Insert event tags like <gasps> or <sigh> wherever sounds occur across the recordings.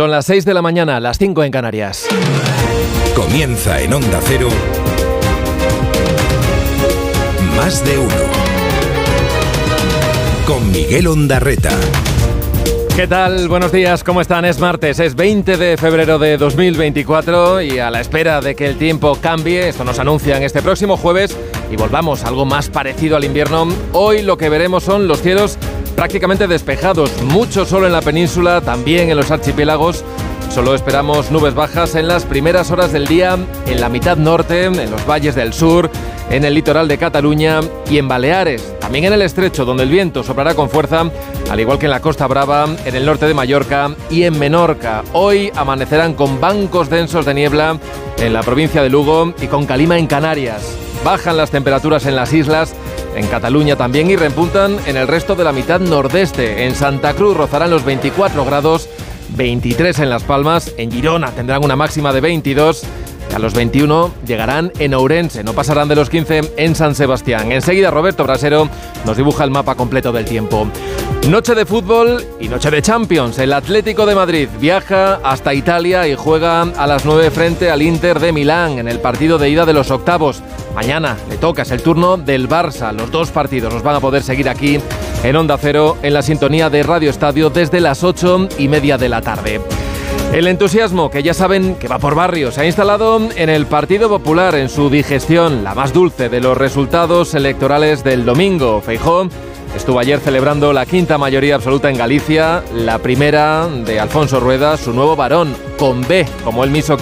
Son las 6 de la mañana, las 5 en Canarias. Comienza en Onda Cero. Más de uno. Con Miguel Ondarreta. ¿Qué tal? Buenos días, ¿cómo están? Es martes, es 20 de febrero de 2024 y a la espera de que el tiempo cambie, esto nos anuncian este próximo jueves y volvamos a algo más parecido al invierno, hoy lo que veremos son los cielos prácticamente despejados, mucho solo en la península, también en los archipiélagos. Solo esperamos nubes bajas en las primeras horas del día en la mitad norte, en los valles del sur, en el litoral de Cataluña y en Baleares. También en el estrecho, donde el viento soplará con fuerza, al igual que en la Costa Brava, en el norte de Mallorca y en Menorca. Hoy amanecerán con bancos densos de niebla en la provincia de Lugo y con calima en Canarias. Bajan las temperaturas en las islas, en Cataluña también y repuntan en el resto de la mitad nordeste. En Santa Cruz rozarán los 24 grados 23 en Las Palmas, en Girona tendrán una máxima de 22, a los 21 llegarán en Ourense, no pasarán de los 15 en San Sebastián. Enseguida Roberto Brasero nos dibuja el mapa completo del tiempo. Noche de fútbol y noche de Champions. El Atlético de Madrid viaja hasta Italia y juega a las 9 frente al Inter de Milán en el partido de ida de los octavos. Mañana le toca, es el turno del Barça. Los dos partidos los van a poder seguir aquí en Onda Cero en la sintonía de Radio Estadio desde las 8 y media de la tarde. El entusiasmo, que ya saben que va por barrio, se ha instalado en el Partido Popular en su digestión, la más dulce de los resultados electorales del domingo. Feijó estuvo ayer celebrando la quinta mayoría absoluta en Galicia, la primera de Alfonso Rueda, su nuevo varón, con B, como él mismo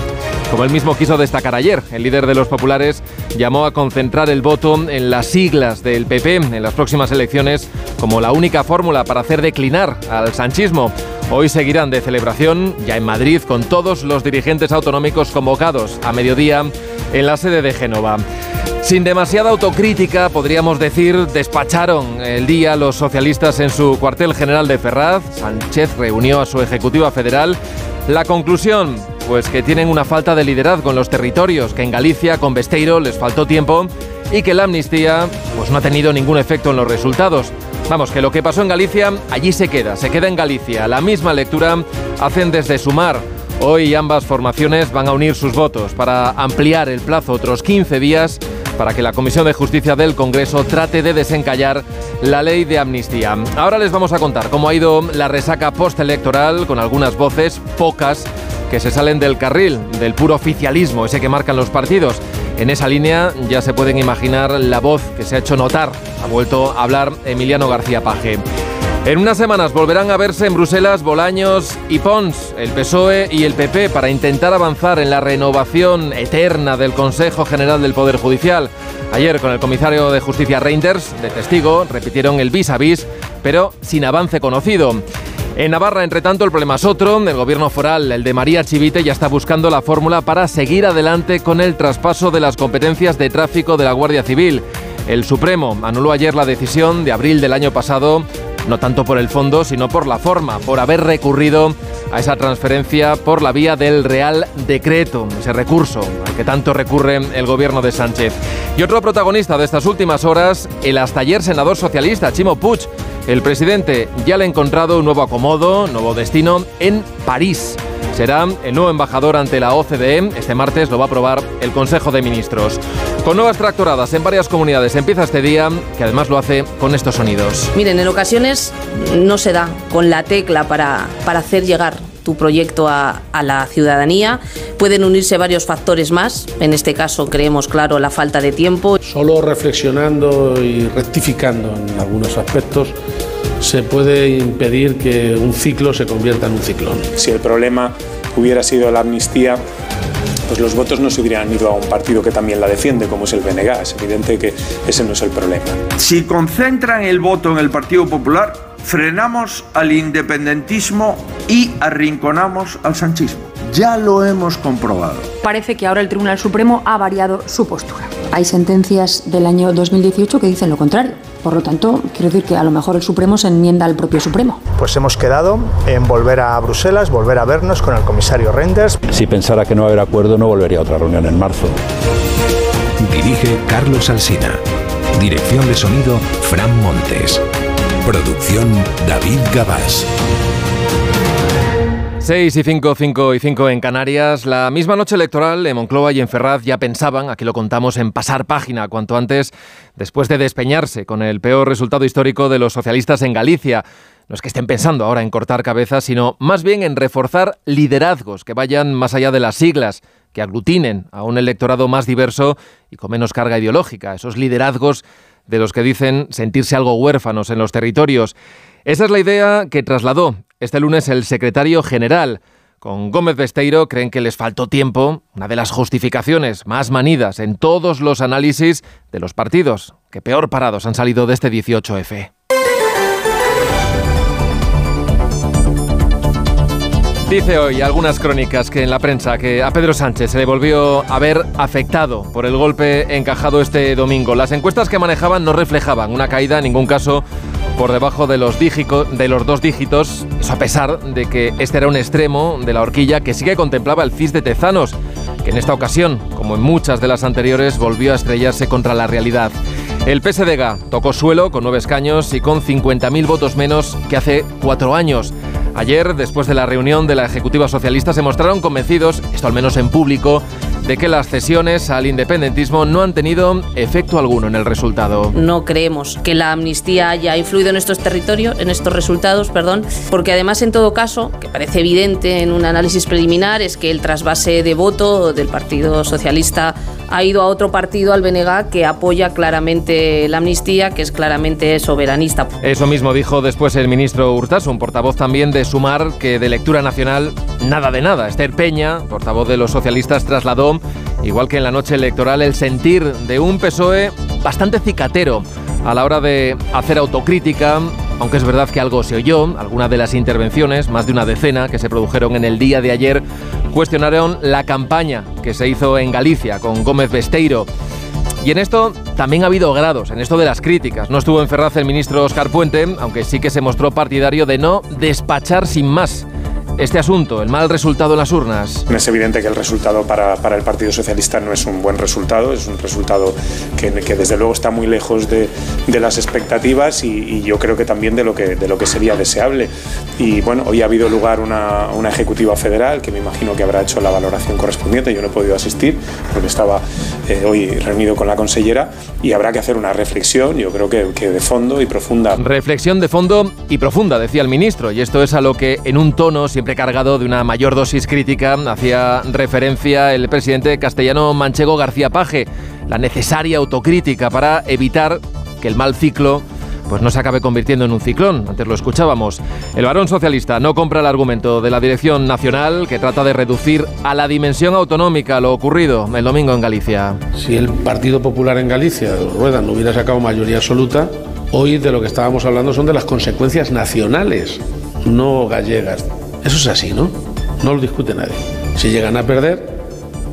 como él mismo quiso destacar ayer, el líder de los populares llamó a concentrar el voto en las siglas del PP en las próximas elecciones como la única fórmula para hacer declinar al sanchismo. Hoy seguirán de celebración ya en Madrid con todos los dirigentes autonómicos convocados a mediodía en la sede de Génova. Sin demasiada autocrítica, podríamos decir, despacharon el día los socialistas en su cuartel general de Ferraz. Sánchez reunió a su ejecutiva federal. La conclusión, pues que tienen una falta de liderazgo en los territorios, que en Galicia con Besteiro les faltó tiempo y que la amnistía pues no ha tenido ningún efecto en los resultados. Vamos, que lo que pasó en Galicia allí se queda, se queda en Galicia. La misma lectura hacen desde Sumar. Hoy ambas formaciones van a unir sus votos para ampliar el plazo otros 15 días para que la Comisión de Justicia del Congreso trate de desencallar la ley de amnistía. Ahora les vamos a contar cómo ha ido la resaca postelectoral con algunas voces, pocas, que se salen del carril, del puro oficialismo, ese que marcan los partidos. En esa línea ya se pueden imaginar la voz que se ha hecho notar. Ha vuelto a hablar Emiliano García Paje. En unas semanas volverán a verse en Bruselas Bolaños y Pons, el PSOE y el PP, para intentar avanzar en la renovación eterna del Consejo General del Poder Judicial. Ayer, con el comisario de Justicia Reinders, de testigo, repitieron el vis a vis, pero sin avance conocido. En Navarra, entre tanto, el problema es otro. El gobierno foral, el de María Chivite, ya está buscando la fórmula para seguir adelante con el traspaso de las competencias de tráfico de la Guardia Civil. El Supremo anuló ayer la decisión de abril del año pasado, no tanto por el fondo, sino por la forma, por haber recurrido a esa transferencia por la vía del Real Decreto, ese recurso al que tanto recurre el gobierno de Sánchez. Y otro protagonista de estas últimas horas, el hasta ayer senador socialista Chimo Puig, el presidente ya le ha encontrado un nuevo acomodo, nuevo destino en París. Será el nuevo embajador ante la OCDE. Este martes lo va a aprobar el Consejo de Ministros. Con nuevas tractoradas en varias comunidades empieza este día, que además lo hace con estos sonidos. Miren, en ocasiones no se da con la tecla para, para hacer llegar tu proyecto a, a, la ciudadanía. Pueden unirse varios factores más. En este caso creemos claro la falta de tiempo. Solo reflexionando y rectificando en algunos aspectos se puede impedir que un ciclo se convierta en un ciclón. Si el problema hubiera sido la amnistía, pues los votos no se hubieran ido a un partido que también la defiende, como es el BNG. Es evidente que ese no es el problema. Si concentran el voto en el Partido Popular, frenamos al independentismo y arrinconamos al sanchismo. Ya lo hemos comprobado. Parece que ahora el Tribunal Supremo ha variado su postura. Hay sentencias del año 2018 que dicen lo contrario. Por lo tanto, quiero decir que a lo mejor el Supremo se enmienda al propio Supremo. Pues hemos quedado en volver a Bruselas, volver a vernos con el comisario Renders. Si pensara que no va a haber acuerdo, no volvería a otra reunión en marzo. Dirige Carlos Alsina. Dirección de sonido, Fran Montes. Producción, David Gabás. 6 y 5, 5 y 5 en Canarias. La misma noche electoral en Moncloa y en Ferraz ya pensaban, aquí lo contamos, en pasar página cuanto antes, después de despeñarse con el peor resultado histórico de los socialistas en Galicia. No es que estén pensando ahora en cortar cabezas, sino más bien en reforzar liderazgos que vayan más allá de las siglas, que aglutinen a un electorado más diverso y con menos carga ideológica. Esos liderazgos de los que dicen sentirse algo huérfanos en los territorios. Esa es la idea que trasladó este lunes el secretario general. Con Gómez Besteiro creen que les faltó tiempo, una de las justificaciones más manidas en todos los análisis de los partidos, que peor parados han salido de este 18F. Dice hoy algunas crónicas que en la prensa que a Pedro Sánchez se le volvió a ver afectado por el golpe encajado este domingo. Las encuestas que manejaban no reflejaban una caída en ningún caso por debajo de los, de los dos dígitos, eso a pesar de que este era un extremo de la horquilla que sí que contemplaba el FIS de Tezanos, que en esta ocasión, como en muchas de las anteriores, volvió a estrellarse contra la realidad. El PSDG tocó suelo con nueve escaños y con 50.000 votos menos que hace cuatro años. Ayer, después de la reunión de la Ejecutiva Socialista, se mostraron convencidos, esto al menos en público, de que las cesiones al independentismo no han tenido efecto alguno en el resultado. No creemos que la amnistía haya influido en estos territorios, en estos resultados, perdón, porque además en todo caso, que parece evidente en un análisis preliminar, es que el trasvase de voto del Partido Socialista ha ido a otro partido, al BNG, que apoya claramente la amnistía, que es claramente soberanista. Eso mismo dijo después el ministro Hurtasun, un portavoz también de Sumar, que de lectura nacional nada de nada. Esther Peña, portavoz de los socialistas, trasladó, igual que en la noche electoral, el sentir de un PSOE bastante cicatero a la hora de hacer autocrítica, aunque es verdad que algo se oyó, algunas de las intervenciones, más de una decena que se produjeron en el día de ayer, cuestionaron la campaña que se hizo en Galicia con Gómez Besteiro. Y en esto también ha habido grados, en esto de las críticas. No estuvo en Ferraz el ministro Oscar Puente, aunque sí que se mostró partidario de no despachar sin más este asunto, el mal resultado en las urnas? Es evidente que el resultado para, para el Partido Socialista no es un buen resultado, es un resultado que, que desde luego está muy lejos de, de las expectativas y, y, yo creo que también de lo que, de lo que sería deseable. Y bueno, hoy ha habido lugar una, una ejecutiva federal que me imagino que habrá hecho la valoración correspondiente, yo no he podido asistir porque estaba eh, hoy reunido con la consellera y habrá que hacer una reflexión, yo creo que, que de fondo y profunda. Reflexión de fondo y profunda, decía el ministro, y esto es a lo que en un tono siempre cargado de una mayor dosis crítica, hacía referencia el presidente castellano Manchego García Paje, la necesaria autocrítica para evitar que el mal ciclo pues no se acabe convirtiendo en un ciclón. Antes lo escuchábamos. El varón socialista no compra el argumento de la Dirección Nacional que trata de reducir a la dimensión autonómica lo ocurrido el domingo en Galicia. Si el Partido Popular en Galicia, Rueda, no hubiera sacado mayoría absoluta, hoy de lo que estábamos hablando son de las consecuencias nacionales, no gallegas. Eso es así, ¿no? No lo discute nadie. Si llegan a perder,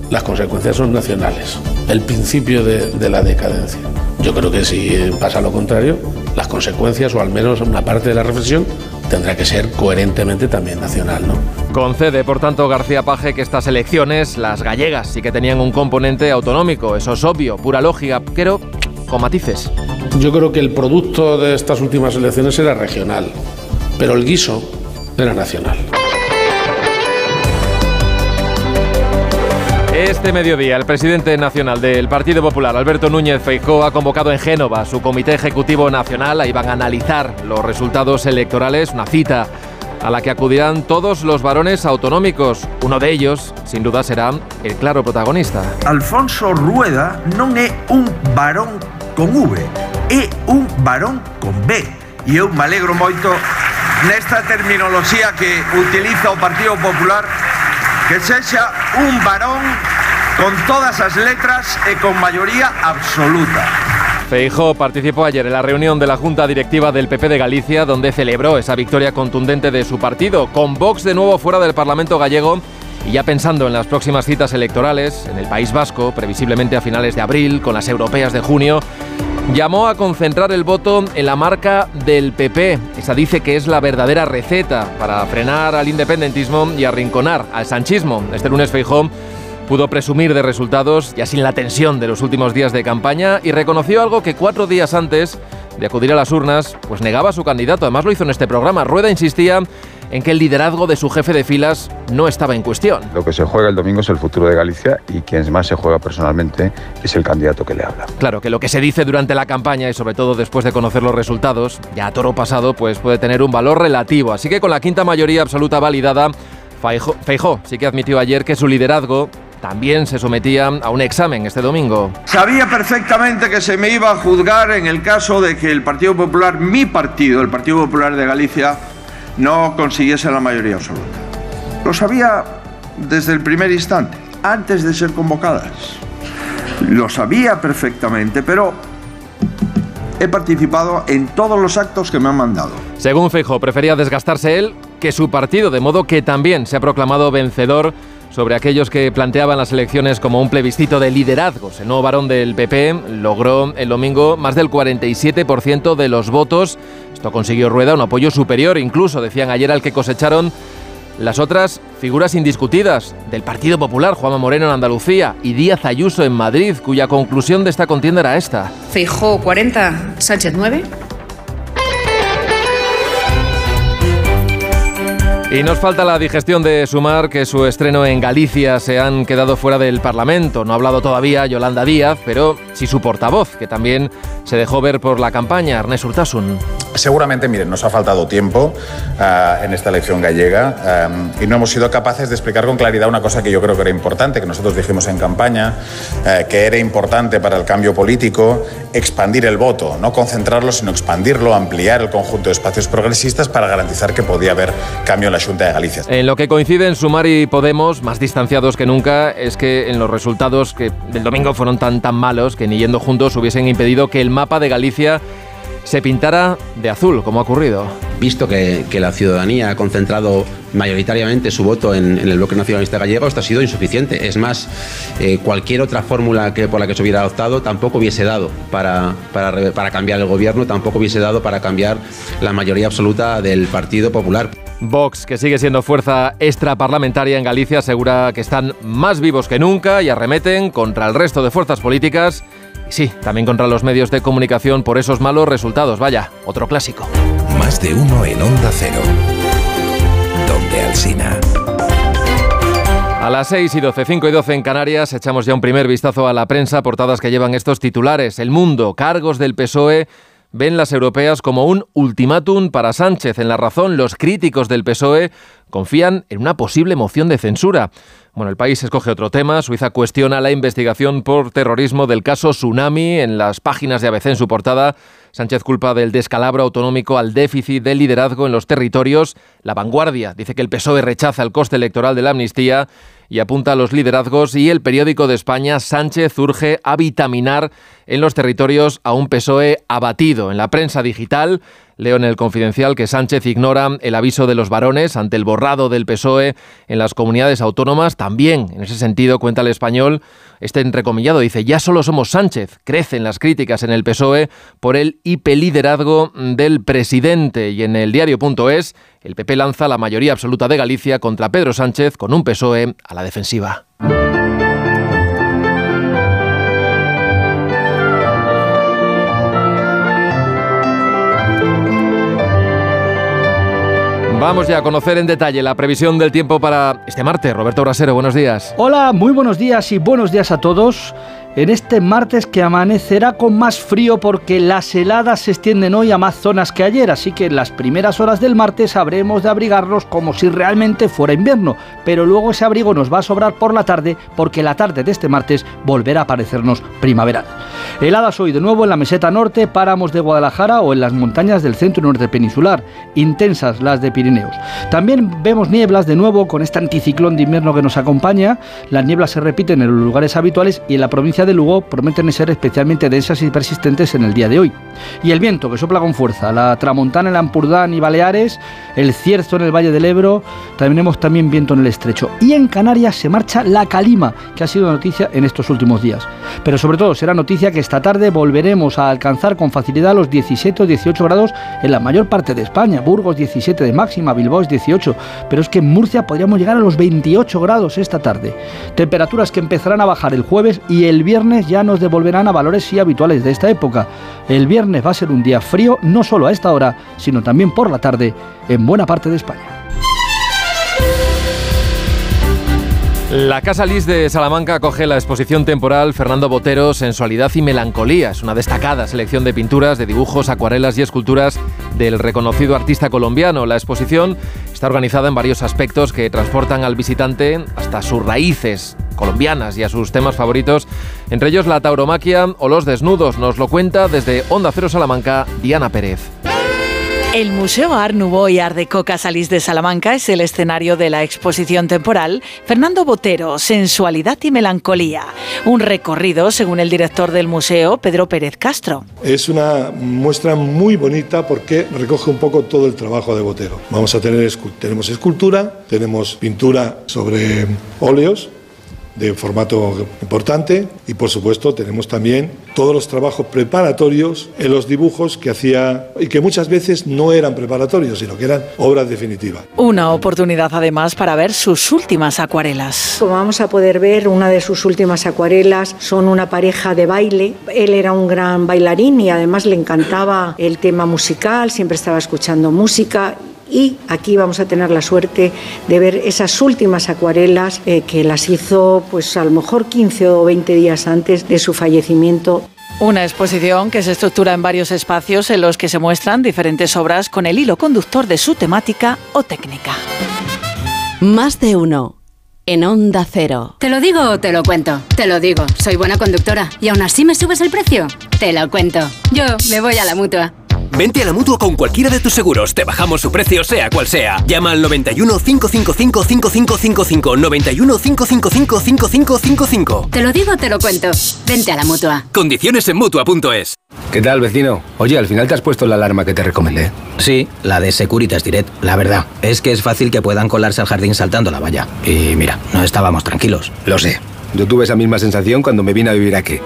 las consecuencias son nacionales. El principio de, de, la decadencia. Yo creo que si pasa lo contrario, las consecuencias, o al menos una parte de la reflexión, tendrá que ser coherentemente también nacional, ¿no? Concede, por tanto, García Paje que estas elecciones, las gallegas, sí que tenían un componente autonómico. Eso es obvio, pura lógica, pero con matices. Yo creo que el producto de estas últimas elecciones era regional, pero el guiso era nacional. Este mediodía, el presidente nacional del Partido Popular, Alberto Núñez Feijóo, ha convocado en Génova su Comité Ejecutivo Nacional. Ahí van a analizar los resultados electorales, una cita a la que acudirán todos los varones autonómicos. Uno de ellos, sin duda, será el claro protagonista. Alfonso Rueda non é un varón con V, é un varón con B. E eu me alegro moito nesta terminoloxía que utiliza o Partido Popular que sexa un varón con todas as letras e con mayoría absoluta. Feijóo participó ayer en la reunión de la Junta Directiva del PP de Galicia, donde celebró esa victoria contundente de su partido, con Vox de nuevo fuera del Parlamento gallego y ya pensando en las próximas citas electorales, en el País Vasco, previsiblemente a finales de abril, con las europeas de junio, llamó a concentrar el voto en la marca del PP. Esa dice que es la verdadera receta para frenar al independentismo y arrinconar al sanchismo. Este lunes Feijó pudo presumir de resultados ya sin la tensión de los últimos días de campaña y reconoció algo que cuatro días antes de acudir a las urnas, pues negaba a su candidato. Además lo hizo en este programa. Rueda insistía en que el liderazgo de su jefe de filas no estaba en cuestión. Lo que se juega el domingo es el futuro de Galicia y quien más se juega personalmente es el candidato que le habla. Claro, que lo que se dice durante la campaña y sobre todo después de conocer los resultados, ya a toro pasado, pues puede tener un valor relativo. Así que con la quinta mayoría absoluta validada, Feijó sí que admitió ayer que su liderazgo también se sometía a un examen este domingo. Sabía perfectamente que se me iba a juzgar en el caso de que el Partido Popular, mi partido, el Partido Popular de Galicia, no consiguiese la mayoría absoluta. Lo sabía desde el primer instante, antes de ser convocadas. Lo sabía perfectamente, pero he participado en todos los actos que me han mandado. Según Feijóo, prefería desgastarse él que su partido, de modo que también se ha proclamado vencedor sobre aquellos que planteaban las elecciones como un plebiscito de liderazgos. El nuevo varón del PP logró el domingo más del 47% de los votos. Esto consiguió Rueda un apoyo superior, incluso decían ayer al que cosecharon las otras figuras indiscutidas del Partido Popular, Juanma Moreno en Andalucía y Díaz Ayuso en Madrid, cuya conclusión de esta contienda era esta. Feijó 40, Sánchez 9. Y nos falta la digestión de Sumar, que su estreno en Galicia se han quedado fuera del Parlamento. No ha hablado todavía Yolanda Díaz, pero sí su portavoz, que también se dejó ver por la campaña, Ernest Urtasun. Seguramente, miren, nos ha faltado tiempo uh, en esta elección gallega um, y no hemos sido capaces de explicar con claridad una cosa que yo creo que era importante, que nosotros dijimos en campaña, uh, que era importante para el cambio político expandir el voto, no concentrarlo, sino expandirlo, ampliar el conjunto de espacios progresistas para garantizar que podía haber cambio en la Junta de Galicia. En lo que coinciden Sumar y Podemos, más distanciados que nunca, es que en los resultados que del domingo fueron tan tan malos que ni yendo juntos hubiesen impedido que el mapa de Galicia se pintara de azul, como ha ocurrido. Visto que, que la ciudadanía ha concentrado mayoritariamente su voto en, en, el bloque nacionalista gallego, esto ha sido insuficiente. Es más, eh, cualquier otra fórmula que, por la que se hubiera adoptado tampoco hubiese dado para, para, para cambiar el gobierno, tampoco hubiese dado para cambiar la mayoría absoluta del Partido Popular. Vox, que sigue siendo fuerza extraparlamentaria en Galicia, asegura que están más vivos que nunca y arremeten contra el resto de fuerzas políticas y sí, también contra los medios de comunicación por esos malos resultados. Vaya, otro clásico. Más de uno en Onda Cero. Donde Alsina. A las 6 y 12, 5 y 12 en Canarias, echamos ya un primer vistazo a la prensa, portadas que llevan estos titulares. El Mundo, cargos del PSOE ven las europeas como un ultimátum para Sánchez. En la razón, los críticos del PSOE confían en una posible moción de censura. Bueno, el país escoge otro tema. Suiza cuestiona la investigación por terrorismo del caso Tsunami en las páginas de ABC en su portada. Sánchez culpa del descalabro autonómico al déficit de liderazgo en los territorios. La vanguardia dice que el PSOE rechaza el coste electoral de la amnistía y apunta a los liderazgos y el periódico de España Sánchez urge a vitaminar en los territorios a un PSOE abatido. En la prensa digital leo en el Confidencial que Sánchez ignora el aviso de los varones ante el borrado del PSOE en las comunidades autónomas. También, en ese sentido, cuenta el español, este entrecomillado dice, ya solo somos Sánchez. Crecen las críticas en el PSOE por el hipeliderazgo del presidente. Y en el diario.es, el PP lanza la mayoría absoluta de Galicia contra Pedro Sánchez con un PSOE a la defensiva. Vamos ya a conocer en detalle la previsión del tiempo para este martes. Roberto Brasero, buenos días. Hola, muy buenos días y buenos días a todos. En este martes que amanecerá con más frío porque las heladas se extienden hoy a más zonas que ayer, así que en las primeras horas del martes habremos de abrigarnos como si realmente fuera invierno, pero luego ese abrigo nos va a sobrar por la tarde porque la tarde de este martes volverá a parecernos primaveral. Heladas hoy de nuevo en la meseta norte, páramos de Guadalajara o en las montañas del centro norte peninsular, intensas las de Pirineos. También vemos nieblas de nuevo con este anticiclón de invierno que nos acompaña, las nieblas se repiten en los lugares habituales y en la provincia de Lugo prometen ser especialmente densas y persistentes en el día de hoy. Y el viento que sopla con fuerza, la tramontana en Ampurdán y Baleares, el cierzo en el Valle del Ebro, tenemos también viento en el estrecho. Y en Canarias se marcha la calima, que ha sido noticia en estos últimos días. Pero sobre todo será noticia que esta tarde volveremos a alcanzar con facilidad los 17 o 18 grados en la mayor parte de España. Burgos 17 de máxima, Bilbao es 18. Pero es que en Murcia podríamos llegar a los 28 grados esta tarde. Temperaturas que empezarán a bajar el jueves y el viernes viernes ya nos devolverán a valores sí habituales de esta época. El viernes va a ser un día frío, no solo a esta hora, sino también por la tarde en buena parte de España. La Casa Lis de Salamanca acoge la exposición temporal Fernando Botero, Sensualidad y Melancolía. Es una destacada selección de pinturas, de dibujos, acuarelas y esculturas del reconocido artista colombiano. La exposición está organizada en varios aspectos que transportan al visitante hasta sus raíces colombianas y a sus temas favoritos, entre ellos la tauromaquia o los desnudos. Nos lo cuenta desde Onda Cero Salamanca Diana Pérez. El Museo Art Nouveau y Art Deco Casalis de Salamanca es el escenario de la exposición temporal Fernando Botero, Sensualidad y Melancolía. Un recorrido, según el director del museo, Pedro Pérez Castro. Es una muestra muy bonita porque recoge un poco todo el trabajo de Botero. Vamos a tener tenemos escultura, tenemos pintura sobre óleos, de formato importante y por supuesto tenemos también todos los trabajos preparatorios en los dibujos que hacía y que muchas veces no eran preparatorios sino que eran obras definitivas. Una oportunidad además para ver sus últimas acuarelas. Como vamos a poder ver, una de sus últimas acuarelas son una pareja de baile. Él era un gran bailarín y además le encantaba el tema musical, siempre estaba escuchando música y aquí vamos a tener la suerte de ver esas últimas acuarelas eh, que las hizo pues a lo mejor 15 o 20 días antes de su fallecimiento. Una exposición que se estructura en varios espacios en los que se muestran diferentes obras con el hilo conductor de su temática o técnica. Más de uno. En Onda Cero. ¿Te lo digo o te lo cuento? Te lo digo, soy buena conductora. ¿Y aún así me subes el precio? Te lo cuento. Yo me voy a la mutua. Vente a la mutua con cualquiera de tus seguros. Te bajamos su precio, sea cual sea. Llama al 91 555 5555. 91 555 5555. Te lo digo, te lo cuento. Vente a la mutua. Condiciones en mutua.es. ¿Qué tal, vecino? Oye, al final te has puesto la alarma que te recomendé. Sí, la de Securitas Direct. La verdad, es que es fácil que puedan colarse al jardín saltando la valla. Y mira, no estábamos tranquilos. Lo sé. Yo tuve esa misma sensación cuando me vine a vivir aquí.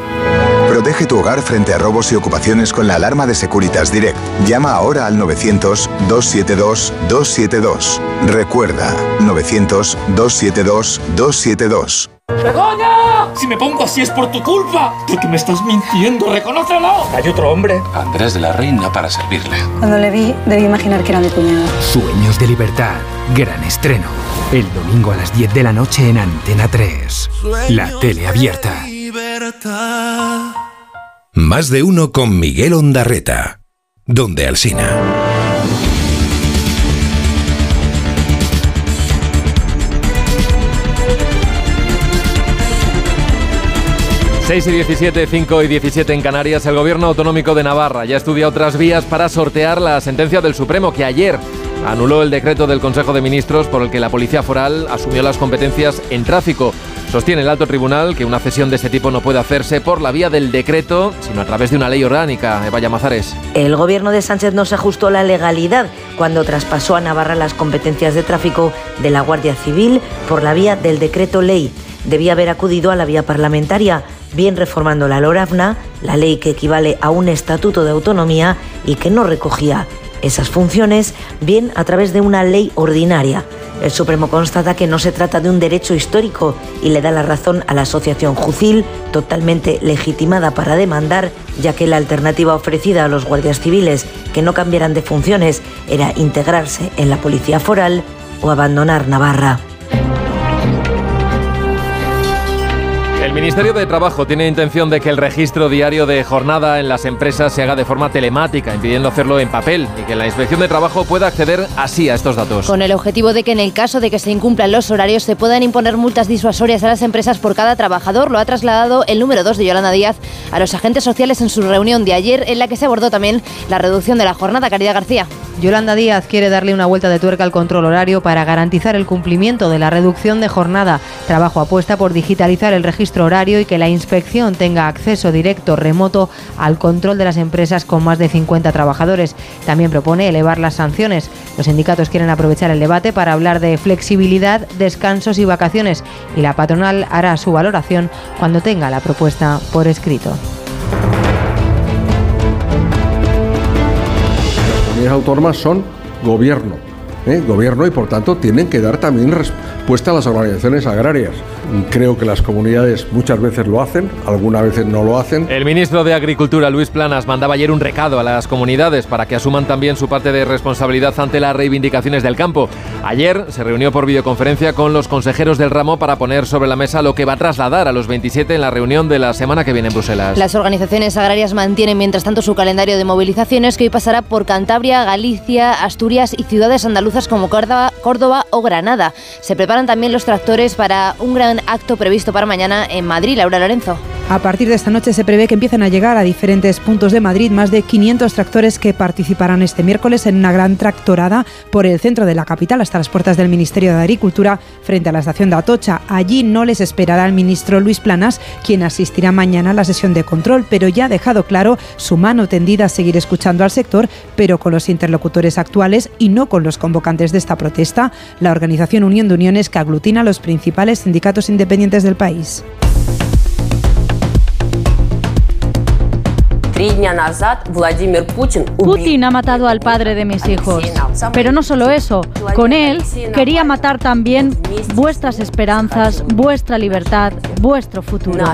Protege tu hogar frente a robos y ocupaciones con la alarma de Securitas Direct. Llama ahora al 900-272-272. Recuerda, 900-272-272. ¡Begoña! Si me pongo así es por tu culpa. Porque me estás mintiendo, reconócelo. Hay otro hombre. Andrés de la Reina para servirle. Cuando le vi, debí imaginar que era mi cuñado. Sueños de libertad. Gran estreno. El domingo a las 10 de la noche en Antena 3. La tele abierta. Más de uno con Miguel Ondarreta. Donde Alsina. Seis y 17, 5 y 17 en Canarias, el gobierno autonómico de Navarra ya estudia otras vías para sortear la sentencia del Supremo que ayer anuló el decreto del Consejo de Ministros por el que la Policía Foral asumió las competencias en tráfico. Sostiene el alto tribunal que una cesión de este tipo no puede hacerse por la vía del decreto, sino a través de una ley orgánica. Eva Llamazares. El gobierno de Sánchez no se ajustó a la legalidad cuando traspasó a Navarra las competencias de tráfico de la Guardia Civil por la vía del decreto ley. Debía haber acudido a la vía parlamentaria, bien reformando la LORAFNA, la ley que equivale a un estatuto de autonomía y que no recogía esas funciones, bien a través de una ley ordinaria. El Supremo constata que no se trata de un derecho histórico y le da la razón a la asociación Jucil, totalmente legitimada para demandar, ya que la alternativa ofrecida a los guardias civiles que no cambiaran de funciones era integrarse en la policía foral o abandonar Navarra. Ministerio de Trabajo tiene intención de que el registro diario de jornada en las empresas se haga de forma telemática, impidiendo hacerlo en papel y que la Inspección de Trabajo pueda acceder así a estos datos. Con el objetivo de que en el caso de que se incumplan los horarios se puedan imponer multas disuasorias a las empresas por cada trabajador, lo ha trasladado el número 2 de Yolanda Díaz a los agentes sociales en su reunión de ayer, en la que se abordó también la reducción de la jornada. Caridad García. Yolanda Díaz quiere darle una vuelta de tuerca al control horario para garantizar el cumplimiento de la reducción de jornada. Trabajo apuesta por digitalizar el registro y que la inspección tenga acceso directo remoto al control de las empresas con más de 50 trabajadores. También propone elevar las sanciones. Los sindicatos quieren aprovechar el debate para hablar de flexibilidad, descansos y vacaciones y la patronal hará su valoración cuando tenga la propuesta por escrito. Las comunidades autónomas son gobierno, ¿eh? gobierno y por tanto tienen que dar también respuesta a las organizaciones agrarias. Creo que las comunidades muchas veces lo hacen, algunas veces no lo hacen. El ministro de Agricultura, Luis Planas, mandaba ayer un recado a las comunidades para que asuman también su parte de responsabilidad ante las reivindicaciones del campo. Ayer se reunió por videoconferencia con los consejeros del ramo para poner sobre la mesa lo que va a trasladar a los 27 en la reunión de la semana que viene en Bruselas. Las organizaciones agrarias mantienen mientras tanto su calendario de movilizaciones que hoy pasará por Cantabria, Galicia, Asturias y ciudades andaluzas como Córdoba, Córdoba o Granada. Se preparan también los tractores para un gran acto previsto para mañana en Madrid. Laura Lorenzo. A partir de esta noche se prevé que empiecen a llegar a diferentes puntos de Madrid más de 500 tractores que participarán este miércoles en una gran tractorada por el centro de la capital hasta las puertas del Ministerio de Agricultura frente a la estación de Atocha. Allí no les esperará el ministro Luis Planas, quien asistirá mañana a la sesión de control, pero ya ha dejado claro su mano tendida a seguir escuchando al sector, pero con los interlocutores actuales y no con los convocantes de esta protesta, la organización Unión de Uniones que aglutina los principales sindicatos independientes del país. Putin ha matado al padre de mis hijos. Pero no solo eso, con él quería matar también vuestras esperanzas, vuestra libertad, vuestro futuro.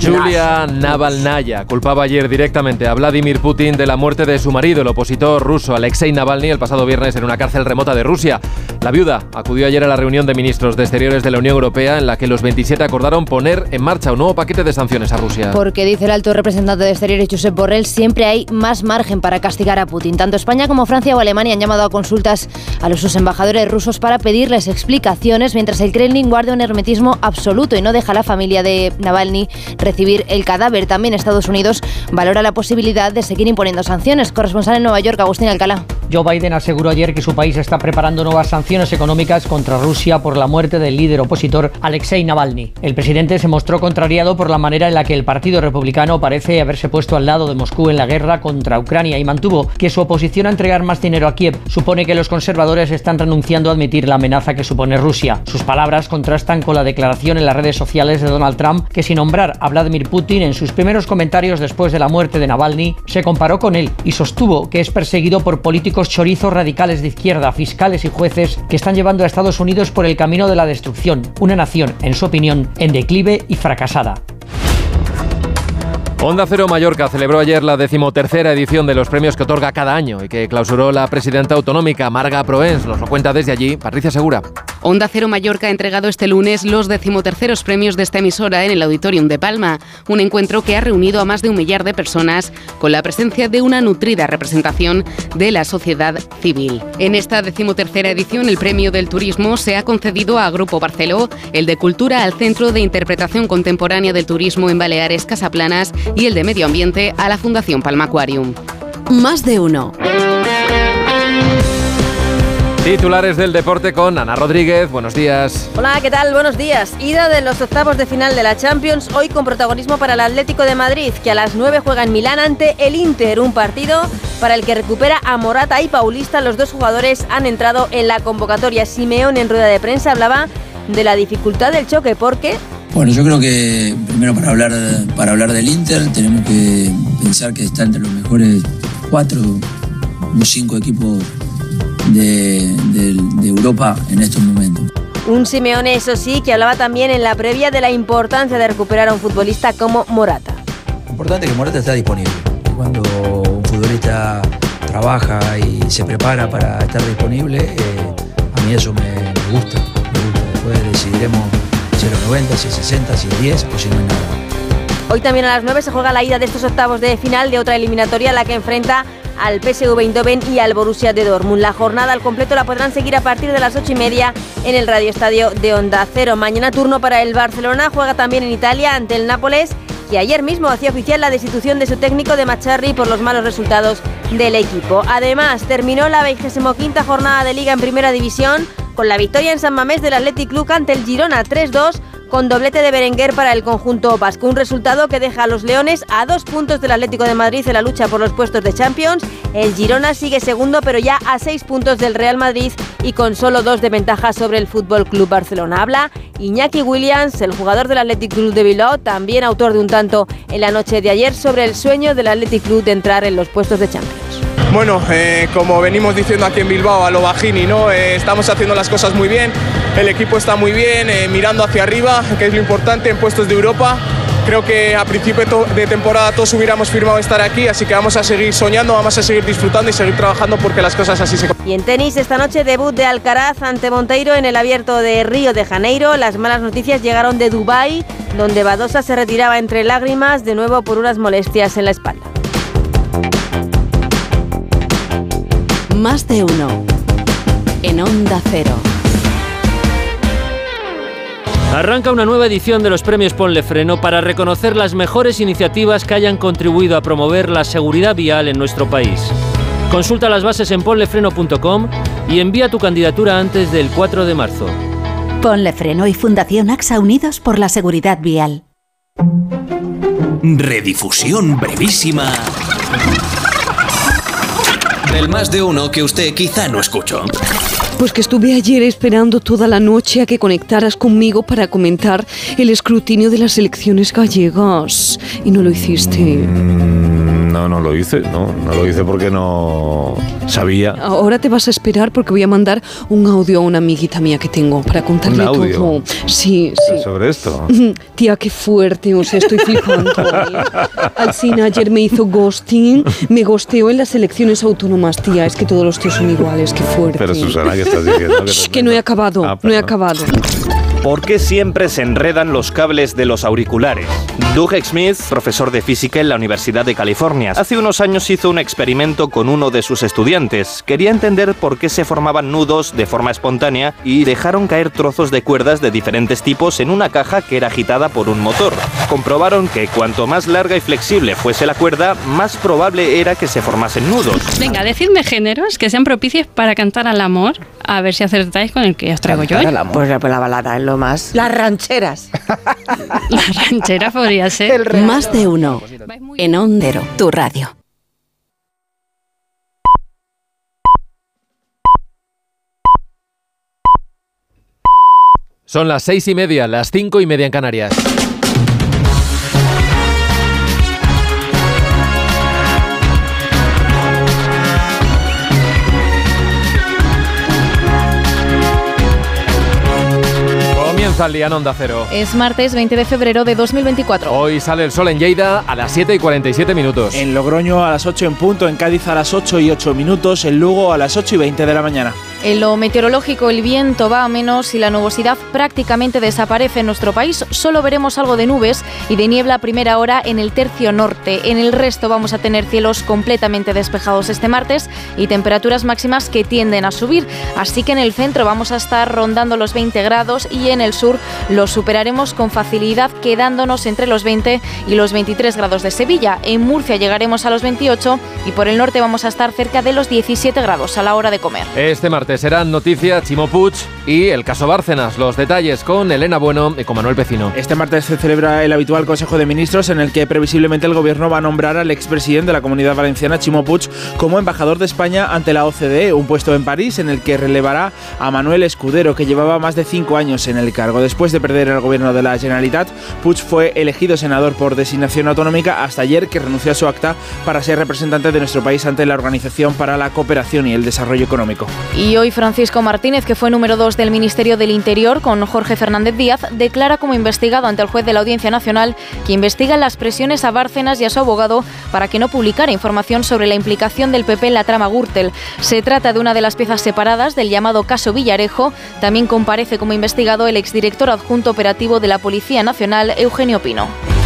Julia Navalnaya culpaba ayer directamente a Vladimir Putin de la muerte de su marido, el opositor ruso Alexei Navalny, el pasado viernes en una cárcel remota de Rusia. La viuda acudió ayer a la reunión de ministros de Exteriores de la Unión Europea en la que los 27 acordaron poner en marcha un nuevo paquete de sanciones a Rusia. Porque dice el alto representante de Exteriores, Josep Borrell, siempre hay más margen para castigar a Putin. Tanto España como Francia o Alemania han llamado a consultas a los sus embajadores rusos para pedirles explicaciones, mientras el Kremlin guarda un hermetismo absoluto y no deja a la familia de Navalny recibir el cadáver. También Estados Unidos valora la posibilidad de seguir imponiendo sanciones. Corresponsal en Nueva York, Agustín Alcalá. Joe Biden aseguró ayer que su país está preparando nuevas sanciones económicas contra Rusia por la muerte del líder opositor Alexei Navalny. El presidente se mostró contrariado por la manera en la que el Partido Republicano parece haberse puesto al lado de Moscú en la guerra contra Ucrania y mantuvo que su oposición a entregar más dinero a Kiev supone que los conservadores están renunciando a admitir la amenaza que supone Rusia. Sus palabras contrastan con la declaración en las redes sociales de Donald Trump que sin nombrar a Vladimir Putin en sus primeros comentarios después de la muerte de Navalny se comparó con él y sostuvo que es perseguido por políticos chorizos radicales de izquierda, fiscales y jueces que están llevando a Estados Unidos por el camino de la destrucción, una nación, en su opinión, en declive y fracasada. Onda Cero Mallorca celebró ayer la decimotercera edición de los premios que otorga cada año y que clausuró la presidenta autonómica Marga Proens. Nos lo cuenta desde allí Patricia Segura. Onda Cero Mallorca ha entregado este lunes los decimoterceros premios de esta emisora en el Auditorium de Palma, un encuentro que ha reunido a más de un millar de personas con la presencia de una nutrida representación de la sociedad civil. En esta decimotercera edición el premio del turismo se ha concedido a Grupo Barceló, el de Cultura al Centro de Interpretación Contemporánea del Turismo en Baleares Casaplanas y el de Medio Ambiente a la Fundación Palma Aquarium. Más de uno. Titulares del deporte con Ana Rodríguez. Buenos días. Hola, ¿qué tal? Buenos días. Ida de los octavos de final de la Champions, hoy con protagonismo para el Atlético de Madrid, que a las 9 juega en Milán ante el Inter, un partido para el que recupera a Morata y Paulista. Los dos jugadores han entrado en la convocatoria. Simeón en rueda de prensa hablaba de la dificultad del choque porque bueno, yo creo que primero para hablar, para hablar del Inter tenemos que pensar que está entre los mejores cuatro o cinco equipos de, de Europa en estos momentos. Un Simeone, eso sí, que hablaba también en la previa de la importancia de recuperar a un futbolista como Morata. Importante que Morata está disponible. Cuando un futbolista trabaja y se prepara para estar disponible, eh, a mí eso me, me gusta. Me gusta. Después decidiremos si los 90, si 60, si 10 o si no nada. Hoy también a las 9 se juega la ida de estos octavos de final de otra eliminatoria, la que enfrenta al PSV Eindhoven y al Borussia de Dortmund. La jornada al completo la podrán seguir a partir de las 8 y media en el Radio Estadio de Onda Cero. Mañana turno para el Barcelona, juega también en Italia ante el Nápoles y ayer mismo hacía oficial la destitución de su técnico de Macharri por los malos resultados del equipo. Además, terminó la 25 jornada de Liga en Primera División con la victoria en San Mamés del Athletic Club ante el Girona 3-2 con doblete de Berenguer para el conjunto vasco. Un resultado que deja a los Leones a dos puntos del Atlético de Madrid en la lucha por los puestos de Champions. El Girona sigue segundo, pero ya a seis puntos del Real Madrid y con solo dos de ventaja sobre el Fútbol Club Barcelona. Habla Iñaki Williams, el jugador del Athletic Club de Bilbao, también autor de un tanto en la noche de ayer sobre el sueño del Athletic Club de entrar en los puestos de Champions. Bueno, eh, como venimos diciendo aquí en Bilbao, a lo bajini, ¿no? Eh, estamos haciendo las cosas muy bien, el equipo está muy bien, eh, mirando hacia arriba, que es lo importante en puestos de Europa. Creo que a principio de temporada todos hubiéramos firmado estar aquí, así que vamos a seguir soñando, vamos a seguir disfrutando y seguir trabajando porque las cosas así se Y en tenis, esta noche debut de Alcaraz ante Monteiro en el abierto de Río de Janeiro. Las malas noticias llegaron de Dubái, donde Badosa se retiraba entre lágrimas, de nuevo por unas molestias en la espalda. Más de uno. En Onda Cero. Arranca una nueva edición de los premios Ponle Freno para reconocer las mejores iniciativas que hayan contribuido a promover la seguridad vial en nuestro país. Consulta las bases en ponlefreno.com y envía tu candidatura antes del 4 de marzo. Ponle Freno y Fundación AXA Unidos por la Seguridad Vial. Redifusión brevísima del más de uno que usted quizá no escuchó. Pues que estuve ayer esperando toda la noche a que conectaras conmigo para comentar el escrutinio de las elecciones gallegas. Y no lo hiciste. No, no lo hice, no, no lo hice porque no sabía. Ahora te vas a esperar porque voy a mandar un audio a una amiguita mía que tengo para contarle ¿Un audio? todo. Sí, sí. Sobre esto. Tía, qué fuerte, o sea, estoy flipando. <laughs> ¿eh? Alcina ayer me hizo ghosting, me gosteó en las elecciones autónomas, tía. Es que todos los tíos son iguales, qué fuerte. Pero Susana, ¿qué estás diciendo? Shh, que no he acabado, no he acabado. ¿Por qué siempre se enredan los cables de los auriculares? Doug Smith, profesor de física en la Universidad de California, hace unos años hizo un experimento con uno de sus estudiantes. Quería entender por qué se formaban nudos de forma espontánea y dejaron caer trozos de cuerdas de diferentes tipos en una caja que era agitada por un motor. Comprobaron que cuanto más larga y flexible fuese la cuerda, más probable era que se formasen nudos. Venga, decidme géneros que sean propicios para cantar al amor. A ver si acertáis con el que os traigo yo. Pues la, pues la balada lo más. Las rancheras. <laughs> La ranchera podría ser. Más de uno. En Ondero, tu radio. Son las seis y media, las cinco y media en Canarias. Comienza el día en Onda Cero. Es martes 20 de febrero de 2024. Hoy sale el sol en Lleida a las 7 y 47 minutos. En Logroño a las 8 en punto, en Cádiz a las 8 y 8 minutos, en Lugo a las 8 y 20 de la mañana. En lo meteorológico, el viento va a menos y la nubosidad prácticamente desaparece en nuestro país. Solo veremos algo de nubes y de niebla a primera hora en el tercio norte. En el resto vamos a tener cielos completamente despejados este martes y temperaturas máximas que tienden a subir. Así que en el centro vamos a estar rondando los 20 grados y en el sur los superaremos con facilidad quedándonos entre los 20 y los 23 grados de Sevilla. En Murcia llegaremos a los 28 y por el norte vamos a estar cerca de los 17 grados a la hora de comer. Este martes serán noticia Chimo Puig y el caso Bárcenas. Los detalles con Elena Bueno y con Manuel Pecino. Este martes se celebra el habitual Consejo de Ministros en el que previsiblemente el gobierno va a nombrar al expresidente de la Comunidad Valenciana, Chimo Puig, como embajador de España ante la OCDE, un puesto en París en el que relevará a Manuel Escudero, que llevaba más de cinco años en el cargo. Después de perder el gobierno de la Generalitat, Puig fue elegido senador por designación autonómica hasta ayer, que renunció a su acta para ser representante de nuestro país ante la Organización para la Cooperación y el Desarrollo Económico. Y hoy Francisco Martínez, que fue número 2 del Ministerio del Interior con Jorge Fernández Díaz, declara como investigado ante el juez de la Audiencia Nacional que investiga las presiones a Bárcenas y a su abogado para que no publicara información sobre la implicación del PP en la trama Gürtel. Se trata de una de las piezas separadas del llamado caso Villarejo. También comparece como investigado el exdirector adjunto operativo de la Policía Nacional, Eugenio Pino.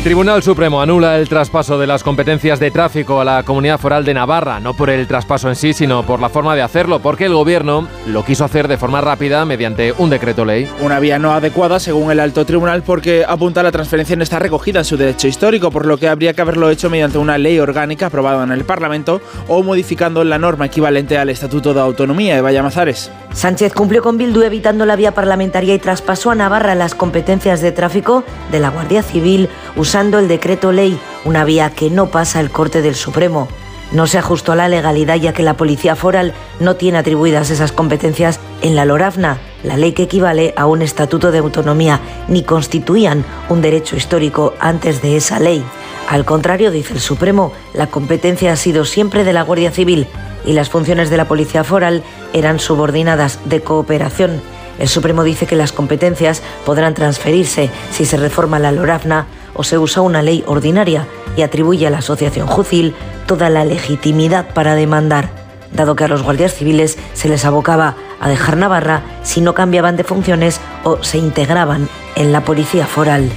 El Tribunal Supremo anula el traspaso de las competencias de tráfico a la Comunidad Foral de Navarra, no por el traspaso en sí, sino por la forma de hacerlo, porque el Gobierno lo quiso hacer de forma rápida mediante un decreto ley. Una vía no adecuada, según el alto tribunal, porque apunta la transferencia no está recogida en su derecho histórico, por lo que habría que haberlo hecho mediante una ley orgánica aprobada en el Parlamento o modificando la norma equivalente al Estatuto de Autonomía de Vallamazares. Sánchez cumplió con Bildu evitando la vía parlamentaria y traspasó a Navarra las competencias de tráfico de la Guardia Civil usando el decreto ley, una vía que no pasa el corte del Supremo. no se ajustó a la legalidad ya que la Policía Foral no tiene atribuidas esas competencias en la LORAFNA, la ley que equivale a un estatuto de autonomía, ni constituían un derecho histórico antes de esa ley. Al contrario, dice el Supremo, la competencia ha sido siempre de la Guardia Civil y las funciones de la Policía Foral eran subordinadas de cooperación. El Supremo dice que las competencias podrán transferirse si se reforma la LORAFNA o se usa una ley ordinaria y atribuye a la Asociación Jucil toda la legitimidad para demandar, dado que a los guardias civiles se les abocaba a dejar Navarra si no cambiaban de funciones o se integraban en la Policía Foral.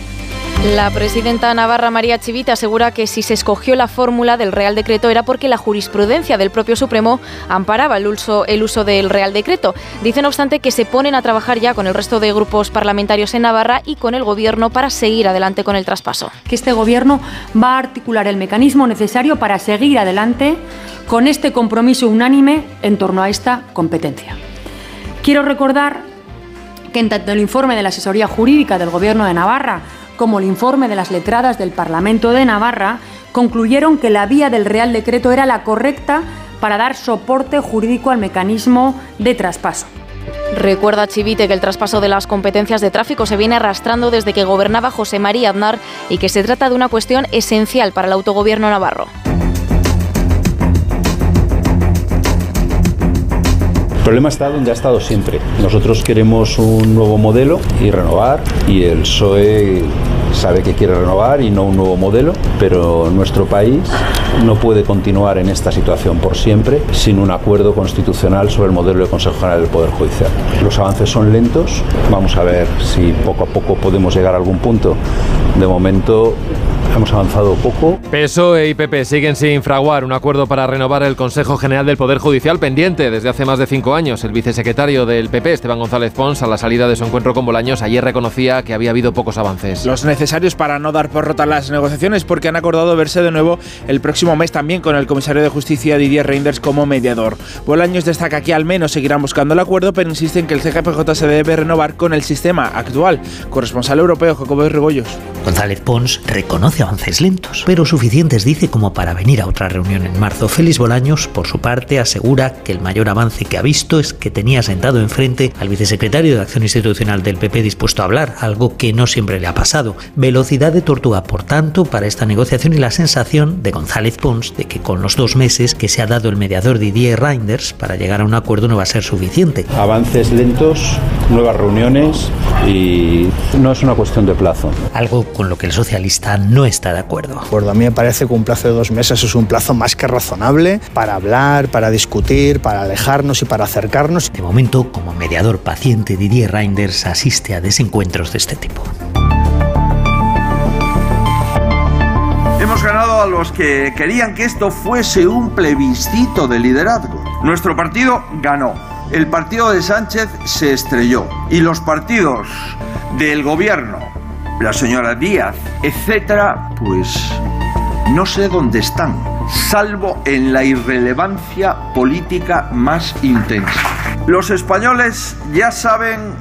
La presidenta Navarra María Chivita asegura que si se escogió la fórmula del Real Decreto era porque la jurisprudencia del propio Supremo amparaba el uso, el uso del Real Decreto. Dice, no obstante, que se ponen a trabajar ya con el resto de grupos parlamentarios en Navarra y con el Gobierno para seguir adelante con el traspaso. Que este Gobierno va a articular el mecanismo necesario para seguir adelante con este compromiso unánime en torno a esta competencia. Quiero recordar que en tanto el informe de la asesoría jurídica del Gobierno de Navarra como el informe de las letradas del Parlamento de Navarra, concluyeron que la vía del Real Decreto era la correcta para dar soporte jurídico al mecanismo de traspaso. Recuerda Chivite que el traspaso de las competencias de tráfico se viene arrastrando desde que gobernaba José María Aznar y que se trata de una cuestión esencial para el autogobierno navarro. El problema está donde ha estado siempre. Nosotros queremos un nuevo modelo y renovar y el PSOE sabe que quiere renovar y no un nuevo modelo, pero nuestro país no puede continuar en esta situación por siempre sin un acuerdo constitucional sobre el modelo de Consejo General del Poder Judicial. Los avances son lentos, vamos a ver si poco a poco podemos llegar a algún punto. De momento hemos avanzado poco. PSOE y PP siguen sin fraguar un acuerdo para renovar el Consejo General del Poder Judicial pendiente desde hace más de cinco años. El vicesecretario del PP, Esteban González Pons, a la salida de su encuentro con Bolaños, ayer reconocía que había habido pocos avances. Los necesarios para no dar por rota las negociaciones porque han acordado verse de nuevo el próximo mes también con el comisario de Justicia Didier Reinders como mediador. Bolaños destaca que al menos seguirán buscando el acuerdo, pero insiste en que el CGPJ se debe renovar con el sistema actual. Corresponsal europeo Jacobo Rebollos. González Pons reconoce avances lentos, pero suficientes, dice, como para venir a otra reunión en marzo. Félix Bolaños, por su parte, asegura que el mayor avance que ha visto es que tenía sentado enfrente al vicesecretario de Acción Institucional del PP dispuesto a hablar, algo que no siempre le ha pasado. Velocidad de tortuga, por tanto, para esta negociación y la sensación de González Pons de que con los dos meses que se ha dado el mediador Didier Reinders para llegar a un acuerdo no va a ser suficiente. Avances lentos, nuevas reuniones y no es una cuestión de plazo. Algo con lo que el socialista no está de acuerdo. Pues a mí me parece que un plazo de dos meses es un plazo más que razonable para hablar, para discutir, para alejarnos y para acercarnos. De momento, como mediador paciente, Didier Reinders asiste a desencuentros de este tipo. Hemos ganado a los que querían que esto fuese un plebiscito de liderazgo. Nuestro partido ganó. El partido de Sánchez se estrelló. Y los partidos del gobierno, la señora Díaz, etcétera, pues no sé dónde están, salvo en la irrelevancia política más intensa. Los españoles ya saben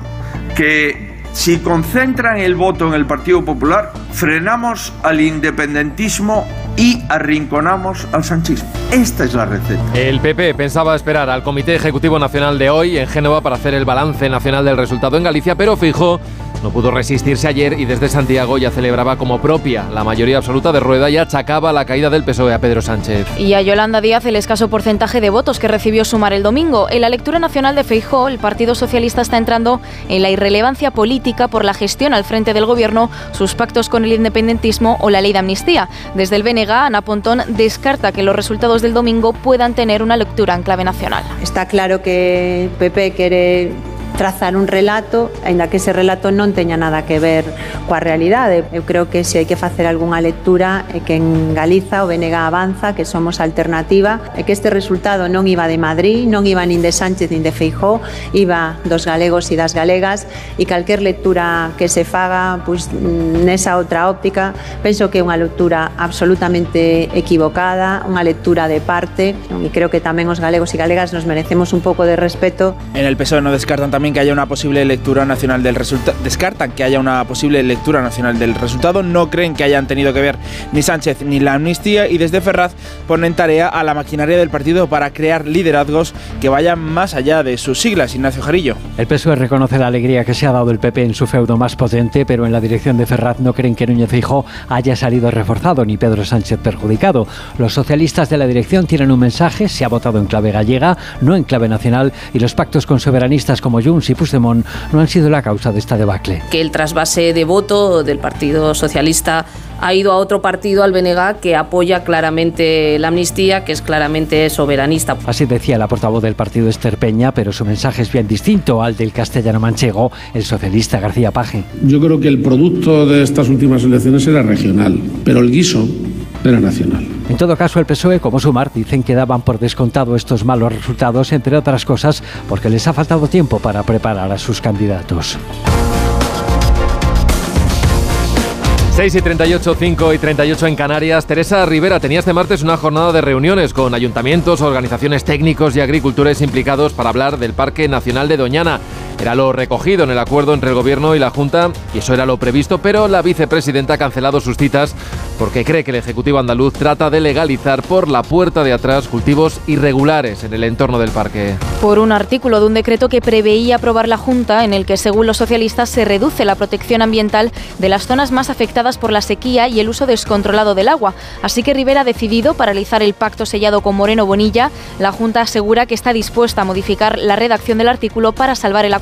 que si concentran el voto en el Partido Popular, frenamos al independentismo y arrinconamos al sanchismo. Esta es la receta. El PP pensaba esperar al Comité Ejecutivo Nacional de hoy en Génova para hacer el balance nacional del resultado en Galicia, pero fijó no pudo resistirse ayer y desde Santiago ya celebraba como propia la mayoría absoluta de Rueda y achacaba la caída del PSOE a Pedro Sánchez. Y a Yolanda Díaz el escaso porcentaje de votos que recibió Sumar el domingo. En la lectura nacional de Feijó, el Partido Socialista está entrando en la irrelevancia política por la gestión al frente del gobierno, sus pactos con el independentismo o la ley de amnistía. Desde el BNG, Ana Pontón descarta que los resultados del domingo puedan tener una lectura en clave nacional. Está claro que PP quiere trazar un relato, aínda que ese relato non teña nada que ver coa realidade. Eu creo que se hai que facer algunha lectura é que en Galiza o BNG avanza, que somos alternativa, e que este resultado non iba de Madrid, non iba nin de Sánchez nin de Feijó, iba dos galegos e das galegas, e calquer lectura que se faga pois, nesa outra óptica, penso que é unha lectura absolutamente equivocada, unha lectura de parte, e creo que tamén os galegos e galegas nos merecemos un pouco de respeto. En el PSOE no descartan tamén que haya una posible lectura nacional del resultado, descartan que haya una posible lectura nacional del resultado, no creen que hayan tenido que ver ni Sánchez ni la amnistía y desde Ferraz ponen tarea a la maquinaria del partido para crear liderazgos que vayan más allá de sus siglas. Ignacio Jarillo. El PSOE reconoce la alegría que se ha dado el PP en su feudo más potente, pero en la dirección de Ferraz no creen que Núñez Fijo haya salido reforzado ni Pedro Sánchez perjudicado. Los socialistas de la dirección tienen un mensaje, se ha votado en clave gallega, no en clave nacional, y los pactos con soberanistas como Junts y Puigdemont no han sido la causa de esta debacle. Que el trasvase de voto del Partido Socialista ha ido a otro partido, al BNG, que apoya claramente la amnistía, que es claramente soberanista. Así decía la portavoz del partido Esther Peña, pero su mensaje es bien distinto al del castellano manchego, el socialista García Paje. Yo creo que el producto de estas últimas elecciones era regional, pero el guiso era nacional. En todo caso, el PSOE como Sumar dicen que daban por descontado estos malos resultados, entre otras cosas, porque les ha faltado tiempo para preparar a sus candidatos. 6 y 38, 5 y 38 en Canarias. Teresa Rivera tenía este martes una jornada de reuniones con ayuntamientos, organizaciones técnicos y agricultores implicados para hablar del Parque Nacional de Doñana. Era lo recogido en el acuerdo entre el Gobierno y la Junta y eso era lo previsto, pero la vicepresidenta ha cancelado sus citas porque cree que el Ejecutivo andaluz trata de legalizar por la puerta de atrás cultivos irregulares en el entorno del parque. Por un artículo de un decreto que preveía aprobar la Junta en el que, según los socialistas, se reduce la protección ambiental de las zonas más afectadas por la sequía y el uso descontrolado del agua. Así que Rivera ha decidido paralizar el pacto sellado con Moreno Bonilla. La Junta asegura que está dispuesta a modificar la redacción del artículo para salvar el acuerdo.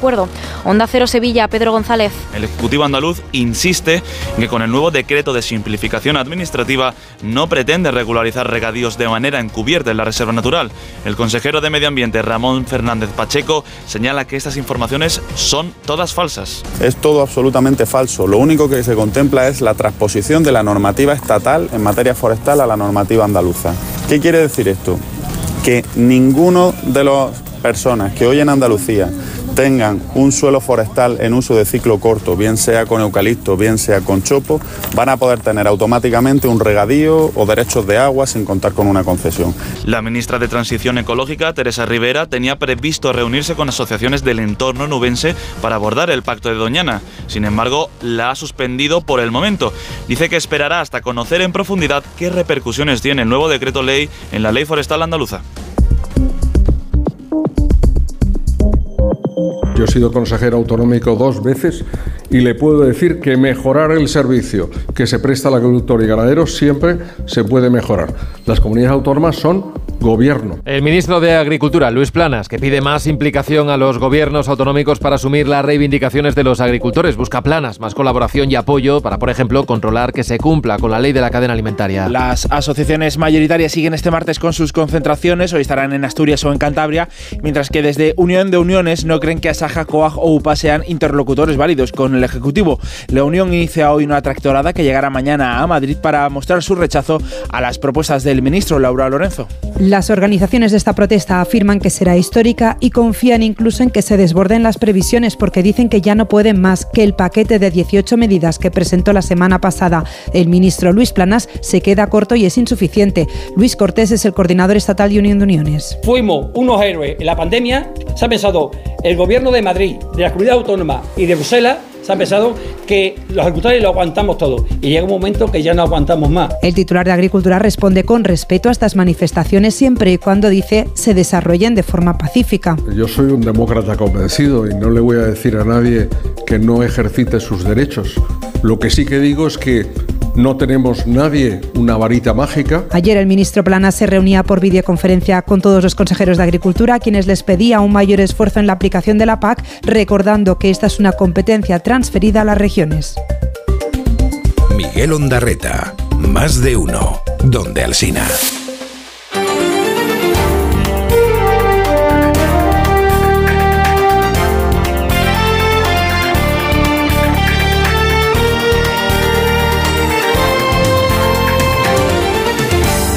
Onda Cero Sevilla, Pedro González. El Ejecutivo andaluz insiste en que con el nuevo decreto de simplificación administrativa no pretende regularizar regadíos de manera encubierta en la Reserva Natural. El consejero de Medio Ambiente, Ramón Fernández Pacheco, señala que estas informaciones son todas falsas. Es todo absolutamente falso. Lo único que se contempla es la transposición de la normativa estatal en materia forestal a la normativa andaluza. ¿Qué quiere decir esto? Que ninguno de las personas que hoy en Andalucía tengan un suelo forestal en uso de ciclo corto, bien sea con eucalipto, bien sea con chopo, van a poder tener automáticamente un regadío o derechos de agua sin contar con una concesión. La ministra de Transición Ecológica, Teresa Rivera, tenía previsto reunirse con asociaciones del entorno nubense para abordar el pacto de Doñana. Sin embargo, la ha suspendido por el momento. Dice que esperará hasta conocer en profundidad qué repercusiones tiene el nuevo decreto ley en la ley forestal andaluza. Yo he sido consejero autonómico dos veces y le puedo decir que mejorar el servicio que se presta al agricultor y ganadero siempre se puede mejorar. Las comunidades autónomas son gobierno. El ministro de Agricultura, Luis Planas, que pide más implicación a los gobiernos autonómicos para asumir las reivindicaciones de los agricultores, busca planas, más colaboración y apoyo para, por ejemplo, controlar que se cumpla con la ley de la cadena alimentaria. Las asociaciones mayoritarias siguen este martes con sus concentraciones, hoy estarán en Asturias o en Cantabria, mientras que desde Unión de Uniones no creen que Asaja, Coag o UPA sean interlocutores válidos con el Ejecutivo. La Unión inicia hoy una tractorada que llegará mañana a Madrid para mostrar su rechazo a las propuestas del ministro Laura Lorenzo. Las organizaciones de esta protesta afirman que será histórica y confían incluso en que se desborden las previsiones porque dicen que ya no pueden más, que el paquete de 18 medidas que presentó la semana pasada el ministro Luis Planas se queda corto y es insuficiente. Luis Cortés es el coordinador estatal de Unión de Uniones. Fuimos unos héroes en la pandemia, se ha pensado el gobierno de Madrid, de la comunidad autónoma y de Bruselas se ha pensado que los agricultores lo aguantamos todo y llega un momento que ya no aguantamos más. El titular de Agricultura responde con respeto a estas manifestaciones siempre y cuando dice se desarrollen de forma pacífica. Yo soy un demócrata convencido y no le voy a decir a nadie que no ejercite sus derechos. Lo que sí que digo es que no tenemos nadie una varita mágica. Ayer el ministro Planas se reunía por videoconferencia con todos los consejeros de Agricultura, a quienes les pedía un mayor esfuerzo en la aplicación de la PAC, recordando que esta es una competencia transferida a las regiones. Miguel Ondarreta, más de uno, donde Alsina.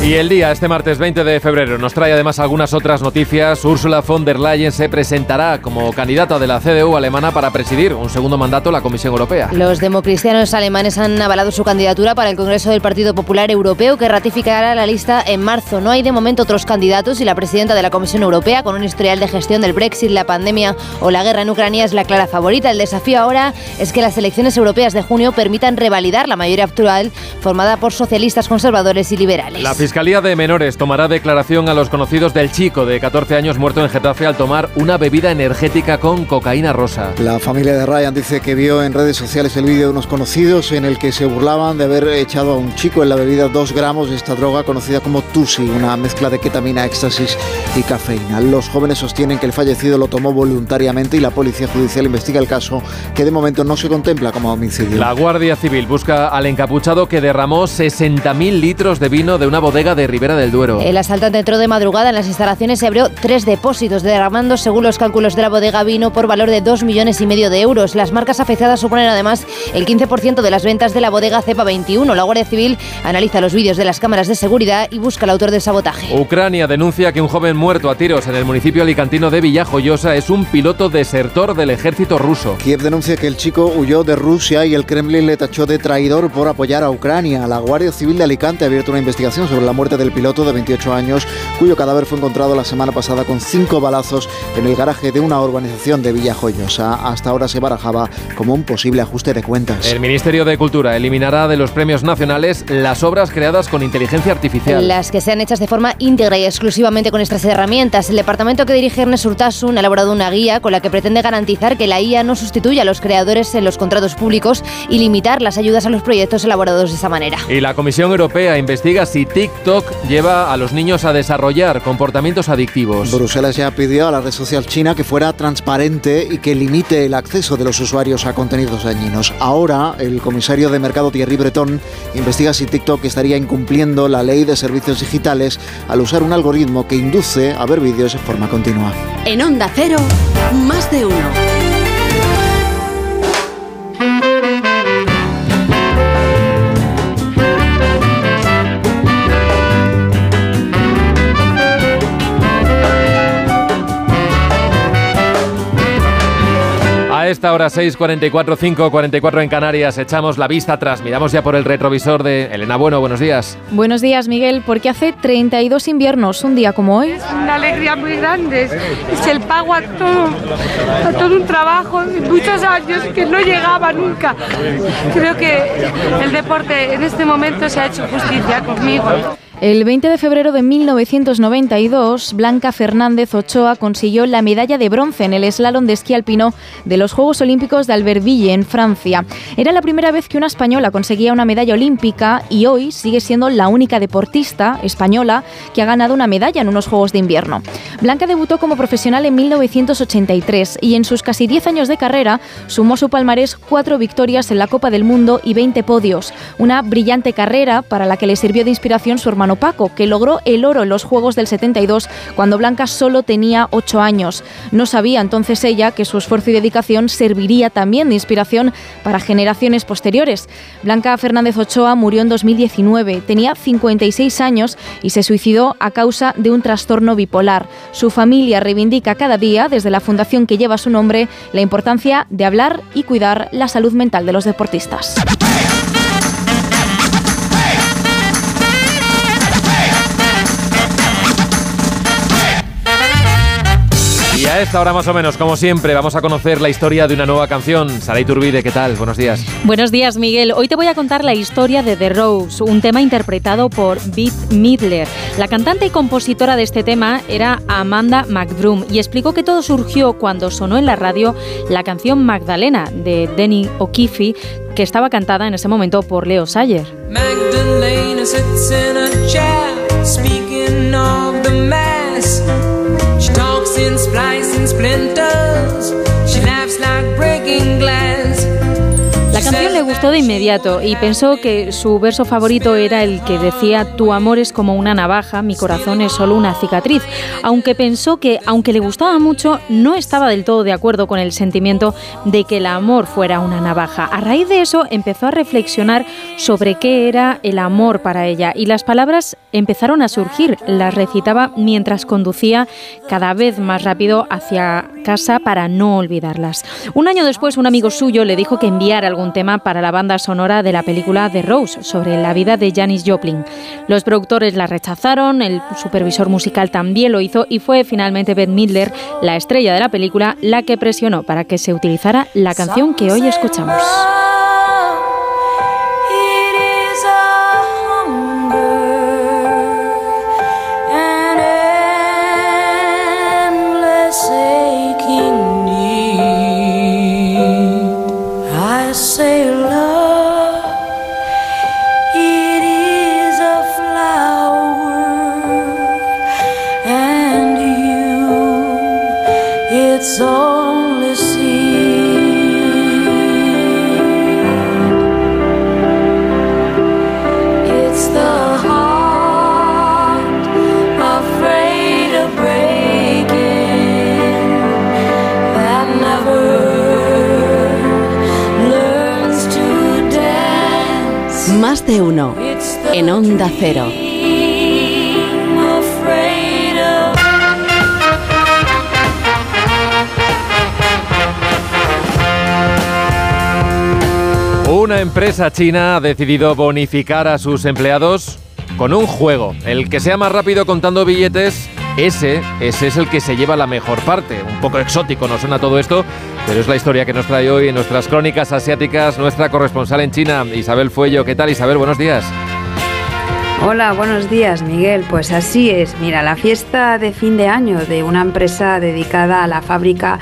Y el día, este martes 20 de febrero, nos trae además algunas otras noticias. Ursula von der Leyen se presentará como candidata de la CDU alemana para presidir un segundo mandato la Comisión Europea. Los democristianos alemanes han avalado su candidatura para el Congreso del Partido Popular Europeo que ratificará la lista en marzo. No hay de momento otros candidatos y la presidenta de la Comisión Europea, con un historial de gestión del Brexit, la pandemia o la guerra en Ucrania, es la clara favorita. El desafío ahora es que las elecciones europeas de junio permitan revalidar la mayoría actual formada por socialistas, conservadores y liberales. La Fiscalía de Menores tomará declaración a los conocidos del chico de 14 años muerto en Getafe al tomar una bebida energética con cocaína rosa. La familia de Ryan dice que vio en redes sociales el vídeo de unos conocidos en el que se burlaban de haber echado a un chico en la bebida dos gramos de esta droga conocida como Tusi, una mezcla de ketamina, éxtasis y cafeína. Los jóvenes sostienen que el fallecido lo tomó voluntariamente y la policía judicial investiga el caso, que de momento no se contempla como homicidio. La Guardia Civil busca al encapuchado que derramó 60.000 litros de vino de una bodega de Ribera del Duero. El asaltante entró de madrugada en las instalaciones y abrió tres depósitos, derramando, según los cálculos de la bodega, vino por valor de 2 millones y medio de euros. Las marcas afectadas suponen además el 15% de las ventas de la bodega Cepa 21. La Guardia Civil analiza los vídeos de las cámaras de seguridad y busca al autor del sabotaje. Ucrania denuncia que un joven muerto a tiros en el municipio alicantino de Villajoyosa es un piloto desertor del ejército ruso. Kiev denuncia que el chico huyó de Rusia y el Kremlin le tachó de traidor por apoyar a Ucrania. La Guardia Civil de Alicante ha abierto una investigación sobre la muerte del piloto de 28 años, cuyo cadáver fue encontrado la semana pasada con cinco balazos en el garaje de una urbanización de Villajoyosa. Hasta ahora se barajaba como un posible ajuste de cuentas. El Ministerio de Cultura eliminará de los premios nacionales las obras creadas con inteligencia artificial. Las que sean hechas de forma íntegra y exclusivamente con estas herramientas. El departamento que dirige Ernest Urtasun ha elaborado una guía con la que pretende garantizar que la IA no sustituya a los creadores en los contratos públicos y limitar las ayudas a los proyectos elaborados de esa manera. Y la Comisión Europea investiga si TikTok lleva a los niños a desarrollar comportamientos adictivos. Bruselas ya pidió a la red social china que fuera transparente y que limite el acceso de los usuarios a contenidos dañinos. Ahora, el comisario de mercado Thierry Breton investiga si TikTok estaría incumpliendo la ley de servicios digitales al usar un algoritmo que induce a ver vídeos de forma continua. En Onda Cero, más de uno. Esta hora 6.44, 5.44 en Canarias, echamos la vista atrás, miramos ya por el retrovisor de Elena Bueno, buenos días. Buenos días, Miguel, porque hace 32 inviernos, un día como hoy. Es una alegría muy grande, es el pago a todo, a todo un trabajo de muchos años que no llegaba nunca. Creo que el deporte en este momento se ha hecho justicia conmigo. El 20 de febrero de 1992, Blanca Fernández Ochoa consiguió la medalla de bronce en el slalom de esquí alpino de los Juegos Olímpicos de Albertville, en Francia. Era la primera vez que una española conseguía una medalla olímpica y hoy sigue siendo la única deportista española que ha ganado una medalla en unos Juegos de invierno. Blanca debutó como profesional en 1983 y en sus casi 10 años de carrera sumó su palmarés cuatro victorias en la Copa del Mundo y 20 podios. Una brillante carrera para la que le sirvió de inspiración su hermano Paco, que logró el oro en los Juegos del 72 cuando Blanca solo tenía 8 años. No sabía entonces ella que su esfuerzo y dedicación serviría también de inspiración para generaciones posteriores. Blanca Fernández Ochoa murió en 2019, tenía 56 años y se suicidó a causa de un trastorno bipolar. Su familia reivindica cada día, desde la fundación que lleva su nombre, la importancia de hablar y cuidar la salud mental de los deportistas. A esta hora más o menos, como siempre, vamos a conocer la historia de una nueva canción. Saray Turbide, ¿qué tal? Buenos días. Buenos días, Miguel. Hoy te voy a contar la historia de The Rose, un tema interpretado por Bette Midler. La cantante y compositora de este tema era Amanda McBroom y explicó que todo surgió cuando sonó en la radio la canción Magdalena de Denny O'Keefe, que estaba cantada en ese momento por Leo Sayer. Magdalena sits in a chair, speaking of the mass. She talks in She laughs like La canción gustó de inmediato y pensó que su verso favorito era el que decía Tu amor es como una navaja, mi corazón es solo una cicatriz, aunque pensó que, aunque le gustaba mucho, no estaba del todo de acuerdo con el sentimiento de que el amor fuera una navaja. A raíz de eso empezó a reflexionar sobre qué era el amor para ella y las palabras empezaron a surgir, las recitaba mientras conducía cada vez más rápido hacia casa para no olvidarlas. Un año después, un amigo suyo le dijo que enviara algún tema para la banda sonora de la película The Rose, sobre la vida de Janis Joplin. Los productores la rechazaron, el supervisor musical también lo hizo y fue finalmente Beth Midler, la estrella de la película, la que presionó para que se utilizara la canción que hoy escuchamos. Only seed. It's the heart afraid of breaking that never learns to dance. Más de uno. En Onda Cero. Una empresa china ha decidido bonificar a sus empleados con un juego. El que sea más rápido contando billetes, ese, es el que se lleva la mejor parte. Un poco exótico nos suena todo esto, pero es la historia que nos trae hoy en nuestras crónicas asiáticas nuestra corresponsal en China, Isabel Fuello. ¿Qué tal, Isabel? Buenos días. Hola, buenos días, Miguel. Pues así es. Mira, la fiesta de fin de año de una empresa dedicada a la fábrica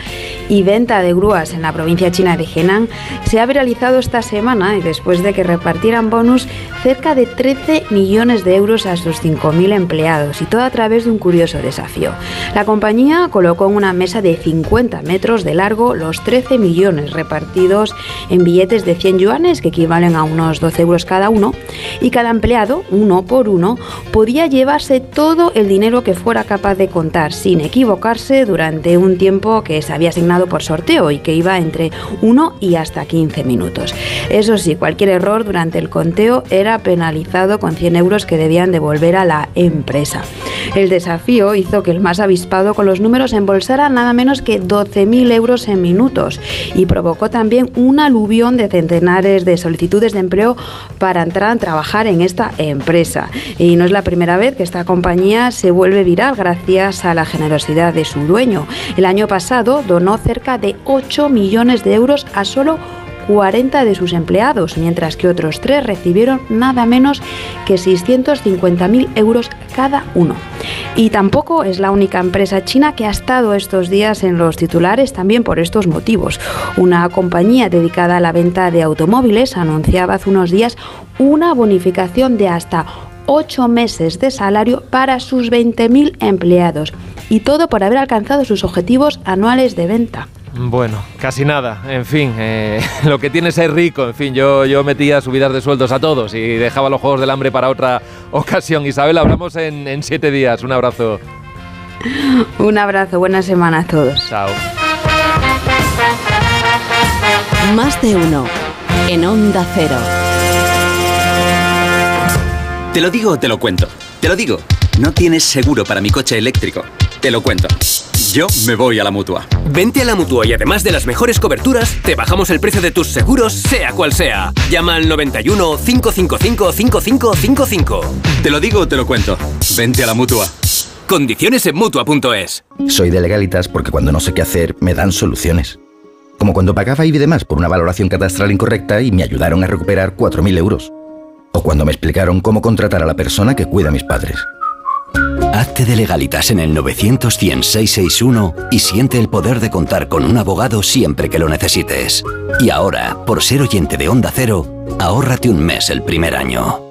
y venta de grúas en la provincia china de Henan se ha viralizado esta semana y después de que repartieran bonus cerca de 13 millones de euros a sus 5.000 empleados y todo a través de un curioso desafío. La compañía colocó en una mesa de 50 metros de largo los 13 millones repartidos en billetes de 100 yuanes que equivalen a unos 12 euros cada uno y cada empleado, uno por uno, podía llevarse todo el dinero que fuera capaz de contar sin equivocarse durante un tiempo que se había asignado por sorteo y que iba entre 1 y hasta 15 minutos. Eso sí, cualquier error durante el conteo era penalizado con 100 euros que debían devolver a la empresa. El desafío hizo que el más avispado con los números embolsara nada menos que 12.000 euros en minutos y provocó también un aluvión de centenares de solicitudes de empleo para entrar a trabajar en esta empresa. Y no es la primera vez que esta compañía se vuelve viral gracias a la generosidad de su dueño. El año pasado donó cerca de 8 millones de euros a solo 40 de sus empleados, mientras que otros tres recibieron nada menos que 650.000 euros cada uno. Y tampoco es la única empresa china que ha estado estos días en los titulares también por estos motivos. Una compañía dedicada a la venta de automóviles anunciaba hace unos días una bonificación de hasta 8 meses de salario para sus 20.000 empleados. Y todo por haber alcanzado sus objetivos anuales de venta. Bueno, casi nada. En fin, eh, <laughs> lo que tiene es ser rico. En fin, yo, yo metía subidas de sueldos a todos y dejaba los Juegos del Hambre para otra <laughs> ocasión. Isabel, hablamos en, en siete días. Un abrazo. Un abrazo, buena semana a todos. Chao. Más de uno. En Onda Cero. Te lo digo o te lo cuento. Te lo digo. No tienes seguro para mi coche eléctrico. Te lo cuento. Yo me voy a la mutua. Vente a la mutua y además de las mejores coberturas, te bajamos el precio de tus seguros, sea cual sea. Llama al 91 555 5555. Te lo digo o te lo cuento. Vente a la mutua. Condiciones en mutua.es. Soy de legalitas porque cuando no sé qué hacer, me dan soluciones. Como cuando pagaba IBI de más por una valoración catastral incorrecta y me ayudaron a recuperar 4.000 euros. O cuando me explicaron cómo contratar a la persona que cuida a mis padres. Hazte de legalitas en el 900 661 y siente el poder de contar con un abogado siempre que lo necesites. Y ahora, por ser oyente de Onda Cero, ahórrate un mes el primer año.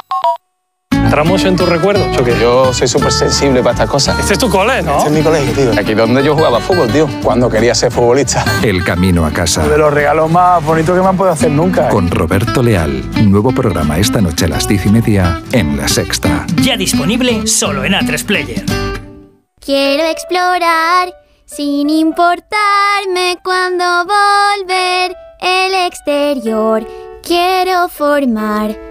¿Entramos en tus recuerdos o qué? Yo soy súper sensible para estas cosas. Este es tu cole, ¿no? Este es mi colegio, tío. Aquí donde yo jugaba fútbol, tío. Cuando quería ser futbolista. El camino a casa. De los regalos más bonitos que me han podido hacer nunca. ¿eh? Con Roberto Leal. Nuevo programa esta noche a las diez y media en La Sexta. Ya disponible solo en A3 Player. Quiero explorar sin importarme cuando volver el exterior. Quiero formar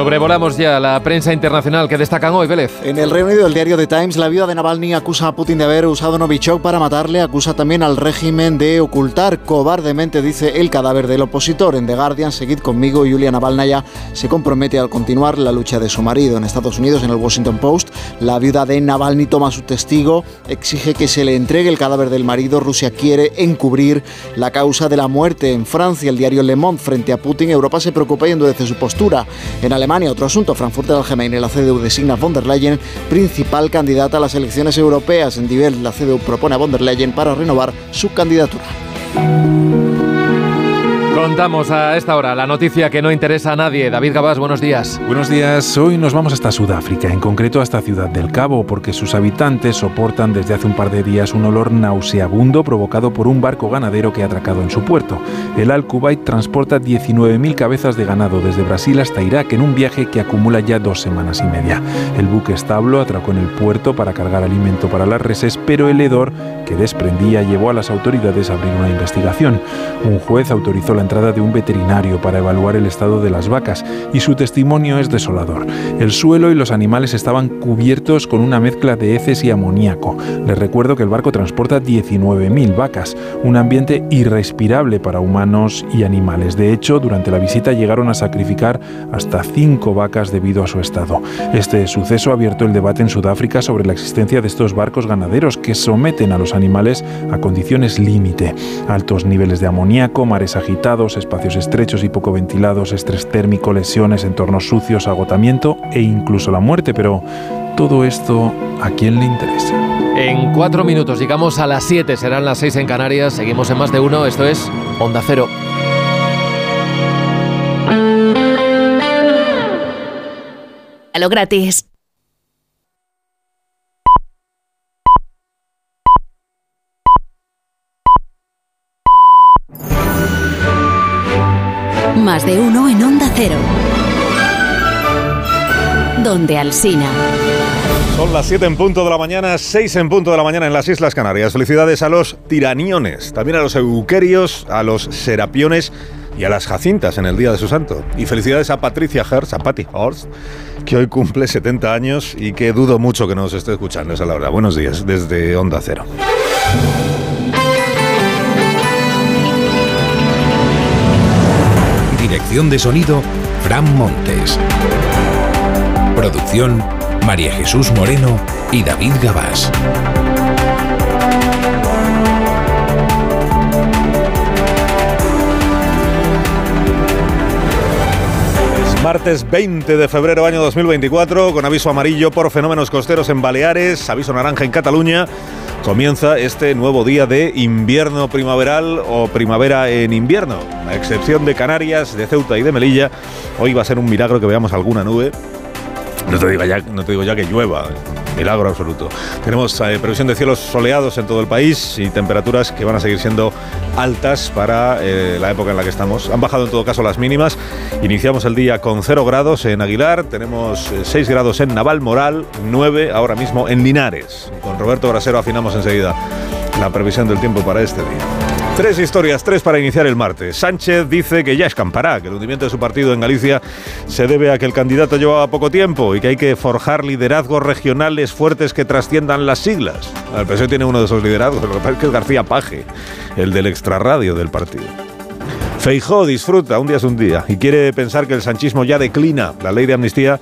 Sobrevolamos ya la prensa internacional que destacan hoy, Vélez. En el Reino Unido, el diario The Times, la viuda de Navalny acusa a Putin de haber usado Novichok para matarle, acusa también al régimen de ocultar cobardemente, dice, el cadáver del opositor. En The Guardian, seguid conmigo, Yulia Navalnaya se compromete a continuar la lucha de su marido. En Estados Unidos, en el Washington Post, la viuda de Navalny toma su testigo, exige que se le entregue el cadáver del marido. Rusia quiere encubrir la causa de la muerte. En Francia, el diario Le Monde, frente a Putin, Europa se preocupa y endurece su postura. En Alemania, otro asunto, Frankfurt Allgemeine, la CDU designa a von der Leyen principal candidata a las elecciones europeas. En Divel, la CDU propone a von der Leyen para renovar su candidatura. Contamos a esta hora la noticia que no interesa a nadie. David Gabás, buenos días. Buenos días. Hoy nos vamos hasta Sudáfrica, en concreto hasta Ciudad del Cabo, porque sus habitantes soportan desde hace un par de días un olor nauseabundo provocado por un barco ganadero que ha atracado en su puerto. El Al Kuwait transporta 19.000 cabezas de ganado desde Brasil hasta Irak en un viaje que acumula ya dos semanas y media. El buque establo atracó en el puerto para cargar alimento para las reses, pero el hedor que desprendía llevó a las autoridades a abrir una investigación. Un juez autorizó la entrada de un veterinario para evaluar el estado de las vacas y su testimonio es desolador. El suelo y los animales estaban cubiertos con una mezcla de heces y amoníaco. Les recuerdo que el barco transporta 19.000 vacas, un ambiente irrespirable para humanos y animales. De hecho, durante la visita llegaron a sacrificar hasta 5 vacas debido a su estado. Este suceso ha abierto el debate en Sudáfrica sobre la existencia de estos barcos ganaderos que someten a los animales a condiciones límite. Altos niveles de amoníaco, mares agitados, espacios estrechos y poco ventilados, estrés térmico, lesiones, entornos sucios, agotamiento e incluso la muerte. Pero todo esto, ¿a quién le interesa? En cuatro minutos llegamos a las 7, serán las 6 en Canarias. Seguimos en más de uno, esto es Onda Cero. A lo gratis. Más de uno en Onda Cero. Donde Alsina. Son las 7 en punto de la mañana, 6 en punto de la mañana en las Islas Canarias. Felicidades a los tiraniones, también a los euquerios, a los serapiones y a las jacintas en el día de su santo. Y felicidades a Patricia Hertz, a Patty Horst, que hoy cumple 70 años y que dudo mucho que nos esté escuchando, esa es la verdad. Buenos días desde Onda Cero. De sonido, Fran Montes. Producción María Jesús Moreno y David Gabás. Martes 20 de febrero año 2024, con aviso amarillo por fenómenos costeros en Baleares, aviso naranja en Cataluña. Comienza este nuevo día de invierno primaveral o primavera en invierno. A excepción de Canarias, de Ceuta y de Melilla, hoy va a ser un milagro que veamos alguna nube. No te digo ya, que llueva, milagro absoluto. Tenemos eh, previsión de cielos soleados en todo el país y temperaturas que van a seguir siendo altas para eh, la época en la que estamos. Han bajado en todo caso las mínimas. Iniciamos el día con 0 grados en Aguilar, tenemos 6 eh, grados en Navalmoral, 9 ahora mismo en Linares. Con Roberto Brasero afinamos enseguida la previsión del tiempo para este día. Tres historias, tres para iniciar el martes. Sánchez dice que ya escampará, que el hundimiento de su partido en Galicia se debe a que el candidato llevaba poco tiempo y que hay que forjar liderazgos regionales fuertes que trasciendan las siglas. El PSOE tiene uno de esos liderazgos, lo que pasa es que es García Paje, el del extrarradio del partido. Feijó disfruta, un día es un día, y quiere pensar que el sanchismo ya declina. La ley de amnistía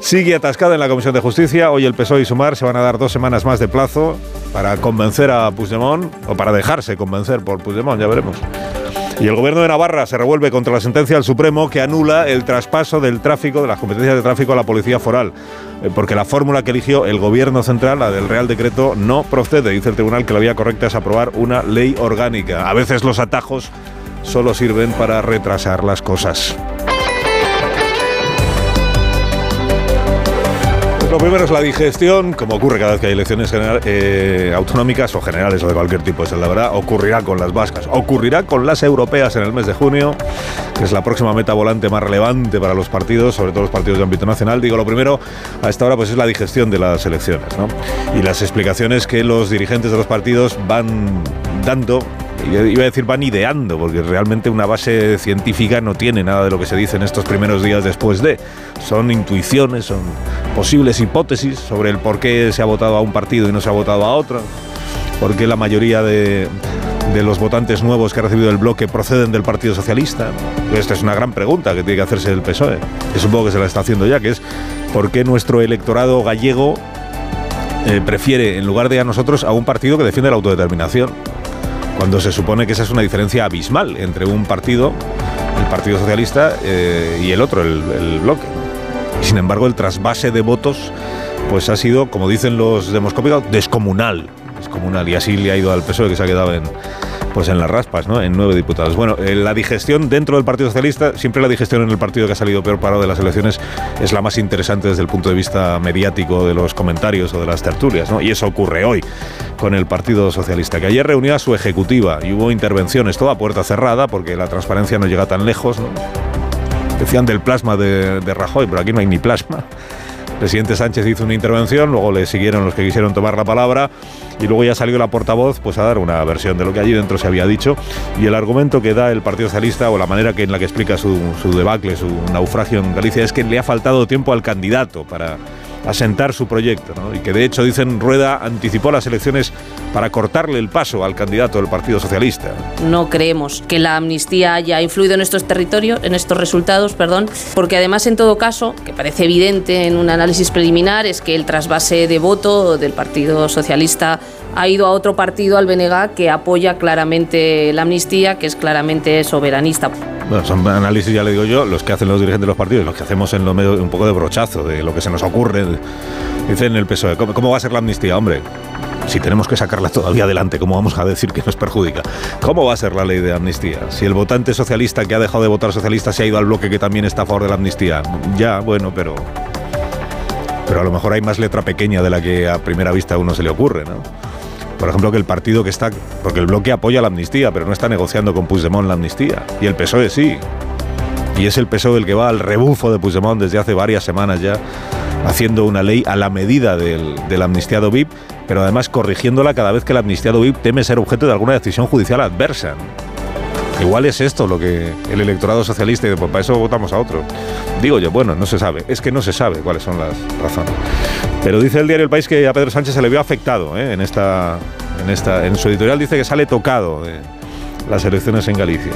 sigue atascada en la Comisión de Justicia. Hoy el PSOE y Sumar se van a dar dos semanas más de plazo para convencer a Puigdemont o para dejarse convencer por Puigdemont, ya veremos. Y el gobierno de Navarra se revuelve contra la sentencia del Supremo que anula el traspaso del tráfico, de las competencias de tráfico a la policía foral, eh, porque la fórmula que eligió el gobierno central, la del Real Decreto, no procede. Dice el tribunal que la vía correcta es aprobar una ley orgánica. A veces los atajos solo sirven para retrasar las cosas. Lo primero es la digestión, como ocurre cada vez que hay elecciones eh, autonómicas o generales o de cualquier tipo, es la verdad, ocurrirá con las vascas, ocurrirá con las europeas en el mes de junio, que es la próxima meta volante más relevante para los partidos, sobre todo los partidos de ámbito nacional. Digo, lo primero a esta hora pues es la digestión de las elecciones, ¿no? Y las explicaciones que los dirigentes de los partidos van dando iba a decir van ideando, porque realmente una base científica no tiene nada de lo que se dice en estos primeros días después de. Son intuiciones, son posibles hipótesis sobre el por qué se ha votado a un partido y no se ha votado a otro, por qué la mayoría de, los votantes nuevos que ha recibido el bloque proceden del Partido Socialista. Esta es una gran pregunta que tiene que hacerse el PSOE, que supongo que se la está haciendo ya, que es por qué nuestro electorado gallego eh, prefiere, en lugar de a nosotros, a un partido que defiende la autodeterminación cuando se supone que esa es una diferencia abismal entre un partido, el Partido Socialista, eh, y el otro, el, bloque. Sin embargo, el trasvase de votos pues ha sido, como dicen los demoscópicos, descomunal. Descomunal. Y así le ha ido al PSOE que se ha quedado en, pues en las raspas, ¿no? En nueve diputados. Bueno, eh, la digestión dentro del Partido Socialista, siempre la digestión en el partido que ha salido peor parado de las elecciones es la más interesante desde el punto de vista mediático de los comentarios o de las tertulias, ¿no? Y eso ocurre hoy con el Partido Socialista, que ayer reunió a su ejecutiva y hubo intervenciones, toda puerta cerrada, porque la transparencia no llega tan lejos. Decían del plasma de, de Rajoy, pero aquí no hay ni plasma. El presidente Sánchez hizo una intervención, luego le siguieron los que quisieron tomar la palabra y luego ya salió la portavoz pues a dar una versión de lo que allí dentro se había dicho y el argumento que da el Partido Socialista o la manera en la que explica su, su debacle, su naufragio en Galicia es que le ha faltado tiempo al candidato para asentar su proyecto. Y que de hecho, dicen, Rueda anticipó las elecciones para cortarle el paso al candidato del Partido Socialista. No creemos que la amnistía haya influido en estos territorios, en estos resultados, perdón, porque además en todo caso, que parece evidente en un análisis preliminar, es que el trasvase de voto del Partido Socialista ha ido a otro partido, al BNG, que apoya claramente la amnistía, que es claramente soberanista. Son análisis, ya le digo yo, los que hacen los dirigentes de los partidos, los que hacemos en lo medio un poco de brochazo, de lo que se nos ocurre. Dicen el PSOE, ¿cómo, va a ser la amnistía? Hombre, si tenemos que sacarla todavía adelante, ¿cómo vamos a decir que nos perjudica? ¿Cómo va a ser la ley de amnistía? Si el votante socialista que ha dejado de votar socialista se ha ido al bloque que también está a favor de la amnistía, ya, bueno, pero... Pero a lo mejor hay más letra pequeña de la que a primera vista a uno se le ocurre, ¿no? Por ejemplo, que el partido que está. Porque el bloque apoya la amnistía, pero no está negociando con Puigdemont la amnistía. Y el PSOE sí. Y es el PSOE el que va al rebufo de Puigdemont desde hace varias semanas ya, haciendo una ley a la medida del, del amnistiado VIP, pero además corrigiéndola cada vez que el amnistiado VIP teme ser objeto de alguna decisión judicial adversa. Igual es esto lo que el electorado socialista y pues para eso votamos a otro. Digo yo, bueno, no se sabe. Es que no se sabe cuáles son las razones. Pero dice el diario El País que a Pedro Sánchez se le vio afectado ¿eh? en esta, en esta, en su editorial dice que sale tocado de las elecciones en Galicia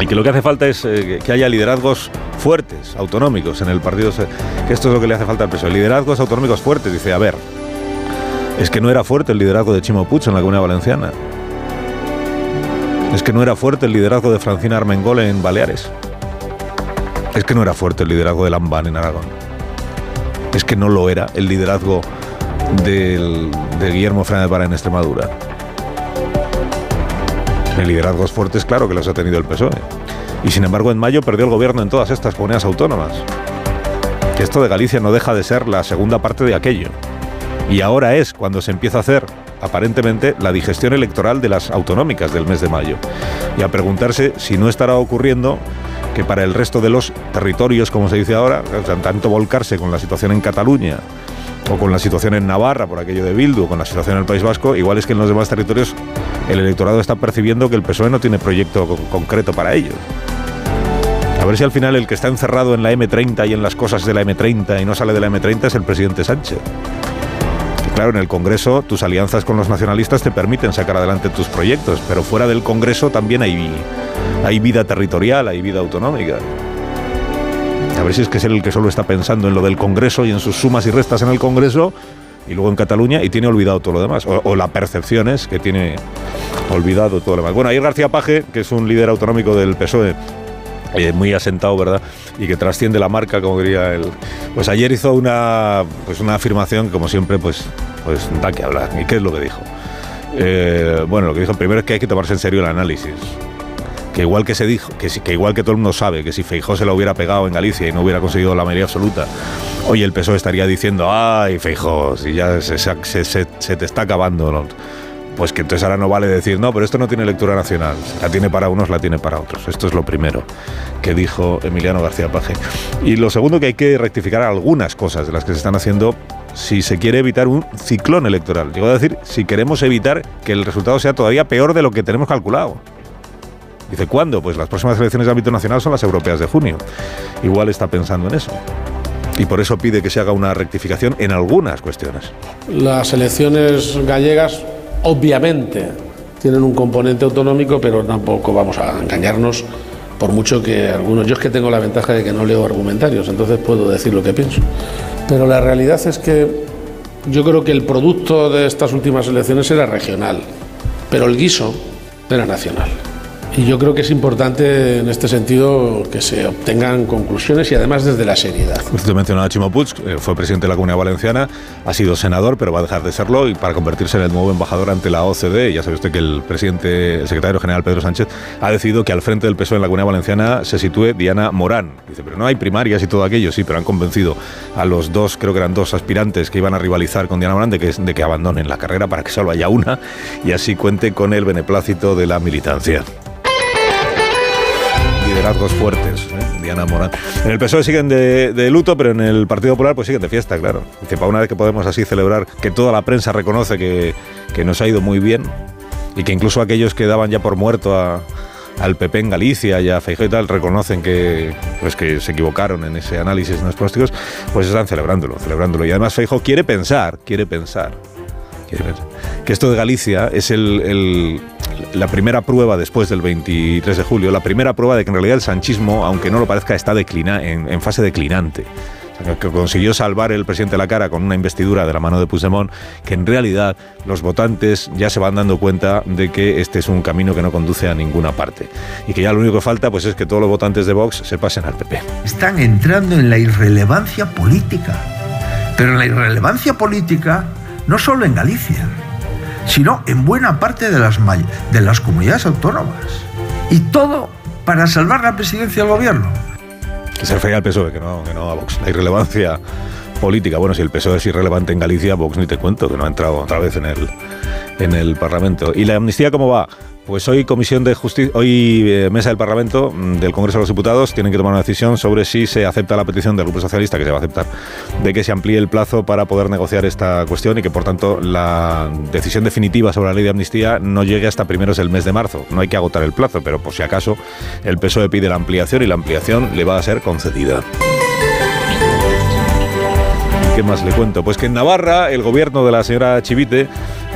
y que lo que hace falta es eh, que haya liderazgos fuertes, autonómicos en el partido, que esto es lo que le hace falta al PSOE, liderazgos autonómicos fuertes. Dice, a ver, es que no era fuerte el liderazgo de Chimo en la Comunidad Valenciana. Es que no era fuerte el liderazgo de Francina Armengol en Baleares. Es que no era fuerte el liderazgo de Lambán en Aragón. Es que no lo era el liderazgo de Guillermo Fernández Vara en Extremadura. El liderazgos fuertes, claro que los ha tenido el PSOE. Y sin embargo, en mayo perdió el gobierno en todas estas comunidades autónomas. Esto de Galicia no deja de ser la segunda parte de aquello. Y ahora es cuando se empieza a hacer, aparentemente, la digestión electoral de las autonómicas del mes de mayo. Y a preguntarse si no estará ocurriendo que para el resto de los territorios, como se dice ahora, tanto volcarse con la situación en Cataluña o con la situación en Navarra por aquello de Bildu con la situación en el País Vasco, igual es que en los demás territorios el electorado está percibiendo que el PSOE no tiene proyecto concreto para ellos. A ver si al final el que está encerrado en la M30 y en las cosas de la M30 y no sale de la M30 es el presidente Sánchez. Claro, en el Congreso tus alianzas con los nacionalistas te permiten sacar adelante tus proyectos, pero fuera del Congreso también hay, hay vida territorial, hay vida autonómica. A ver si es que es el que solo está pensando en lo del Congreso y en sus sumas y restas en el Congreso y luego en Cataluña y tiene olvidado todo lo demás. O, la percepción es que tiene olvidado todo lo demás. Bueno, ahí García Paje, que es un líder autonómico del PSOE, muy asentado, ¿verdad? Y que trasciende la marca, como diría él. Pues ayer hizo una, pues una afirmación que, como siempre, pues, pues da que hablar. ¿Y qué es lo que dijo? Eh, bueno, lo que dijo primero es que hay que tomarse en serio el análisis que igual que se dijo, que, igual que todo el mundo sabe, que si Feijó se lo hubiera pegado en Galicia y no hubiera conseguido la mayoría absoluta, hoy el PSOE estaría diciendo, ay, Feijó, si ya se, te está acabando, pues que entonces ahora no vale decir, no, pero esto no tiene lectura nacional, la tiene para unos, la tiene para otros. Esto es lo primero que dijo Emiliano García Paje. Y lo segundo que hay que rectificar algunas cosas de las que se están haciendo si se quiere evitar un ciclón electoral. Digo a decir, si queremos evitar que el resultado sea todavía peor de lo que tenemos calculado. Dice, ¿cuándo? Pues las próximas elecciones de ámbito nacional son las europeas de junio. Igual está pensando en eso. Y por eso pide que se haga una rectificación en algunas cuestiones. Las elecciones gallegas, obviamente, tienen un componente autonómico, pero tampoco vamos a engañarnos, por mucho que algunos. Yo es que tengo la ventaja de que no leo argumentarios, entonces puedo decir lo que pienso. Pero la realidad es que yo creo que el producto de estas últimas elecciones era regional, pero el guiso era nacional. Y yo creo que es importante en este sentido que se obtengan conclusiones y además desde la seriedad. Usted mencionó a Chimo eh, fue presidente de la Comunidad Valenciana, ha sido senador, pero va a dejar de serlo y para convertirse en el nuevo embajador ante la OCDE. Ya sabe usted que el presidente, el secretario general Pedro Sánchez, ha decidido que al frente del PSOE en la Comunidad Valenciana se sitúe Diana Morán. Dice, pero no hay primarias y todo aquello, sí, pero han convencido a los dos, creo que eran dos aspirantes que iban a rivalizar con Diana Morán de que abandonen la carrera para que solo haya una y así cuente con el beneplácito de la militancia liderazgos fuertes, ¿eh? Diana Morán. En el PSOE siguen de, luto, pero en el Partido Popular pues siguen de fiesta, claro. Dice, para una vez que podemos así celebrar que toda la prensa reconoce que, nos ha ido muy bien y que incluso aquellos que daban ya por muerto al PP en Galicia y a Feijóo y tal reconocen que pues que se equivocaron en ese análisis en los pronósticos, pues están celebrándolo, celebrándolo. Y además Feijóo quiere pensar, quiere pensar, quiere pensar que esto de Galicia es el la primera prueba después del 23 de julio, la primera prueba de que en realidad el sanchismo, aunque no lo parezca, está declina, en, fase declinante. Que consiguió salvar el presidente la cara con una investidura de la mano de Puigdemont, que en realidad los votantes ya se van dando cuenta de que este es un camino que no conduce a ninguna parte. Y que ya lo único que falta pues es que todos los votantes de Vox se pasen al PP. Están entrando en la irrelevancia política, pero en la irrelevancia política no solo en Galicia, sino en buena parte de las, de las comunidades autónomas. Y todo para salvar la presidencia del gobierno. Que se refería al PSOE, que no, que no a Vox. La irrelevancia política. Bueno, si el PSOE es irrelevante en Galicia, Vox ni te cuento, que no ha entrado otra vez en el, en el Parlamento. ¿Y la amnistía cómo va? Pues hoy Comisión de Justicia, hoy eh, Mesa del Parlamento mm, del Congreso de los Diputados tienen que tomar una decisión sobre si se acepta la petición del Grupo Socialista, que se va a aceptar, de que se amplíe el plazo para poder negociar esta cuestión y que por tanto la decisión definitiva sobre la ley de amnistía no llegue hasta primeros del mes de marzo. No hay que agotar el plazo, pero por si acaso el PSOE pide la ampliación y la ampliación le va a ser concedida. ¿Qué más le cuento? Pues que en Navarra el gobierno de la señora Chivite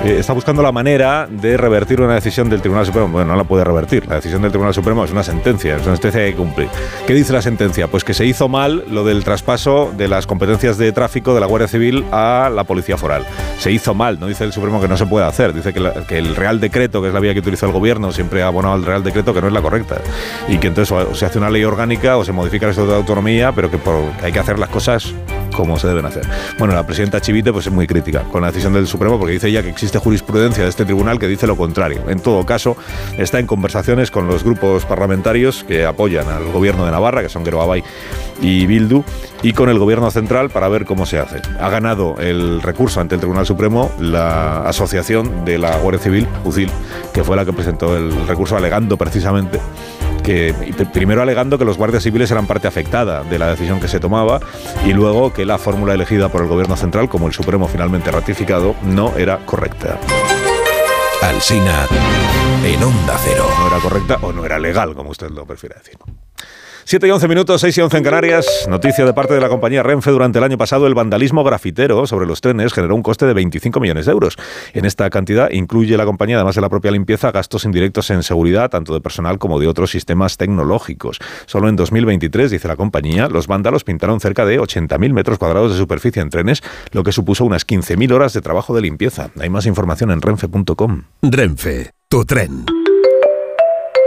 eh, está buscando la manera de revertir una decisión del Tribunal Supremo. Bueno, no la puede revertir. La decisión del Tribunal Supremo es una sentencia, es una sentencia que cumplir. ¿Qué dice la sentencia? Pues que se hizo mal lo del traspaso de las competencias de tráfico de la Guardia Civil a la Policía Foral. Se hizo mal, no dice el Supremo que no se puede hacer, dice que, el Real Decreto, que es la vía que utilizó el gobierno, siempre ha abonado al Real Decreto que no es la correcta. Y que entonces o se hace una ley orgánica o se modifica el Estatuto de Autonomía, pero que hay que hacer las cosas como se deben hacer. Bueno, la presidenta Chivite pues es muy crítica con la decisión del Supremo porque dice ella que existe jurisprudencia de este tribunal que dice lo contrario. En todo caso, está en conversaciones con los grupos parlamentarios que apoyan al gobierno de Navarra, que son Geroabay y Bildu, y con el gobierno central para ver cómo se hace. Ha ganado el recurso ante el Tribunal Supremo la asociación de la Guardia Civil, UCIL, que fue la que presentó el recurso alegando precisamente que primero alegando que los guardias civiles eran parte afectada de la decisión que se tomaba y luego que la fórmula elegida por el gobierno central, como el Supremo finalmente ratificado, no era correcta. Alsina en Onda Cero. No era correcta o no era legal, como usted lo prefiere decir. 7 y 11 minutos, 6 y 11 en Canarias. Noticia de parte de la compañía Renfe. Durante el año pasado, el vandalismo grafitero sobre los trenes generó un coste de 25 millones de euros. En esta cantidad incluye la compañía, además de la propia limpieza, gastos indirectos en seguridad, tanto de personal como de otros sistemas tecnológicos. Solo en 2023, dice la compañía, los vándalos pintaron cerca de 80.000 metros cuadrados de superficie en trenes, lo que supuso unas 15.000 horas de trabajo de limpieza. Hay más información en renfe.com. Renfe, tu tren.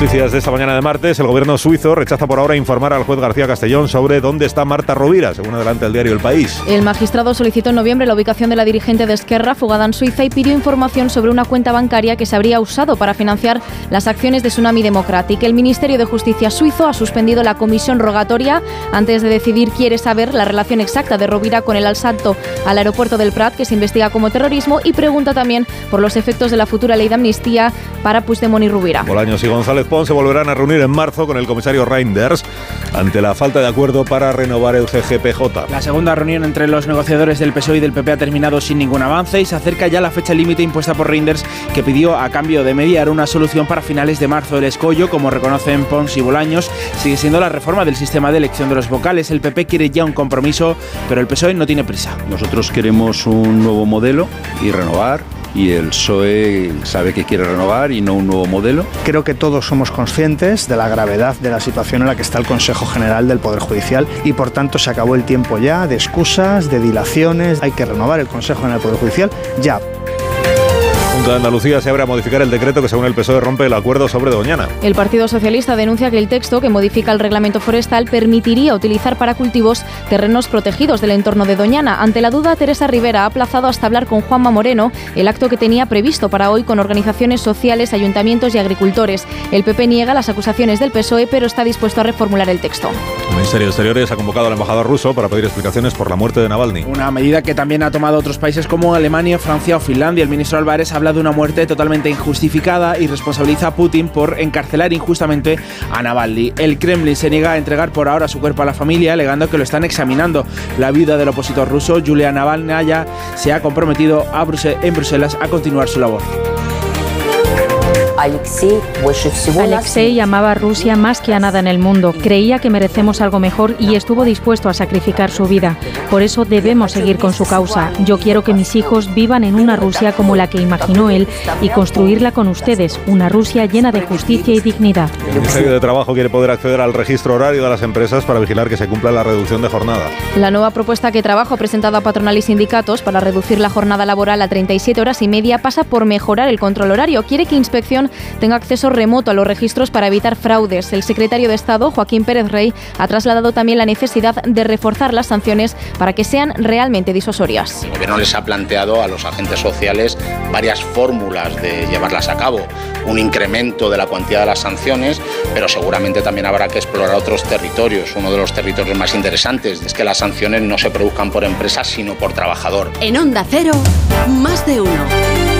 Noticias de esta mañana de martes. El gobierno suizo rechaza por ahora informar al juez García Castellón sobre dónde está Marta Rovira, según adelanta el diario El País. El magistrado solicitó en noviembre la ubicación de la dirigente de Esquerra, fugada en Suiza, y pidió información sobre una cuenta bancaria que se habría usado para financiar las acciones de Tsunami Democratic. El Ministerio de Justicia suizo ha suspendido la comisión rogatoria antes de decidir quiere saber la relación exacta de Rovira con el asalto al aeropuerto del Prat, que se investiga como terrorismo, y pregunta también por los efectos de la futura ley de amnistía para Puigdemont y Rovira. Bolaños y González Pons se volverán a reunir en marzo con el comisario Reinders ante la falta de acuerdo para renovar el GGPJ. La segunda reunión entre los negociadores del PSOE y del PP ha terminado sin ningún avance y se acerca ya la fecha límite impuesta por Reinders que pidió a cambio de mediar una solución para finales de marzo. El escollo, como reconocen Pons y Bolaños, sigue siendo la reforma del sistema de elección de los vocales. El PP quiere ya un compromiso, pero el PSOE no tiene prisa. Nosotros queremos un nuevo modelo y renovar. Y el PSOE sabe que quiere renovar y no un nuevo modelo. Creo que todos somos conscientes de la gravedad de la situación en la que está el Consejo General del Poder Judicial y por tanto se acabó el tiempo ya de excusas, de dilaciones. Hay que renovar el Consejo General del Poder Judicial ya. Junta de Andalucía se abre a modificar el decreto que según el PSOE rompe el acuerdo sobre Doñana. El Partido Socialista denuncia que el texto que modifica el reglamento forestal permitiría utilizar para cultivos terrenos protegidos del entorno de Doñana. Ante la duda, Teresa Rivera ha aplazado hasta hablar con Juanma Moreno el acto que tenía previsto para hoy con organizaciones sociales, ayuntamientos y agricultores. El PP niega las acusaciones del PSOE, pero está dispuesto a reformular el texto. El Ministerio de Exteriores ha convocado al embajador ruso para pedir explicaciones por la muerte de Navalny. Una medida que también ha tomado otros países como Alemania, Francia o Finlandia. El ministro Álvarez habla de una muerte totalmente injustificada y responsabiliza a Putin por encarcelar injustamente a Navalny. El Kremlin se niega a entregar por ahora su cuerpo a la familia, alegando que lo están examinando. La viuda del opositor ruso, Julia Navalnaya, se ha comprometido en Bruselas a continuar su labor. Alexei amaba a Rusia más que a nada en el mundo. Creía que merecemos algo mejor y estuvo dispuesto a sacrificar su vida. Por eso debemos seguir con su causa. Yo quiero que mis hijos vivan en una Rusia como la que imaginó él y construirla con ustedes, una Rusia llena de justicia y dignidad. El Ministerio de Trabajo quiere poder acceder al registro horario de las empresas para vigilar que se cumpla la reducción de jornada. La nueva propuesta que Trabajo ha presentado a patronal y sindicatos para reducir la jornada laboral a 37 horas y media pasa por mejorar el control horario. Quiere que Inspección tenga acceso remoto a los registros para evitar fraudes. El secretario de Estado, Joaquín Pérez Rey, ha trasladado también la necesidad de reforzar las sanciones para que sean realmente disuasorias. El gobierno les ha planteado a los agentes sociales varias fórmulas de llevarlas a cabo. Un incremento de la cuantía de las sanciones, pero seguramente también habrá que explorar otros territorios. Uno de los territorios más interesantes es que las sanciones no se produzcan por empresas, sino por trabajador. En Onda Cero, más de uno.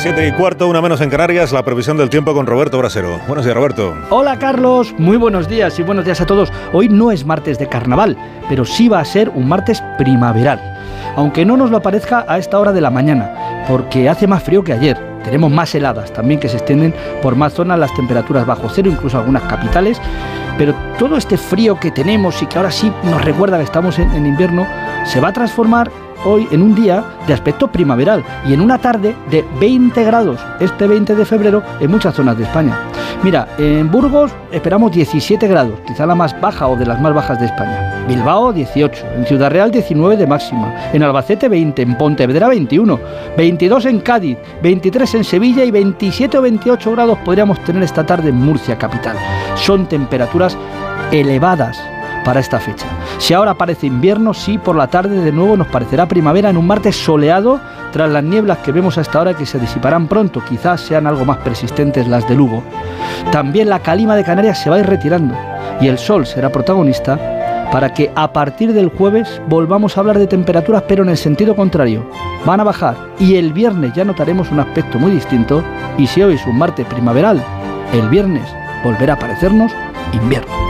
Las 7 y cuarto, una menos en Canarias, la previsión del tiempo con Roberto Brasero. Buenos días, Roberto. Hola, Carlos. Muy buenos días y buenos días a todos. Hoy no es martes de carnaval, pero sí va a ser un martes primaveral. Aunque no nos lo parezca a esta hora de la mañana, porque hace más frío que ayer. Tenemos más heladas también que se extienden por más zonas las temperaturas bajo cero, incluso algunas capitales. Pero todo este frío que tenemos y que ahora sí nos recuerda que estamos en, en invierno, se va a transformar hoy en un día de aspecto primaveral y en una tarde de 20 grados este 20 de febrero en muchas zonas de España. Mira, en Burgos esperamos 17 grados, quizá la más baja o de las más bajas de España. Bilbao 18, en Ciudad Real 19 de máxima, en Albacete 20, en Pontevedra 21, 22 en Cádiz, 23 en Sevilla y 27 o 28 grados podríamos tener esta tarde en Murcia capital. Son temperaturas elevadas para esta fecha. Si ahora parece invierno, sí, por la tarde de nuevo nos parecerá primavera en un martes soleado tras las nieblas que vemos a esta hora que se disiparán pronto, quizás sean algo más persistentes las de Lugo. También la calima de Canarias se va a ir retirando y el sol será protagonista para que a partir del jueves volvamos a hablar de temperaturas pero en el sentido contrario. Van a bajar y el viernes ya notaremos un aspecto muy distinto y si hoy es un martes primaveral, el viernes volverá a parecernos invierno.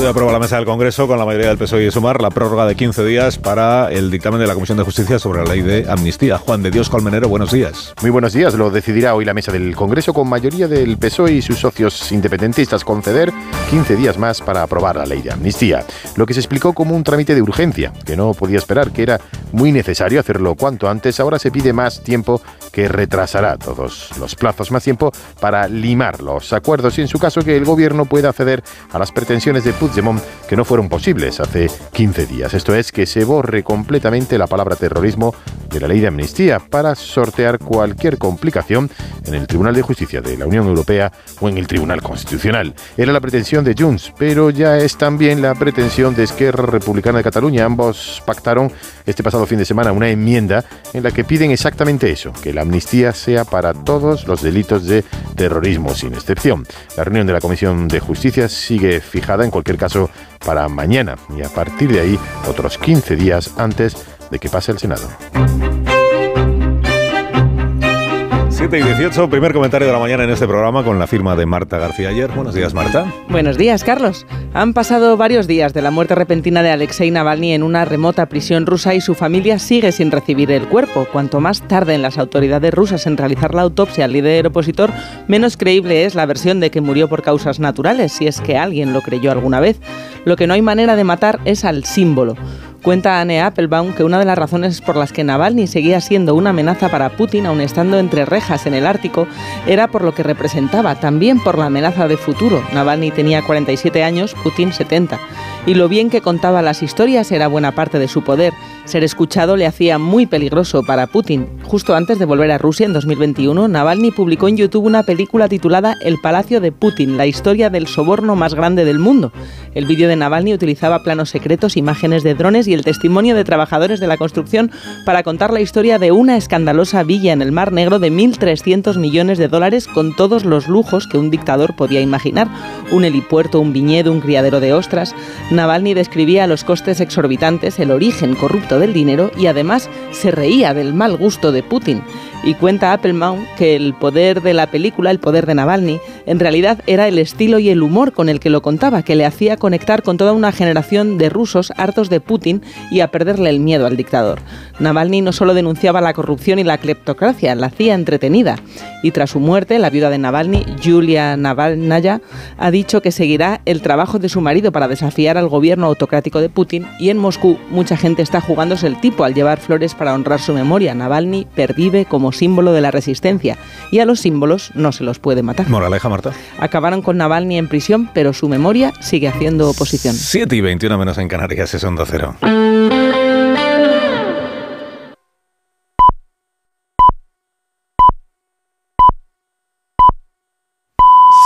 Hoy aprueba la mesa del Congreso con la mayoría del PSOE y Sumar la prórroga de 15 días para el dictamen de la Comisión de Justicia sobre la ley de amnistía. Juan de Dios Colmenero, buenos días. Muy buenos días. Lo decidirá hoy la mesa del Congreso con mayoría del PSOE y sus socios independentistas conceder 15 días más para aprobar la ley de amnistía. Lo que se explicó como un trámite de urgencia, que no podía esperar, que era muy necesario hacerlo cuanto antes. Ahora se pide más tiempo que retrasará todos los plazos, más tiempo para limar los acuerdos y en su caso que el gobierno pueda acceder a las pretensiones de Puigdemont que no fueron posibles hace 15 días. Esto es que se borre completamente la palabra terrorismo de la ley de amnistía para sortear cualquier complicación en el Tribunal de Justicia de la Unión Europea o en el Tribunal Constitucional. Era la pretensión de Junts, pero ya es también la pretensión de Esquerra Republicana de Cataluña. Ambos pactaron este pasado fin de semana una enmienda en la que piden exactamente eso, que la amnistía sea para todos los delitos de terrorismo sin excepción. La reunión de la Comisión de Justicia sigue fijada en cualquier caso para mañana y a partir de ahí otros 15 días antes de que pase el Senado. 7 y 18, primer comentario de la mañana en este programa con la firma de Marta García ayer. Buenos días, Marta. Buenos días, Carlos. Han pasado varios días de la muerte repentina de Alexei Navalny en una remota prisión rusa y su familia sigue sin recibir el cuerpo. Cuanto más tarden las autoridades rusas en realizar la autopsia al líder opositor, menos creíble es la versión de que murió por causas naturales, si es que alguien lo creyó alguna vez. Lo que no hay manera de matar es al símbolo. Cuenta Anne Applebaum que una de las razones por las que Navalny seguía siendo una amenaza para Putin, aun estando entre rejas en el Ártico, era por lo que representaba, también por la amenaza de futuro. Navalny tenía 47 años, Putin 70. Y lo bien que contaba las historias era buena parte de su poder. Ser escuchado le hacía muy peligroso para Putin. Justo antes de volver a Rusia en 2021, Navalny publicó en YouTube una película titulada El Palacio de Putin, la historia del soborno más grande del mundo. El vídeo de Navalny utilizaba planos secretos, imágenes de drones y el testimonio de trabajadores de la construcción para contar la historia de una escandalosa villa en el Mar Negro de 1.300 millones de dólares con todos los lujos que un dictador podía imaginar. Un helipuerto, un viñedo, un criadero de ostras. Navalny describía los costes exorbitantes, el origen corrupto del dinero y además se reía del mal gusto de Putin. Y cuenta Applebaum que el poder de la película, el poder de Navalny, en realidad era el estilo y el humor con el que lo contaba, que le hacía conectar con toda una generación de rusos hartos de Putin y a perderle el miedo al dictador. Navalny no solo denunciaba la corrupción y la cleptocracia, la hacía entretenida. Y tras su muerte, la viuda de Navalny, Yulia Navalnaya, ha dicho que seguirá el trabajo de su marido para desafiar al gobierno autocrático de Putin y en Moscú mucha gente está jugándose el tipo al llevar flores para honrar su memoria. Navalny pervive como símbolo de la resistencia y a los símbolos no se los puede matar. Moraleja, Marta. Acabaron con Navalny en prisión, pero su memoria sigue haciendo oposición. 7 y 21 menos en Canarias, es onda cero.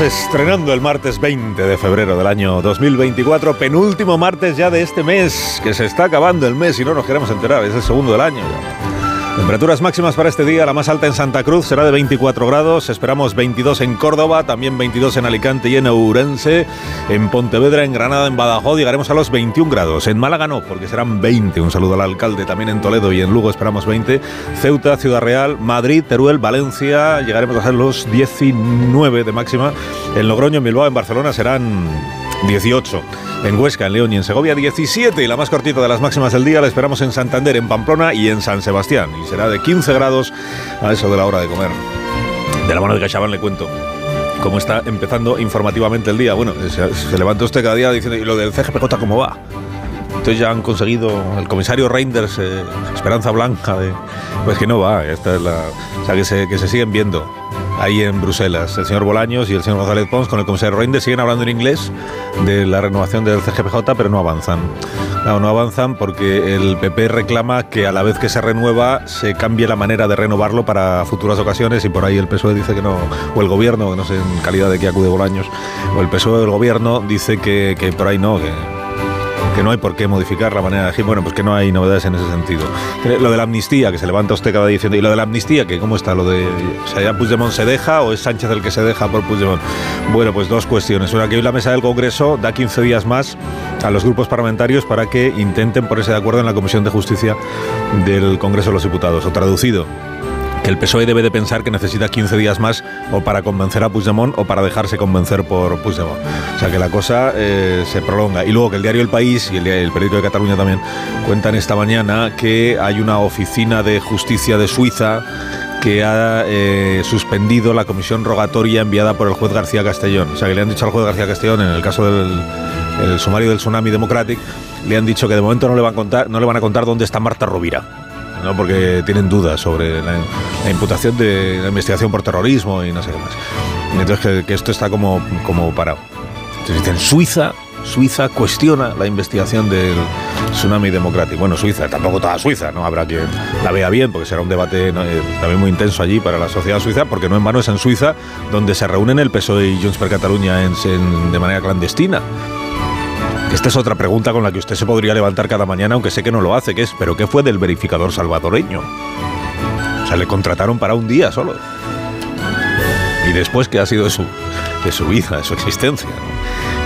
Estrenando el martes 20 de febrero del año 2024, penúltimo martes ya de este mes, que se está acabando el mes y no nos queremos enterar, es el segundo del año ya. Temperaturas máximas para este día, la más alta en Santa Cruz será de 24 grados, esperamos 22 en Córdoba, también 22 en Alicante y en Ourense, en Pontevedra, en Granada, en Badajoz llegaremos a los 21 grados, en Málaga no, porque serán 20, un saludo al alcalde, también en Toledo y en Lugo esperamos 20, Ceuta, Ciudad Real, Madrid, Teruel, Valencia, llegaremos a los 19 de máxima, en Logroño, en Bilbao, en Barcelona serán 18. En Huesca, en León y en Segovia 17. Y la más cortita de las máximas del día la esperamos en Santander, en Pamplona y en San Sebastián. Y será de 15 grados a eso de la hora de comer. De la mano de Cachabán le cuento cómo está empezando informativamente el día. Bueno, se, se levanta usted cada día diciendo, ¿y lo del CGPJ cómo va? Entonces ya han conseguido el comisario Reinders, eh, Esperanza Blanca, de, pues que no va, o sea, que se, que se siguen viendo ahí en Bruselas. El señor Bolaños y el señor González Pons con el comisario Reinders siguen hablando en inglés de la renovación del CGPJ, pero no avanzan. No, no avanzan porque el PP reclama que a la vez que se renueva se cambie la manera de renovarlo para futuras ocasiones y por ahí el PSOE dice que no, o el gobierno, no sé en calidad de que acude Bolaños, o el PSOE del gobierno dice que, que por ahí no, que que no hay por qué modificar la manera de elegir. Bueno, pues que no hay novedades en ese sentido. Lo de la amnistía, que se levanta usted cada día diciendo, y lo de la amnistía, que cómo está lo de, o sea, ya Puigdemont se deja o es Sánchez el que se deja por Puigdemont. Bueno, pues dos cuestiones. Una, que hoy la mesa del Congreso da 15 días más a los grupos parlamentarios para que intenten ponerse de acuerdo en la Comisión de Justicia del Congreso de los Diputados. O traducido, que el PSOE debe de pensar que necesita 15 días más o para convencer a Puigdemont o para dejarse convencer por Puigdemont. O sea que la cosa eh, se prolonga. Y luego que el diario El País y el, periódico de Cataluña también cuentan esta mañana que hay una oficina de justicia de Suiza que ha eh, suspendido la comisión rogatoria enviada por el juez García Castellón. O sea, que le han dicho al juez García Castellón, en el caso del el sumario del Tsunami Democratic, le han dicho que de momento no le van a contar, no le van a contar dónde está Marta Rovira. ¿No? porque tienen dudas sobre la, imputación de la investigación por terrorismo y no sé qué más. Entonces que, esto está como, como parado. Entonces dicen, Suiza, Suiza cuestiona la investigación del tsunami democrático. Bueno, Suiza, tampoco toda Suiza, ¿no? Habrá quien la vea bien, porque será un debate eh, también muy intenso allí para la sociedad suiza, porque no en vano es en Suiza donde se reúnen el PSOE y Junts per en, de manera clandestina. Esta es otra pregunta con la que usted se podría levantar cada mañana, aunque sé que no lo hace, que es, ¿pero qué fue del verificador salvadoreño? O sea, le contrataron para un día solo. Y después, ¿qué ha sido de su, de su vida, de su existencia?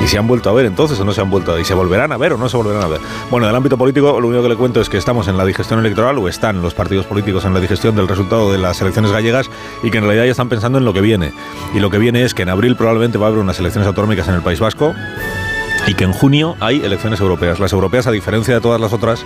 ¿Y se han vuelto a ver entonces o no se han vuelto a ver? ¿Y se volverán a ver o no se volverán a ver? Bueno, del ámbito político, lo único que le cuento es que estamos en la digestión electoral, o están los partidos políticos en la digestión del resultado de las elecciones gallegas, y que en realidad ya están pensando en lo que viene. Y lo que viene es que en abril probablemente va a haber unas elecciones autonómicas en el País Vasco, y que en junio hay elecciones europeas. Las europeas, a diferencia de todas las otras,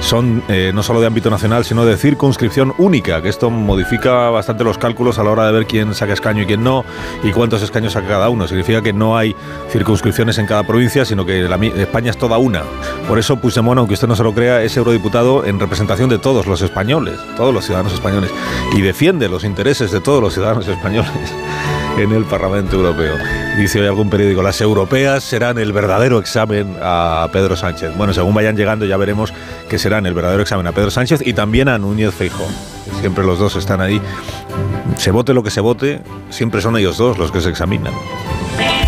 son eh, no solo de ámbito nacional, sino de circunscripción única, que esto modifica bastante los cálculos a la hora de ver quién saca escaño y quién no, y cuántos escaños saca cada uno. Significa que no hay circunscripciones en cada provincia, sino que España es toda una. Por eso Puigdemont, aunque usted no se lo crea, es eurodiputado en representación de todos los españoles, todos los ciudadanos españoles, y defiende los intereses de todos los ciudadanos españoles en el Parlamento Europeo. Dice hoy algún periódico, las europeas serán el verdadero examen a Pedro Sánchez. Bueno, según vayan llegando ya veremos que serán el verdadero examen a Pedro Sánchez y también a Núñez Feijóo. Siempre los dos están ahí. Se vote lo que se vote, siempre son ellos dos los que se examinan.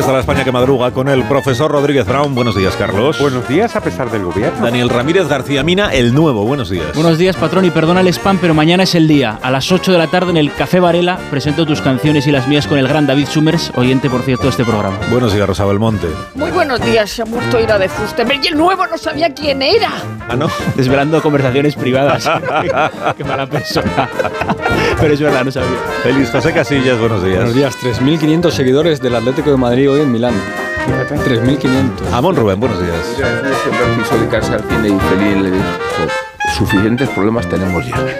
Aquí está la España que madruga con el profesor Rodríguez Brown. Buenos días, Carlos. Buenos días, a pesar del gobierno. Daniel Ramírez García Mina, el nuevo. Buenos días. Buenos días, patrón, y perdona el spam, pero mañana es el día. A las 8 de la tarde en el Café Varela presento tus canciones y las mías con el gran David Summers, oyente, por cierto, de este programa. Buenos días, Rosa Belmonte. Muy buenos días, se ha muerto Ira de Fustenberg y el nuevo no sabía quién era. Ah, ¿no? Desvelando conversaciones privadas. <laughs> Qué mala persona. pero es verdad, no sabía. Feliz José Casillas, buenos días. Buenos días, 3.500 seguidores del Atlético de Madrid hoy en Milán. Fíjate, 3.500. Amón Rubén, buenos días. Le suficientes problemas tenemos ya. <laughs>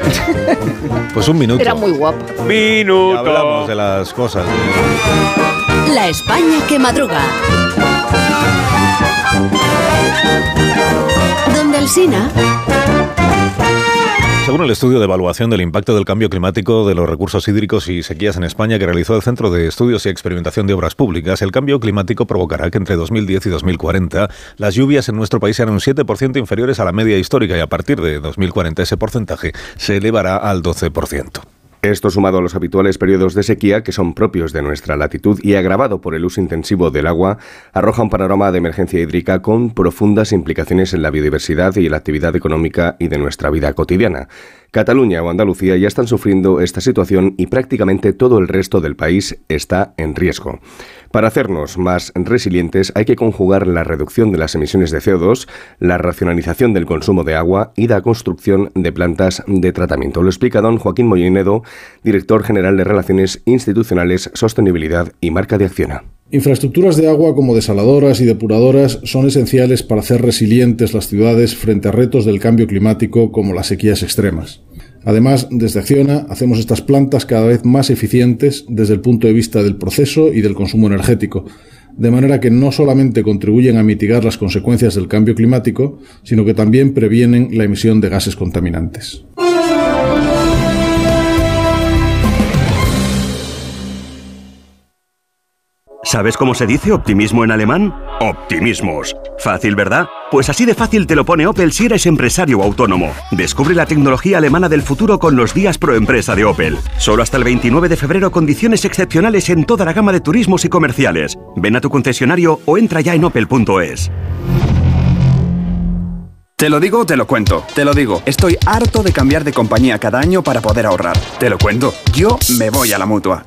Pues un minuto. Era muy guapo. Minuto. hablamos de las cosas. La España que madruga. Donde el Sina... Según el estudio de evaluación del impacto del cambio climático de los recursos hídricos y sequías en España que realizó el Centro de Estudios y Experimentación de Obras Públicas, el cambio climático provocará que entre 2010 y 2040 las lluvias en nuestro país sean un 7% inferiores a la media histórica y a partir de 2040 ese porcentaje se elevará al 12%. Esto sumado a los habituales periodos de sequía que son propios de nuestra latitud y agravado por el uso intensivo del agua, arroja un panorama de emergencia hídrica con profundas implicaciones en la biodiversidad y la actividad económica y de nuestra vida cotidiana. Cataluña o Andalucía ya están sufriendo esta situación y prácticamente todo el resto del país está en riesgo. Para hacernos más resilientes hay que conjugar la reducción de las emisiones de CO2, la racionalización del consumo de agua y la construcción de plantas de tratamiento. Lo explica don Joaquín Mollinedo, director general de Relaciones Institucionales, Sostenibilidad y Marca de Acciona. Infraestructuras de agua como desaladoras y depuradoras son esenciales para hacer resilientes las ciudades frente a retos del cambio climático como las sequías extremas. Además, desde Acciona hacemos estas plantas cada vez más eficientes desde el punto de vista del proceso y del consumo energético, de manera que no solamente contribuyen a mitigar las consecuencias del cambio climático, sino que también previenen la emisión de gases contaminantes. ¿Sabes cómo se dice optimismo en alemán? Optimismos. Fácil, ¿verdad? Pues así de fácil te lo pone Opel si eres empresario autónomo. Descubre la tecnología alemana del futuro con los días pro empresa de Opel. Solo hasta el 29 de febrero condiciones excepcionales en toda la gama de turismos y comerciales. Ven a tu concesionario o entra ya en opel.es. Te lo digo, te lo cuento. Te lo digo, estoy harto de cambiar de compañía cada año para poder ahorrar. Te lo cuento, yo me voy a la mutua.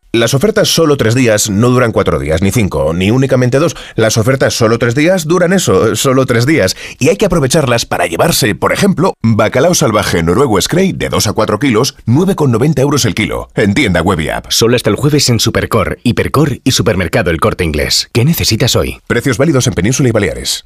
Las ofertas solo tres días no duran cuatro días, ni cinco, ni únicamente dos. Las ofertas solo tres días duran eso, solo tres días. Y hay que aprovecharlas para llevarse, por ejemplo, bacalao salvaje noruego Scray de 2 a 4 kilos, 9,90 euros el kilo. En tienda web y app. Solo hasta el jueves en Supercor, Hipercor y Supermercado El Corte Inglés. ¿Qué necesitas hoy? Precios válidos en Península y Baleares.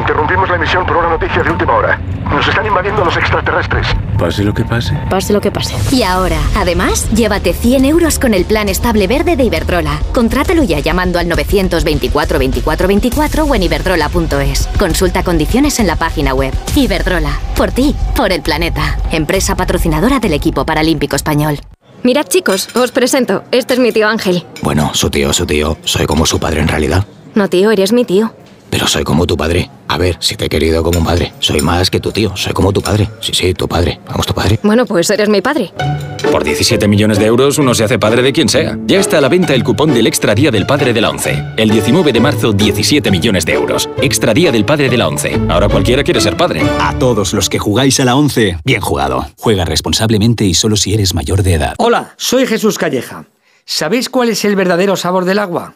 Interrumpimos la emisión por una noticia de última hora. Nos están invadiendo los extraterrestres. Pase lo que pase. Pase lo que pase. Y ahora, además, llévate 100 euros con el plan estable verde de Iberdrola. Contrátalo ya llamando al 924 24 24 o en iberdrola.es. Consulta condiciones en la página web. Iberdrola. Por ti, por el planeta. Empresa patrocinadora del equipo paralímpico español. Mirad chicos, os presento. Este es mi tío Ángel. Bueno, su tío, su tío. Soy como su padre en realidad. No tío, eres mi tío. Pero soy como tu padre. A ver, si te he querido como un padre. Soy más que tu tío, soy como tu padre. Sí, sí, tu padre. Vamos, tu padre. Bueno, pues eres mi padre. Por 17 millones de euros uno se hace padre de quien sea. Ya está a la venta el cupón del Extra Día del Padre de la ONCE. El 19 de marzo, 17 millones de euros. Extra Día del Padre de la ONCE. Ahora cualquiera quiere ser padre. A todos los que jugáis a la ONCE, bien jugado. Juega responsablemente y solo si eres mayor de edad. Hola, soy Jesús Calleja. ¿Sabéis cuál es el verdadero sabor del agua?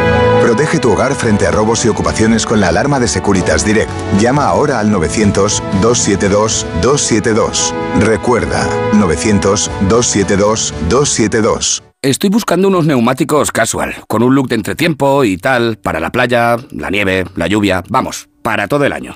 Protege tu hogar frente a robos y ocupaciones con la alarma de Securitas Direct. Llama ahora al 900-272-272. Recuerda, 900-272-272. Estoy buscando unos neumáticos casual, con un look de entretiempo y tal, para la playa, la nieve, la lluvia, vamos, para todo el año.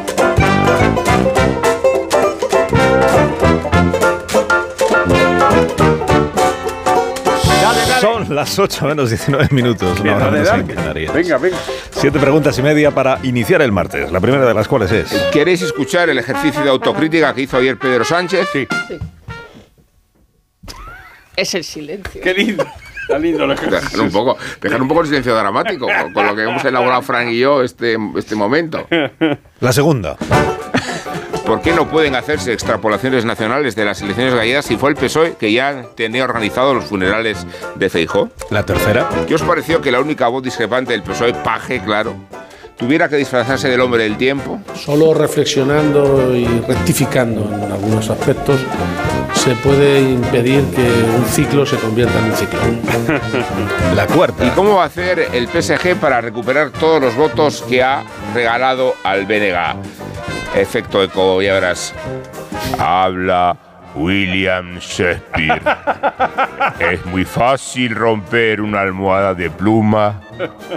Son las 8 menos 19 minutos. en Canarias. Venga, venga. Siete preguntas y media para iniciar el martes. La primera de las cuales es. ¿Queréis escuchar el ejercicio de autocrítica que hizo ayer Pedro Sánchez? Sí. Es el silencio. Qué lindo. Está lindo el Dejar un poco, dejar un poco el silencio dramático con, con lo que hemos elaborado Frank y yo este, este momento. La segunda. ¿Por qué no pueden hacerse extrapolaciones nacionales de las elecciones gallegas si fue el PSOE que ya tenía organizado los funerales de Feijó? La tercera. ¿Qué os pareció que la única voz discrepante del PSOE, Paje, claro, tuviera que disfrazarse del hombre del tiempo? Solo reflexionando y rectificando en algunos aspectos se puede impedir que un ciclo se convierta en un ciclón. <laughs> La cuarta. ¿Y cómo va a hacer el PSG para recuperar todos los votos que ha regalado al BNG? Efecto eco, ya verás. Habla William Shakespeare. Es muy fácil romper una almohada de pluma,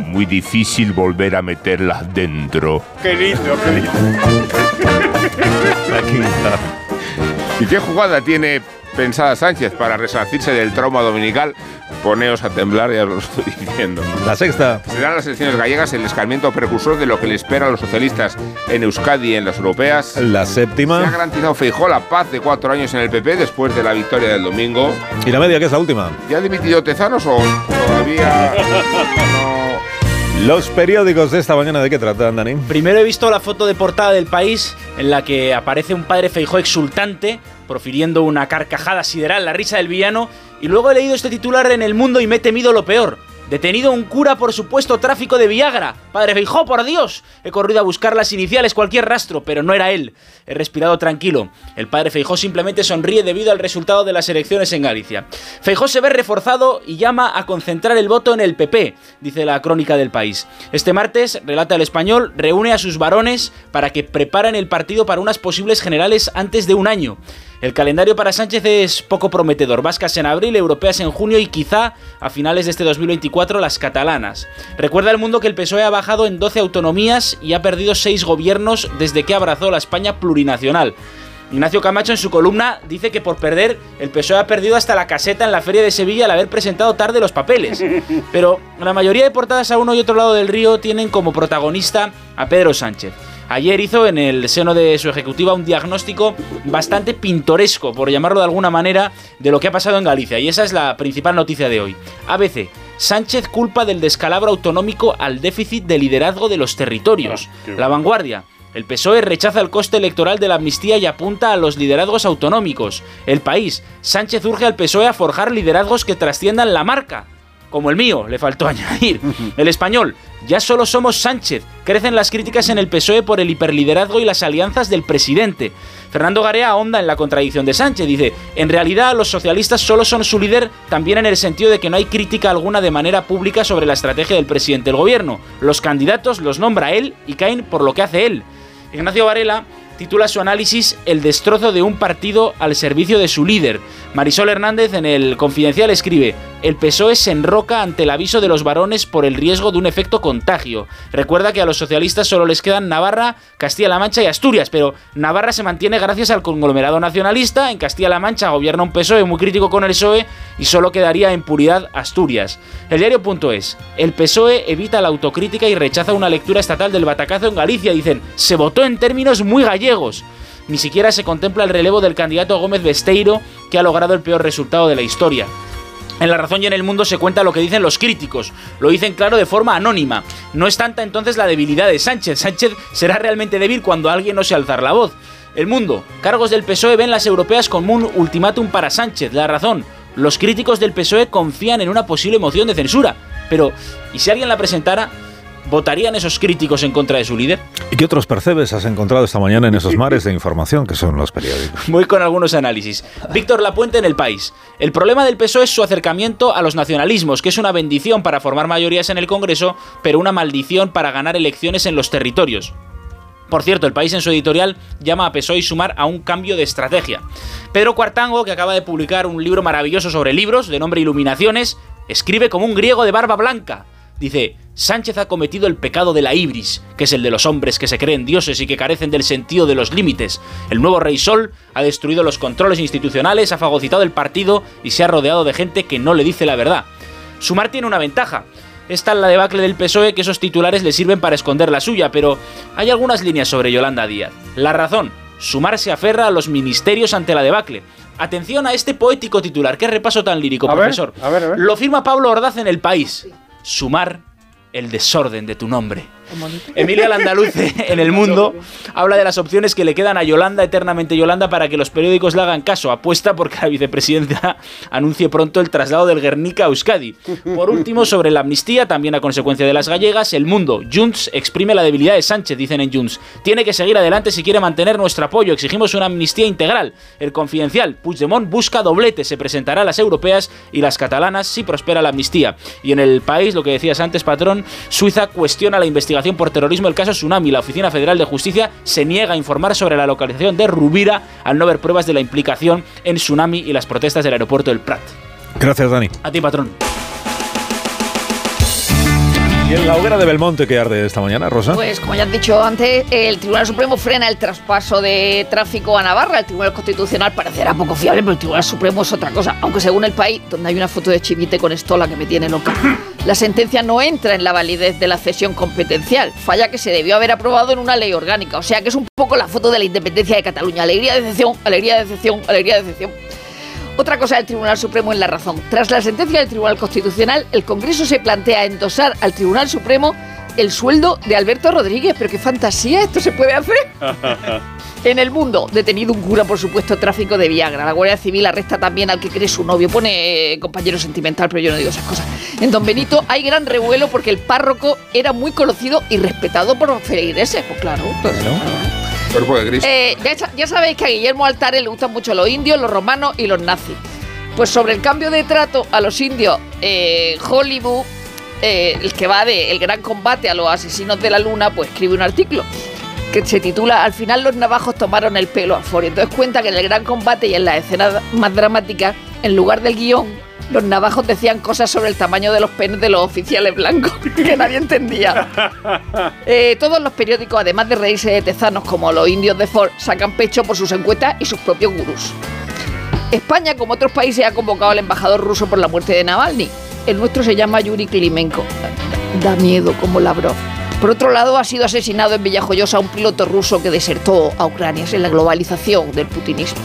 muy difícil volver a meterlas dentro. Qué lindo, qué lindo. La quinta. ¿Y qué jugada tiene pensada Sánchez para resarcirse del trauma dominical? Poneos a temblar, ya os lo <laughs> estoy diciendo. La sexta. Serán las elecciones gallegas el escarmiento precursor de lo que le espera a los socialistas en Euskadi y en las europeas. La Se ha séptima. garantizado Feijó la paz de cuatro años en el PP después de la victoria del domingo. Y la media, que es la última. ¿Ya ha dimitido Tezanos o todavía no? Los periódicos de esta mañana, ¿de qué tratan, Dani? Primero he visto la foto de portada del país en la que aparece un padre Feijó exultante, profiriendo una carcajada sideral, la risa del villano, y luego he leído este titular en El Mundo y me he temido lo peor. Detenido un cura por supuesto tráfico de Viagra. Padre Feijó, por Dios. He corrido a buscar las iniciales, cualquier rastro, pero no era él. He respirado tranquilo. El padre Feijó simplemente sonríe debido al resultado de las elecciones en Galicia. Feijó se ve reforzado y llama a concentrar el voto en el PP, dice la crónica del país. Este martes, relata el español, reúne a sus varones para que preparen el partido para unas posibles generales antes de un año. El calendario para Sánchez es poco prometedor. Vascas en abril, europeas en junio y quizá a finales de este 2024 las catalanas. Recuerda el mundo que el PSOE ha bajado en 12 autonomías y ha perdido 6 gobiernos desde que abrazó la España plurinacional. Ignacio Camacho en su columna dice que por perder el PSOE ha perdido hasta la caseta en la Feria de Sevilla al haber presentado tarde los papeles. <laughs> Pero la mayoría de portadas a uno y otro lado del río tienen como protagonista a Pedro Sánchez. Ayer hizo en el seno de su ejecutiva un diagnóstico bastante pintoresco, por llamarlo de alguna manera, de lo que ha pasado en Galicia. Y esa es la principal noticia de hoy. ABC. Sánchez culpa del descalabro autonómico al déficit de liderazgo de los territorios. La vanguardia. El PSOE rechaza el coste electoral de la amnistía y apunta a los liderazgos autonómicos. El país. Sánchez urge al PSOE a forjar liderazgos que trasciendan la marca. Como el mío, le faltó <laughs> añadir. El español. Ya solo somos Sánchez. Crecen las críticas en el PSOE por el hiperliderazgo y las alianzas del presidente. Fernando Garea ahonda en la contradicción de Sánchez. Dice, en realidad los socialistas solo son su líder también en el sentido de que no hay crítica alguna de manera pública sobre la estrategia del presidente del gobierno. Los candidatos los nombra él y caen por lo que hace él. Ignacio Varela titula su análisis El destrozo de un partido al servicio de su líder. Marisol Hernández en el Confidencial escribe, el PSOE se enroca ante el aviso de los varones por el riesgo de un efecto contagio. Recuerda que a los socialistas solo les quedan Navarra, Castilla-La Mancha y Asturias, pero Navarra se mantiene gracias al conglomerado nacionalista, en Castilla-La Mancha gobierna un PSOE muy crítico con el PSOE y solo quedaría en puridad Asturias. El diario.es, el PSOE evita la autocrítica y rechaza una lectura estatal del batacazo en Galicia, dicen, se votó en términos muy gallegos ni siquiera se contempla el relevo del candidato Gómez Besteiro, que ha logrado el peor resultado de la historia. En La Razón y en el Mundo se cuenta lo que dicen los críticos. Lo dicen claro de forma anónima. No es tanta entonces la debilidad de Sánchez. Sánchez será realmente débil cuando alguien no se alzar la voz. El Mundo. Cargos del PSOE ven las europeas como un ultimátum para Sánchez. La Razón. Los críticos del PSOE confían en una posible moción de censura. Pero, ¿y si alguien la presentara? ¿Votarían esos críticos en contra de su líder? ¿Y qué otros percebes has encontrado esta mañana en esos mares de información que son los periódicos? <laughs> Voy con algunos análisis. Víctor Lapuente en El País. El problema del PSOE es su acercamiento a los nacionalismos, que es una bendición para formar mayorías en el Congreso, pero una maldición para ganar elecciones en los territorios. Por cierto, el país en su editorial llama a PSOE y Sumar a un cambio de estrategia. Pedro Cuartango, que acaba de publicar un libro maravilloso sobre libros, de nombre Iluminaciones, escribe como un griego de barba blanca. Dice, Sánchez ha cometido el pecado de la ibris, que es el de los hombres que se creen dioses y que carecen del sentido de los límites. El nuevo rey Sol ha destruido los controles institucionales, ha fagocitado el partido y se ha rodeado de gente que no le dice la verdad. Sumar tiene una ventaja. Esta es la debacle del PSOE que esos titulares le sirven para esconder la suya, pero hay algunas líneas sobre Yolanda Díaz. La razón, Sumar se aferra a los ministerios ante la debacle. Atención a este poético titular, qué repaso tan lírico, A ver, profesor. a ver, a ver. Lo firma Pablo Ordaz en El País. Sumar el desorden de tu nombre. Emilia Landaluce <laughs> en El Mundo habla de las opciones que le quedan a Yolanda, eternamente Yolanda, para que los periódicos le hagan caso. Apuesta porque la vicepresidenta <laughs> anuncie pronto el traslado del Guernica a Euskadi. Por último, sobre la amnistía, también a consecuencia de las gallegas, El Mundo. Junts exprime la debilidad de Sánchez, dicen en Junts. Tiene que seguir adelante si quiere mantener nuestro apoyo. Exigimos una amnistía integral. El Confidencial, Puigdemont busca doblete. Se presentará a las europeas y las catalanas si prospera la amnistía. Y en el país, lo que decías antes, patrón, Suiza cuestiona la investigación por terrorismo del caso Tsunami. La Oficina Federal de Justicia se niega a informar sobre la localización de Rubira al no ver pruebas de la implicación en Tsunami y las protestas del aeropuerto del Prat. Gracias, Dani. A ti, patrón. ¿Y en la hoguera de Belmonte que arde esta mañana, Rosa? Pues como ya han dicho antes, el Tribunal Supremo frena el traspaso de tráfico a Navarra. El Tribunal Constitucional parecerá poco fiable, pero el Tribunal Supremo es otra cosa. Aunque según el país, donde hay una foto de Chivite con estola que me tiene loca, <laughs> la sentencia no entra en la validez de la cesión competencial. Falla que se debió haber aprobado en una ley orgánica. O sea que es un poco la foto de la independencia de Cataluña. Alegría, decepción, alegría, decepción, alegría, decepción. Otra cosa del Tribunal Supremo en la razón. Tras la sentencia del Tribunal Constitucional, el Congreso se plantea endosar al Tribunal Supremo el sueldo de Alberto Rodríguez. Pero qué fantasía, esto se puede hacer. <laughs> En el mundo, detenido un cura por supuesto tráfico de Viagra. La Guardia Civil arresta también al que cree su novio. Pone eh, compañero sentimental, pero yo no digo esas cosas. En Don Benito hay gran revuelo porque el párroco era muy conocido y respetado por los feligreses. Pues claro. pues, Eh, ya, sa- ya sabéis que a Guillermo Altare le gustan mucho los indios, los romanos y los nazis. Pues sobre el cambio de trato a los indios, eh, Hollywood, eh, el que va de El gran combate a los asesinos de la luna, pues escribe un artículo que se titula Al final los navajos tomaron el pelo a Ford. Entonces cuenta que en el gran combate y en las escenas más dramáticas, en lugar del guion, los navajos decían cosas sobre el tamaño de los penes de los oficiales blancos <laughs> que nadie entendía. Eh, todos los periódicos, además de reírse de tezanos como los indios de Ford, sacan pecho por sus encuestas y sus propios gurús. España, como otros países, ha convocado al embajador ruso por la muerte de Navalny. El nuestro se llama Yuri Klimenko. Da miedo como Lavrov. Por otro lado, ha sido asesinado en Villajoyosa un piloto ruso que desertó a Ucrania. Es la globalización del putinismo.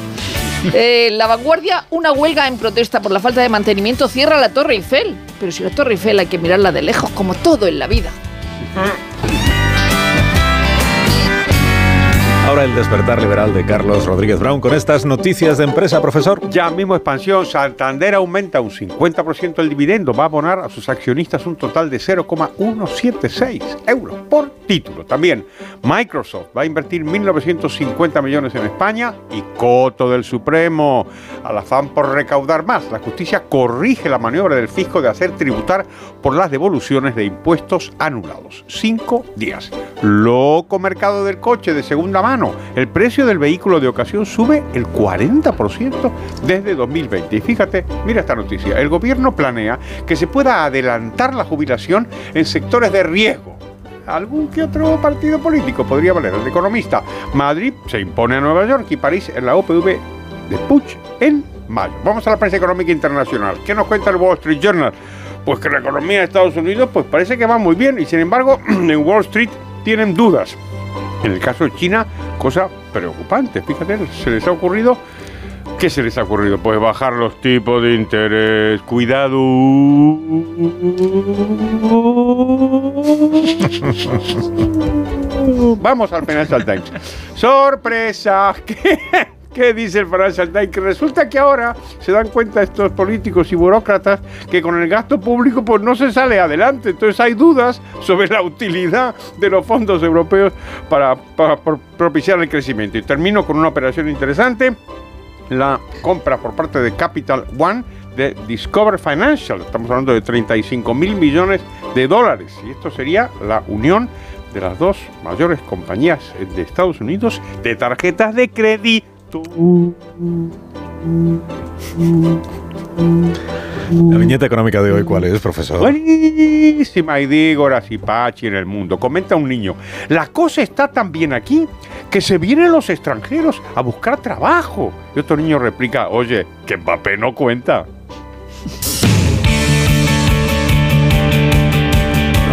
Eh, la vanguardia, una huelga en protesta por la falta de mantenimiento cierra la Torre Eiffel. Pero si la Torre Eiffel hay que mirarla de lejos, como todo en la vida. Ahora el despertar liberal de Carlos Rodríguez Brown con estas noticias de empresa, profesor. Ya mismo expansión, Santander aumenta un 50% el dividendo, va a abonar a sus accionistas un total de 0,176 euros por título. También Microsoft va a invertir 1.950 millones en España y Coto del Supremo, al afán por recaudar más. La justicia corrige la maniobra del fisco de hacer tributar por las devoluciones de impuestos anulados. Cinco días. Loco mercado del coche de segunda mano. Urbano. El precio del vehículo de ocasión sube el 40% desde 2020. Y fíjate, mira esta noticia. El gobierno planea que se pueda adelantar la jubilación en sectores de riesgo algún que otro partido político podría valer. El economista. Madrid se impone a Nueva York y París en la OPV de Puig en mayo. Vamos a la prensa económica internacional. ¿Qué nos cuenta el Wall Street Journal? Pues que la economía de Estados Unidos pues parece que va muy bien y sin embargo <clears throat> en Wall Street tienen dudas. En el caso de China, cosa preocupante. Fíjate, se les ha ocurrido ¿Qué se les ha ocurrido? Pues bajar los tipos de interés. Cuidado. <laughs> Vamos al Financial Times. ¡Sorpresa! ¿Qué, ¿Qué dice el Financial Times? Que resulta que ahora se dan cuenta estos políticos y burócratas que con el gasto público pues no se sale adelante. Entonces hay dudas sobre la utilidad de los fondos europeos para, para propiciar el crecimiento. Y termino con una operación interesante la compra por parte de Capital One de Discover Financial. Estamos hablando de 35 mil millones de dólares. Y esto sería la unión de las dos mayores compañías de Estados Unidos de tarjetas de crédito. La viñeta económica de hoy, ¿cuál es, profesor? Buenísima, y digo, y Pachi en el mundo. Comenta un niño, la cosa está tan bien aquí que se vienen los extranjeros a buscar trabajo. Y otro niño replica, oye, que Mbappé no cuenta.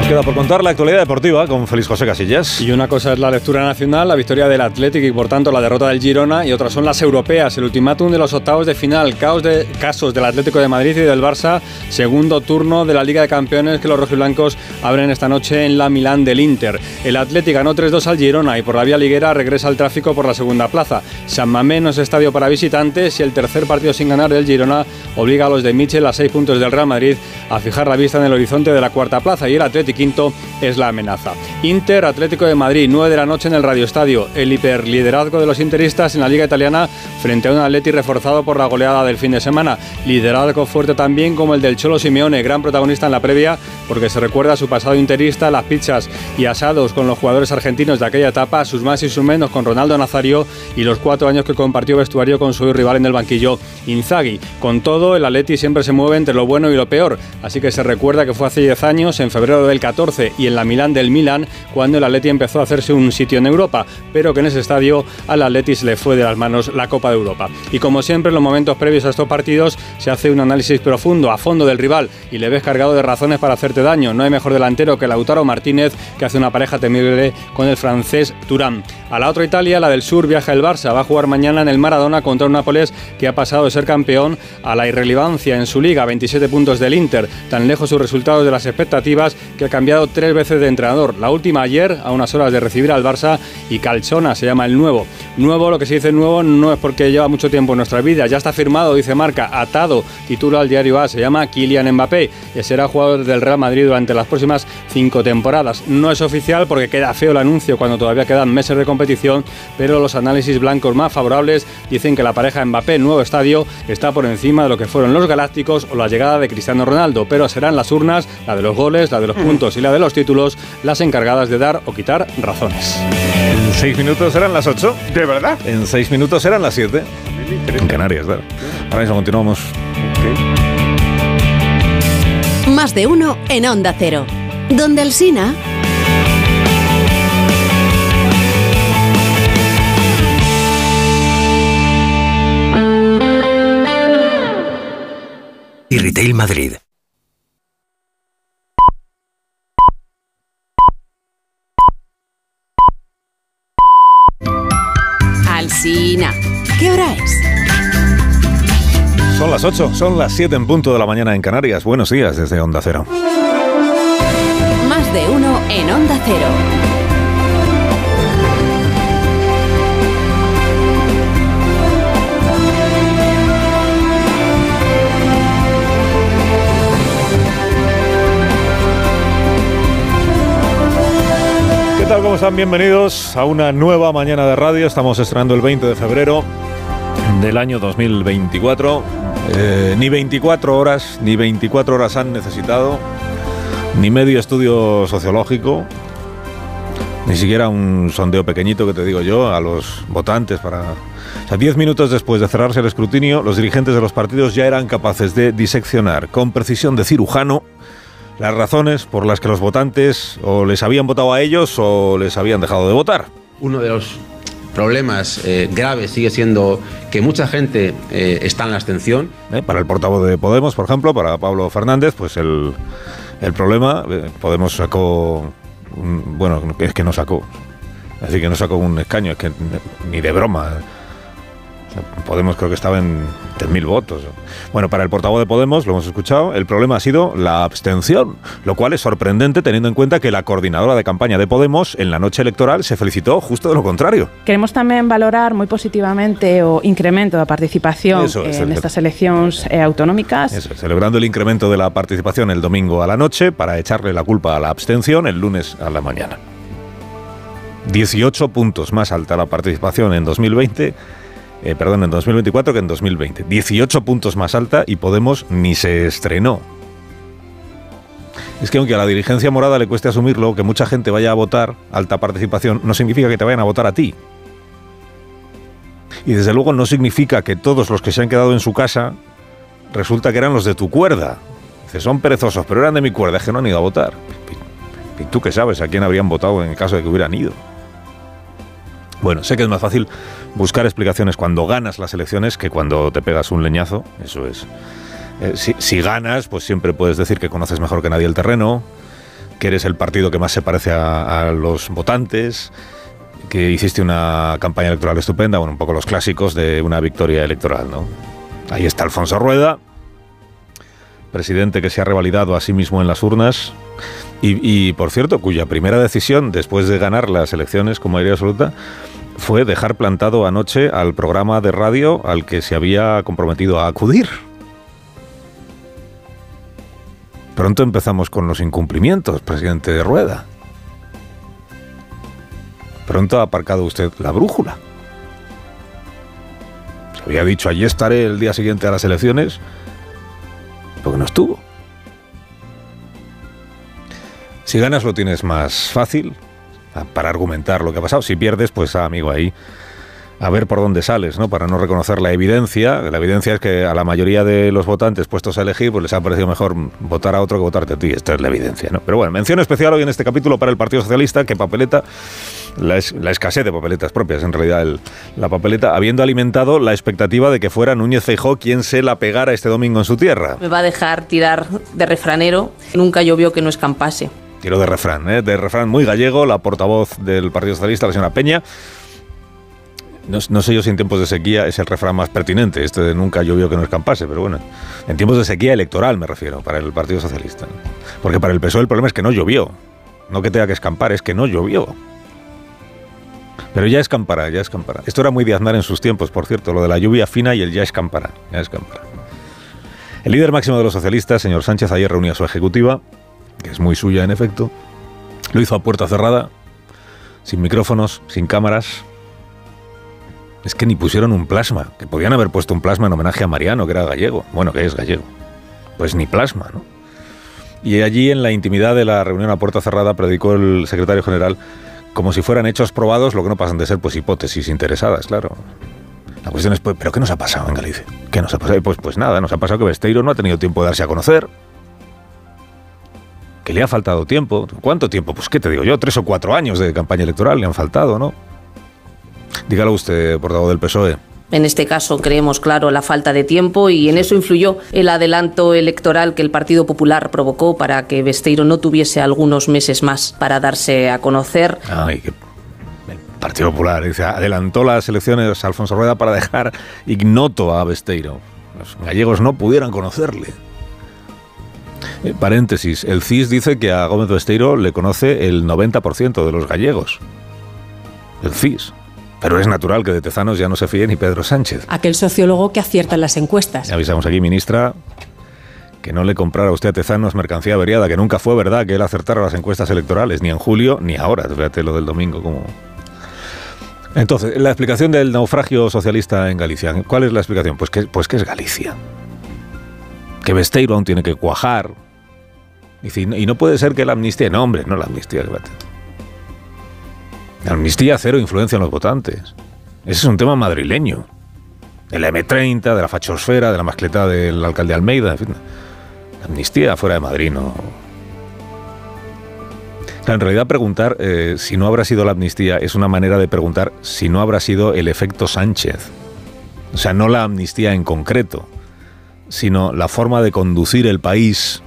Queda por contar la actualidad deportiva con Félix José Casillas. Y una cosa es la lectura nacional, la victoria del Atlético y por tanto la derrota del Girona, y otras son las europeas, el ultimátum de los octavos de final, caos de casos del Atlético de Madrid y del Barça, segundo turno de la Liga de Campeones que los rojiblancos abren esta noche en la Milán del Inter. El Atlético ganó 3-2 al Girona y por la vía liguera regresa al tráfico por la segunda plaza. San Mamés no es estadio para visitantes y el tercer partido sin ganar del Girona obliga a los de Michel a seis puntos del Real Madrid a fijar la vista en el horizonte de la cuarta plaza y el Atlético quinto es la amenaza. Inter, Atlético de Madrid, 9 de la noche en el Radio Estadio. El hiperliderazgo de los interistas en la Liga Italiana frente a un Atleti reforzado por la goleada del fin de semana. Liderazgo fuerte también como el del Cholo Simeone, gran protagonista en la previa, porque se recuerda su pasado interista, las pizzas y asados con los jugadores argentinos de aquella etapa, sus más y sus menos con Ronaldo Nazario y los cuatro años que compartió vestuario con su rival en el banquillo, Inzaghi. Con todo, el Atleti siempre se mueve entre lo bueno y lo peor, así que se recuerda que fue hace 10 años, en febrero del 14 y en la Milán del Milán cuando el Atleti empezó a hacerse un sitio en Europa, pero que en ese estadio al Atleti se le fue de las manos la Copa de Europa. Y como siempre en los momentos previos a estos partidos se hace un análisis profundo, a fondo del rival y le ves cargado de razones para hacerte daño. No hay mejor delantero que Lautaro Martínez que hace una pareja temible con el francés Turán. A la otra Italia, la del sur, viaja el Barça. Va a jugar mañana en el Maradona contra un Nápoles que ha pasado de ser campeón a la irrelevancia en su liga, 27 puntos del Inter. Tan lejos sus resultados de las expectativas que cambiado tres veces de entrenador. La última ayer, a unas horas de recibir al Barça, y Calchona se llama el nuevo. Nuevo, lo que se dice nuevo, no es porque lleva mucho tiempo en nuestra vida. Ya está firmado, dice Marca, atado, título al diario A. Se llama Kylian Mbappé y será jugador del Real Madrid durante las próximas cinco temporadas. No es oficial porque queda feo el anuncio cuando todavía quedan meses de competición, pero los análisis blancos más favorables dicen que la pareja Mbappé nuevo estadio está por encima de lo que fueron los Galácticos o la llegada de Cristiano Ronaldo, pero serán las urnas, la de los goles, la de los puntos y la de los títulos, las encargadas de dar o quitar razones. En seis minutos serán las ocho. ¿De verdad? En seis minutos serán las siete. En Canarias, claro. Ahora mismo continuamos. Más de uno en Onda Cero. Donde el Sina. Y Retail Madrid. ¿Qué hora es? Son las 8, son las 7 en punto de la mañana en Canarias. Buenos días desde Onda Cero. Más de uno en Onda Cero. ¿Qué tal? ¿Cómo están? Bienvenidos a una nueva mañana de radio. Estamos estrenando el 20 de febrero del año 2024. Eh, ni 24 horas, ni 24 horas han necesitado, ni medio estudio sociológico, Ni siquiera un sondeo pequeñito que te digo yo a los votantes para... O sea, diez minutos después de cerrarse el escrutinio, los dirigentes de los partidos ya eran capaces de diseccionar con precisión de cirujano las razones por las que los votantes o les habían votado a ellos o les habían dejado de votar. Uno de los problemas eh, graves sigue siendo que mucha gente eh, está en la abstención. Eh, Para el portavoz de Podemos, por ejemplo, para Pablo Fernández, pues el, el problema, Podemos sacó, un- bueno, es que no sacó, decir, que no sacó un escaño, es que ni de broma. Podemos creo que estaba en 3.000 votos. Bueno, para el portavoz de Podemos, lo hemos escuchado, el problema ha sido la abstención, lo cual es sorprendente teniendo en cuenta que la coordinadora de campaña de Podemos en la noche electoral se felicitó justo de lo contrario. Queremos tamén valorar moi positivamente o incremento da participación Eso es, eh, el- nestas eleccións eh, autonómicas. Eso, celebrando el incremento de la participación el domingo a la noche para echarle la culpa a la abstención el lunes a la mañana. 18 puntos más alta la participación en 2020, eh, perdón, en 2024 que en 2020. 18 puntos más alta y Podemos ni se estrenó. Es que aunque a la dirigencia morada le cueste asumirlo, que mucha gente vaya a votar, alta participación, no significa que te vayan a votar a ti. Y desde luego no significa que todos los que se han quedado en su casa resulta que eran los de tu cuerda. Dices, son perezosos, pero eran de mi cuerda, es que no han ido a votar. ¿Y tú qué sabes a quién habrían votado en el caso de que hubieran ido? Bueno, sé que es más fácil buscar explicaciones cuando ganas las elecciones que cuando te pegas un leñazo, eso es. Eh, si, ganas, pues siempre puedes decir que conoces mejor que nadie el terreno, que eres el partido que más se parece a, a los votantes, que hiciste una campaña electoral estupenda, bueno, un poco los clásicos de una victoria electoral, ¿no? Ahí está Alfonso Rueda, presidente que se ha revalidado a sí mismo en las urnas y, por cierto, cuya primera decisión después de ganar las elecciones con mayoría absoluta fue dejar plantado anoche al programa de radio al que se había comprometido a acudir. Pronto empezamos con los incumplimientos, presidente de Rueda. Pronto ha aparcado usted la brújula. Se había dicho, allí estaré el día siguiente a las elecciones, porque no estuvo. Si ganas lo tienes más fácil ah, para argumentar lo que ha pasado. Si pierdes, pues ah, amigo, ahí a ver por dónde sales, ¿no? Para no reconocer la evidencia. La evidencia es que a la mayoría de los votantes puestos a elegir, pues les ha parecido mejor votar a otro que votarte a ti. Esta es la evidencia, ¿no? Pero bueno, mención especial hoy en este capítulo para el Partido Socialista, que papeleta, la, es- la escasez de papeletas propias, en realidad, la papeleta, habiendo alimentado la expectativa de que fuera Núñez Feijó quien se la pegara este domingo en su tierra. Me va a dejar tirar de refranero. Nunca llovió que no escampase. Tiro de refrán, ¿eh? de refrán muy gallego, la portavoz del Partido Socialista, la señora Peña. No, sé yo si en tiempos de sequía es el refrán más pertinente, este de nunca llovió que no escampase, pero bueno, en tiempos de sequía electoral me refiero, para el Partido Socialista. Porque para el PSOE el problema es que no llovió, no que tenga que escampar, es que no llovió. Pero ya escampará, ya escampará. Esto era muy de Aznar en sus tiempos, por cierto, lo de la lluvia fina y el ya escampará, ya escampará. El líder máximo de los socialistas, señor Sánchez, ayer reunía a su ejecutiva, que es muy suya en efecto. Lo hizo a puerta cerrada, sin micrófonos, sin cámaras. Es que ni pusieron un plasma, que podían haber puesto un plasma en homenaje a Mariano, que era gallego. Bueno, que es gallego. Pues ni plasma, ¿no? Y allí, en la intimidad de la reunión a puerta cerrada, predicó el secretario general como si fueran hechos probados, lo que no pasan de ser pues hipótesis interesadas, claro. La cuestión es, pues, ¿pero qué nos ha pasado en Galicia? ¿Qué nos ha pasado? Pues, pues nada, nos ha pasado que Besteiro no ha tenido tiempo de darse a conocer, que le ha faltado tiempo. ¿Cuánto tiempo? Pues qué te digo yo, tres o cuatro años de campaña electoral le han faltado, ¿no? Dígalo usted, portavoz del PSOE. En este caso creemos, claro, la falta de tiempo y en eso influyó el adelanto electoral que el Partido Popular provocó para que Besteiro no tuviese algunos meses más para darse a conocer. Ay, el Partido Popular dice, adelantó las elecciones a Alfonso Rueda para dejar ignoto a Besteiro. Los gallegos no pudieran conocerle. Eh, paréntesis, el CIS dice que a Gómez Besteiro le conoce el 90% de los gallegos. El CIS. Pero es natural que de Tezanos ya no se fíe ni Pedro Sánchez. aquel sociólogo que acierta en las encuestas. Avisamos aquí, ministra, que no le comprara usted a Tezanos mercancía averiada, que nunca fue verdad que él acertara las encuestas electorales, ni en julio ni ahora. Fíjate lo del domingo, como. Entonces, la explicación del naufragio socialista en Galicia. ¿Cuál es la explicación? Pues que, pues que es Galicia. Que Besteiro aún tiene que cuajar. Y no- puede ser que la amnistía. No, hombre, no la amnistía. La amnistía cero influencia en los votantes. Ese es un tema madrileño. De la M30, de la fachosfera, de la mascleta del alcalde Almeida, en fin. La amnistía fuera de Madrid no. En realidad preguntar eh, si no habrá sido la amnistía es una manera de preguntar si no habrá sido el efecto Sánchez. O sea, no la amnistía en concreto, sino la forma de conducir el país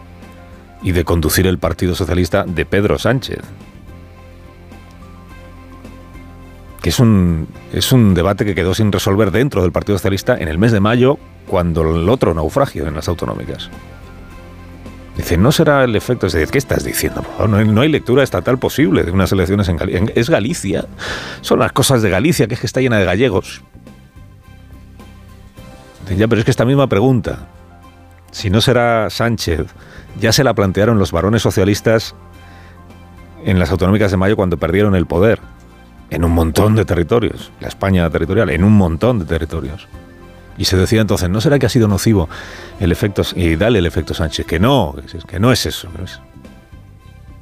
y de conducir el Partido Socialista de Pedro Sánchez. Que es un, es un debate que quedó sin resolver dentro del Partido Socialista en el mes de mayo, cuando el otro naufragio en las autonómicas. Dice, no será el efecto. Es ¿qué estás diciendo? No no hay lectura estatal posible de unas elecciones en Galicia. Es Galicia. Son las cosas de Galicia, que es que está llena de gallegos. Ya, pero es que esta misma pregunta, si no será Sánchez, ya se la plantearon los varones socialistas en las autonómicas de mayo cuando perdieron el poder. En un montón de territorios. La España territorial, en un montón de territorios. Y se decía entonces, ¿no será que ha sido nocivo el efecto, y dale el efecto Sánchez? Que no, que no es eso.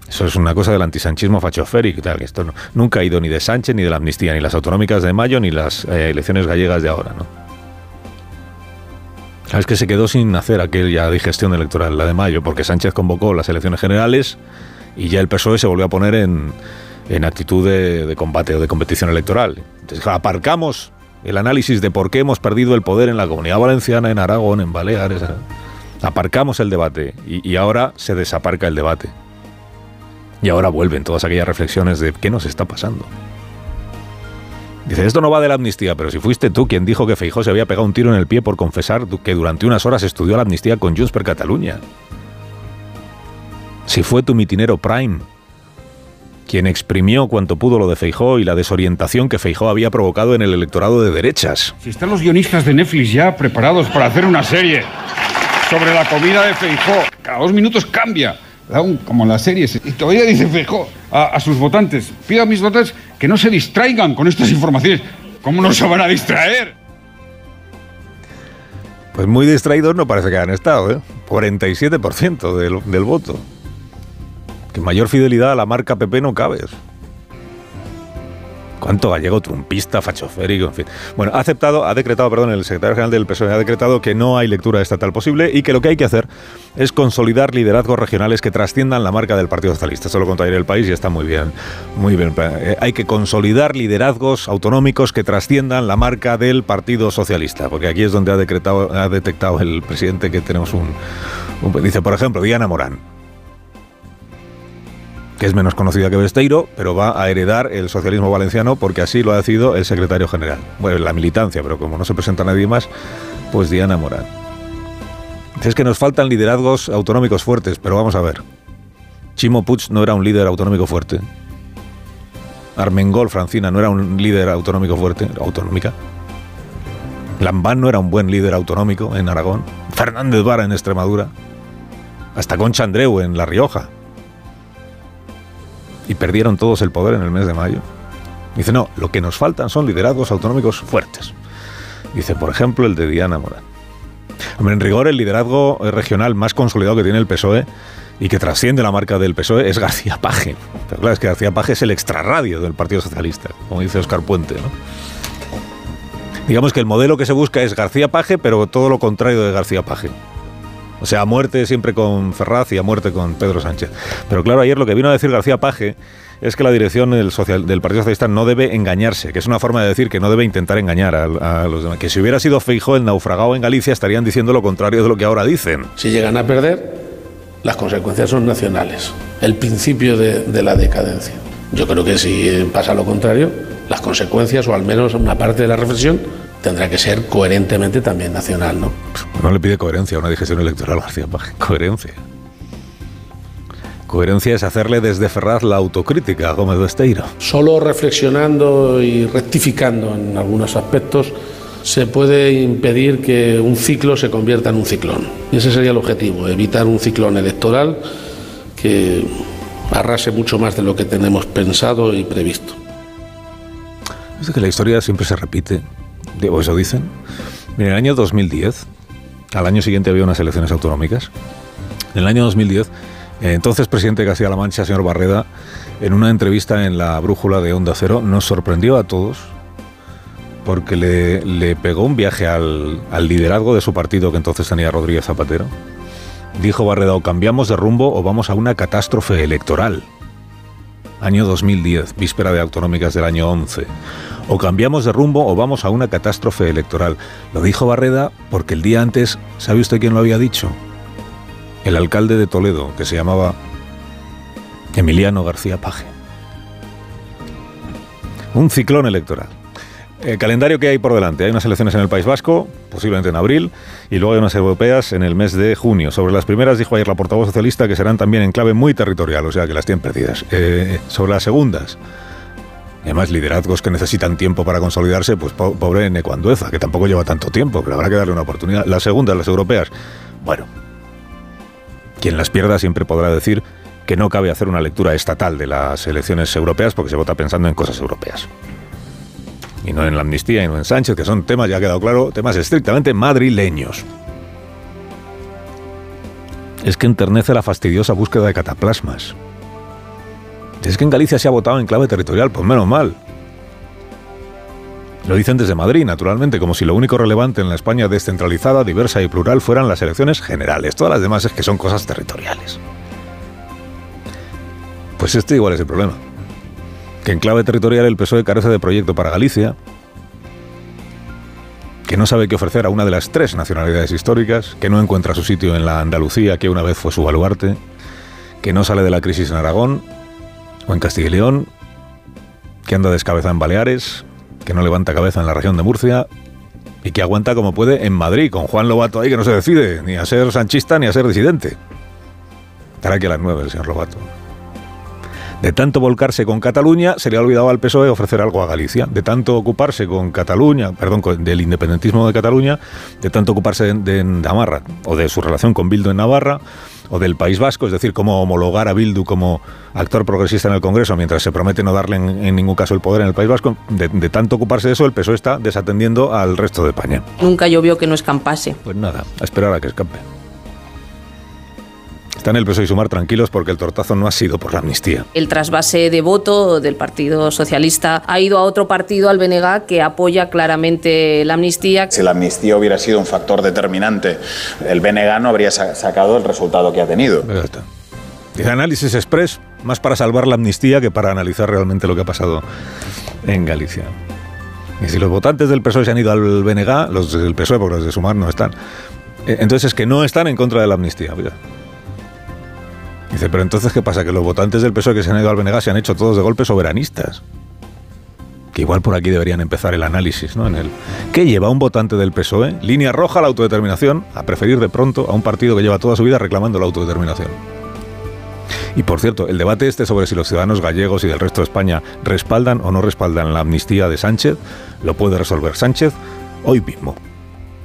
Eso es una cosa del antisanchismo fachoférico y tal, que esto nunca ha ido ni de Sánchez, ni de la amnistía, ni las autonómicas de mayo, ni las eh, elecciones gallegas de ahora, ¿no? Es que se quedó sin hacer aquella digestión electoral, la de mayo, porque Sánchez convocó las elecciones generales y ya el PSOE se volvió a poner en, actitud de, combate o de competición electoral. Entonces aparcamos el análisis de por qué hemos perdido el poder en la comunidad valenciana, en Aragón, en Baleares. Aparcamos el debate y, ahora se desaparca el debate. Y ahora vuelven todas aquellas reflexiones de qué nos está pasando. Dice, esto no va de la amnistía, pero si fuiste tú quien dijo que Feijó se había pegado un tiro en el pie por confesar que durante unas horas estudió la amnistía con Junts per Cataluña. Si fue tu mitinero Prime quien exprimió cuanto pudo lo de Feijó y la desorientación que Feijó había provocado en el electorado de derechas. Si están los guionistas de Netflix ya preparados para hacer una serie sobre la comida de Feijó, cada dos minutos cambia, como en las series, y todavía dice Feijó a, sus votantes, pido a mis votantes que no se distraigan con estas informaciones. ¿Cómo no se van a distraer? Pues muy distraídos no parece que hayan estado, ¿eh? 47% del, del voto mayor fidelidad a la marca PP no cabe. ¿Cuánto gallego trumpista, fachoférico, en fin? Bueno, ha aceptado, ha decretado, perdón, el secretario general del PSOE ha decretado que no hay lectura estatal posible y que lo que hay que hacer es consolidar liderazgos regionales que trasciendan la marca del Partido Socialista. Eso lo contaré el país y está muy bien, muy bien. Eh, hay que consolidar liderazgos autonómicos que trasciendan la marca del Partido Socialista, porque aquí es donde ha decretado, ha detectado el presidente que tenemos un dice, por ejemplo, Diana Morán que es menos conocida que Besteiro, pero va a heredar el socialismo valenciano porque así lo ha decidido el secretario general. Bueno, la militancia, pero como no se presenta nadie más, pues Diana Morán. Es que nos faltan liderazgos autonómicos fuertes, pero vamos a ver. Chimo Puig no era un líder autonómico fuerte. Armengol, Francina, no era un líder autonómico fuerte, autonómica. Lambán no era un buen líder autonómico en Aragón. Fernández Vara en Extremadura. Hasta Concha Andreu en La Rioja y perdieron todos el poder en el mes de mayo. Dice, no, lo que nos faltan son liderazgos autonómicos fuertes. Dice, por ejemplo, el de Diana Morán. En rigor, el liderazgo regional más consolidado que tiene el PSOE y que trasciende la marca del PSOE es García Paje. Pero claro, es que García Paje es el extrarradio del Partido Socialista, como dice Oscar Puente. Digamos que el modelo que se busca es García Paje, pero todo lo contrario de García Paje. O sea, a muerte siempre con Ferraz y a muerte con Pedro Sánchez. Pero claro, ayer lo que vino a decir García Paje es que la dirección del, del Partido Socialista no debe engañarse, que es una forma de decir que no debe intentar engañar a, los demás. Que si hubiera sido Feijóo el naufragado en Galicia estarían diciendo lo contrario de lo que ahora dicen. Si llegan a perder, las consecuencias son nacionales. El principio de la decadencia. Yo creo que si pasa lo contrario, las consecuencias, o al menos una parte de la reflexión, tendrá que ser coherentemente también nacional, ¿no? No le pide coherencia a una digestión electoral, García Paje. Coherencia. Coherencia es hacerle desde Ferraz la autocrítica a Gómez Besteiro. Solo reflexionando y rectificando en algunos aspectos se puede impedir que un ciclo se convierta en un ciclón. Y ese sería el objetivo, evitar un ciclón electoral que arrase mucho más de lo que tenemos pensado y previsto. Es que la historia siempre se repite o eso dicen. en el año 2010, al año siguiente había unas elecciones autonómicas. En el año 2010, El entonces presidente de Castilla-La Mancha, señor Barreda, en una entrevista en la brújula de Onda Cero, nos sorprendió a todos porque le, le pegó un viaje al, al liderazgo de su partido que entonces tenía Rodríguez Zapatero. Dijo Barreda, o cambiamos de rumbo o vamos a una catástrofe electoral. Año 2010, víspera de autonómicas del año 11. O cambiamos de rumbo o vamos a una catástrofe electoral. Lo dijo Barreda porque el día antes, ¿sabe usted quién lo había dicho? El alcalde de Toledo, que se llamaba Emiliano García Paje. Un ciclón electoral. El calendario que hay por delante. Hay unas elecciones en el País Vasco, posiblemente en abril, y luego hay unas europeas en el mes de junio. Sobre las primeras dijo ayer la portavoz socialista que serán también en clave muy territorial, o sea que las tienen perdidas. Eh, sobre las segundas, y además liderazgos que necesitan tiempo para consolidarse, pues po- pobre Necuandueza, que tampoco lleva tanto tiempo, pero habrá que darle una oportunidad. Las segundas, las europeas, bueno, quien las pierda siempre podrá decir que no cabe hacer una lectura estatal de las elecciones europeas porque se vota pensando en cosas europeas. Y no en la amnistía y no en Sánchez, que son temas, ya ha quedado claro, temas estrictamente madrileños. Es que enternece la fastidiosa búsqueda de cataplasmas. Es que en Galicia se ha votado en clave territorial, pues menos mal. Lo dicen desde Madrid, naturalmente, como si lo único relevante en la España descentralizada, diversa y plural fueran las elecciones generales. Todas las demás es que son cosas territoriales. Pues este igual es el problema. Que en clave territorial el PSOE carece de proyecto para Galicia, que no sabe qué ofrecer a una de las tres nacionalidades históricas, que no encuentra su sitio en la Andalucía que una vez fue su baluarte, que no sale de la crisis en Aragón o en Castilla y León, que anda descabezado en Baleares, que no levanta cabeza en la región de Murcia y que aguanta como puede en Madrid, con Juan Lobato ahí que no se decide ni a ser sanchista ni a ser disidente. Estará aquí a las nueve el señor Lobato. De tanto volcarse con Cataluña, se le ha olvidado al PSOE ofrecer algo a Galicia. De tanto ocuparse con Cataluña, perdón, con- del independentismo de Cataluña, de tanto ocuparse de, de Navarra, o de su relación con Bildu en Navarra, o del País Vasco, es decir, cómo homologar a Bildu como actor progresista en el Congreso, mientras se promete no darle en, en ningún caso el poder en el País Vasco. De, de tanto ocuparse de eso, el PSOE está desatendiendo al resto de España. Nunca llovió que no escampase. Pues nada, a esperar a que escape. Están el PSOE y Sumar tranquilos porque el tortazo no ha sido por la amnistía. El trasvase de voto del Partido Socialista ha ido a otro partido, al BNG, que apoya claramente la amnistía. Si la amnistía hubiera sido un factor determinante, el BNG no habría sa- sacado el resultado que ha tenido. Dice análisis express, más para salvar la amnistía que para analizar realmente lo que ha pasado en Galicia. Y si los votantes del PSOE se han ido al BNG, los del PSOE, porque los de Sumar no están, eh, entonces es que no están en contra de la amnistía. mira. Dice, pero entonces ¿qué pasa? Que los votantes del PSOE que se han ido al BNG se han hecho todos de golpe soberanistas. Que igual por aquí deberían empezar el análisis, ¿no? En el ¿Qué lleva un votante del PSOE? Línea roja a la autodeterminación, a preferir de pronto a un partido que lleva toda su vida reclamando la autodeterminación. Y por cierto, el debate este sobre si los ciudadanos gallegos y del resto de España respaldan o no respaldan la amnistía de Sánchez, lo puede resolver Sánchez hoy mismo.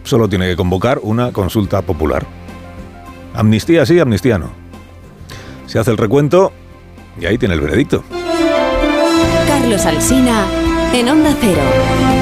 Solo tiene que convocar una consulta popular. Amnistía sí, amnistía no. Se hace el recuento y ahí tiene el veredicto. Carlos Alsina en Onda Cero.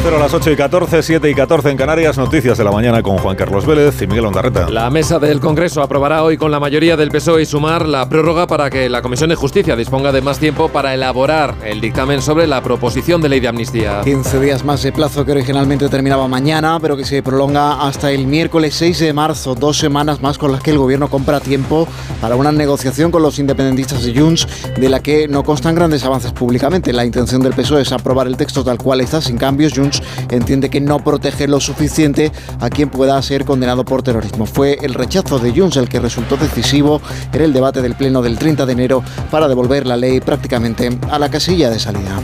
Onda Cero a las 8 y 14, 7 y 14 en Canarias, noticias de la mañana con Juan Carlos Vélez y Miguel Ondarreta. La mesa del Congreso aprobará hoy con la mayoría del PSOE y Sumar la prórroga para que la Comisión de Justicia disponga de más tiempo para elaborar el dictamen sobre la proposición de ley de amnistía. 15 días más de plazo que originalmente terminaba mañana, pero que se prolonga hasta el miércoles 6 de marzo, dos semanas más con las que el gobierno compra tiempo para una negociación con los independentistas de Junts, de la que no constan grandes avances públicamente. La intención del PSOE es aprobar el texto tal cual está, sin cambios. Junts entiende que no protege lo suficiente a quien pueda ser condenado por terrorismo. Fue el rechazo de Junts el que resultó decisivo en el debate del Pleno del 30 de enero para devolver la ley prácticamente a la casilla de salida.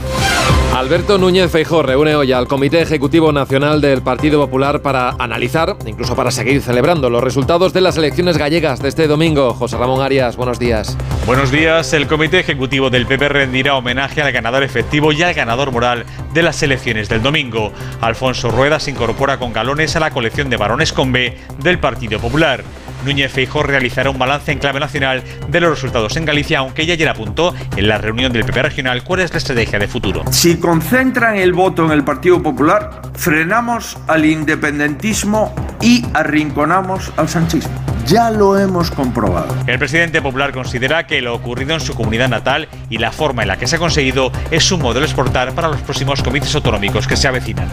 Alberto Núñez Feijóo reúne hoy al Comité Ejecutivo Nacional del Partido Popular para analizar, incluso para seguir celebrando, los resultados de las elecciones gallegas de este domingo. José Ramón Arias, buenos días. Buenos días. El Comité Ejecutivo del PP rendirá homenaje al ganador efectivo y al ganador moral de las elecciones del domingo. Alfonso Rueda se incorpora con galones a la colección de varones con B del Partido Popular. Núñez Feijóo realizará un balance en clave nacional de los resultados en Galicia, aunque ella ayer apuntó en la reunión del PP regional cuál es la estrategia de futuro. Si concentran el voto en el Partido Popular, frenamos al independentismo y arrinconamos al sanchismo. Ya lo hemos comprobado. El presidente popular considera que lo ocurrido en su comunidad natal y la forma en la que se ha conseguido es un modelo a exportar para los próximos comicios autonómicos que se avecinan.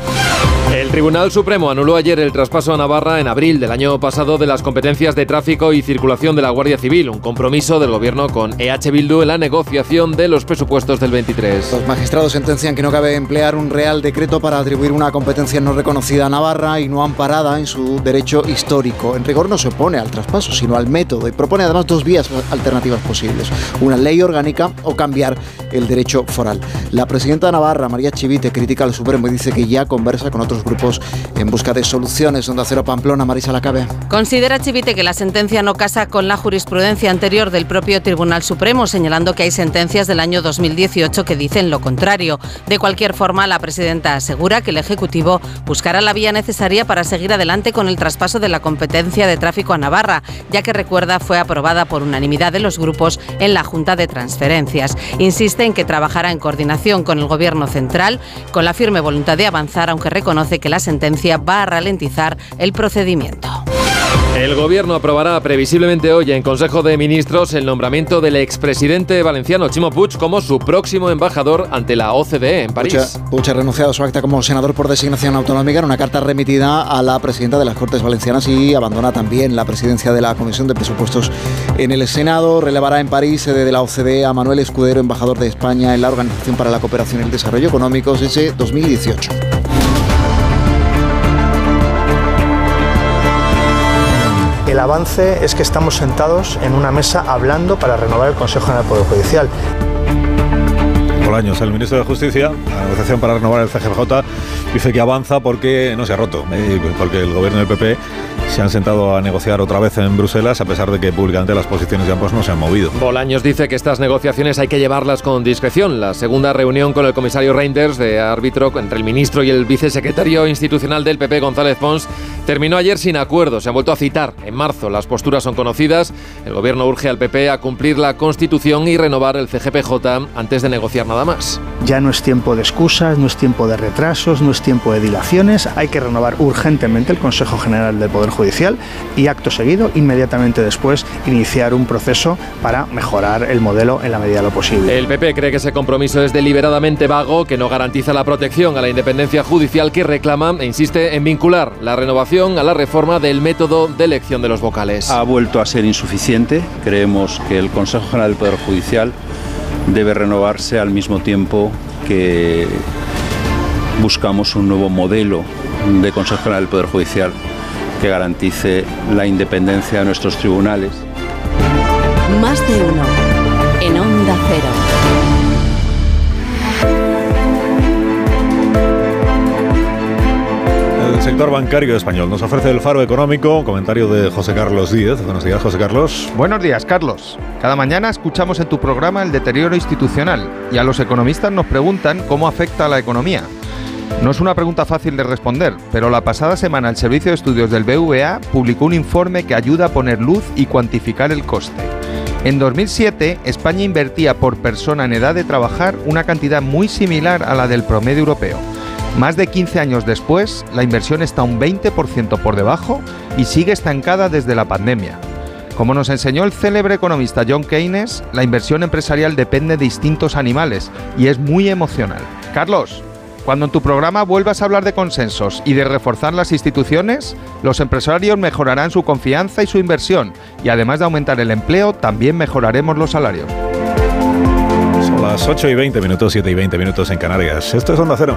El Tribunal Supremo anuló ayer el traspaso a Navarra en abril del año pasado de las competencias de tráfico y circulación de la Guardia Civil, un compromiso del gobierno con EH Bildu en la negociación de los presupuestos del 23. Los magistrados sentencian que no cabe emplear un real decreto para atribuir una competencia no reconocida a Navarra y no amparada en su derecho histórico. En rigor no se opone al traspaso, sino al método y propone además dos vías alternativas posibles, una ley orgánica o cambiar el derecho foral. La presidenta de Navarra, María Chivite, critica al Supremo y dice que ya conversa con otros grupos en busca de soluciones. Donde Acero Pamplona, Marisa Lacabe. Considera Chivite que la sentencia no casa con la jurisprudencia anterior del propio Tribunal Supremo, señalando que hay sentencias del año 2018 que dicen lo contrario. De cualquier forma, la presidenta asegura que el Ejecutivo buscará la vía necesaria para seguir adelante con el traspaso de la competencia de tráfico a Navarra, ya que recuerda fue aprobada por unanimidad de los grupos en la Junta de Transferencias. Insiste en que trabajará en coordinación con el Gobierno central, con la firme voluntad de avanzar, aunque reconoce que la sentencia va a ralentizar el procedimiento. El gobierno aprobará previsiblemente hoy en Consejo de Ministros el nombramiento del expresidente valenciano Chimo Puig como su próximo embajador ante la OCDE en París. Puig, ha renunciado a su acta como senador por designación autonómica en una carta remitida a la presidenta de las Cortes Valencianas y abandona también la presidencia de la Comisión de Presupuestos en el Senado. Relevará en París, sede de la OCDE, a Manuel Escudero, embajador de España en la Organización para la Cooperación y el Desarrollo Económicos desde 2018. El avance es que estamos sentados en una mesa hablando para renovar el Consejo General del Poder Judicial. Bolaños, el ministro de Justicia, la negociación para renovar el CGJ, dice que avanza porque no se ha roto, eh, porque el gobierno del PP se han sentado a negociar otra vez en Bruselas, a pesar de que públicamente las posiciones de ambos no se han movido. Bolaños dice que estas negociaciones hay que llevarlas con discreción. La segunda reunión con el comisario Reinders de árbitro entre el ministro y el vicesecretario institucional del PP, González Pons, terminó ayer sin acuerdo. Se han vuelto a citar en marzo. Las posturas son conocidas. El gobierno urge al PP a cumplir la Constitución y renovar el CGPJ antes de negociar nada más. Ya no es tiempo de excusas, no es tiempo de retrasos, no es tiempo de dilaciones. Hay que renovar urgentemente el Consejo General del Poder Judicial y acto seguido, inmediatamente después, iniciar un proceso para mejorar el modelo en la medida de lo posible. El PP cree que ese compromiso es deliberadamente vago, que no garantiza la protección a la independencia judicial que reclama e insiste en vincular la renovación a la reforma del método de elección de los vocales. Ha vuelto a ser insuficiente. Creemos que el Consejo General del Poder Judicial debe renovarse al mismo tiempo que buscamos un nuevo modelo de Consejo General del Poder Judicial que garantice la independencia de nuestros tribunales. Más de uno en Onda Cero. El sector bancario español nos ofrece el faro económico, comentario de José Carlos Díez. Buenos días, José Carlos. Buenos días, Carlos. Cada mañana escuchamos en tu programa el deterioro institucional y a los economistas nos preguntan cómo afecta a la economía. No es una pregunta fácil de responder, pero la pasada semana el Servicio de Estudios del BVA publicó un informe que ayuda a poner luz y cuantificar el coste. En 2007, España invertía por persona en edad de trabajar una cantidad muy similar a la del promedio europeo. Más de 15 años después, la inversión está un 20% por debajo y sigue estancada desde la pandemia. Como nos enseñó el célebre economista John Keynes, la inversión empresarial depende de distintos animales y es muy emocional. Carlos, cuando en tu programa vuelvas a hablar de consensos y de reforzar las instituciones, los empresarios mejorarán su confianza y su inversión, y además de aumentar el empleo, también mejoraremos los salarios. Son las 8 y 20 minutos, 7 y 20 minutos en Canarias. Esto es Onda Cero.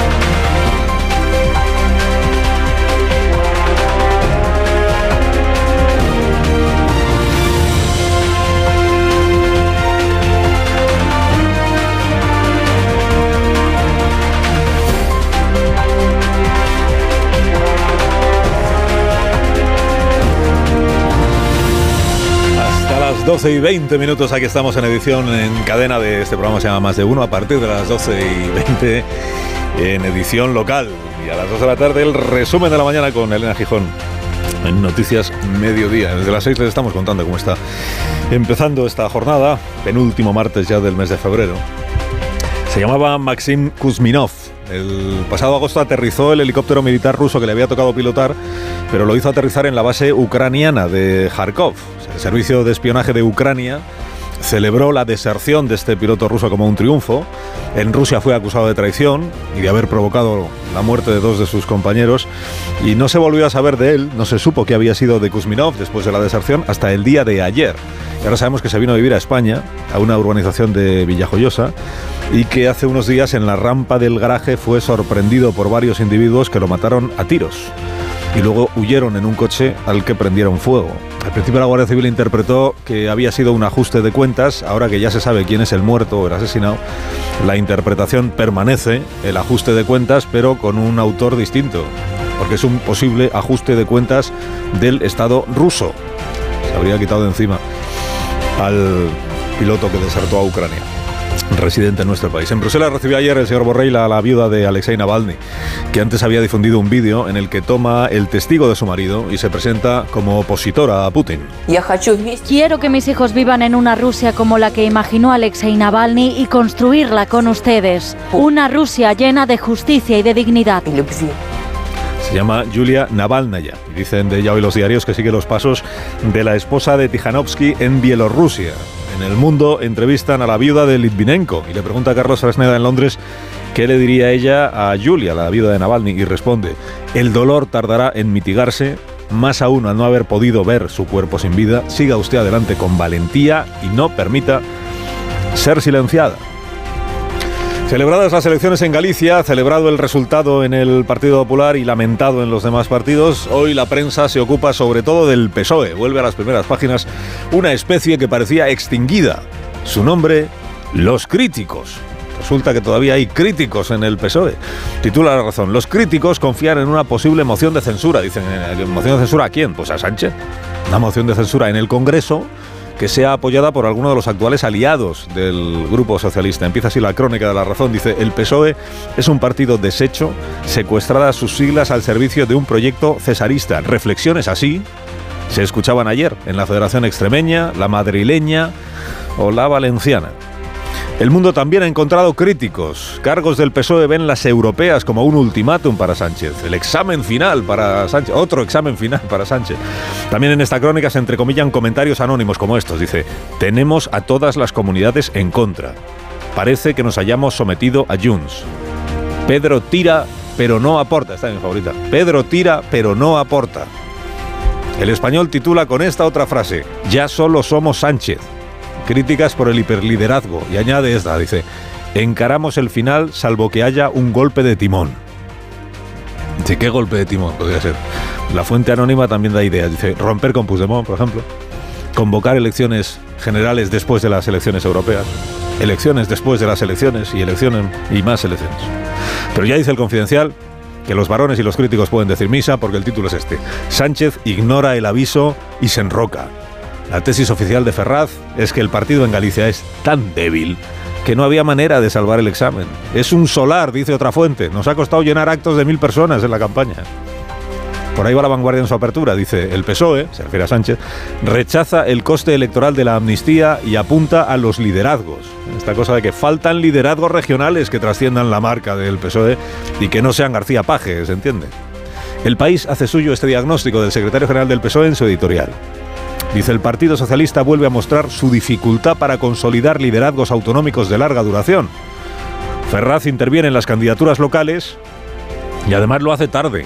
12 y 20 minutos, aquí estamos en edición en cadena de este programa, se llama Más de Uno, a partir de las 12 y 20 en edición local. Y a las 2 de la tarde el resumen de la mañana con Elena Gijón en Noticias Mediodía. Desde las 6 les estamos contando cómo está empezando esta jornada, penúltimo martes ya del mes de febrero. Se llamaba Maxim Kuzminov. El pasado agosto aterrizó el helicóptero militar ruso que le había tocado pilotar, pero lo hizo aterrizar en la base ucraniana de Kharkov. El servicio de espionaje de Ucrania celebró la deserción de este piloto ruso como un triunfo. En Rusia fue acusado de traición y de haber provocado la muerte de dos de sus compañeros y no se volvió a saber de él, no se supo que había sido de Kuzminov después de la deserción hasta el día de ayer. Y ahora sabemos que se vino a vivir a España, a una urbanización de Villajoyosa, y que hace unos días en la rampa del garaje fue sorprendido por varios individuos que lo mataron a tiros y luego huyeron en un coche al que prendieron fuego. Al principio la Guardia Civil interpretó que había sido un ajuste de cuentas, ahora que ya se sabe quién es el muerto o el asesinado, la interpretación permanece, el ajuste de cuentas, pero con un autor distinto, porque es un posible ajuste de cuentas del Estado ruso. Se habría quitado encima al piloto que desertó a Ucrania residente en nuestro país. En Bruselas recibió ayer el señor Borrell a la viuda de Alexei Navalny, que antes había difundido un vídeo en el que toma el testigo de su marido y se presenta como opositora a Putin. Quiero que mis hijos vivan en una Rusia como la que imaginó Alexei Navalny y construirla con ustedes. Una Rusia llena de justicia y de dignidad. Se llama Julia Navalnaya y dicen de ella hoy los diarios que sigue los pasos de la esposa de Tijanovsky en Bielorrusia. En el mundo entrevistan a la viuda de Litvinenko y le pregunta a Carlos Fresneda en Londres qué le diría ella a Julia, la viuda de Navalny, y responde, el dolor tardará en mitigarse, más aún al no haber podido ver su cuerpo sin vida, siga usted adelante con valentía y no permita ser silenciada. Celebradas las elecciones en Galicia, celebrado el resultado en el Partido Popular y lamentado en los demás partidos, hoy la prensa se ocupa sobre todo del PSOE. Vuelve a las primeras páginas una especie que parecía extinguida. Su nombre, Los Críticos. Resulta que todavía hay críticos en el PSOE. Titula la razón. Los críticos confían en una posible moción de censura. Dicen, ¿moción de censura a quién? Pues a Sánchez. Una moción de censura en el Congreso que sea apoyada por alguno de los actuales aliados del Grupo Socialista. Empieza así la crónica de la razón. Dice, el PSOE es un partido deshecho, secuestradas sus siglas al servicio de un proyecto cesarista. Reflexiones así se escuchaban ayer en la Federación Extremeña, la madrileña o la valenciana. El mundo también ha encontrado críticos. Cargos del PSOE ven las europeas como un ultimátum para Sánchez. El examen final para Sánchez. Otro examen final para Sánchez. También en esta crónica se entrecomillan comentarios anónimos como estos. Dice, tenemos a todas las comunidades en contra. Parece que nos hayamos sometido a Junts. Pedro tira, pero no aporta. Está en mi favorita. Pedro tira, pero no aporta. El español titula con esta otra frase, ya solo somos Sánchez críticas por el hiperliderazgo y añade esta, dice, encaramos el final salvo que haya un golpe de timón. Dice, ¿qué golpe de timón podría ser? La fuente anónima también da ideas, dice, romper con Puigdemont, por ejemplo, convocar elecciones generales después de las elecciones europeas, elecciones después de las elecciones y elecciones y más elecciones. Pero ya dice el confidencial que los varones y los críticos pueden decir misa porque el título es este. Sánchez ignora el aviso y se enroca. La tesis oficial de Ferraz es que el partido en Galicia es tan débil que no había manera de salvar el examen. Es un solar, dice otra fuente. Nos ha costado llenar actos de mil personas en la campaña. Por ahí va la vanguardia en su apertura. Dice, el PSOE, se refiere a Sánchez, rechaza el coste electoral de la amnistía y apunta a los liderazgos. Esta cosa de que faltan liderazgos regionales que trasciendan la marca del PSOE y que no sean García Paje, ¿se entiende? El país hace suyo este diagnóstico del secretario general del PSOE en su editorial. Dice, el Partido Socialista vuelve a mostrar su dificultad para consolidar liderazgos autonómicos de larga duración. Ferraz interviene en las candidaturas locales y además lo hace tarde.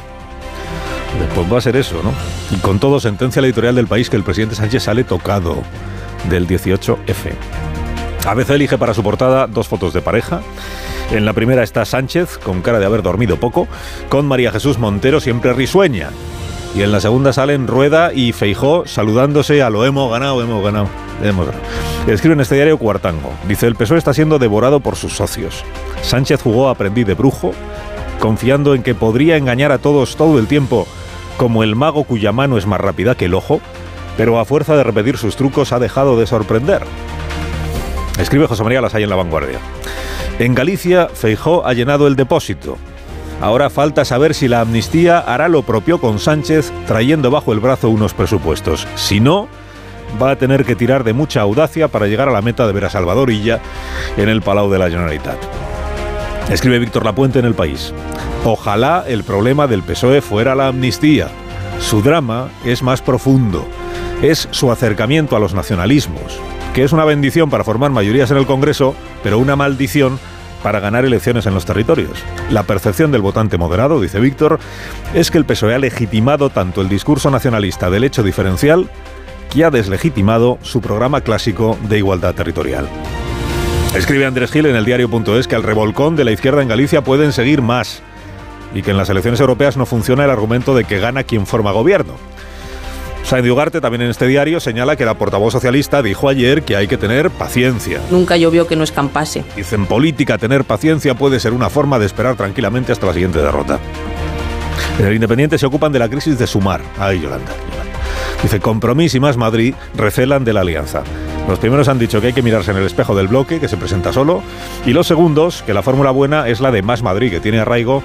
Después va a ser eso, ¿no? Y con todo, sentencia la editorial del país que el presidente Sánchez sale tocado del 18F. A veces elige para su portada dos fotos de pareja. En la primera está Sánchez, con cara de haber dormido poco, con María Jesús Montero, siempre risueña. Y en la segunda salen Rueda y Feijó saludándose a lo hemos ganado, hemos ganado. Hemos ganado. Escribe en este diario Cuartango. Dice, el PSOE está siendo devorado por sus socios. Sánchez jugó a aprendí de brujo, confiando en que podría engañar a todos todo el tiempo como el mago cuya mano es más rápida que el ojo, pero a fuerza de repetir sus trucos ha dejado de sorprender. Escribe José María Lasay en La Vanguardia. En Galicia, Feijó ha llenado el depósito. Ahora falta saber si la amnistía hará lo propio con Sánchez trayendo bajo el brazo unos presupuestos. Si no, va a tener que tirar de mucha audacia para llegar a la meta de ver a Salvador Illa en el Palau de la Generalitat. Escribe Víctor Lapuente en El País. Ojalá el problema del PSOE fuera la amnistía. Su drama es más profundo. Es su acercamiento a los nacionalismos, que es una bendición para formar mayorías en el Congreso, pero una maldición para ganar elecciones en los territorios. La percepción del votante moderado, dice Víctor, es que el PSOE ha legitimado tanto el discurso nacionalista del hecho diferencial que ha deslegitimado su programa clásico de igualdad territorial. Escribe Andrés Gil en el diario.es que al revolcón de la izquierda en Galicia pueden seguir más y que en las elecciones europeas no funciona el argumento de que gana quien forma gobierno. Sandy Ugarte, también en este diario, señala que la portavoz socialista dijo ayer que hay que tener paciencia. Nunca llovió que no escampase. Dice, en política tener paciencia puede ser una forma de esperar tranquilamente hasta la siguiente derrota. En el Independiente se ocupan de la crisis de Sumar. Ay, Yolanda. Dice, Compromís y Más Madrid recelan de la alianza. Los primeros han dicho que hay que mirarse en el espejo del bloque, que se presenta solo, y los segundos, que la fórmula buena es la de Más Madrid, que tiene arraigo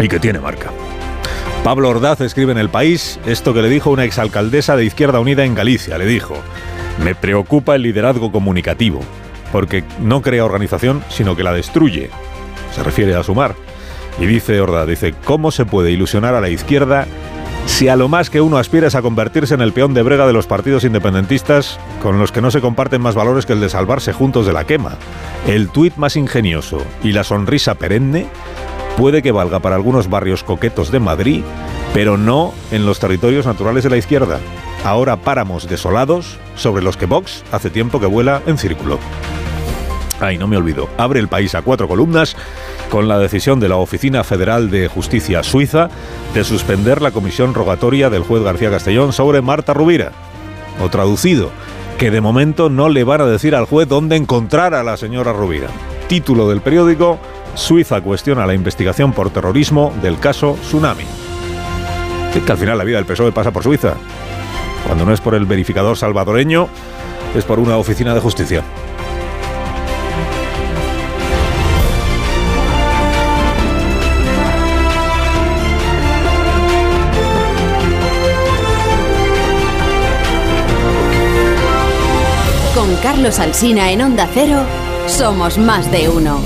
y que tiene marca. Pablo Ordaz escribe en El País esto que le dijo una exalcaldesa de Izquierda Unida en Galicia. Le dijo, me preocupa el liderazgo comunicativo, porque no crea organización, sino que la destruye. Se refiere a sumar. Y dice Ordaz, dice, ¿cómo se puede ilusionar a la izquierda si a lo más que uno aspira es a convertirse en el peón de brega de los partidos independentistas con los que no se comparten más valores que el de salvarse juntos de la quema? El tuit más ingenioso y la sonrisa perenne puede que valga para algunos barrios coquetos de Madrid, pero no en los territorios naturales de la izquierda. Ahora páramos desolados sobre los que Vox hace tiempo que vuela en círculo. Ay, no me olvido. Abre el país a cuatro columnas con la decisión de la Oficina Federal de Justicia Suiza de suspender la comisión rogatoria del juez García Castellón sobre Marta Rubira. O traducido, que de momento no le van a decir al juez dónde encontrar a la señora Rubira. Título del periódico, Suiza cuestiona la investigación por terrorismo del caso Tsunami. Es que al final la vida del PSOE pasa por Suiza. Cuando no es por el verificador salvadoreño, es por una oficina de justicia. Con Carlos Alsina en Onda Cero, somos más de uno.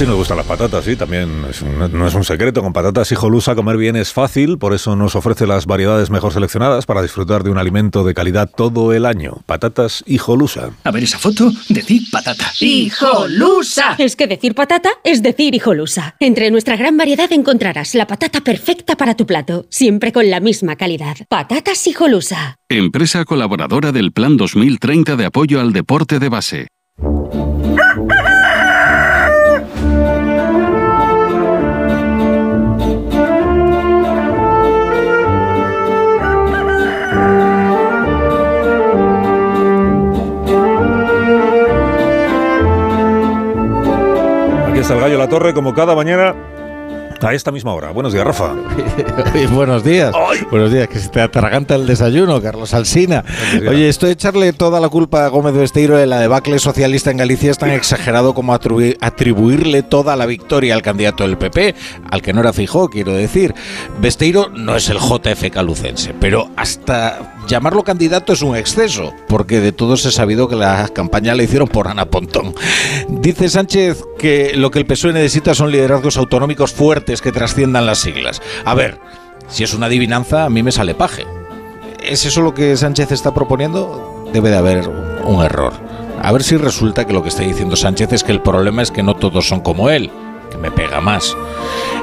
Sí nos gustan las patatas, sí, también es un- no es un secreto. Con patatas hijolusa comer bien es fácil, por eso nos ofrece las variedades mejor seleccionadas para disfrutar de un alimento de calidad todo el año. Patatas hijolusa. A ver esa foto, decir patata. ¡Hijolusa! Es que decir patata es decir hijolusa. Entre nuestra gran variedad encontrarás la patata perfecta para tu plato, siempre con la misma calidad. Patatas hijolusa. Empresa colaboradora del Plan 2030 de apoyo al deporte de base. El gallo La Torre, como cada mañana, a esta misma hora. Buenos días, Rafa. <laughs> Buenos días. Buenos días, que se te atraganta el desayuno, Carlos Alsina. Oye, esto de echarle toda la culpa a Gómez Besteiro de la debacle socialista en Galicia es tan exagerado como atribu- atribuirle toda la victoria al candidato del PP, al que no era fijó, quiero decir. Besteiro no es el JF calucense, pero hasta llamarlo candidato es un exceso, porque de todos he sabido que la campaña la hicieron por Ana Pontón. Dice Sánchez que lo que el PSOE necesita son liderazgos autonómicos fuertes que trasciendan las siglas. A ver, si es una adivinanza, a mí me sale paje. ¿Es eso lo que Sánchez está proponiendo? Debe de haber un error. A ver si resulta que lo que está diciendo Sánchez es que el problema es que no todos son como él, me pega más.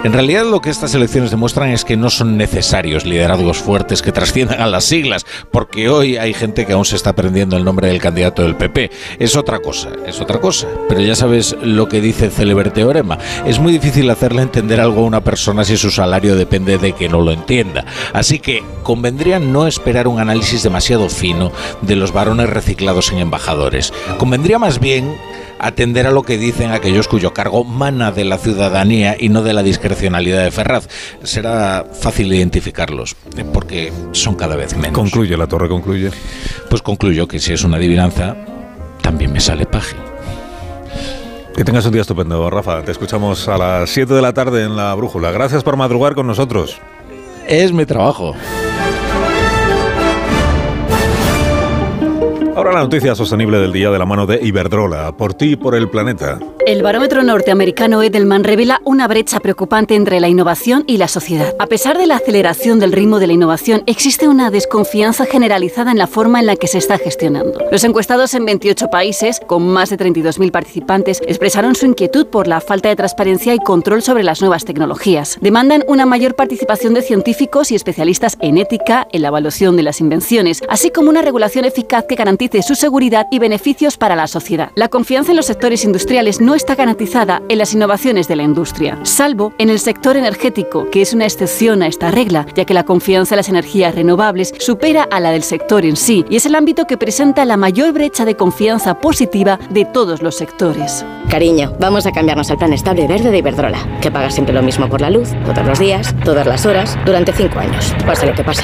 En realidad lo que estas elecciones demuestran es que no son necesarios liderazgos fuertes que trasciendan a las siglas, porque hoy hay gente que aún se está aprendiendo el nombre del candidato del PP. Es otra cosa, es otra cosa. Pero ya sabes lo que dice el célebre teorema. Es muy difícil hacerle entender algo a una persona si su salario depende de que no lo entienda. Así que convendría no esperar un análisis demasiado fino de los varones reciclados en embajadores. Convendría más bien atender a lo que dicen aquellos cuyo cargo mana de la ciudadanía y no de la discrecionalidad de Ferraz. Será fácil identificarlos, eh, porque son cada vez menos. Concluye, la torre concluye. Pues concluyo que si es una adivinanza, también me sale paje. Que tengas un día estupendo, Rafa. Te escuchamos a las 7 de la tarde en la Brújula. Gracias por madrugar con nosotros. Es mi trabajo. Ahora la noticia sostenible del día de la mano de Iberdrola, por ti y por el planeta. El barómetro norteamericano Edelman revela una brecha preocupante entre la innovación y la sociedad. A pesar de la aceleración del ritmo de la innovación, existe una desconfianza generalizada en la forma en la que se está gestionando. Los encuestados en 28 países, con más de 32.000 participantes, expresaron su inquietud por la falta de transparencia y control sobre las nuevas tecnologías. Demandan una mayor participación de científicos y especialistas en ética, en la evaluación de las invenciones, así como una regulación eficaz que garantice su seguridad y beneficios para la sociedad. La confianza en los sectores industriales no está garantizada en las innovaciones de la industria, salvo en el sector energético, que es una excepción a esta regla, ya que la confianza en las energías renovables supera a la del sector en sí y es el ámbito que presenta la mayor brecha de confianza positiva de todos los sectores. Cariño, vamos a cambiarnos al plan estable verde de Iberdrola, que paga siempre lo mismo por la luz, todos los días, todas las horas, durante cinco años, pase lo que pase.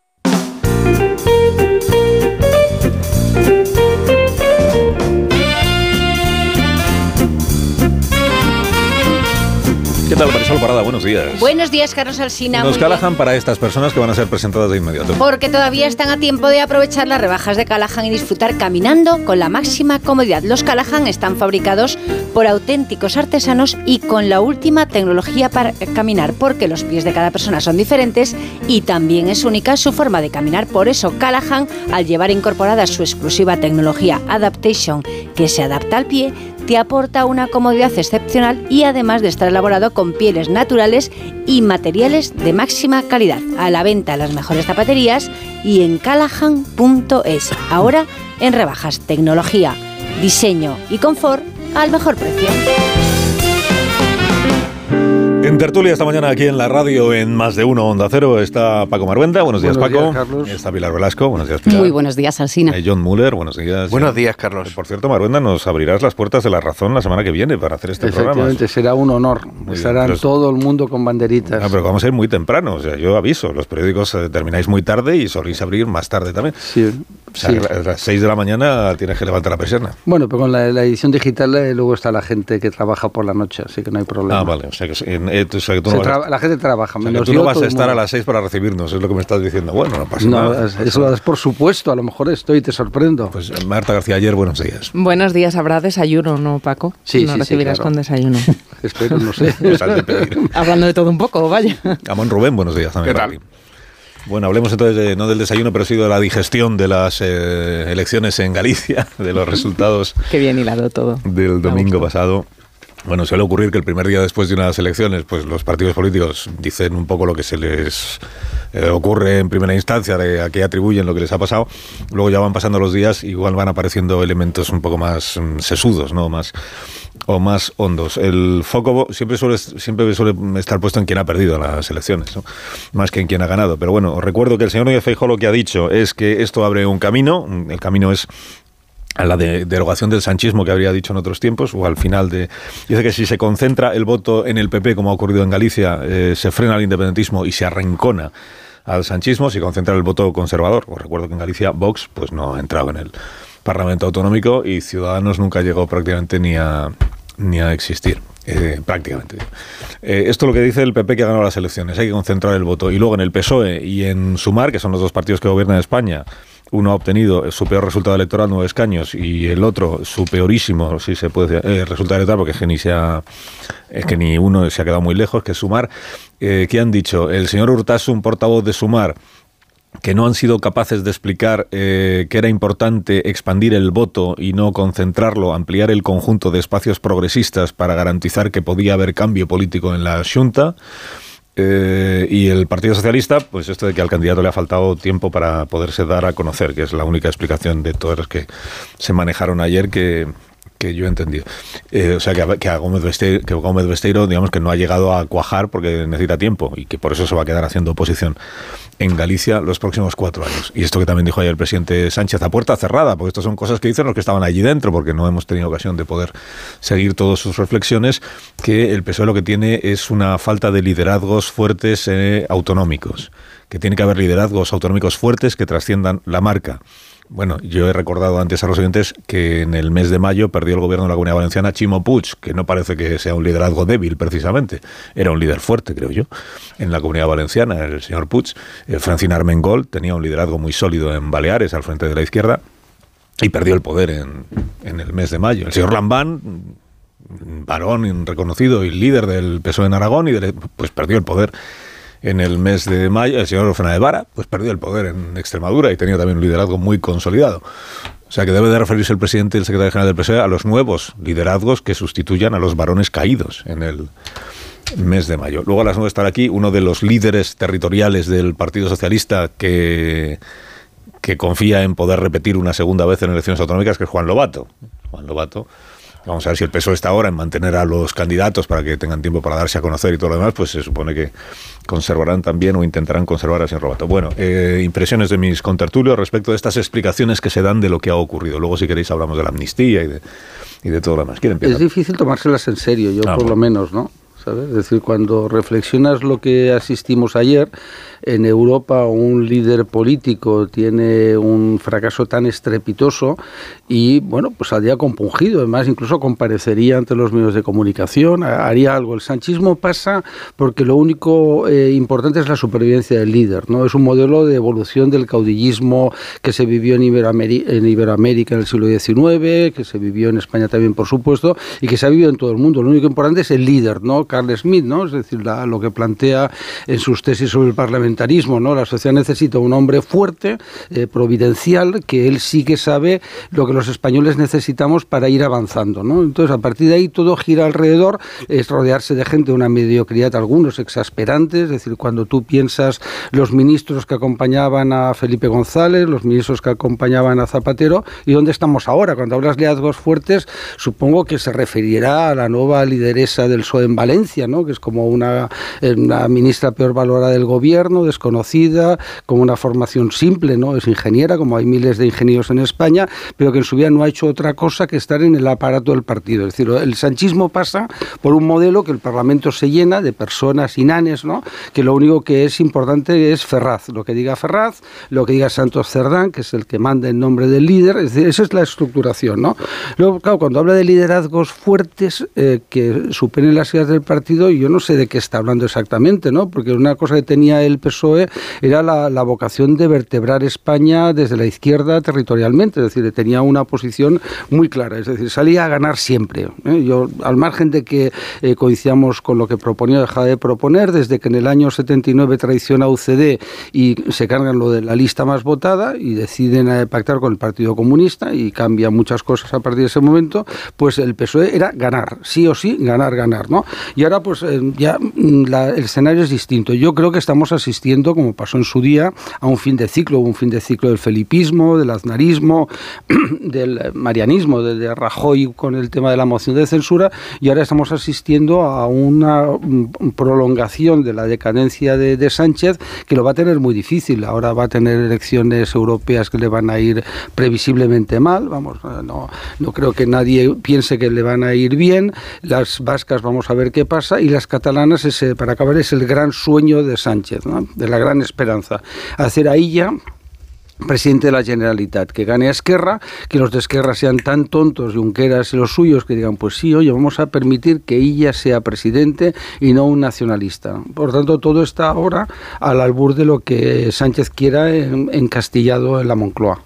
Tal, Marisol Parada? Buenos días. Buenos días, Carlos Alsina. Nos. Callahan para estas personas que van a ser presentadas de inmediato. Porque todavía están a tiempo de aprovechar las rebajas de Callahan y disfrutar caminando con la máxima comodidad. Los Callahan están fabricados por auténticos artesanos y con la última tecnología para caminar, porque los pies de cada persona son diferentes y también es única su forma de caminar. Por eso Callahan, al llevar incorporada su exclusiva tecnología Adaptation, que se adapta al pie, te aporta una comodidad excepcional y además de estar elaborado con pieles naturales y materiales de máxima calidad. A la venta en las mejores zapaterías y en callahan.es. Ahora en rebajas, tecnología, diseño y confort al mejor precio. En tertulia esta mañana aquí en la radio en Más de Uno Onda Cero está Paco Marventa. Buenos días, Buenos Paco. días, Carlos. Está Pilar Velasco. Buenos días, Pilar. Muy buenos días, Alsina. Eh, John Muller, buenos días. Buenos días, Carlos. Por cierto, Marvenda, nos abrirás las puertas de la razón la semana que viene para hacer este programa. Efectivamente, será un honor. Estarán pero es- todo el mundo con banderitas. Ah, pero vamos a ir muy temprano, o sea, yo aviso, los periódicos eh, termináis muy tarde y soléis abrir más tarde también. Sí, O sea, sí. a las 6 de la mañana tienes que levantar la persiana. Bueno, pero con la, la edición digital eh, luego está la gente que trabaja por la noche, así que no hay problema. Ah, vale, o sea que, en- eh, tú- o sea que tú Se no vas, traba- la gente trabaja, o sea que tú no vas a estar a las 6 para recibirnos, es lo que me estás diciendo. Bueno, no pasa No, nada. es- eso lo das por supuesto, a lo mejor estoy y te sorprendo. Pues Marta García, ayer, buenos días. Buenos días, habrá desayuno, ¿no, Paco? Sí, no sí, sí, recibirás claro. con desayuno. <laughs> Espero, no sé. Pues has de pedir. <laughs> Hablando de todo un poco, vaya. Amón Rubén, buenos días también. ¿Qué ti. Bueno, hablemos entonces de- no del desayuno, pero sí de la digestión de las eh, elecciones en Galicia, <laughs> de los resultados Qué bien hilado todo. del domingo pasado. Bueno, suele ocurrir que el primer día después de unas elecciones, pues los partidos políticos dicen un poco lo que se les eh, ocurre en primera instancia, de a qué atribuyen lo que les ha pasado. Luego ya van pasando los días, igual van apareciendo elementos un poco más mm, sesudos, ¿no? Más o más hondos. El foco siempre suele, siempre suele estar puesto en quien ha perdido las elecciones, ¿no? más que en quien ha ganado. Pero bueno, os recuerdo que el señor Núñez Feijóo lo que ha dicho es que esto abre un camino. El camino es a la de- derogación del sanchismo que habría dicho en otros tiempos, o al final de... Dice que si se concentra el voto en el PP, como ha ocurrido en Galicia, eh, se frena el independentismo y se arrincona al sanchismo, si concentra el voto conservador. Os recuerdo que en Galicia Vox pues no ha entrado en el Parlamento Autonómico y Ciudadanos nunca llegó prácticamente ni a, ni a existir. Eh, prácticamente. Eh, esto es lo que dice el PP que ha ganado las elecciones. Hay que concentrar el voto. Y luego en el PSOE y en Sumar, que son los dos partidos que gobiernan España, uno ha obtenido su peor resultado electoral, nueve escaños, y el otro su peorísimo, si se puede eh, resultado electoral, porque es que ni, es que ni uno se ha quedado muy lejos, que Sumar. Eh, ¿Qué han dicho? El señor Urtasun, portavoz de Sumar, que no han sido capaces de explicar eh, que era importante expandir el voto y no concentrarlo, ampliar el conjunto de espacios progresistas para garantizar que podía haber cambio político en la Junta. Eh, y el Partido Socialista, pues esto de que al candidato le ha faltado tiempo para poderse dar a conocer, que es la única explicación de todas las que se manejaron ayer que, que yo he entendido. Eh, o sea, que, que Gómez Besteiro, digamos que no ha llegado a cuajar porque necesita tiempo y que por eso se va a quedar haciendo oposición en Galicia los próximos cuatro años. Y esto que también dijo ayer el presidente Sánchez a puerta cerrada, porque estas son cosas que dicen los que estaban allí dentro, porque no hemos tenido ocasión de poder seguir todas sus reflexiones, que el PSOE lo que tiene es una falta de liderazgos fuertes eh, autonómicos, que tiene que haber liderazgos autonómicos fuertes que trasciendan la marca. Bueno, yo he recordado antes a los oyentes que en el mes de mayo perdió el gobierno de la Comunidad Valenciana Chimo Puig, que no parece que sea un liderazgo débil precisamente, era un líder fuerte, creo yo, en la Comunidad Valenciana, el señor Puig. Eh, Francina Armengol tenía un liderazgo muy sólido en Baleares, al frente de la izquierda, y perdió el poder en, en el mes de mayo. El señor Lambán, varón reconocido y líder del PSOE en Aragón, y pues perdió el poder en el mes de mayo. El señor Fernández Vara, pues perdió el poder en Extremadura y tenía también un liderazgo muy consolidado. O sea que debe de referirse el presidente y el secretario general del PSOE a los nuevos liderazgos que sustituyan a los varones caídos en el mes de mayo. Luego a las nueve estará aquí uno de los líderes territoriales del Partido Socialista que, que confía en poder repetir una segunda vez en elecciones autonómicas, que es Juan Lobato. Juan Lobato. Vamos a ver si el PSOE está ahora en mantener a los candidatos para que tengan tiempo para darse a conocer y todo lo demás, pues se supone que conservarán también o intentarán conservar al señor Lobato. Bueno, eh, impresiones de mis contertulios respecto de estas explicaciones que se dan de lo que ha ocurrido. Luego, si queréis, hablamos de la amnistía y de, y de todo lo demás. ¿Quién empieza? Es difícil tomárselas en serio, yo Ah, por lo menos, ¿no? Es decir, cuando reflexionas lo que asistimos ayer, en Europa un líder político tiene un fracaso tan estrepitoso y, bueno, pues saldría compungido, además incluso comparecería ante los medios de comunicación, ha- haría algo. El sanchismo pasa porque lo único eh, importante es la supervivencia del líder, ¿no? Es un modelo de evolución del caudillismo que se vivió en, en Iberoamérica en el siglo XIX, que se vivió en España también, por supuesto, y que se ha vivido en todo el mundo. Lo único importante es el líder, ¿no? Carl Smith, ¿no? Es decir, lo que plantea en sus tesis sobre el parlamentarismo, ¿no? La sociedad necesita un hombre fuerte, eh, providencial, que él sí que sabe lo que los españoles necesitamos para ir avanzando, ¿no? Entonces, a partir de ahí todo gira alrededor, es rodearse de gente una mediocridad, algunos exasperantes, es decir, cuando tú piensas los ministros que acompañaban a Felipe González, los ministros que acompañaban a Zapatero, ¿y dónde estamos ahora? Cuando hablas de liderazgos fuertes, supongo que se referirá a la nueva lideresa del PSOE en Valencia, ¿no? que es como una, eh, una ministra peor valorada del gobierno, desconocida, con una formación simple, ¿no? es ingeniera, como hay miles de ingenieros en España, pero que en su vida no ha hecho otra cosa que estar en el aparato del partido. Es decir, el sanchismo pasa por un modelo que el Parlamento se llena de personas inanes, ¿no? que lo único que es importante es Ferraz, lo que diga Ferraz, lo que diga Santos Cerdán, que es el que manda en nombre del líder, es decir, esa es la estructuración. ¿no? Luego, claro, cuando habla de liderazgos fuertes eh, que superen las ideas del partido, yo no sé de qué está hablando exactamente, ¿no? porque una cosa que tenía el PSOE era la, vocación de vertebrar España desde la izquierda territorialmente, es decir, tenía una posición muy clara, es decir, salía a ganar siempre. ¿eh? Yo, al margen de que eh, coincidamos con lo que proponía dejaba de proponer, desde que en el año 79 traiciona UCD y se cargan lo de la lista más votada y deciden eh, pactar con el Partido Comunista y cambia muchas cosas a partir de ese momento, pues el PSOE era ganar, sí o sí, ganar, ganar, ¿no? Y ahora pues eh, ya mm, la- el escenario es distinto. Yo creo que estamos asistiendo, como pasó en su día, a un fin de ciclo, un fin de ciclo del felipismo, del aznarismo, <clears throat> del eh, marianismo, de, Rajoy con el tema de la moción de censura, y ahora estamos asistiendo a una mm, prolongación de la decadencia de, de Sánchez que lo va a tener muy difícil. Ahora va a tener elecciones europeas que le van a ir previsiblemente mal, vamos, no, no creo que nadie piense que le van a ir bien. Las vascas vamos a ver qué y las catalanas, ese, para acabar, es el gran sueño de Sánchez, de la gran esperanza. Hacer ahí ya presidente de la Generalitat, que gane a Esquerra, que los de Esquerra sean tan tontos, Junqueras y los suyos, que digan, pues sí, oye, vamos a permitir que ella sea presidente y no un nacionalista. Por tanto, todo está ahora al albur de lo que Sánchez quiera en- encastillado en la Moncloa.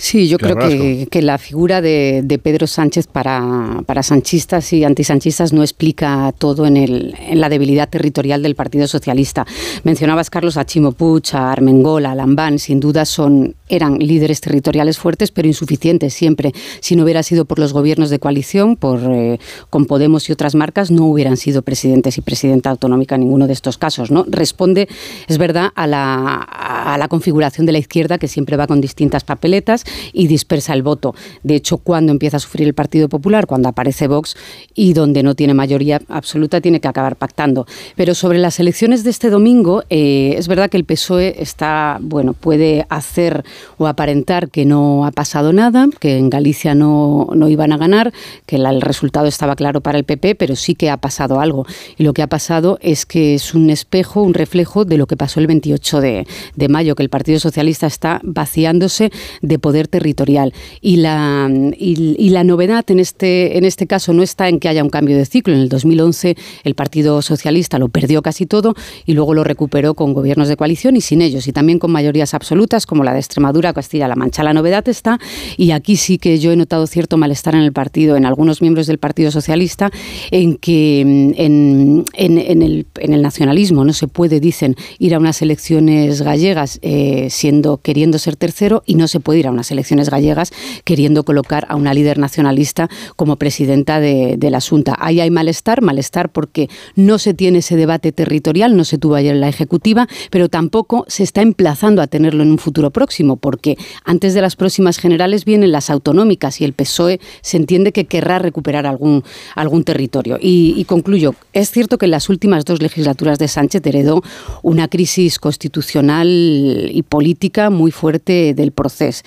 Sí, yo creo que, que, la figura de, de Pedro Sánchez para, para, sanchistas y antisanchistas no explica todo en, el, en, la debilidad territorial del Partido Socialista. Mencionabas, Carlos, a Chimo Puig, a Armengol, a Lambán, sin duda son, eran líderes territoriales fuertes, pero insuficientes siempre. Si no hubiera sido por los gobiernos de coalición, por, eh, con Podemos y otras marcas, no hubieran sido presidentes y presidenta autonómica en ninguno de estos casos. ¿no? Responde, es verdad, a la, a la configuración de la izquierda, que siempre va con distintas papeletas y dispersa el voto. De hecho, cuando empieza a sufrir el Partido Popular, cuando aparece Vox y donde no tiene mayoría absoluta, tiene que acabar pactando. Pero sobre las elecciones de este domingo, eh, es verdad que el PSOE está, bueno, puede hacer o aparentar que no ha pasado nada, que en Galicia no, no iban a ganar, que el resultado estaba claro para el PP, pero sí que ha pasado algo. Y lo que ha pasado es que es un espejo, un reflejo de lo que pasó el 28 de, de mayo, que el Partido Socialista está vaciándose de poder territorial. Y la, y, la novedad en este, en este caso no está en que haya un cambio de ciclo. En el 2011 el Partido Socialista lo perdió casi todo y luego lo recuperó con gobiernos de coalición y sin ellos, y también con mayorías absolutas como la de Extremadura, Castilla-La Mancha. La novedad está, y aquí sí que yo he notado cierto malestar en el partido, en algunos miembros del Partido Socialista, en que en, en, el, en el, nacionalismo no se puede, dicen, ir a unas elecciones gallegas eh, siendo queriendo ser tercero y no se puede ir a unas elecciones gallegas queriendo colocar a una líder nacionalista como presidenta de, la Asunta. Ahí hay malestar, malestar porque no se tiene ese debate territorial, no se tuvo ayer en la Ejecutiva, pero tampoco se está emplazando a tenerlo en un futuro próximo, porque antes de las próximas generales vienen las autonómicas y el PSOE se entiende que querrá recuperar algún, algún territorio. Y, y concluyo, es cierto que en las últimas dos legislaturas de Sánchez heredó una crisis constitucional y política muy fuerte del proceso.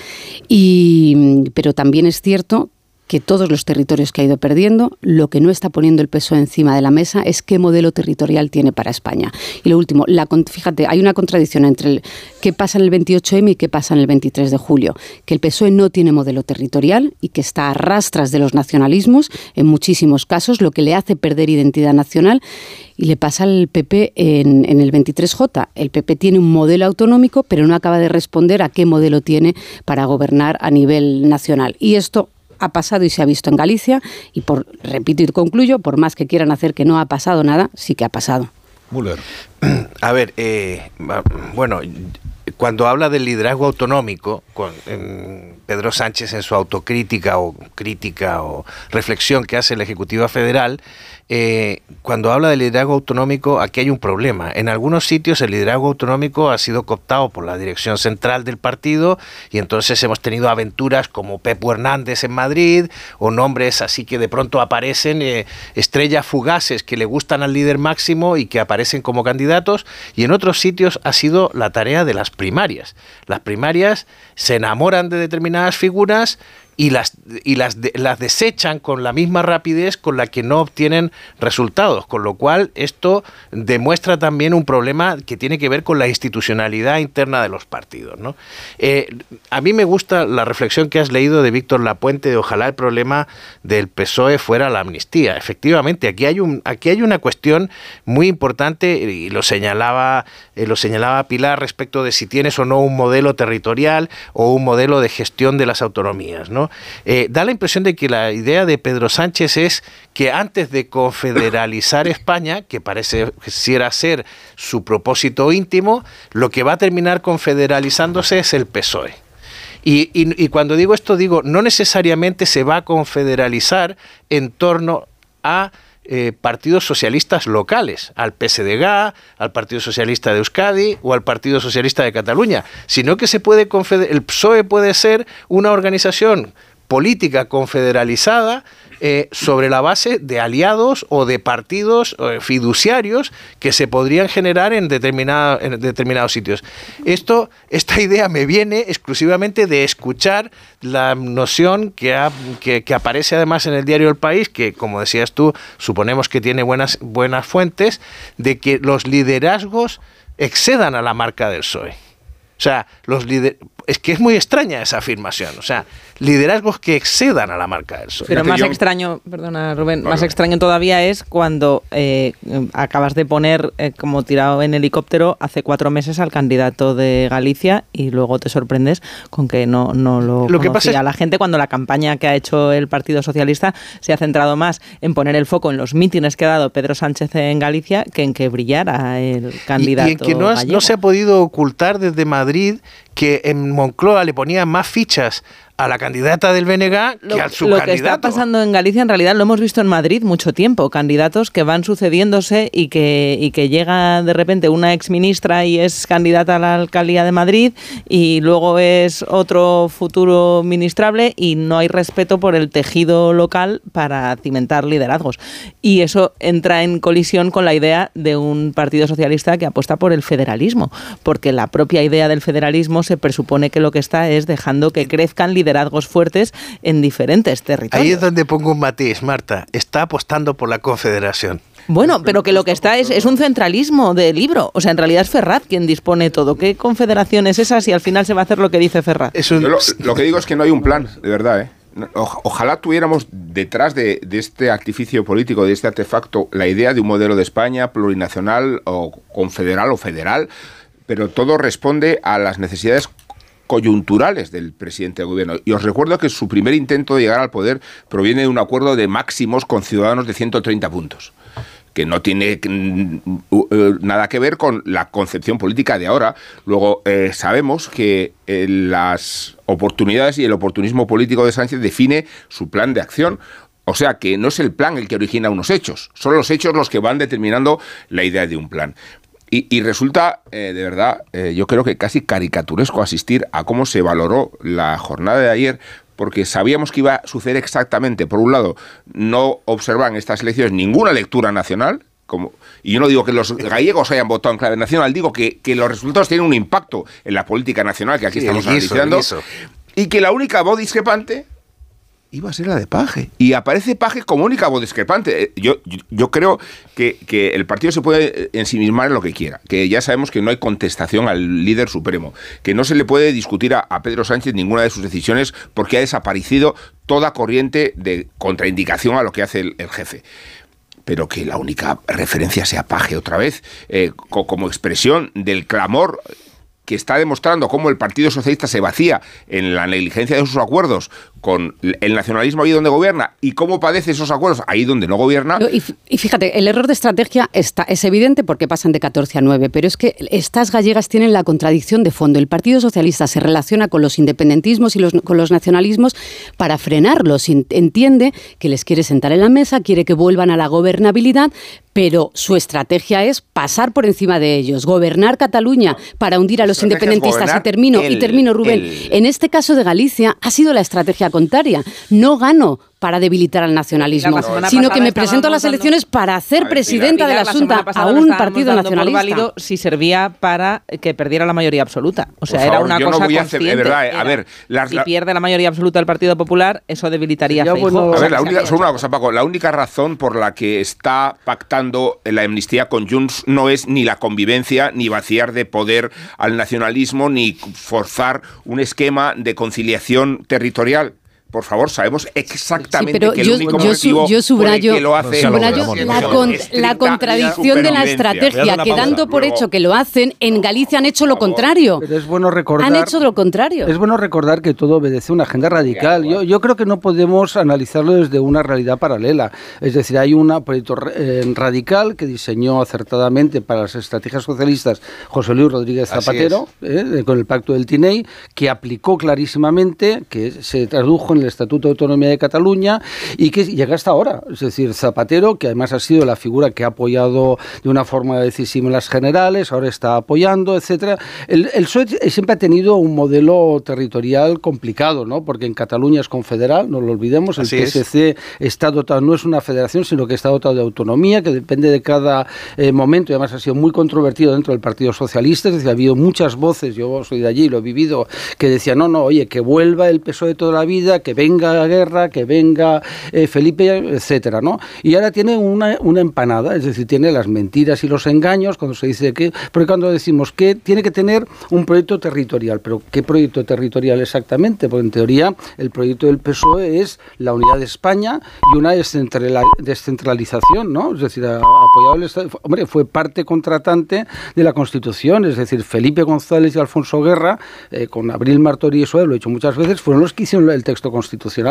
Y, pero también es cierto que todos los territorios que ha ido perdiendo, lo que no está poniendo el peso encima de la mesa es qué modelo territorial tiene para España. Y lo último, la, fíjate, hay una contradicción entre qué pasa en el 28M y qué pasa en el 23 de julio, que el PSOE no tiene modelo territorial y que está a rastras de los nacionalismos en muchísimos casos, lo que le hace perder identidad nacional y le pasa al PP en, en, el 23J. El PP tiene un modelo autonómico, pero no acaba de responder a qué modelo tiene para gobernar a nivel nacional. Y esto ha pasado y se ha visto en Galicia y por repito y concluyo, por más que quieran hacer que no ha pasado nada, sí que ha pasado. Müller. A ver, eh, bueno, cuando habla del liderazgo autonómico, con, Pedro Sánchez en su autocrítica o crítica o reflexión que hace la Ejecutiva Federal, eh, cuando habla de liderazgo autonómico, aquí hay un problema. En algunos sitios el liderazgo autonómico ha sido cooptado por la dirección central del partido y entonces hemos tenido aventuras como Pep Hernández en Madrid o nombres así que de pronto aparecen eh, estrellas fugaces que le gustan al líder máximo y que aparecen como candidatos y en otros sitios ha sido la tarea de las primarias. Las primarias se enamoran de determinadas figuras, y las, y las, las desechan con la misma rapidez con la que no obtienen resultados, con lo cual esto demuestra también un problema que tiene que ver con la institucionalidad interna de los partidos. ¿no? Eh, a mí me gusta la reflexión que has leído de Víctor Lapuente de ojalá el problema del PSOE fuera la amnistía. Efectivamente, aquí hay, un, aquí hay una cuestión muy importante y lo señalaba, eh, lo señalaba Pilar respecto de si tienes o no un modelo territorial o un modelo de gestión de las autonomías. ¿no? Eh, da la impresión de que la idea de Pedro Sánchez es que antes de confederalizar <coughs> España, que parece ser su propósito íntimo, lo que va a terminar confederalizándose es el PSOE. y, cuando digo esto, digo, no necesariamente se va a confederalizar en torno a eh, partidos socialistas locales, al PSDG, al Partido Socialista de Euskadi o al Partido Socialista de Cataluña, sino que se puede el PSOE puede ser una organización política confederalizada eh, sobre la base de aliados o de partidos eh, fiduciarios que se podrían generar en, en determinados sitios. Esto, esta idea me viene exclusivamente de escuchar la noción que, que, aparece además en el diario El País, que como decías tú, suponemos que tiene buenas, buenas fuentes, de que los liderazgos excedan a la marca del PSOE. O sea, los es que es muy extraña esa afirmación. O sea, liderazgos que excedan a la marca del sol. Pero más extraño, perdona Rubén, más extraño todavía es cuando eh, acabas de poner eh, como tirado en helicóptero hace cuatro meses al candidato de Galicia y luego te sorprendes con que no, no lo, lo que pasa a la gente cuando la campaña que ha hecho el Partido Socialista se ha centrado más en poner el foco en los mítines que ha dado Pedro Sánchez en Galicia que en que brillara el candidato. Y, en que no, no se ha podido ocultar desde Madrid que en Moncloa le ponían más fichas a la candidata del BNG que al su Lo que está pasando en Galicia en realidad lo hemos visto en Madrid mucho tiempo, candidatos que van sucediéndose y que, y que llega de repente una exministra y es candidata a la alcaldía de Madrid y luego es otro futuro ministrable y no hay respeto por el tejido local para cimentar liderazgos. Y eso entra en colisión con la idea de un Partido Socialista que apuesta por el federalismo, porque la propia idea del federalismo se presupone que lo que está es dejando que crezcan liderazgos liderazgos fuertes en diferentes territorios. Ahí es donde pongo un matiz, Marta. Está apostando por la confederación. Bueno, pero que lo que está es, es un centralismo de libro. O sea, en realidad es Ferrat quien dispone todo. ¿Qué confederación es esa si al final se va a hacer lo que dice Ferrat? lo, que digo es que no hay un plan, de verdad, ¿eh? ojalá tuviéramos detrás de, de, este artificio político, de este artefacto, la idea de un modelo de España plurinacional o confederal o federal, pero todo responde a las necesidades coyunturales del presidente de gobierno. Y os recuerdo que su primer intento de llegar al poder proviene de un acuerdo de máximos con ciudadanos de 130 puntos que no tiene mm, eh, nada que ver con la concepción política de ahora. Luego, eh, sabemos que eh, las oportunidades y el oportunismo político de Sánchez define su plan de acción. O sea que no es el plan el que origina unos hechos, son los hechos los que van determinando la idea de un plan. Y, resulta, eh, de verdad, eh, yo creo que casi caricaturesco asistir a cómo se valoró la jornada de ayer, porque sabíamos que iba a suceder exactamente. Por un lado, no observan estas elecciones ninguna lectura nacional, como, y yo no digo que los <laughs> gallegos hayan votado en clave nacional, digo que, los resultados tienen un impacto en la política nacional que aquí estamos analizando, y que la única voz discrepante iba a ser la de Paje. Y aparece Paje como única voz discrepante. Eh, yo, yo, creo que, el partido se puede ensimismar en lo que quiera, que ya sabemos que no hay contestación al líder supremo, que no se le puede discutir a, Pedro Sánchez ninguna de sus decisiones porque ha desaparecido toda corriente de contraindicación a lo que hace el, jefe pero que la única referencia sea Paje otra vez, eh, como expresión del clamor que está demostrando cómo el Partido Socialista se vacía en la negligencia de sus acuerdos con el nacionalismo ahí donde gobierna y cómo padece esos acuerdos ahí donde no gobierna. Y, fíjate, el error de estrategia está, es evidente porque pasan de 14 a 9, pero es que estas gallegas tienen la contradicción de fondo. El Partido Socialista se relaciona con los independentismos y los, con los nacionalismos para frenarlos. Entiende que les quiere sentar en la mesa, quiere que vuelvan a la gobernabilidad, pero su estrategia es pasar por encima de ellos, gobernar Cataluña para hundir a los independentistas. Y termino, y termino, Rubén. En este caso de Galicia ha sido la estrategia contraria. No gano para debilitar al nacionalismo, sino que me presento a las elecciones para hacer presidenta de la Junta a un partido nacionalista. válido si servía para que perdiera la mayoría absoluta. O sea, era una cosa consciente. verdad, a ver, si pierde la mayoría absoluta del Partido Popular, eso debilitaría a A ver, la única, solo una cosa, Paco. La única razón por la que está pactando la amnistía con Junts no es ni la convivencia, ni vaciar de poder al nacionalismo, ni forzar un esquema de conciliación territorial por favor, sabemos exactamente que el único motivo yo subrayo, que lo hace la, contradicción de la estrategia, quedando por hecho que lo hacen, en Galicia han hecho lo contrario. Pero es bueno recordar, han hecho lo contrario. Es bueno recordar que todo obedece a una agenda radical. Yo, yo creo que no podemos analizarlo desde una realidad paralela. Es decir, hay un proyecto eh, radical que diseñó acertadamente para las estrategias socialistas José Luis Rodríguez Zapatero, eh, con el pacto del TINEI, que aplicó clarísimamente, que se tradujo en el Estatuto de Autonomía de Cataluña y que llega hasta ahora. Es decir, Zapatero, que además ha sido la figura que ha apoyado de una forma decisiva en las generales, ahora está apoyando, etcétera. El, el PSOE siempre ha tenido un modelo territorial complicado, ¿no? Porque en Cataluña es confederal, no lo olvidemos, el PSC está dotado, no es una federación, sino que está dotado de autonomía, que depende de cada eh, momento, y además ha sido muy controvertido dentro del Partido Socialista, es decir, ha habido muchas voces, yo soy de allí, lo he vivido, que decían, no, no, oye, que vuelva el PSOE de toda la vida, que que venga guerra, que venga eh, Felipe, etcétera, ¿no? Y ahora tiene una, una empanada, es decir, tiene las mentiras y los engaños cuando se dice que, porque cuando decimos que tiene que tener un proyecto territorial, pero ¿qué proyecto territorial exactamente? Porque en teoría el proyecto del PSOE es la unidad de España y una descentralización, ¿no? Es decir, apoyado el Estado, hombre, fue parte contratante de la Constitución, es decir, Felipe González y Alfonso Guerra, eh, con Abril Martori y eso lo he dicho muchas veces, fueron los que hicieron el texto constitucional,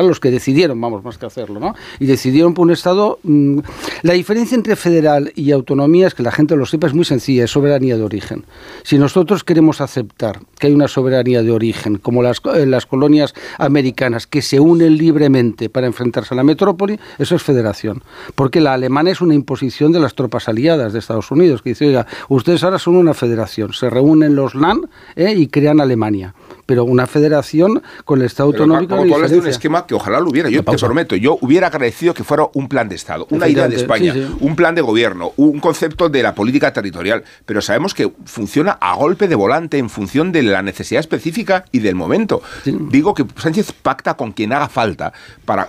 los que decidieron, vamos, más que hacerlo, ¿no? Y decidieron por un Estado... Mm, la diferencia entre federal y autonomía es que la gente lo sepa, es muy sencilla, es soberanía de origen. Si nosotros queremos aceptar que hay una soberanía de origen, como las, eh, las colonias americanas, que se unen libremente para enfrentarse a la metrópoli, eso es federación. Porque la alemana es una imposición de las tropas aliadas de Estados Unidos, que dice, oiga, ustedes ahora son una federación, se reúnen los LAN eh, y crean Alemania pero una federación con el Estado autonómico. Como tú de un esquema que ojalá lo hubiera, yo te prometo, yo hubiera agradecido que fuera un plan de Estado, una idea de España, un plan de gobierno, un concepto de la política territorial, pero sabemos que funciona a golpe de volante en función de la necesidad específica y del momento. Digo que Sánchez pacta con quien haga falta para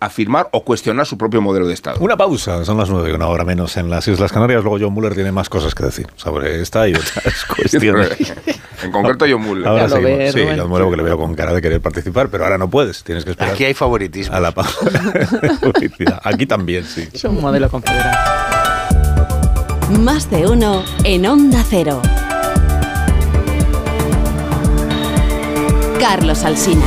afirmar o cuestionar su propio modelo de Estado. Una pausa, son las nueve, una hora menos en las Islas Canarias. Luego John Muller tiene más cosas que decir sobre esta y otras <laughs> cuestiones. <laughs> en concreto John Muller. Ahora seguimos. sí, John Muller, que le veo con cara de querer participar, pero ahora no puedes, tienes que esperar. Aquí hay favoritismo. A la <laughs> Aquí también, sí. Es un modelo confederal. Más de uno en Onda Cero. Carlos Alsina.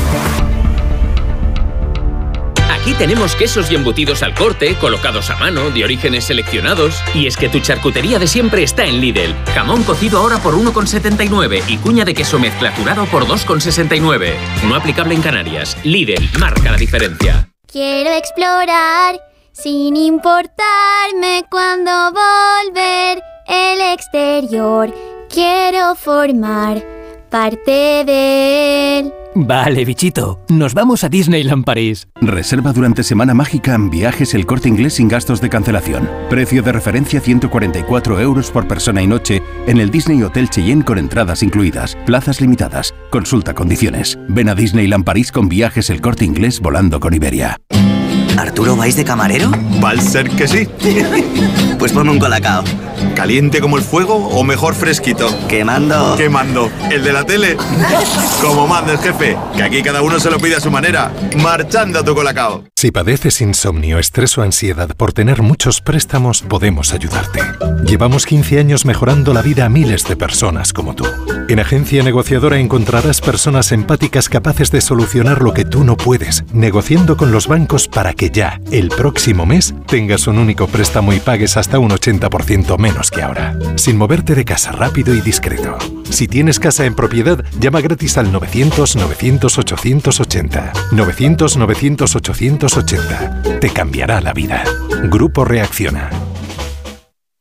Aquí tenemos quesos y embutidos al corte, colocados a mano, de orígenes seleccionados. Y es que tu charcutería de siempre está en Lidl. Jamón cocido ahora por 1,79 y cuña de queso mezcla curado por 2,69. No aplicable en Canarias. Lidl marca la diferencia. Quiero explorar sin importarme cuando volver el exterior. Quiero formar parte de él. Vale, bichito, nos vamos a Disneyland París. Reserva durante Semana Mágica en viajes el corte inglés sin gastos de cancelación. Precio de referencia 144 euros por persona y noche en el Disney Hotel Cheyenne con entradas incluidas. Plazas limitadas. Consulta condiciones. Ven a Disneyland París con viajes el corte inglés volando con Iberia. ¿Arturo vais de camarero? Va a ser que sí. <laughs> pues ponme un colacao. ¿Caliente como el fuego o mejor fresquito? Quemando. Quemando. ¿El de la tele? como manda el jefe, que aquí cada uno se lo pide a su manera. Marchando a tu colacao. Si padeces insomnio, estrés o ansiedad por tener muchos préstamos, podemos ayudarte. Llevamos 15 años mejorando la vida a miles de personas como tú. En Agencia Negociadora encontrarás personas empáticas capaces de solucionar lo que tú no puedes, negociando con los bancos para que ya, el próximo mes, tengas un único préstamo y pagues hasta un 80% menos que ahora. Sin moverte de casa rápido y discreto. Si tienes casa en propiedad, llama gratis al 900-900-880. 900-900-880. Te cambiará la vida. Grupo Reacciona.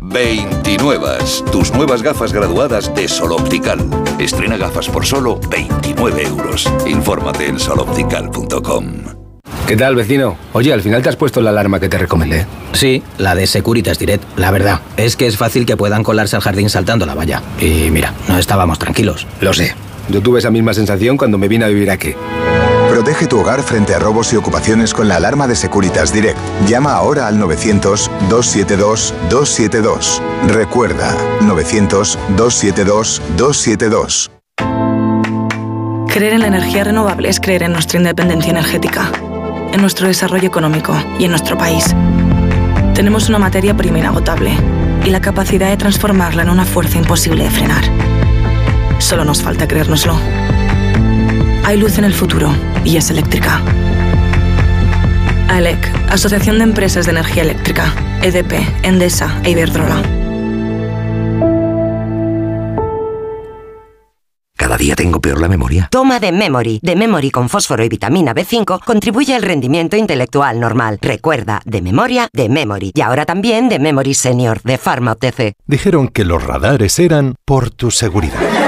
29. Tus nuevas gafas graduadas de Sol Optical. Estrena gafas por solo 29 euros. Infórmate en soloptical.com. ¿Qué tal, vecino? Oye, al final te has puesto la alarma que te recomendé. Sí, la de Securitas Direct. La verdad, es que es fácil que puedan colarse al jardín saltando la valla. Y mira, no estábamos tranquilos. Lo sé. Yo tuve esa misma sensación cuando me vine a vivir aquí. Protege tu hogar frente a robos y ocupaciones con la alarma de Securitas Direct. Llama ahora al 900-272-272. Recuerda, 900-272-272. Creer en la energía renovable es creer en nuestra independencia energética en nuestro desarrollo económico y en nuestro país. Tenemos una materia prima inagotable y la capacidad de transformarla en una fuerza imposible de frenar. Solo nos falta creérnoslo. Hay luz en el futuro y es eléctrica. AELEC, Asociación de Empresas de Energía Eléctrica, EDP, Endesa e Iberdrola. cada día tengo peor la memoria. Toma de Memory. De Memory con fósforo y vitamina B5 contribuye al rendimiento intelectual normal. Recuerda, de memoria, de Memory. Y ahora también de Memory Senior, de Pharma OTC. Dijeron que los radares eran por tu seguridad.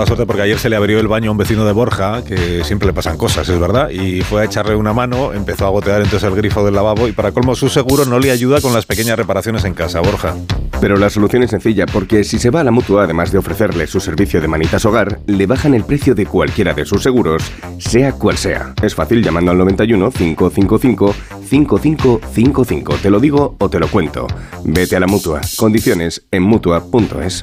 mala suerte porque ayer se le abrió el baño a un vecino de Borja, que siempre le pasan cosas, es verdad, y fue a echarle una mano, empezó a gotear entonces el grifo del lavabo y para colmo su seguro no le ayuda con las pequeñas reparaciones en casa, Borja. Pero la solución es sencilla, porque si se va a la mutua, además de ofrecerle su servicio de manitas hogar, le bajan el precio de cualquiera de sus seguros, sea cual sea. Es fácil llamando al 91 555 5555. Te lo digo o te lo cuento. Vete a la mutua. Condiciones en mutua.es.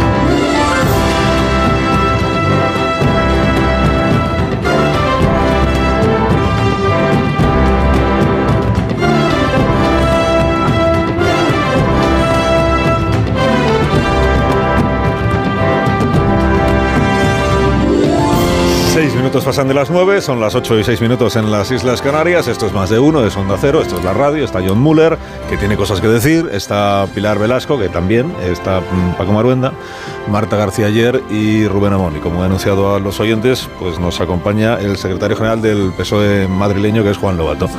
Minutos pasan de las nueve, son las ocho y seis minutos en las Islas Canarias. Esto es más de uno, es Onda Cero, esto es la radio. Está John Muller, que tiene cosas que decir. Está Pilar Velasco, que también. Está mm, Paco Maruenda, Marta García Ayer y Rubén Amón. Y como he anunciado a los oyentes, pues nos acompaña el secretario general del PSOE madrileño, que es Juan Lobato.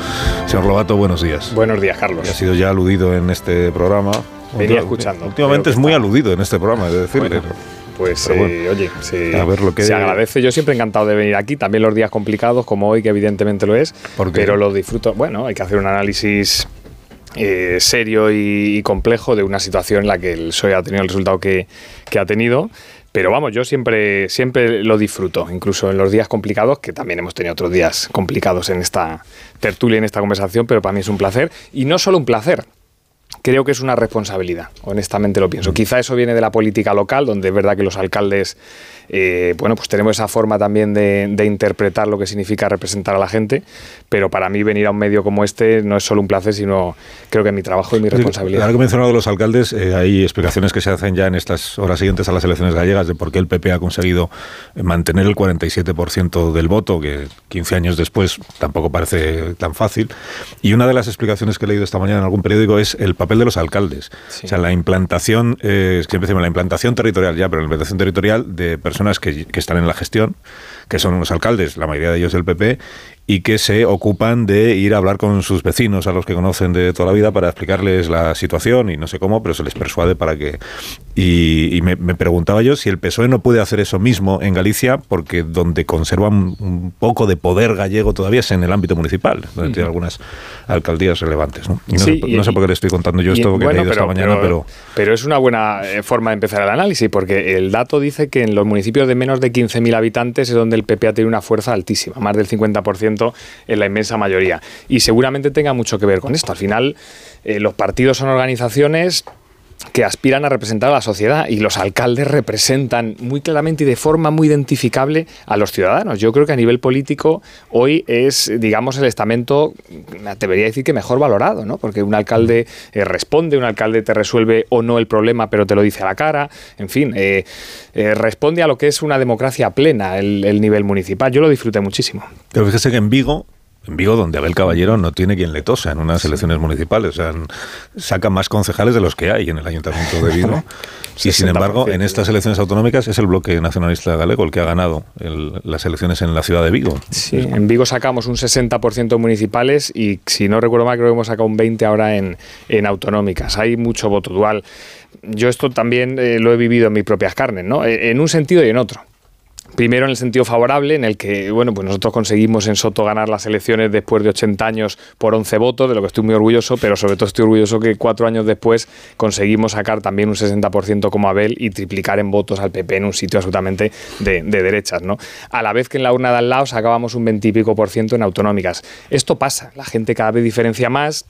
Señor Lobato, buenos días. Buenos días, Carlos. Ha sido ya aludido en este programa. Venía escuchando. Últimamente es muy aludido en este programa, de decirle. Bueno, Pues eh, oye, se, A ver lo que- se agradece. Yo siempre encantado de venir aquí, también los días complicados como hoy, que evidentemente lo es, pero lo disfruto. Bueno, hay que hacer un análisis eh, serio y, y complejo de una situación en la que el PSOE ha tenido el resultado que, que ha tenido. Pero vamos, yo siempre, siempre lo disfruto, incluso en los días complicados, que también hemos tenido otros días complicados en esta tertulia, en esta conversación, pero para mí es un placer. Y no solo un placer, creo que es una responsabilidad, honestamente lo pienso. Quizá eso viene de la política local, donde es verdad que los alcaldes, eh, bueno, pues tenemos esa forma también de, de interpretar lo que significa representar a la gente, pero para mí venir a un medio como este no es solo un placer, sino creo que mi trabajo y mi responsabilidad. Ahora que he mencionado los alcaldes, eh, hay explicaciones que se hacen ya en estas horas siguientes a las elecciones gallegas de por qué el PP ha conseguido mantener el 47% del voto, que 15 años después tampoco parece tan fácil. Y una de las explicaciones que he leído esta mañana en algún periódico es el papel de los alcaldes. O sea, la implantación, eh, siempre decimos la implantación territorial ya, pero la implantación territorial de personas que, que están en la gestión, que son los alcaldes, la mayoría de ellos del PP, y que se ocupan de ir a hablar con sus vecinos, a los que conocen de toda la vida, para explicarles la situación y no sé cómo, pero se les persuade para que... Y, y me, me preguntaba yo si el PSOE no puede hacer eso mismo en Galicia, porque donde conservan un poco de poder gallego todavía es en el ámbito municipal, donde tiene algunas alcaldías relevantes. ¿no? Y no, Sí, sé, y- no sé por qué le estoy contando yo esto que he bueno, leído esta mañana, pero... pero es una buena eh, forma de empezar el análisis, porque el dato dice que en los municipios de menos de 15.000 habitantes es donde el PP ha tenido una fuerza altísima, más del 50% en la inmensa mayoría. Y seguramente tenga mucho que ver con esto. Al final, eh, los partidos son organizaciones que aspiran a representar a la sociedad y los alcaldes representan muy claramente y de forma muy identificable a los ciudadanos. Yo creo que a nivel político hoy es, digamos, el estamento, me atrevería a decir que mejor valorado, ¿no? Porque un alcalde eh, responde, un alcalde te resuelve o no el problema, pero te lo dice a la cara, en fin, eh, eh, responde a lo que es una democracia plena el, el nivel municipal. Yo lo disfruté muchísimo. Pero fíjese que en Vigo, en Vigo, donde Abel Caballero no tiene quien le tosa en unas elecciones municipales, o sea, saca más concejales de los que hay en el Ayuntamiento de Vigo. <laughs> y sin embargo, en estas elecciones autonómicas es el bloque nacionalista galego el que ha ganado el- las elecciones en la ciudad de Vigo. Sí, en Vigo sacamos un 60% municipales y si no recuerdo mal creo que hemos sacado un 20% ahora en, en autonómicas. Hay mucho voto dual. Yo esto también eh, lo he vivido en mis propias carnes, ¿no? Eh, En un sentido y en otro. Primero en el sentido favorable, en el que bueno, pues nosotros conseguimos en Soto ganar las elecciones después de 80 años por 11 votos, de lo que estoy muy orgulloso, pero sobre todo estoy orgulloso que cuatro años después conseguimos sacar también un 60% como Abel y triplicar en votos al PP en un sitio absolutamente de, de derechas. ¿no? A la vez que en la urna de al lado sacábamos un 20 y pico por ciento en autonómicas. Esto pasa, la gente cada vez diferencia más,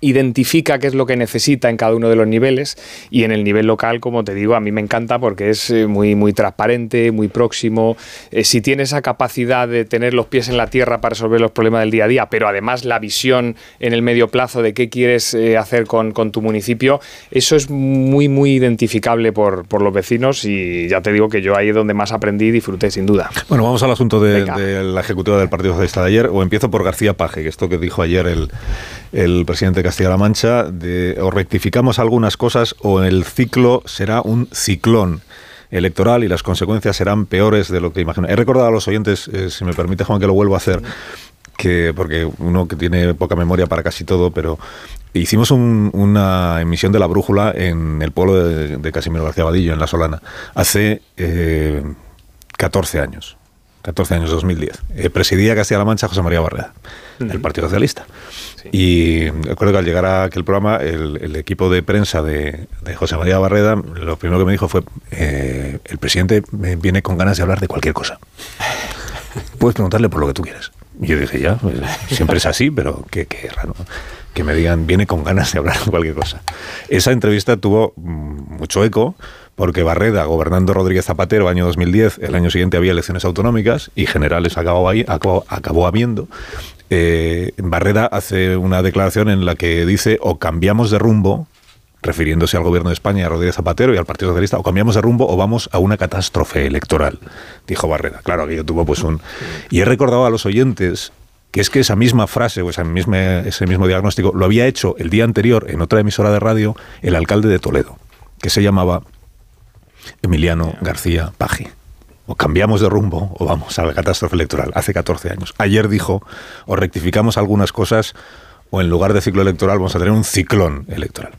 identifica qué es lo que necesita en cada uno de los niveles y en el nivel local, como te digo, a mí me encanta porque es eh, muy, muy transparente, muy próximo. Eh, si tiene esa capacidad de tener los pies en la tierra para resolver los problemas del día a día, pero además la visión en el medio plazo de qué quieres eh, hacer con, con, tu municipio, eso es muy, muy identificable por, por, los vecinos y ya te digo que yo ahí es donde más aprendí y disfruté sin duda. Bueno, vamos al asunto de, de la ejecutiva del Partido Socialista de ayer, o empiezo por García Paje, que esto que dijo ayer el, el presidente Castilla-La Mancha, o rectificamos algunas cosas o el ciclo será un ciclón electoral y las consecuencias serán peores de lo que imagino. He recordado a los oyentes, eh, si me permite Juan que lo vuelvo a hacer, que porque uno que tiene poca memoria para casi todo, pero hicimos un, una emisión de la brújula en el pueblo de, de Casimiro García Vadillo, en La Solana, hace eh, 14 años. 14 años, 2010. Eh, presidía Castilla-La Mancha José María Barreda, del Partido Socialista. Sí. Y recuerdo que al llegar a aquel programa, el, el equipo de prensa de, de, José María Barreda, lo primero que me dijo fue, eh, el presidente viene con ganas de hablar de cualquier cosa. <laughs> Puedes preguntarle por lo que tú quieras. Y yo dije, ya, pues, siempre es así, pero qué, qué raro. Que me digan, viene con ganas de hablar de cualquier cosa. Esa entrevista tuvo mucho eco, porque Barreda, gobernando Rodríguez Zapatero, año 2010, el año siguiente había elecciones autonómicas y generales acabó, ahí, acabó, acabó habiendo. Eh, Barreda hace una declaración en la que dice o cambiamos de rumbo, refiriéndose al gobierno de España, a Rodríguez Zapatero y al Partido Socialista, o cambiamos de rumbo o vamos a una catástrofe electoral, dijo Barreda. Claro, aquello tuvo pues un... Y he recordado a los oyentes que es que esa misma frase o esa misma, ese mismo diagnóstico lo había hecho el día anterior en otra emisora de radio el alcalde de Toledo, que se llamaba Emiliano García Paji. O cambiamos de rumbo o vamos a la catástrofe electoral. Hace 14 años. Ayer dijo, o rectificamos algunas cosas o en lugar de ciclo electoral vamos a tener un ciclón electoral.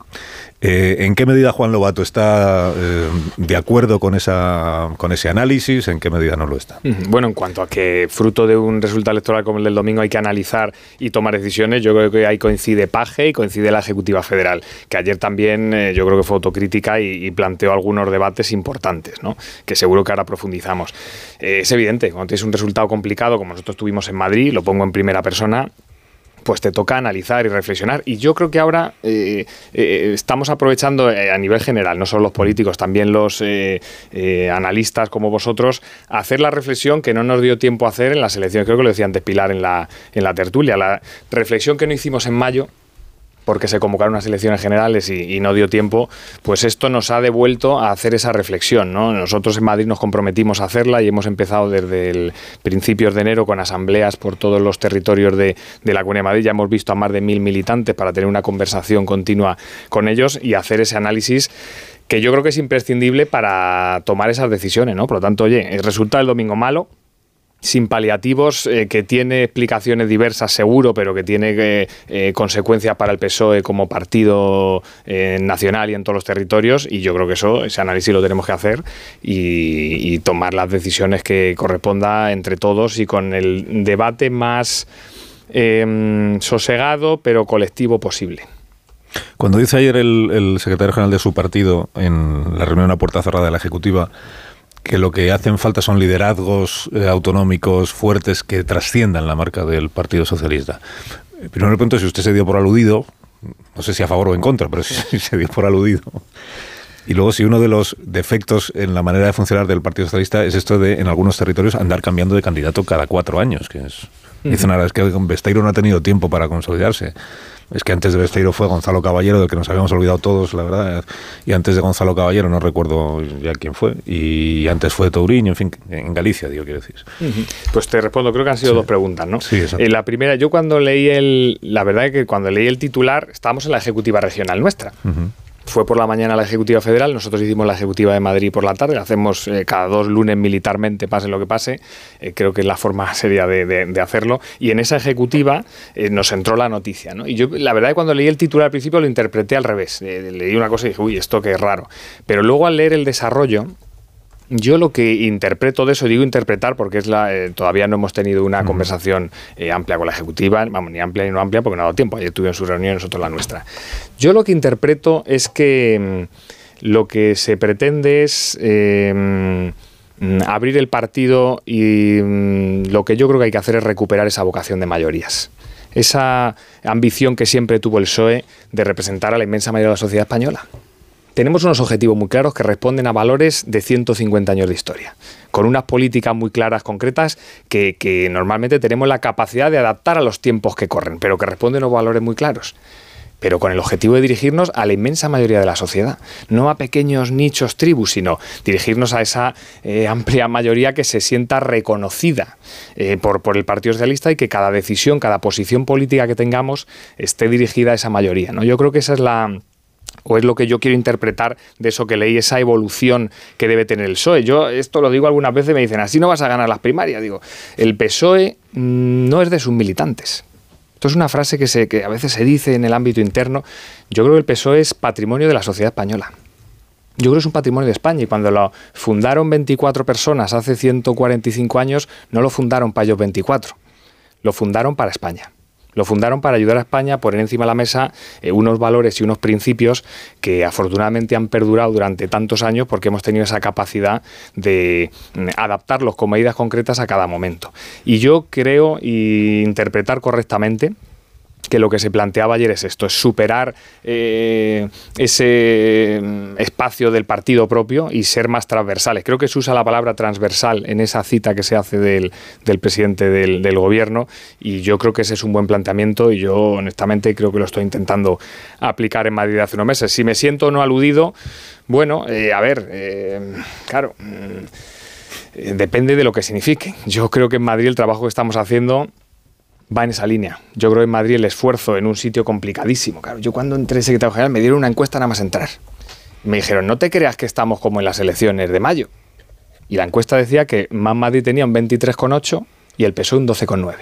Eh, ¿En qué medida Juan Lobato está eh, de acuerdo con, esa, con ese análisis? ¿En qué medida no lo está? Bueno, en cuanto a que fruto de un resultado electoral como el del domingo hay que analizar y tomar decisiones, yo creo que ahí coincide Paje y coincide la Ejecutiva Federal, que ayer también eh, yo creo que fue autocrítica y, planteó algunos debates importantes, ¿no? que seguro que ahora profundizamos. Es evidente, cuando tienes un resultado complicado como nosotros tuvimos en Madrid, lo pongo en primera persona, pues te toca analizar y reflexionar. Y yo creo que ahora eh, eh, estamos aprovechando eh, a nivel general, no solo los políticos, también los analistas como vosotros, hacer la reflexión que no nos dio tiempo a hacer en las elecciones. Creo que lo decía antes Pilar en la, en la tertulia. La reflexión que no hicimos en mayo porque se convocaron unas elecciones generales y, no dio tiempo, pues esto nos ha devuelto a hacer esa reflexión. ¿no? Nosotros en Madrid nos comprometimos a hacerla y hemos empezado desde el principios de enero con asambleas por todos los territorios de, de la Comunidad de Madrid. Ya hemos visto a más de mil militantes para tener una conversación continua con ellos y hacer ese análisis que yo creo que es imprescindible para tomar esas decisiones. ¿no? Por lo tanto, oye, resulta el domingo malo, sin paliativos, eh, que tiene explicaciones diversas seguro, pero que tiene eh, eh, consecuencias para el PSOE como partido eh, nacional y en todos los territorios, y yo creo que eso, ese análisis lo tenemos que hacer y, tomar las decisiones que corresponda entre todos y con el debate más eh, sosegado pero colectivo posible. Cuando dice ayer el, el secretario general de su partido en la reunión a puerta cerrada de la Ejecutiva, que lo que hacen falta son liderazgos eh, autonómicos fuertes que trasciendan la marca del Partido Socialista. Primero le pregunto si usted se dio por aludido, no sé si a favor o en contra, pero <laughs> si se dio por aludido. Y luego si uno de los defectos en la manera de funcionar del Partido Socialista es esto de en algunos territorios andar cambiando de candidato cada cuatro años, que es... Dicen ahora, es que Besteiro no ha tenido tiempo para consolidarse. Es que antes de Besteiro fue Gonzalo Caballero, del que nos habíamos olvidado todos, la verdad. Y antes de Gonzalo Caballero, no recuerdo ya quién fue. Y antes fue Touriño, en fin, en Galicia, digo, quiero decir. Uh -huh. Pues te respondo, creo que han sido sí. dos preguntas, ¿no? Sí, eh, la primera, yo cuando leí el. La verdad es que cuando leí el titular, estábamos en la ejecutiva regional nuestra. Uh -huh fue por la mañana la Ejecutiva Federal, nosotros hicimos la Ejecutiva de Madrid por la tarde, la hacemos eh, cada dos lunes militarmente, pase lo que pase, eh, creo que es la forma <laughs> seria de, hacerlo, y en esa Ejecutiva eh, nos entró la noticia, ¿no? Y yo, la verdad, cuando leí el titular al principio lo interpreté al revés, leí una cosa y dije, uy, esto qué raro, pero luego al leer el desarrollo, Yo lo que interpreto de eso, digo interpretar porque es la, eh, todavía no hemos tenido una conversación eh, amplia con la Ejecutiva, vamos, ni amplia ni no amplia porque no ha dado tiempo, ayer tuvieron su reunión y nosotros la nuestra. Yo lo que interpreto es que mm, lo que se pretende es eh, mm, abrir el partido y mm, lo que yo creo que hay que hacer es recuperar esa vocación de mayorías esa ambición que siempre tuvo el PSOE de representar a la inmensa mayoría de la sociedad española. Tenemos unos objetivos muy claros que responden a valores de 150 años de historia, con unas políticas muy claras, concretas, que, normalmente tenemos la capacidad de adaptar a los tiempos que corren, pero que responden a valores muy claros pero con el objetivo de dirigirnos a la inmensa mayoría de la sociedad, no a pequeños nichos tribus, sino dirigirnos a esa eh, amplia mayoría que se sienta reconocida eh, por, por el Partido Socialista y que cada decisión, cada posición política que tengamos esté dirigida a esa mayoría. ¿no? Yo creo que esa es la o es lo que yo quiero interpretar de eso que leí, esa evolución que debe tener el PSOE. Yo esto lo digo algunas veces, me dicen, así no vas a ganar las primarias. Digo, el PSOE mm, no es de sus militantes. Esto es una frase que, que a veces se dice en el ámbito interno. Yo creo que el PSOE es patrimonio de la sociedad española. Yo creo que es un patrimonio de España y cuando lo fundaron 24 personas hace 145 años, no lo fundaron para ellos 24, lo fundaron para España. Lo fundaron para ayudar a España a poner encima de la mesa eh, unos valores y unos principios que afortunadamente han perdurado durante tantos años porque hemos tenido esa capacidad de mm, adaptarlos con medidas concretas a cada momento. Y yo creo interpretar correctamente que lo que se planteaba ayer es esto, es superar eh, ese mm, espacio del partido propio y ser más transversales. Creo que se usa la palabra transversal en esa cita que se hace del, presidente del, gobierno y yo creo que ese es un buen planteamiento y yo honestamente creo que lo estoy intentando aplicar en Madrid hace unos meses. Si me siento no aludido, bueno, eh, a ver, eh, claro mm, depende de lo que signifique. Yo creo que en Madrid el trabajo que estamos haciendo va en esa línea. Yo creo en Madrid el esfuerzo en un sitio complicadísimo. Claro, yo cuando entré secretario general me dieron una encuesta nada más entrar. Me dijeron, no te creas que estamos como en las elecciones de mayo. Y la encuesta decía que Más Madrid tenía un 23,8 y el PSOE un 12,9.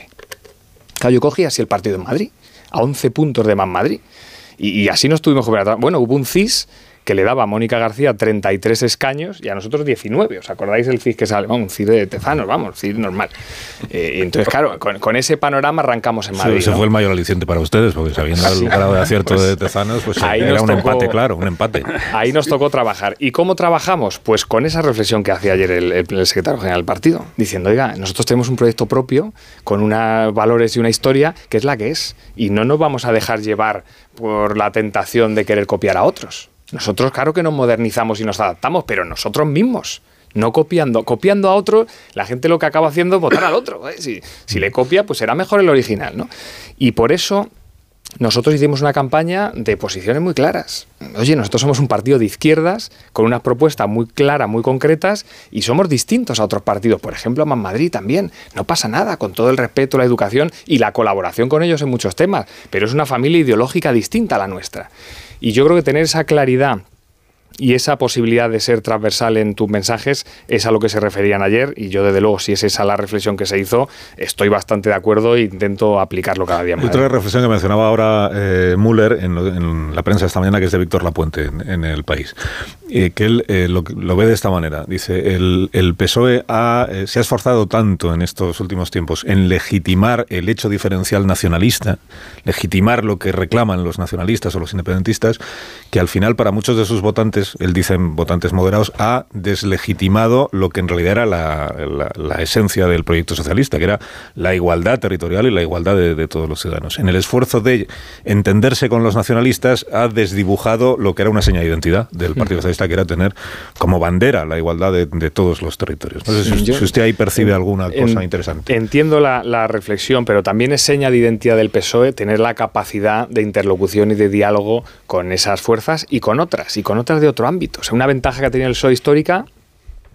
Claro, yo cogí así el partido en Madrid, a 11 puntos de Más Madrid. Y, así nos tuvimos que Bueno, hubo un CIS que le daba a Mónica García 33 escaños y a nosotros 19. ¿Os acordáis del CIS que sale? un CIS de Tezanos, vamos, CIS normal. Eh, entonces, claro, con, ese panorama arrancamos en Madrid. ese fue el mayor aliciente para ustedes, porque sabiendo el grado de acierto <laughs> pues de Tezanos, pues ahí era un empate, claro, un empate. <laughs> Ahí nos tocó trabajar. ¿Y cómo trabajamos? Pues con esa reflexión que hacía ayer el, el secretario general del partido, diciendo, oiga, nosotros tenemos un proyecto propio con unos valores y una historia que es la que es, y no nos vamos a dejar llevar por la tentación de querer copiar a otros. Nosotros, claro que nos modernizamos y nos adaptamos, pero nosotros mismos. No copiando. Copiando a otro, la gente lo que acaba haciendo es votar al otro. ¿eh? Si, le copia, pues será mejor el original. ¿no? Y por eso nosotros hicimos una campaña de posiciones muy claras. Oye, nosotros somos un partido de izquierdas con unas propuestas muy claras, muy concretas y somos distintos a otros partidos. Por ejemplo, a Más Madrid también. No pasa nada, con todo el respeto, la educación y la colaboración con ellos en muchos temas. Pero es una familia ideológica distinta a la nuestra. Y yo creo que tener esa claridad y esa posibilidad de ser transversal en tus mensajes es a lo que se referían ayer y yo desde luego si es esa la reflexión que se hizo estoy bastante de acuerdo e intento aplicarlo cada día más. otra reflexión que mencionaba ahora eh, Müller en, la prensa esta mañana que es de Víctor Lapuente en, El País que él eh, lo, ve de esta manera dice el, el PSOE eh, se ha esforzado tanto en estos últimos tiempos en legitimar el hecho diferencial nacionalista legitimar lo que reclaman los nacionalistas o los independentistas que al final para muchos de sus votantes él dice votantes moderados, ha deslegitimado lo que en realidad era la, esencia del proyecto socialista, que era la igualdad territorial y la igualdad de, todos los ciudadanos. En el esfuerzo de entenderse con los nacionalistas, ha desdibujado lo que era una seña de identidad del mm. Partido Socialista, que era tener como bandera la igualdad de, todos los territorios. No sé si, usted ahí percibe alguna cosa interesante. Entiendo la, la reflexión, pero también es seña de identidad del PSOE tener la capacidad de interlocución y de diálogo con esas fuerzas y con otras, y con otras de otro ámbito. Una ventaja que ha tenido el PSOE histórica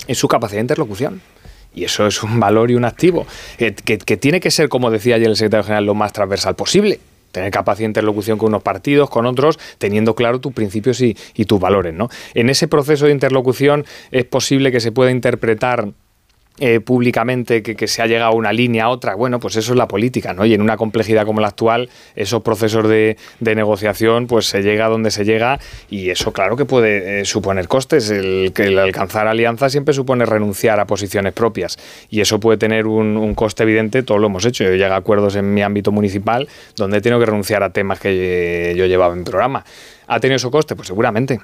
es su capacidad de interlocución. Y eso es un valor y un activo, que, tiene que ser, como decía ayer el secretario general, lo más transversal posible tener capacidad de interlocución con unos partidos, con otros, teniendo claro tus principios y, y, tus valores. ¿no? En ese proceso de interlocución es posible que se pueda interpretar eh, públicamente que, se ha llegado a una línea a otra. Bueno, pues eso es la política, ¿no? Y en una complejidad como la actual, esos procesos de, negociación, pues se llega donde se llega y eso claro que puede eh, suponer costes. El, el alcanzar alianzas siempre supone renunciar a posiciones propias y eso puede tener un, coste evidente, todo lo hemos hecho. Yo llego a acuerdos en mi ámbito municipal donde he tenido que renunciar a temas que yo llevaba en programa. ¿Ha tenido eso coste? Pues seguramente.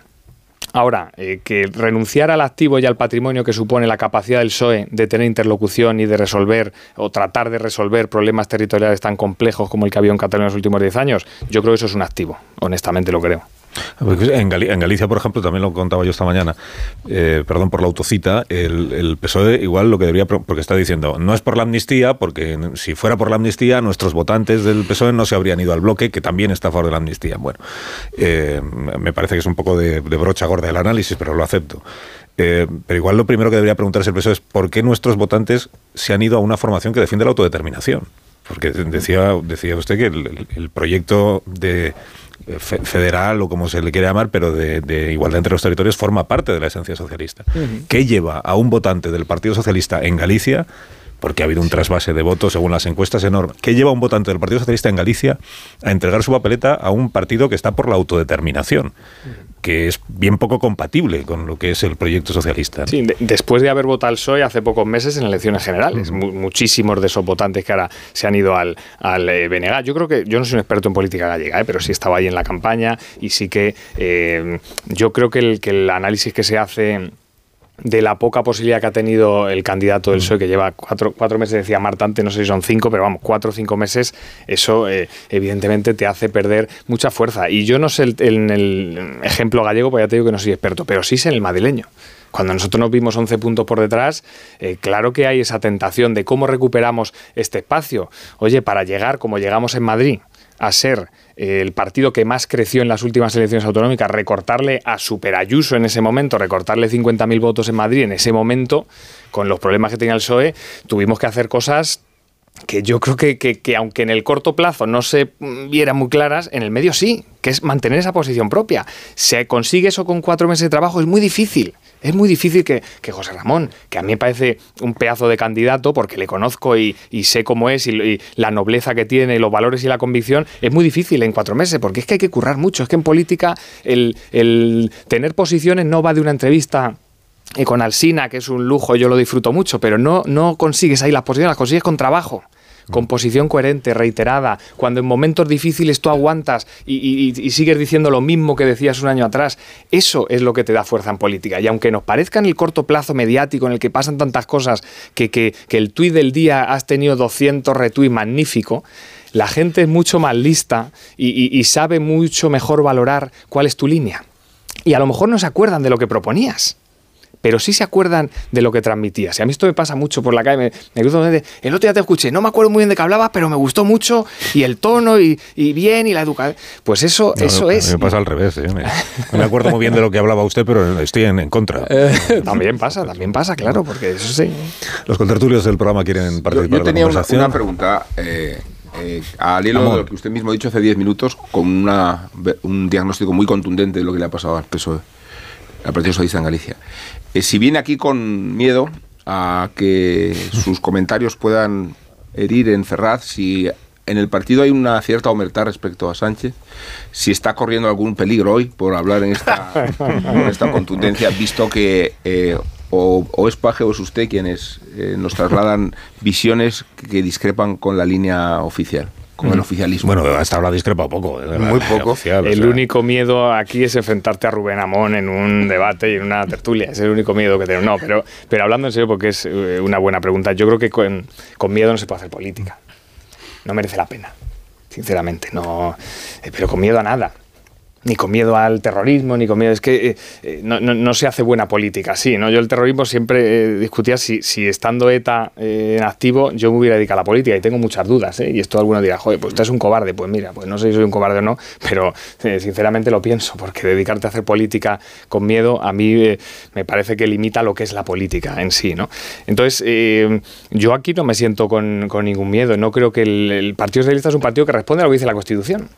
Ahora, eh, que renunciar al activo y al patrimonio que supone la capacidad del PSOE de tener interlocución y de resolver o tratar de resolver problemas territoriales tan complejos como el que había en Cataluña en los últimos 10 años, yo creo que eso es un activo, honestamente lo creo. En, Galicia, por ejemplo, también lo contaba yo esta mañana, eh, perdón por la autocita, el, PSOE igual lo que debería, porque está diciendo, no es por la amnistía, porque si fuera por la amnistía, nuestros votantes del PSOE no se habrían ido al bloque, que también está a favor de la amnistía. Bueno, eh, me parece que es un poco de, brocha gorda el análisis, pero lo acepto. Eh, pero igual lo primero que debería preguntarse el PSOE es por qué nuestros votantes se han ido a una formación que defiende la autodeterminación. Porque decía, decía usted que el proyecto de federal o como se le quiere llamar, pero de, de, igualdad entre los territorios, forma parte de la esencia socialista. Uh -huh. ¿Qué lleva a un votante del Partido Socialista en Galicia? Porque ha habido un trasvase de votos según las encuestas enorme. ¿Qué lleva un votante del Partido Socialista en Galicia a entregar su papeleta a un partido que está por la autodeterminación? que es bien poco compatible con lo que es el proyecto socialista. Sí, de, después de haber votado al PSOE hace pocos meses en elecciones generales, muchísimos de esos votantes que ahora se han ido al, al eh, BNG. Yo creo que, yo no soy un experto en política gallega, eh, pero sí estaba ahí en la campaña y sí que eh, yo creo que el, que el análisis que se hace de la poca posibilidad que ha tenido el candidato del PSOE, que lleva cuatro, cuatro meses, decía Marta antes, no sé si son cinco, pero vamos, cuatro o cinco meses, eso eh, evidentemente te hace perder mucha fuerza. Y yo no sé el, en el ejemplo gallego, pues ya te digo que no soy experto, pero sí sé en el madrileño. Cuando nosotros nos vimos 11 puntos por detrás, eh, claro que hay esa tentación de cómo recuperamos este espacio. Oye, para llegar como llegamos en Madrid, a ser eh, el partido que más creció en las últimas elecciones autonómicas, recortarle a Superayuso en ese momento, recortarle 50.000 votos en Madrid en ese momento, con los problemas que tenía el PSOE, tuvimos que hacer cosas que yo creo que, que, que, aunque en el corto plazo no se vieran muy claras, en el medio sí, que es mantener esa posición propia. Se consigue eso con cuatro meses de trabajo, es muy difícil. Es muy difícil que, que, José Ramón, que a mí me parece un pedazo de candidato porque le conozco y, sé cómo es y, la nobleza que tiene, los valores y la convicción, es muy difícil en cuatro meses porque es que hay que currar mucho. Es que en política el, el tener posiciones no va de una entrevista y con Alsina, que es un lujo, yo lo disfruto mucho, pero no, no consigues ahí las posiciones, las consigues con trabajo con posición coherente, reiterada, cuando en momentos difíciles tú aguantas y, y, sigues diciendo lo mismo que decías un año atrás, eso es lo que te da fuerza en política. Y aunque nos parezca en el corto plazo mediático en el que pasan tantas cosas, que, que, el tuit del día has tenido 200 retweets magnífico, la gente es mucho más lista y, y sabe mucho mejor valorar cuál es tu línea. Y a lo mejor no se acuerdan de lo que proponías pero sí se acuerdan de lo que transmitías. Y a mí esto me pasa mucho por la calle. Me, me cruzo, el otro día te escuché, no me acuerdo muy bien de qué hablabas, pero me gustó mucho y el tono y, y bien y la educación. Pues eso, no, eso no, es. A mí me pasa al revés. ¿eh? Me, me, acuerdo muy bien de lo que hablaba usted, pero estoy en, en contra. Eh, también pasa, también pasa, claro, porque eso sí. Los contertulios del programa quieren participar yo, yo tenía de la conversación. Una, una pregunta. Eh, eh, al hilo Amor. de lo que usted mismo ha dicho hace 10 minutos, con una, un diagnóstico muy contundente de lo que le ha pasado al PSOE, al Partido Socialista en Galicia. Eh, si viene aquí con miedo a que sus comentarios puedan herir en Ferraz, si en el partido hay una cierta omertad respecto a Sánchez, si está corriendo algún peligro hoy por hablar en esta, <laughs> en esta contundencia, visto que eh, o, o, es Paje o es usted quienes eh, nos trasladan visiones que discrepan con la línea oficial con el oficialismo. Bueno, hasta ahora discrepa poco. Muy poco. Oficial, el o sea. único miedo aquí es enfrentarte a Rubén Amón en un debate y en una tertulia. Es el único miedo que tengo. No, pero, pero hablando en serio, porque es eh, una buena pregunta, yo creo que con, con miedo no se puede hacer política. No merece la pena, sinceramente. No, eh, pero con miedo a nada ni con miedo al terrorismo, ni con miedo. Es que eh, no, no, se hace buena política así, ¿no? Yo el terrorismo siempre eh, discutía si, si, estando ETA eh, en activo yo me hubiera dedicado a la política y tengo muchas dudas, ¿eh? Y esto alguno dirá, joder, pues usted es un cobarde. Pues mira, pues no sé si soy un cobarde o no, pero eh, sinceramente lo pienso, porque dedicarte a hacer política con miedo a mí eh, me parece que limita lo que es la política en sí, ¿no? Entonces, yo aquí no me siento con, con ningún miedo. No creo que el, el Partido Socialista es un partido que responde a lo que dice la Constitución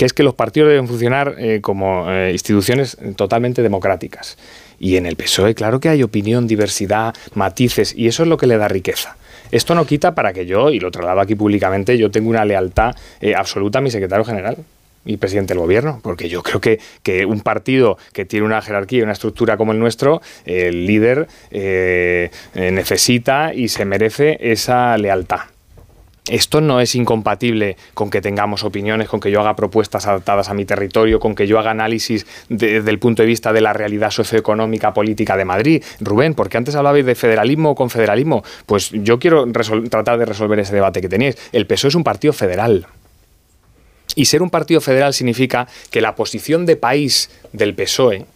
que es que los partidos deben funcionar eh, como eh, instituciones totalmente democráticas. Y en el PSOE, claro que hay opinión, diversidad, matices, y eso es lo que le da riqueza. Esto no quita para que yo, y lo traslado aquí públicamente, yo tengo una lealtad eh, absoluta a mi secretario general y presidente del gobierno, porque yo creo que, que, un partido que tiene una jerarquía y una estructura como el nuestro, el líder necesita y se merece esa lealtad. Esto no es incompatible con que tengamos opiniones, con que yo haga propuestas adaptadas a mi territorio, con que yo haga análisis desde el punto de vista de la realidad socioeconómica política de Madrid. Rubén, porque antes hablabais de federalismo o confederalismo, pues yo quiero tratar de resolver ese debate que tenéis. El PSOE es un partido federal. Y ser un partido federal significa que la posición de país del PSOE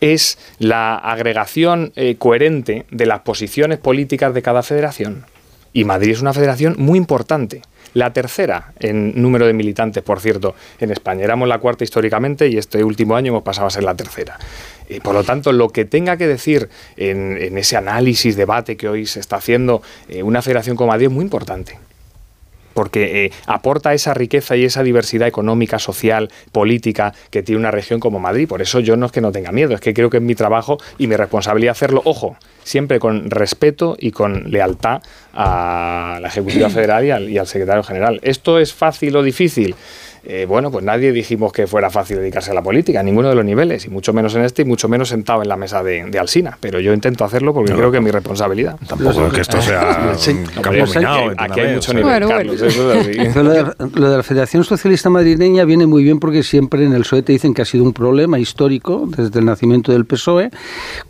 es la agregación eh, coherente de las posiciones políticas de cada federación. Y Madrid es una federación muy importante. La tercera en número de militantes, por cierto, en España. Éramos la cuarta históricamente y este último año hemos pasado a ser la tercera. Y por lo tanto, lo que tenga que decir en, ese análisis, debate que hoy se está haciendo eh, una federación como Madrid es muy importante porque eh, aporta esa riqueza y esa diversidad económica, social, política que tiene una región como Madrid. Por eso yo no es que no tenga miedo, es que creo que es mi trabajo y mi responsabilidad hacerlo, ojo, siempre con respeto y con lealtad a la Ejecutiva Federal y al secretario general. ¿Esto es fácil o difícil? Eh, bueno, pues nadie dijimos que fuera fácil dedicarse a la política, ninguno de los niveles, y mucho menos en este, y mucho menos sentado en la mesa de, Alsina. Pero yo intento hacerlo porque creo que es mi responsabilidad. Tampoco es que esto sea <laughs> Aquí hay mucho nivel, Lo, de, la Federación Socialista Madrileña viene muy bien porque siempre en el PSOE te dicen que ha sido un problema histórico desde el nacimiento del PSOE.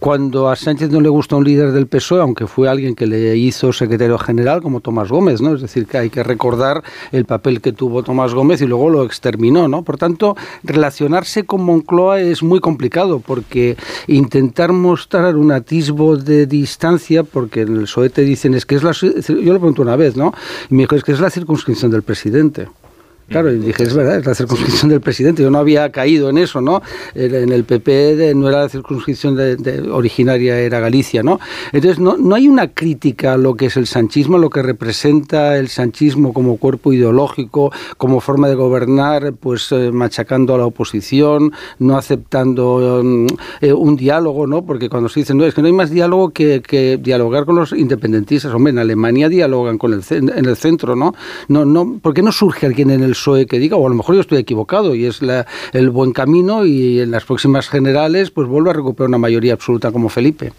Cuando a Sánchez no le gusta un líder del PSOE, aunque fue alguien que le hizo secretario general, como Tomás Gómez, ¿no? Es decir, que hay que recordar el papel que tuvo Tomás Gómez y luego lo exterminó, ¿no? Por tanto, relacionarse con Moncloa es muy complicado porque intentar mostrar un atisbo de distancia, porque en el PSOE te dicen es que es la... Yo lo pregunto una vez, ¿no? Y me dijo, es que es la circunscripción del presidente. Claro, y dije, es verdad, es la circunscripción del presidente. Yo no había caído en eso, ¿no? En el PP no era la circunscripción de, originaria, era Galicia, ¿no? Entonces, no, no hay una crítica a lo que es el sanchismo, lo que representa el sanchismo como cuerpo ideológico, como forma de gobernar, pues eh, machacando a la oposición, no aceptando mm, eh, un diálogo, ¿no? Porque cuando se dice, no, es que no hay más diálogo que, que dialogar con los independentistas. Hombre, en Alemania dialogan con el, en el centro, ¿no? no, no ¿Por qué no surge alguien en el PSOE que diga, o a lo mejor yo estoy equivocado y es el buen camino y en las próximas generales pues vuelve a recuperar una mayoría absoluta como Felipe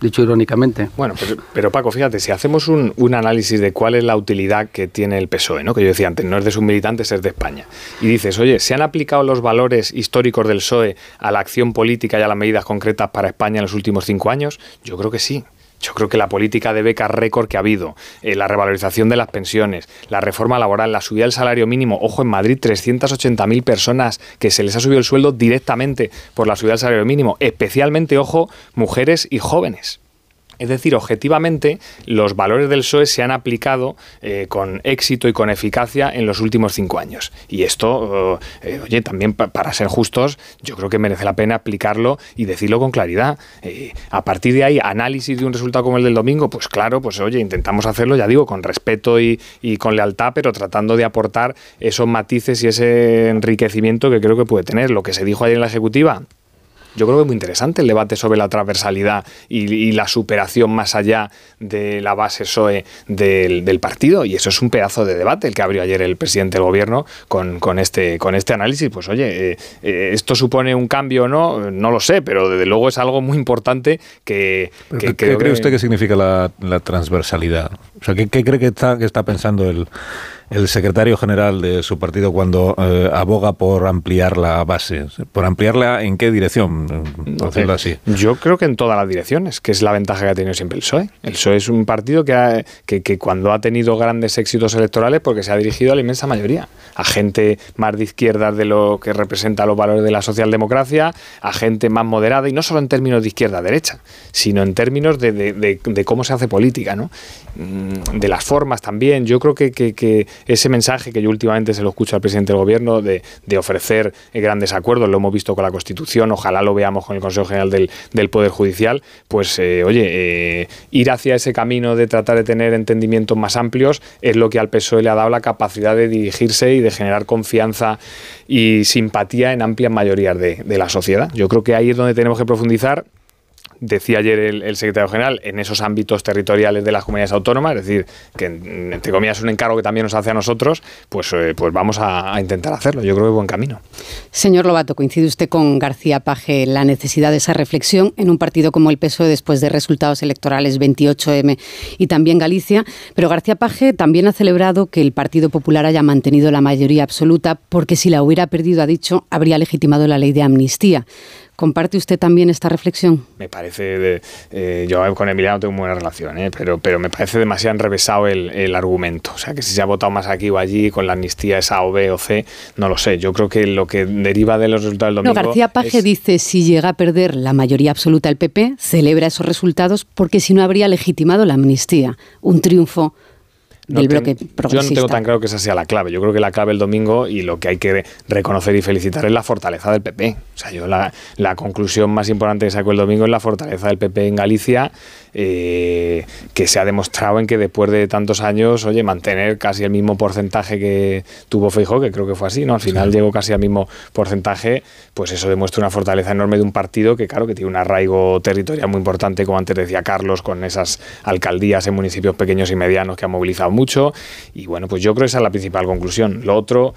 dicho irónicamente. Bueno, pero, Paco, fíjate, si hacemos un, análisis de cuál es la utilidad que tiene el PSOE, ¿no? que yo decía antes, no es de sus militantes, es de España, y dices, oye, ¿se han aplicado los valores históricos del PSOE a la acción política y a las medidas concretas para España en los últimos cinco años? Yo creo que sí. Yo creo que la política de becas récord que ha habido, eh, la revalorización de las pensiones, la reforma laboral, la subida del salario mínimo, ojo, en Madrid 380.000 personas que se les ha subido el sueldo directamente por la subida del salario mínimo, especialmente, ojo, mujeres y jóvenes. Es decir, objetivamente, los valores del PSOE se han aplicado eh, con éxito y con eficacia en los últimos cinco años. Y esto, eh, oye, también para ser justos, yo creo que merece la pena aplicarlo y decirlo con claridad. Eh, a partir de ahí, análisis de un resultado como el del domingo, pues claro, pues oye, intentamos hacerlo, ya digo, con respeto y, y con lealtad, pero tratando de aportar esos matices y ese enriquecimiento que creo que puede tener. Lo que se dijo ayer en la Ejecutiva, yo creo que es muy interesante el debate sobre la transversalidad y, la superación más allá de la base SOE del, partido. Y eso es un pedazo de debate el que abrió ayer el presidente del gobierno con, este, con este análisis. Pues oye, eh, eh, ¿esto supone un cambio o no? No lo sé, pero desde luego es algo muy importante que... ¿Qué cree usted que significa la, transversalidad? O sea, ¿qué, cree que está, que está pensando el el secretario general de su partido cuando eh, aboga por ampliar la base? ¿Por ampliarla en qué dirección? Por así. Yo creo que en todas las direcciones, que es la ventaja que ha tenido siempre el PSOE. El PSOE es un partido que, que, cuando ha tenido grandes éxitos electorales porque se ha dirigido a la inmensa mayoría, a gente más de izquierda de lo que representa los valores de la socialdemocracia, a gente más moderada, y no solo en términos de izquierda-derecha, sino en términos de, de, cómo se hace política, ¿no? Mm, de las formas también. Yo creo que, que ese mensaje que yo últimamente se lo escucho al presidente del gobierno de, ofrecer grandes acuerdos, lo hemos visto con la Constitución, ojalá lo veamos con el Consejo General del, Poder Judicial, pues eh, oye, eh, ir hacia ese camino de tratar de tener entendimientos más amplios es lo que al PSOE le ha dado la capacidad de dirigirse y de generar confianza y simpatía en amplias mayorías de, de la sociedad. Yo creo que ahí es donde tenemos que profundizar decía ayer el, el, secretario general, en esos ámbitos territoriales de las comunidades autónomas, es decir, que entre comillas es un encargo que también nos hace a nosotros, pues, eh, pues vamos a, a, intentar hacerlo. Yo creo que buen camino. Señor Lobato, ¿coincide usted con García Paje la necesidad de esa reflexión en un partido como el PSOE después de resultados electorales 28M y también Galicia? Pero García Paje también ha celebrado que el Partido Popular haya mantenido la mayoría absoluta porque si la hubiera perdido, ha dicho, habría legitimado la ley de amnistía. ¿Comparte usted también esta reflexión? Me parece, de, eh, yo con Emiliano tengo buena relación, eh, pero, pero me parece demasiado enrevesado el, el, argumento. O sea, que si se ha votado más aquí o allí con la amnistía esa o B o C, no lo sé. Yo creo que lo que deriva de los resultados del domingo... No, García Paje es... dice, si llega a perder la mayoría absoluta el PP, celebra esos resultados porque si no habría legitimado la amnistía. Un triunfo no del ten, bloque progresista. Yo no tengo tan claro que esa sea la clave. Yo creo que la clave el domingo y lo que hay que reconocer y felicitar es la fortaleza del PP. O sea, yo la, la conclusión más importante que saco el domingo es la fortaleza del PP en Galicia, eh, que se ha demostrado en que después de tantos años, oye, mantener casi el mismo porcentaje que tuvo Feijóo, que creo que fue así, ¿no? Al final sí. llegó casi al mismo porcentaje, pues eso demuestra una fortaleza enorme de un partido que, claro, que tiene un arraigo territorial muy importante, como antes decía Carlos, con esas alcaldías en municipios pequeños y medianos que ha movilizado mucho. Y bueno, pues yo creo que esa es la principal conclusión. Lo otro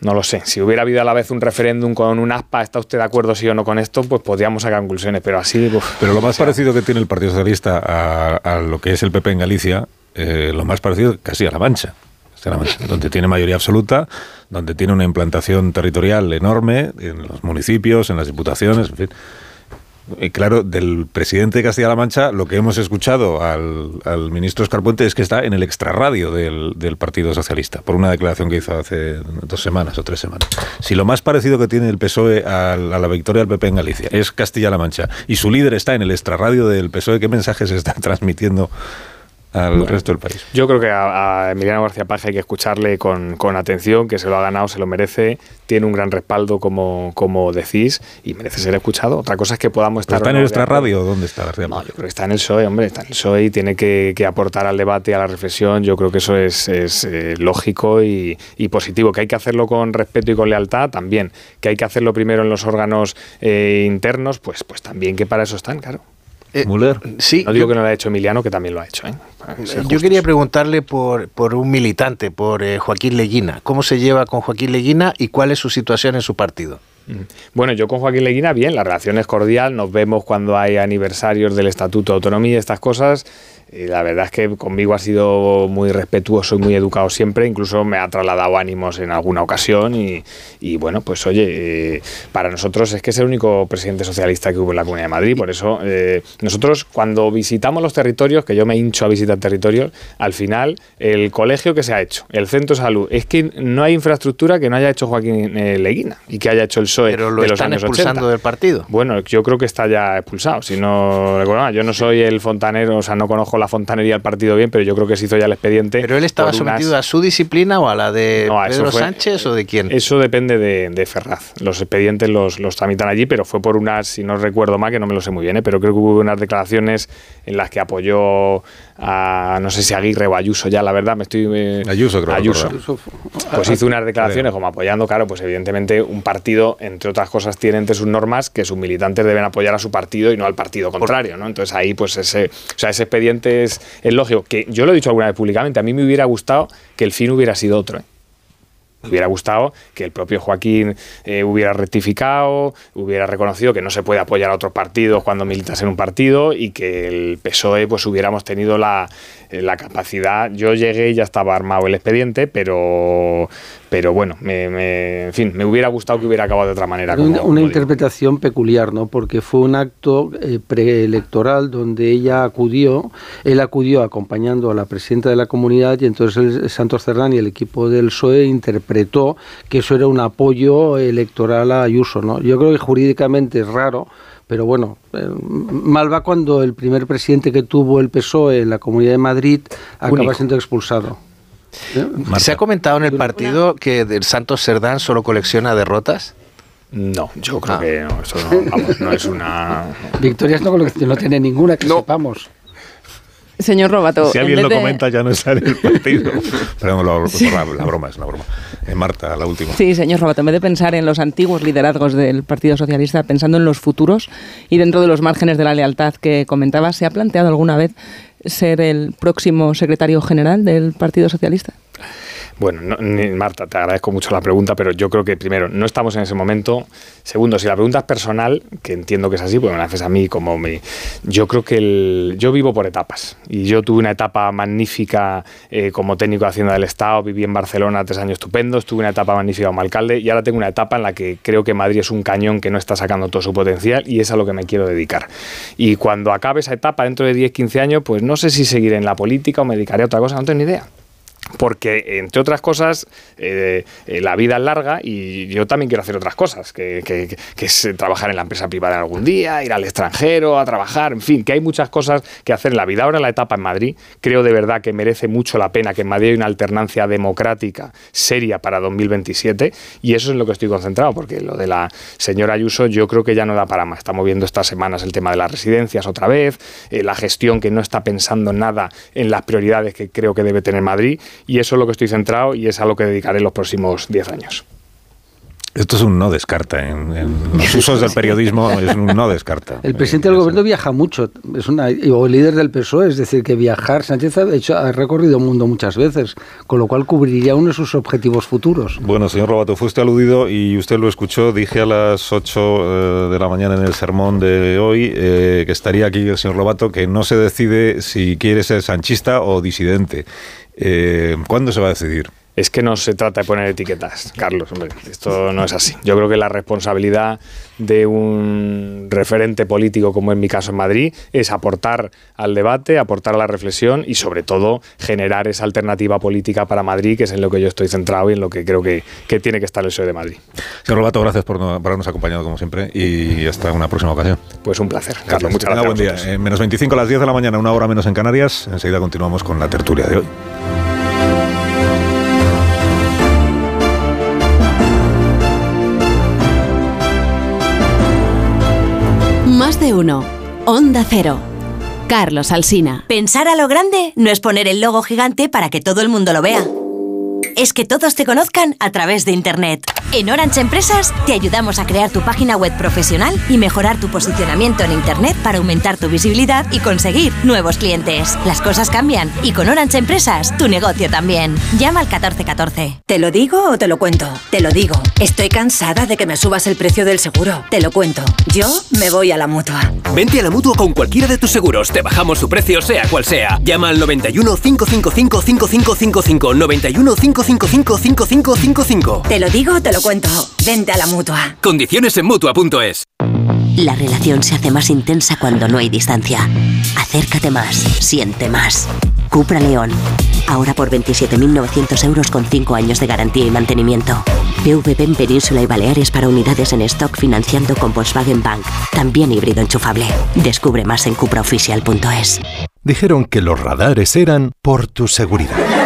no lo sé. Si hubiera habido a la vez un referéndum con un ASPA, ¿está usted de acuerdo sí o no con esto? Pues podríamos sacar conclusiones, pero así... Pero lo más o sea, parecido que tiene el Partido Socialista a, a, lo que es el PP en Galicia, eh, lo más parecido casi a La Mancha. La Mancha, donde tiene mayoría absoluta, donde tiene una implantación territorial enorme en los municipios, en las diputaciones, en fin. Y claro, del presidente de Castilla-La Mancha, lo que hemos escuchado al, al, ministro Escarpuente es que está en el extrarradio del, del, Partido Socialista, por una declaración que hizo hace dos semanas o tres semanas. Si lo más parecido que tiene el PSOE a, la victoria del PP en Galicia es Castilla-La Mancha y su líder está en el extrarradio del PSOE, ¿qué mensajes está <laughs> transmitiendo? Al bueno, resto del país. Yo creo que a, a Emiliano García Paje hay que escucharle con, con, atención, que se lo ha ganado, se lo merece, tiene un gran respaldo, como, como decís, y merece ser escuchado. Otra cosa es que podamos estar... ¿Está en nuestra radio? ¿Dónde está García No, yo creo que está en el PSOE, hombre, está en el PSOE y tiene que, que aportar al debate, a la reflexión. Yo creo que eso es, es eh, lógico y, y, positivo. Que hay que hacerlo con respeto y con lealtad, también. Que hay que hacerlo primero en los órganos eh, internos, pues, pues también que para eso están, claro. Eh, Müller. Sí, no digo yo, que no lo ha hecho Emiliano, que también lo ha hecho. ¿eh? Yo quería preguntarle por, por un militante, por eh, Joaquín Leguina. ¿Cómo se lleva con Joaquín Leguina y cuál es su situación en su partido? Bueno, yo con Joaquín Leguina, bien, la relación es cordial, nos vemos cuando hay aniversarios del Estatuto de Autonomía, estas cosas. Y la verdad es que conmigo ha sido muy respetuoso y muy educado siempre, incluso me ha trasladado ánimos en alguna ocasión y, y bueno, pues oye, eh, para nosotros es que es el único presidente socialista que hubo en la Comunidad de Madrid, por eso eh, nosotros cuando visitamos los territorios, que yo me hincho a visitar territorios, al final el colegio que se ha hecho, el centro de salud, es que no hay infraestructura que no haya hecho Joaquín eh, Leguina y que haya hecho el PSOE Pero lo de los están años expulsando 80. del partido. Bueno, yo creo que está ya expulsado, si no recuerdo yo no soy el fontanero, o sea, no conozco la fontanería del partido bien, pero yo creo que se hizo ya el expediente. ¿Pero él estaba sometido unas... a su disciplina o a la de no, Pedro fue, Sánchez o de quién? Eso depende de, de, Ferraz. Los expedientes los, los tramitan allí, pero fue por unas, si no recuerdo mal, que no me lo sé muy bien, ¿eh? pero creo que hubo unas declaraciones en las que apoyó a, no sé si Aguirre o Ayuso, ya la verdad, me estoy... Eh, Ayuso, creo. Ayuso. Pues hizo unas declaraciones como apoyando, claro, pues evidentemente un partido, entre otras cosas, tiene entre sus normas que sus militantes deben apoyar a su partido y no al partido contrario, ¿no? Entonces ahí, pues ese, o sea, ese expediente es, es lógico. Que yo lo he dicho alguna vez públicamente, a mí me hubiera gustado que el fin hubiera sido otro. ¿eh? Me hubiera gustado que el propio Joaquín eh, hubiera rectificado, hubiera reconocido que no se puede apoyar a otros partidos cuando militas en un partido y que el PSOE pues hubiéramos tenido la, eh, la capacidad. Yo llegué y ya estaba armado el expediente, pero, pero bueno, me, me, en fin, me hubiera gustado que hubiera acabado de otra manera. Como, una, una interpretación digo. peculiar, ¿no? Porque fue un acto eh, preelectoral donde ella acudió, él acudió acompañando a la presidenta de la comunidad y entonces el Santos Cerdán y el equipo del PSOE interpretó que eso era un apoyo electoral a Ayuso, ¿no? Yo creo que jurídicamente es raro, pero bueno, eh, mal va cuando el primer presidente que tuvo el PSOE en la Comunidad de Madrid acaba Único. siendo expulsado. ¿Eh? ¿Se ha comentado en el partido que el Santos Cerdán solo colecciona derrotas? No, yo creo ah. que no, eso no, vamos, no, es una... <laughs> Victorias no, no tiene ninguna que no. sepamos. Señor Robato. Si alguien lo comenta, ya no está en el partido. <laughs> Pero la, la, broma es una broma. Eh, Marta, la última. Sí, señor Robato, en vez de pensar en los antiguos liderazgos del Partido Socialista, pensando en los futuros y dentro de los márgenes de la lealtad que comentaba, ¿se ha planteado alguna vez ser el próximo secretario general del Partido Socialista? Bueno, Marta, te agradezco mucho la pregunta, pero yo creo que primero, no estamos en ese momento. Segundo, si la pregunta es personal, que entiendo que es así, pues me la haces a mí como me... Yo creo que el, yo vivo por etapas y yo tuve una etapa magnífica eh, como técnico de Hacienda del Estado, viví en Barcelona tres años estupendos, tuve una etapa magnífica como alcalde y ahora tengo una etapa en la que creo que Madrid es un cañón que no está sacando todo su potencial y es a lo que me quiero dedicar. Y cuando acabe esa etapa, dentro de 10, 15 años, pues no sé si seguiré en la política o me dedicaré a otra cosa, no tengo ni idea porque, entre otras cosas, eh, eh, la vida es larga y yo también quiero hacer otras cosas, que, es eh, trabajar en la empresa privada algún día, ir al extranjero a trabajar, en fin, que hay muchas cosas que hacer en la vida. Ahora la etapa en Madrid, creo de verdad que merece mucho la pena que en Madrid haya una alternancia democrática seria para 2027 y eso es en lo que estoy concentrado, porque lo de la señora Ayuso yo creo que ya no da para más. Estamos viendo estas semanas el tema de las residencias otra vez, la gestión que no está pensando nada en las prioridades que creo que debe tener Madrid y eso es lo que estoy centrado y es a lo que dedicaré los próximos 10 años. Esto es un no descarta. En, los usos del periodismo es un no descarta. El presidente del gobierno viaja mucho, es una, o el líder del PSOE, es decir, que viajar, Sánchez ha, hecho, ha recorrido el mundo muchas veces, con lo cual cubriría uno de sus objetivos futuros. Bueno, señor Robato, fuiste aludido y usted lo escuchó, dije a las 8 eh, de la mañana en el sermón de hoy eh, que estaría aquí el señor Robato, que no se decide si quiere ser sanchista o disidente. Eh, ¿Cuándo se va a decidir? Es que no se trata de poner etiquetas, Carlos. Hombre, esto no es así. Yo creo que la responsabilidad de un referente político, como en mi caso en Madrid, es aportar al debate, aportar a la reflexión y, sobre todo, generar esa alternativa política para Madrid, que es en lo que yo estoy centrado y en lo que creo que, tiene que estar el PSOE de Madrid. Señor Robato, gracias por, habernos acompañado, como siempre, y hasta una próxima ocasión. Pues un placer, Carlos. Muchas gracias. Buen día. En menos 25 a las 10 de la mañana, una hora menos en Canarias. Enseguida continuamos con la tertulia de hoy. De. Onda Cero. Carlos Alsina. Pensar a lo grande no es poner el logo gigante para que todo el mundo lo vea es que todos te conozcan a través de Internet. En Orange Empresas te ayudamos a crear tu página web profesional y mejorar tu posicionamiento en Internet para aumentar tu visibilidad y conseguir nuevos clientes. Las cosas cambian y con Orange Empresas tu negocio también. Llama al 1414. ¿Te lo digo o te lo cuento? Te lo digo. Estoy cansada de que me subas el precio del seguro. Te lo cuento. Yo me voy a la mutua. Vente a la mutua con cualquiera de tus seguros. Te bajamos su precio, sea cual sea. Llama al 91 555 5555 91 555 555555. Te lo digo, te lo cuento. Vente a la mutua. Condiciones en mutua.es. La relación se hace más intensa cuando no hay distancia. Acércate más, siente más. Cupra León. Ahora por 27.900 euros con 5 años de garantía y mantenimiento. PVP en Península y Baleares para unidades en stock financiando con Volkswagen Bank. También híbrido enchufable. Descubre más en cupraoficial.es. Dijeron que los radares eran por tu seguridad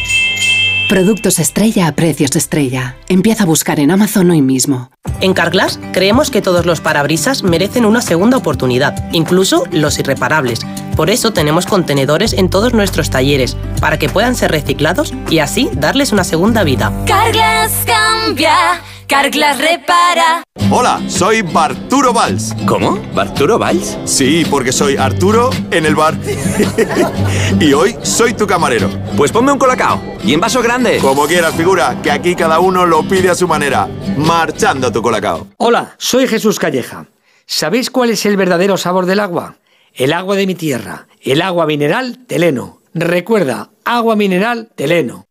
Productos estrella a precios estrella. Empieza a buscar en Amazon hoy mismo. En Carglass creemos que todos los parabrisas merecen una segunda oportunidad, incluso los irreparables. Por eso tenemos contenedores en todos nuestros talleres, para que puedan ser reciclados y así darles una segunda vida. Carglass cambia, Carglass repara. Hola, soy Barturo Valls. ¿Cómo? ¿Barturo Valls? Sí, porque soy Arturo en el bar. <laughs> y hoy soy tu camarero. Pues ponme un colacao. Y en vaso grande. Como quieras, figura, que aquí cada uno lo pide a su manera. Marchando tu colacao. Hola, soy Jesús Calleja. ¿Sabéis cuál es el verdadero sabor del agua? El agua de mi tierra. El agua mineral Teleno. Recuerda, agua mineral Teleno.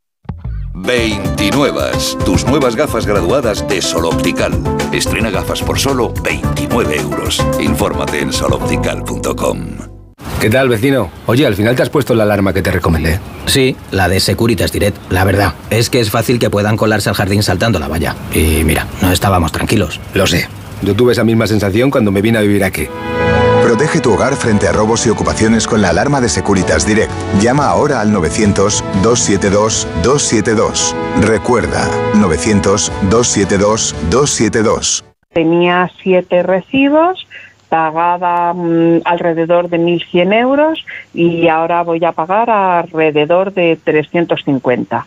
29. Tus nuevas gafas graduadas de Sol Optical. Estrena gafas por solo 29 euros. Infórmate en soloptical.com. ¿Qué tal, vecino? Oye, al final te has puesto la alarma que te recomendé. Sí, la de Securitas Direct. La verdad, es que es fácil que puedan colarse al jardín saltando la valla. Y mira, no estábamos tranquilos. Lo sé. Yo tuve esa misma sensación cuando me vine a vivir aquí. Protege tu hogar frente a robos y ocupaciones con la alarma de Securitas Direct. Llama ahora al 900-272-272. Recuerda, 900-272-272. Tenía siete recibos, pagaba mm, alrededor de 1.100 euros y ahora voy a pagar alrededor de 350.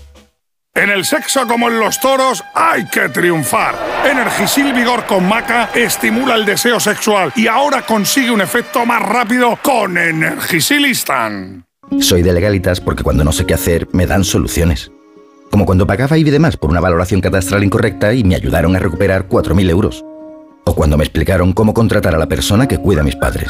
En el sexo como en los toros hay que triunfar. Energisil Vigor con Maca estimula el deseo sexual y ahora consigue un efecto más rápido con Energisilistan. Soy de legalitas porque cuando no sé qué hacer me dan soluciones. Como cuando pagaba y demás por una valoración catastral incorrecta y me ayudaron a recuperar 4.000 euros. O cuando me explicaron cómo contratar a la persona que cuida a mis padres.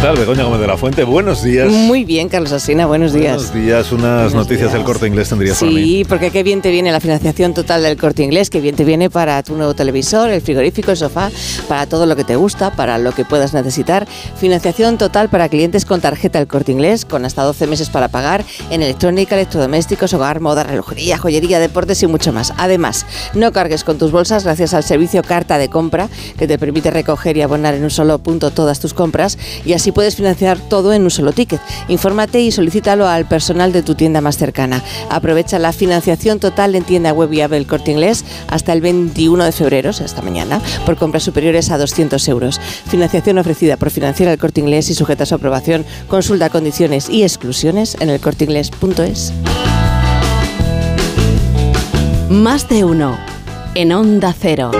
Tal, Begoña Gómez de la Fuente? Buenos días. Muy bien, Carlos Asina, buenos días. Buenos días, unas noticias del corte inglés tendrías para mí. Sí, porque qué bien te viene la financiación total del corte inglés, qué bien te viene para tu nuevo televisor, el frigorífico, el sofá, para todo lo que te gusta, para lo que puedas necesitar. Financiación total para clientes con tarjeta del corte inglés, con hasta 12 meses para pagar, en electrónica, electrodomésticos, hogar, moda, relojería, joyería, deportes y mucho más. Además, no cargues con tus bolsas gracias al servicio Carta de Compra, que te permite recoger y abonar en un solo punto todas tus compras y así puedes financiar todo en un solo ticket. Infórmate y solicítalo al personal de tu tienda más cercana. Aprovecha la financiación total en tienda web y el Corte Inglés hasta el 21 de febrero, o sea, hasta mañana, por compras superiores a 200 euros. Financiación ofrecida por Financiera el Corte Inglés y sujeta a su aprobación. Consulta condiciones y exclusiones en elcorteinglés.es. Más de uno. En Onda Cero.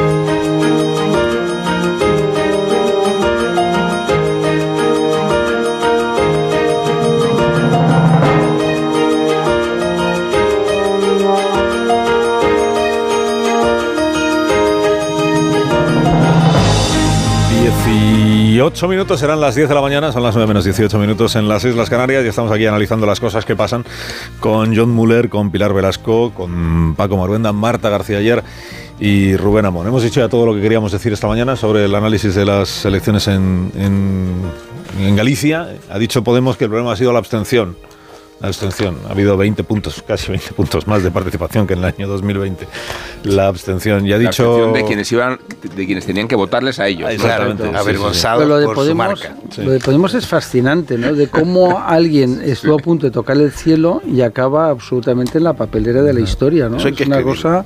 8 minutos serán las 10 de la mañana, son las 9 menos 18 minutos en las Islas Canarias y estamos aquí analizando las cosas que pasan con John Muller, con Pilar Velasco, con Paco Maruenda, Marta García ayer y Rubén Amón. Hemos dicho ya todo lo que queríamos decir esta mañana sobre el análisis de las elecciones en, en, en Galicia. Ha dicho Podemos que el problema ha sido la abstención. La abstención. Ha habido 20 puntos, casi 20 puntos más de participación que en el año 2020. La abstención. Ya ha La dicho. abstención de quienes iban, de quienes tenían que votarles a ellos. Exactamente. Claro. Avergonzado Pero lo de Podemos, Lo de Podemos es fascinante, ¿no? De cómo alguien estuvo a punto de tocar el cielo y acaba absolutamente en la papelera de la historia, ¿no? Eso hay Es que una cosa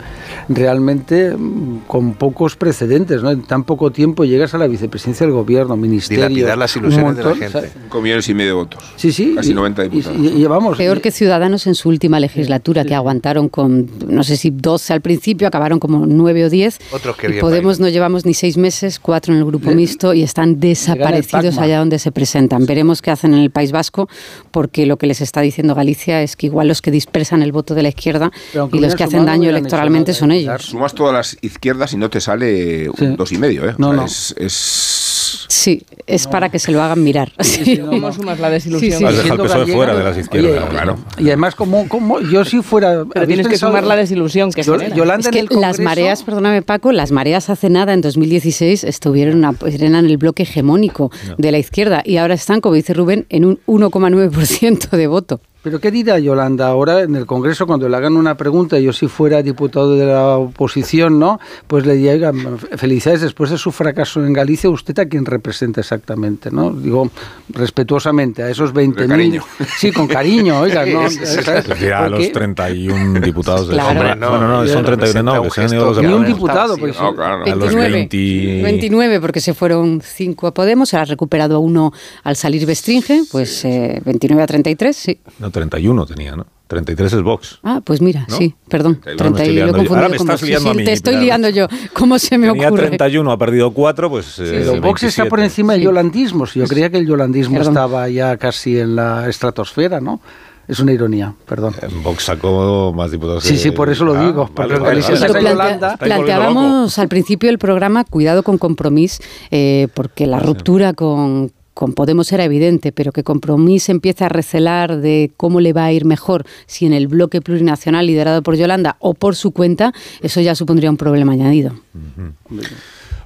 realmente mm, con pocos precedentes, ¿no? En tan poco tiempo llegas a la vicepresidencia del gobierno, ministerio. Dilapidar las ilusiones de la gente. o sea, Cinco millones y medio de votos. Sí, sí. Casi y- 90 y- diputados. y llevamos vamos. Peor que Ciudadanos en su última legislatura, que aguantaron con, no sé si 12 al principio, acabaron como 9 o 10. Otros que y bien Podemos no llevamos ni seis meses, cuatro en el grupo Le- mixto y están desaparecidos allá donde se presentan. Veremos qué hacen en el País Vasco, porque lo que les está diciendo Galicia es que igual los que dispersan el voto de la izquierda y los que hacen daño electoralmente son ellos. Sumas todas las izquierdas y no te sale un dos y medio, ¿eh? O No, sea, no. Es, es- Sí, es para que se lo hagan mirar. Sí. ¿Cómo <laughs> sumas la desilusión? Sí, sí. Has dejado el Siendo PSOE fuera de las izquierdas. oye, claro. Y además, como, como yo si fuera... Pero tienes que sumar la desilusión que Yo-. Yolanda Es en que las mareas, perdóname Paco, las mareas hace nada, en 2016, estuvieron a- eran el bloque hegemónico de la izquierda y ahora están, como dice Rubén, en un 1,9% de voto. Pero ¿qué dirá Yolanda ahora en el Congreso cuando le hagan una pregunta? Yo si fuera diputado de la oposición, ¿no? Pues le diría, "Oiga, felicidades después de su fracaso en Galicia, ¿usted a quién representa exactamente? ¿no? Digo, respetuosamente, a esos 20.000. cariño. Sí, con cariño, oiga, ¿no? A los Porque- 31 diputados de Claro. Hombre, no, no, no, son 31, no, que sean ido los Ni un diputado, porque No, claro. A los 29, 20. 29, porque se fueron 5 a Podemos, se ha recuperado uno al salir Bestringe, pues eh, 29 a 33, sí. No, 31 tenía, ¿no? 33 es Vox. Ah, pues mira, ¿No? sí, perdón. Ahora me 30 estoy y lo he liando yo. confundido Ahora me estás Vox. liando Sí, a mí, Te estoy Pilar. liando yo. ¿Cómo se me Tenía ocurre? 31, ha perdido 4, pues. eh, Pero Vox está por 27. encima del yolandismo. Si yo creía que el yolandismo Perdón. estaba ya casi en la estratosfera, ¿no? Es una ironía, perdón. Vox sacó más diputados. Sí, que- sí, por eso lo Ah, digo, vale, vale, vale. plantea- planteábamos al principio del programa cuidado con Compromís, eh, porque la ruptura con, con Podemos era evidente, pero que Compromís empieza a recelar de cómo le va a ir mejor si en el bloque plurinacional liderado por Yolanda o por su cuenta, eso ya supondría un problema añadido.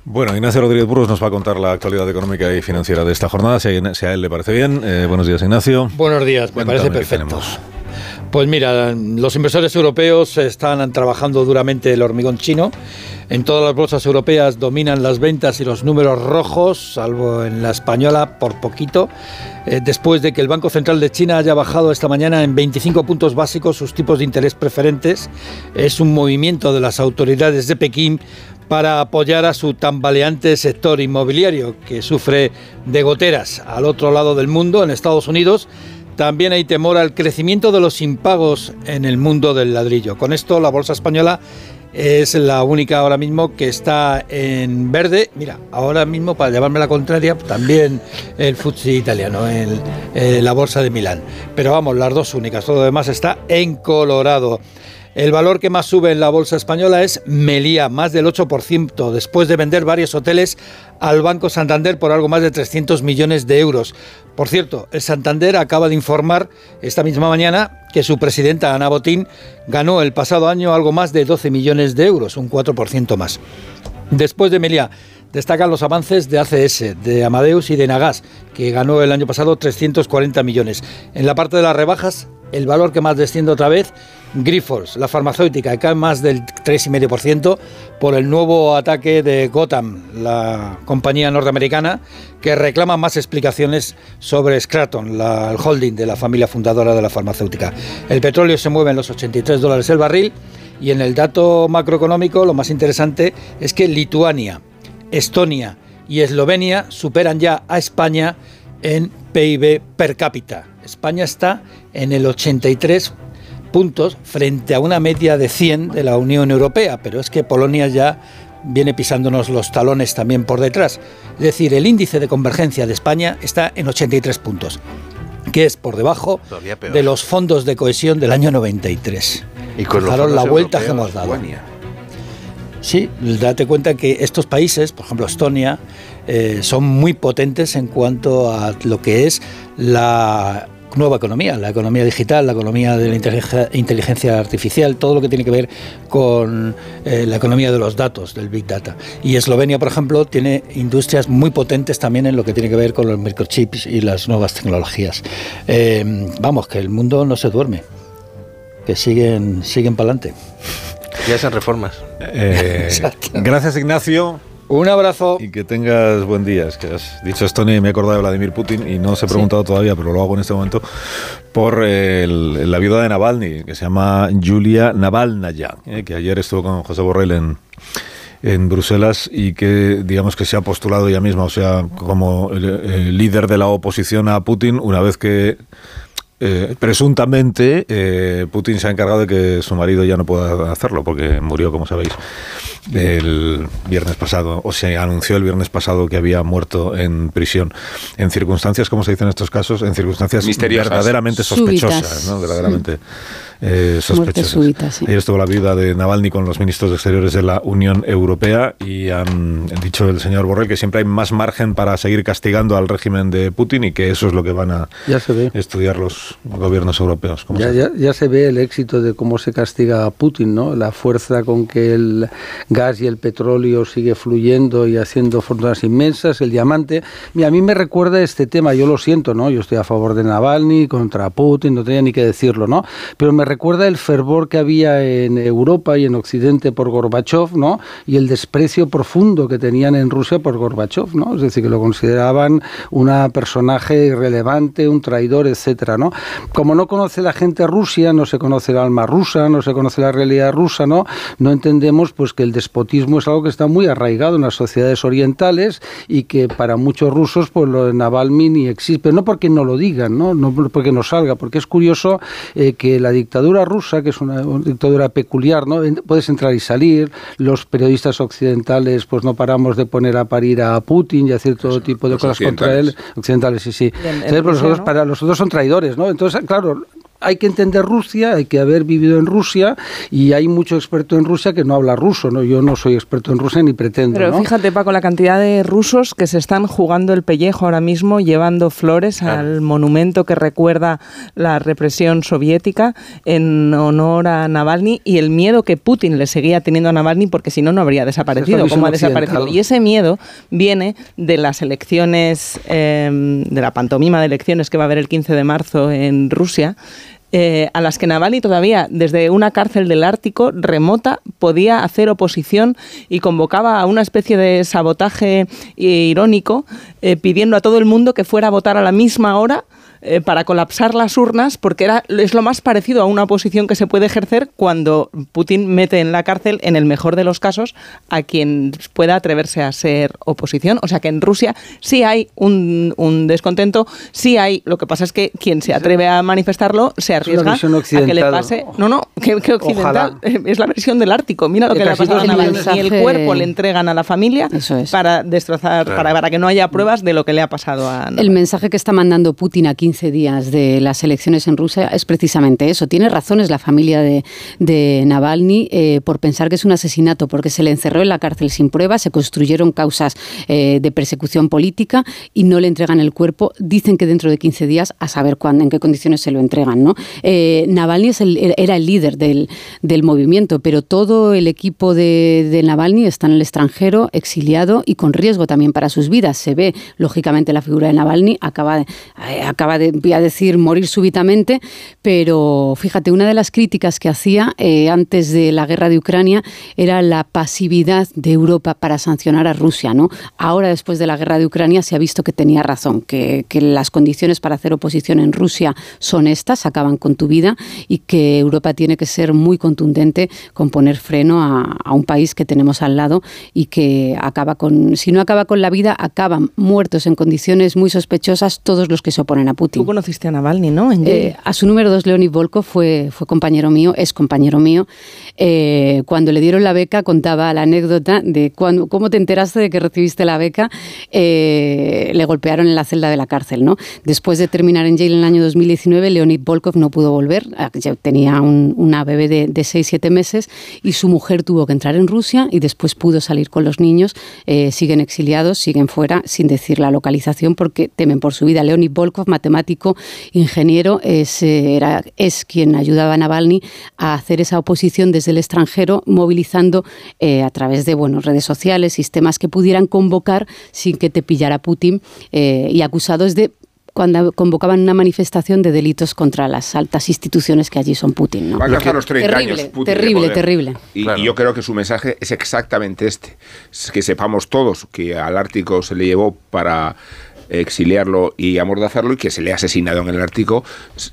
Bueno, Ignacio Rodríguez Burgos nos va a contar la actualidad económica y financiera de esta jornada, si a, él le parece bien. Eh, buenos días, Ignacio. Buenos días, me Cuéntame parece qué perfecto. Pues mira, los inversores europeos están trabajando duramente el hormigón chino. En todas las bolsas europeas dominan las ventas y los números rojos, salvo en la española por poquito, eh, después de que el Banco Central de China haya bajado esta mañana en 25 puntos básicos sus tipos de interés preferentes. Es un movimiento de las autoridades de Pekín para apoyar a su tambaleante sector inmobiliario, que sufre de goteras al otro lado del mundo, en Estados Unidos. También hay temor al crecimiento de los impagos en el mundo del ladrillo. Con esto, la bolsa española es la única ahora mismo que está en verde. Mira, ahora mismo, para llevarme la contraria, también el FTSE italiano, eh, la bolsa de Milán. Pero vamos, las dos únicas. Todo lo demás está en colorado. El valor que más sube en la bolsa española es Melía, más del 8%, después de vender varios hoteles al Banco Santander por algo más de 300 millones de euros. Por cierto, el Santander acaba de informar esta misma mañana que su presidenta Ana Botín ganó el pasado año algo más de 12 millones de euros, un 4% más. Después de Meliá, destacan los avances de ACS, de Amadeus y de Nagas, que ganó el año pasado 340 millones. En la parte de las rebajas, el valor que más desciende otra vez, Grifols, la farmacéutica, cae más del 3,5% por el nuevo ataque de Gotham, la compañía norteamericana, que reclama más explicaciones sobre Scraton, la- el holding de la familia fundadora de la farmacéutica. El petróleo se mueve en los 83 dólares el barril y en el dato macroeconómico lo más interesante es que Lituania, Estonia y Eslovenia superan ya a España en PIB per cápita. España está en el 83 puntos frente a una media de 100 de la Unión Europea, pero es que Polonia ya viene pisándonos los talones también por detrás. Es decir, el índice de convergencia de España está en 83 puntos, que es por debajo de los fondos de cohesión del año 93. Y con los la vuelta que hemos dado. Sí, date cuenta que estos países, por ejemplo Estonia, eh, son muy potentes en cuanto a lo que es la nueva economía, la economía digital, la economía de la inteligencia, artificial, todo lo que tiene que ver con eh, la economía de los datos, del Big Data. Y Eslovenia, por ejemplo, tiene industrias muy potentes también en lo que tiene que ver con los microchips y las nuevas tecnologías. Eh, vamos, que el mundo no se duerme, que siguen, siguen para adelante. Ya hacen reformas. Eh, <laughs> gracias, Ignacio. Un abrazo. Y que tengas buen día. Es que has dicho Estonia y me he acordado de Vladimir Putin y no os he preguntado todavía, pero lo hago en este momento, por el- la viuda de Navalny, que se llama Julia Navalnaya, eh, que ayer estuvo con José Borrell en, en Bruselas y que digamos que se ha postulado ella misma, o sea, como el, el líder de la oposición a Putin, una vez que eh, presuntamente eh, Putin se ha encargado de que su marido ya no pueda hacerlo porque murió, como sabéis, el viernes pasado, o se anunció el viernes pasado que había muerto en prisión. En circunstancias, como se dice en estos casos, en circunstancias Misteriosas. verdaderamente sospechosas, ¿no? verdaderamente eh, sospechosas. súbita, sí. Ayer estuvo la viuda de Navalny con los ministros de Exteriores de la Unión Europea y han dicho el señor Borrell que siempre hay más margen para seguir castigando al régimen de Putin y que eso es lo que van a Ya se ve. estudiar los gobiernos europeos. ¿Cómo Ya, se- ya, ya se ve el éxito de cómo se castiga a Putin, ¿no? La fuerza con que el gas y el petróleo sigue fluyendo y haciendo fortunas inmensas, el diamante. Mira, a mí me recuerda este tema, yo lo siento, ¿no? Yo estoy a favor de Navalny, contra Putin, no tenía ni que decirlo, ¿no? Pero me recuerda el fervor que había en Europa y en Occidente por Gorbachev, ¿no? Y el desprecio profundo que tenían en Rusia por Gorbachev, ¿no? Es decir, que lo consideraban un personaje irrelevante, un traidor, etcétera, ¿no? Como no conoce la gente Rusia, no se conoce el alma rusa, no se conoce la realidad rusa, ¿no? No entendemos pues que el despotismo es algo que está muy arraigado en las sociedades orientales y que para muchos rusos pues lo de Navalny ni existe, pero no porque no lo digan, ¿no? No porque no salga, porque es curioso eh, que la dictadura rusa, que es una, una dictadura peculiar, ¿no? Puedes entrar y salir, los periodistas occidentales pues no paramos de poner a parir a Putin y hacer todo tipo de los cosas contra él, occidentales, sí, sí. en- en Entonces, pues, los para los otros son traidores, ¿no? Entonces, claro, hay que entender Rusia, hay que haber vivido en Rusia y hay mucho experto en Rusia que no habla ruso, ¿no? Yo no soy experto en Rusia ni pretendo, Pero ¿no? fíjate, Paco, la cantidad de rusos que se están jugando el pellejo ahora mismo, llevando flores al monumento que recuerda la represión soviética en honor a Navalny y el miedo que Putin le seguía teniendo a Navalny porque si no, no habría desaparecido, como ha desaparecido. Y ese miedo viene de las elecciones, eh, de la pantomima de elecciones que va a haber el 15 de marzo en Rusia. Eh, a las que Navalny todavía desde una cárcel del Ártico remota podía hacer oposición y convocaba a una especie de sabotaje irónico eh, pidiendo a todo el mundo que fuera a votar a la misma hora eh, para colapsar las urnas porque era es lo más parecido a una oposición que se puede ejercer cuando Putin mete en la cárcel en el mejor de los casos a quien pueda atreverse a ser oposición. O sea que en Rusia sí hay un, un descontento sí hay lo que pasa es que quien se atreve a manifestarlo se arriesga a que le pase. No no que, que occidental Ojalá. es la versión del Ártico. Mira lo que le ha pasado a Navalny. el cuerpo le entregan a la familia para destrozar Claro. para, para que no haya pruebas de lo que le ha pasado a El mensaje que está mandando Putin a 15 días de las elecciones en Rusia es precisamente eso. Tiene razones la familia de, de Navalny eh, por pensar que es un asesinato, porque se le encerró en la cárcel sin pruebas, se construyeron causas eh, de persecución política y no le entregan el cuerpo. Dicen que dentro de 15 días, a saber cuándo, en qué condiciones se lo entregan. ¿no? Eh, Navalny es el- era el líder del, del movimiento, pero todo el equipo de, de Navalny está en el extranjero, exiliado y con riesgo también para sus vidas. Se ve, lógicamente, la figura de Navalny, acaba de, voy a decir, morir súbitamente, pero fíjate, una de las críticas que hacía eh, antes de la guerra de Ucrania era la pasividad de Europa para sancionar a Rusia. ¿no? Ahora, después de la guerra de Ucrania, se ha visto que tenía razón, que, que las condiciones para hacer oposición en Rusia son estas, acaban con tu vida y que Europa tiene que ser muy contundente con poner freno a, a un país que tenemos al lado y que acaba con, si no acaba con la vida, acaban muertos en condiciones muy sospechosas todos los que se oponen a Putin. Tú conociste a Navalny, ¿no? Eh, a su número dos, Leonid Volkov, fue, fue compañero mío, es compañero mío. Eh, cuando le dieron la beca, contaba la anécdota de cuando, cómo te enteraste de que recibiste la beca. Eh, le golpearon en la celda de la cárcel. ¿no? Después de terminar en Yale en el año 2019, Leonid Volkov no pudo volver. Ah, ya Tenía un- una bebé de, de 6-7 meses y su mujer tuvo que entrar en Rusia y después pudo salir con los niños. Eh, siguen exiliados, siguen fuera, sin decir la localización porque temen por su vida. Leonid Volkov, matemático, ingeniero, es, eh, era, es quien ayudaba a Navalny a hacer esa oposición desde el extranjero, movilizando eh, a través de bueno, redes sociales, sistemas que pudieran convocar sin que te pillara Putin eh, y acusados de cuando convocaban una manifestación de delitos contra las altas instituciones que allí son Putin. ¿no? Va a alcanzar los 30 terrible, años. Putin de terrible, poder. terrible. Y, y yo creo que su mensaje es exactamente este. Es que sepamos todos que al Ártico se le llevó para exiliarlo y amordazarlo y que se le ha asesinado en el Ártico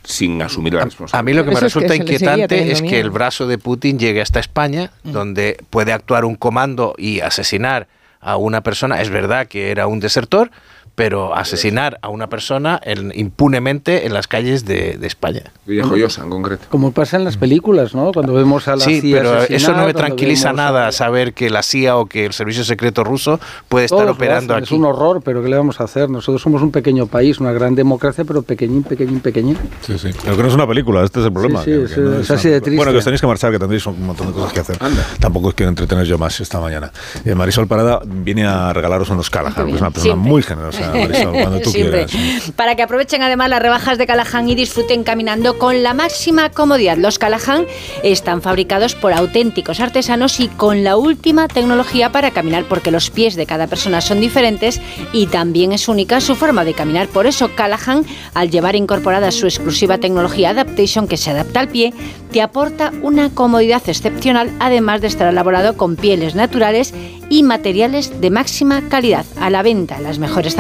sin asumir la A responsabilidad. mí lo que me Eso es que resulta inquietante es que el brazo de Putin llegue hasta España, donde puede actuar un comando y asesinar a una persona. Es verdad que era un desertor, pero asesinar a una persona en- impunemente en las calles de, de España. Joyosa, en concreto. Como pasa en las películas, ¿no? Cuando vemos a la Sí, CIA pero eso no me tranquiliza vemos a- nada saber que la CIA o que el servicio secreto ruso puede estar Todos lo operando hacen, aquí. Es un horror, pero ¿qué le vamos a hacer? Nosotros somos un pequeño país, una gran democracia, pero pequeñín, pequeñín, pequeñín. Sí, sí. Pero que no es una película, este es el problema. Sí, sí, que- es- que no es una así de triste. Bueno, que os tenéis que marchar, que tendréis un montón de cosas que hacer. Tampoco os quiero entretener yo más esta mañana. Eh, Marisol Parada viene a regalaros unos Callahan, que es una persona Siempre. muy generosa, Marisol, cuando tú Siempre. quieras. Para que aprovechen además las rebajas de Callahan y disfruten caminando con la máxima comodidad. Los Callahan están fabricados por auténticos artesanos y con la última tecnología para caminar porque los pies de cada persona son diferentes y también es única su forma de caminar. Por eso Callahan, al llevar incorporada su exclusiva tecnología Adaptation que se adapta al pie, te aporta una comodidad excepcional además de estar elaborado con pieles naturales y materiales de máxima calidad. A la venta en las mejores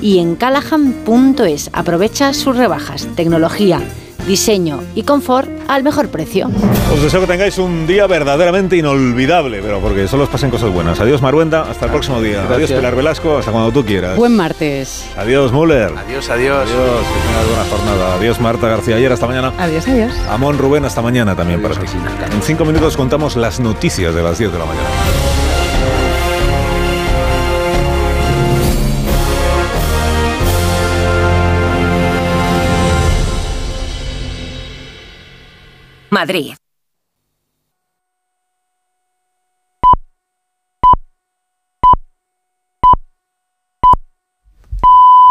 y en callahan.es. Aprovecha sus rebajas, tecnología, diseño y confort al mejor precio. Os deseo que tengáis un día verdaderamente inolvidable, pero porque solo os pasen cosas buenas. Adiós, Maruenda, hasta el próximo día. Adiós. Pilar Velasco, hasta cuando tú quieras. Buen martes. Adiós, Müller. Adiós, adiós. Adiós, que tengas buena jornada. Adiós, Marta García. Ayer, hasta mañana. Adiós, adiós. Amón Rubén, hasta mañana también para ti. En cinco minutos contamos las noticias de las 10 de la mañana. Madrid.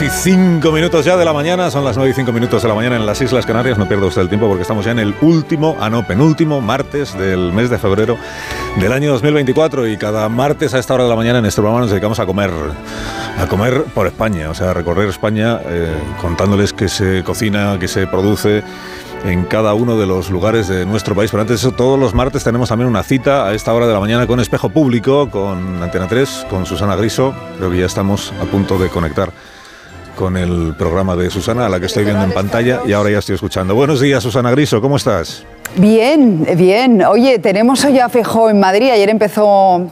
Y cinco minutos ya de la mañana, son las 9 y 5 minutos de la mañana en las Islas Canarias. No pierda usted el tiempo porque estamos ya en el último, ah no, penúltimo martes del mes de febrero del año 2024 y cada martes a esta hora de la mañana en este programa nos dedicamos a comer, a comer por España, o sea, a recorrer España eh, contándoles qué se cocina, qué se produce en cada uno de los lugares de nuestro país. Pero antes de eso, todos los martes tenemos también una cita a esta hora de la mañana con Espejo Público, con Antena 3, con Susana Griso. Creo que ya estamos a punto de conectar con el programa de Susana, a la que estoy viendo en pantalla y ahora ya estoy escuchando. Buenos días, Susana Griso, ¿cómo estás? Bien, bien. Oye, tenemos hoy a Feijóo en Madrid. Ayer empezó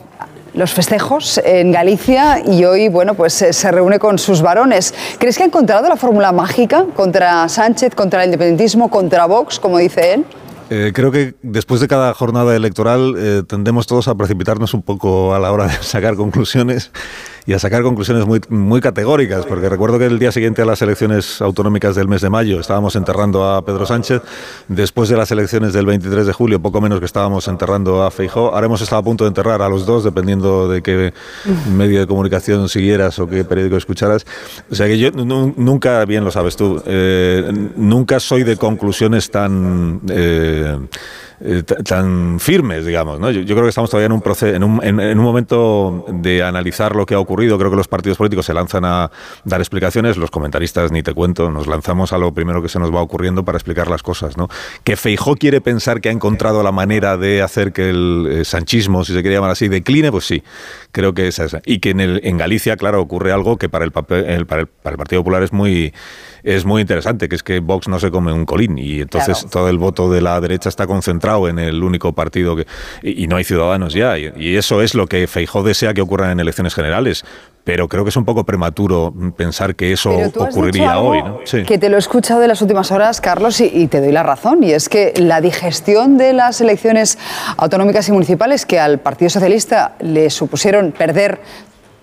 los festejos en Galicia y hoy, bueno, pues eh, se reúne con sus varones. ¿Crees que ha encontrado la fórmula mágica contra Sánchez, contra el independentismo, contra Vox, como dice él? Eh, creo que después de cada jornada electoral eh, tendemos todos a precipitarnos un poco a la hora de sacar conclusiones y a sacar conclusiones muy, muy categóricas, porque recuerdo que el día siguiente a las elecciones autonómicas del mes de mayo estábamos enterrando a Pedro Sánchez, después de las elecciones del 23 de julio, poco menos que estábamos enterrando a Feijó, ahora hemos estado a punto de enterrar a los dos, dependiendo de qué medio de comunicación siguieras o qué periódico escucharas. O sea que yo nu- nunca, bien lo sabes tú, eh, nunca soy de conclusiones tan... eh, eh, tan firmes, digamos. ¿no? Yo, creo que estamos todavía en un, proce- en, un, en- un momento de analizar lo que ha ocurrido. Creo que los partidos políticos se lanzan a dar explicaciones, los comentaristas ni te cuento, nos lanzamos a lo primero que se nos va ocurriendo para explicar las cosas. ¿no? Que Feijó quiere pensar que ha encontrado la manera de hacer que el eh, sanchismo, si se quiere llamar así, decline, pues sí, creo que es esa. Y que en, en Galicia, claro, ocurre algo que para el, papel, el- para el, para el Partido Popular es muy es muy interesante, que es que Vox no se come un colín y entonces Claro. todo el voto de la derecha está concentrado en el único partido que y, y no hay ciudadanos ya y, y eso es lo que Feijó desea que ocurra en elecciones generales. Pero creo que es un poco prematuro pensar que eso ocurriría hoy. ¿no? Sí. Que te lo he escuchado de las últimas horas, Carlos, y, y te doy la razón. Y es que la digestión de las elecciones autonómicas y municipales que al Partido Socialista le supusieron perder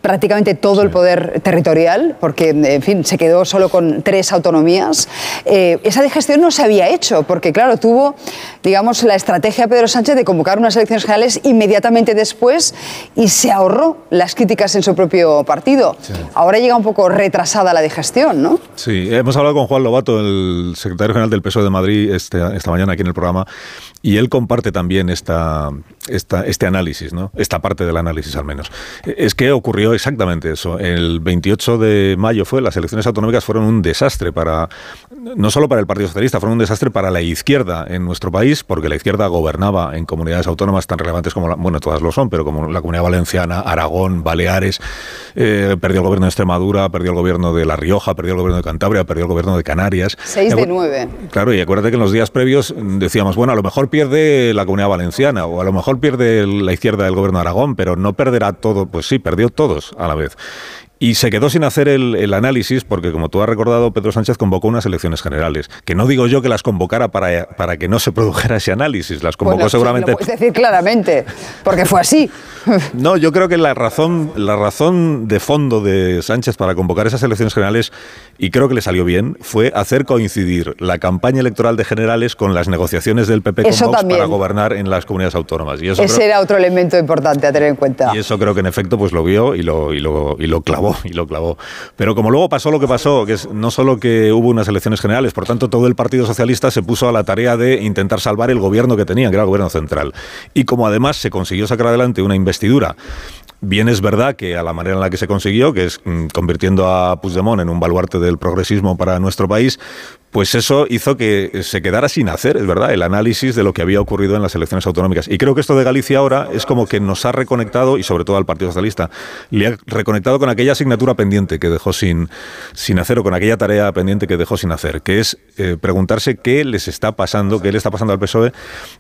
prácticamente todo el poder territorial, porque, en fin, se quedó solo con tres autonomías. Eh, esa digestión no se había hecho, porque, claro, tuvo, digamos, la estrategia Pedro Sánchez de convocar unas elecciones generales inmediatamente después y se ahorró las críticas en su propio partido. Ahora llega un poco retrasada la digestión, ¿no? Sí, hemos hablado con Juan Lobato, el secretario general del PSOE de Madrid, este, esta mañana aquí en el programa, y él comparte también esta, esta, este análisis, ¿no? esta parte del análisis al menos. Es que ocurrió exactamente eso. El 28 de mayo fue, las elecciones autonómicas fueron un desastre para, no solo para el Partido Socialista, fueron un desastre para la izquierda en nuestro país, porque la izquierda gobernaba en comunidades autónomas tan relevantes como, la, bueno, todas lo son, pero como la Comunidad Valenciana, Aragón, Baleares, eh, perdió el gobierno de Extremadura, perdió el gobierno de La Rioja, perdió el gobierno de Cantabria, perdió el gobierno de Canarias. Seis de nueve. Claro, y acuérdate que en los días previos decíamos, bueno, a lo mejor pierde la Comunidad Valenciana o a lo mejor pierde la izquierda del gobierno de Aragón, pero no perderá todo. Pues sí, perdió todos a la vez. Y se quedó sin hacer el, análisis porque, como tú has recordado, Pedro Sánchez convocó unas elecciones generales. Que no digo yo que las convocara para, para que no se <laughs> produjera ese análisis, las convocó seguramente. Lo puedes decir claramente, porque fue así. <laughs> No, yo creo que la razón, la razón de fondo de Sánchez para convocar esas elecciones generales, y creo que le salió bien, fue hacer coincidir la campaña electoral de generales con las negociaciones del PP con Vox para gobernar en las comunidades autónomas. Y eso Ese era otro elemento importante a tener en cuenta. Y eso creo que en efecto pues lo vio y lo, y lo, y lo clavó y lo clavó. Pero como luego pasó lo que pasó, que es no solo que hubo unas elecciones generales, por tanto todo el Partido Socialista se puso a la tarea de intentar salvar el gobierno que tenía, que era el gobierno central. Y como además se consiguió sacar adelante una investidura Bien es verdad que a la manera en la que se consiguió, que es mm, convirtiendo a Puigdemont en un baluarte del progresismo para nuestro país, pues eso hizo que se quedara sin hacer, es verdad, el análisis de lo que había ocurrido en las elecciones autonómicas. Y creo que esto de Galicia ahora es como que nos ha reconectado, y sobre todo al Partido Socialista, le ha reconectado con aquella asignatura pendiente que dejó sin, sin hacer, o con aquella tarea pendiente que dejó sin hacer, que es eh, preguntarse qué les está pasando, qué le está pasando al PSOE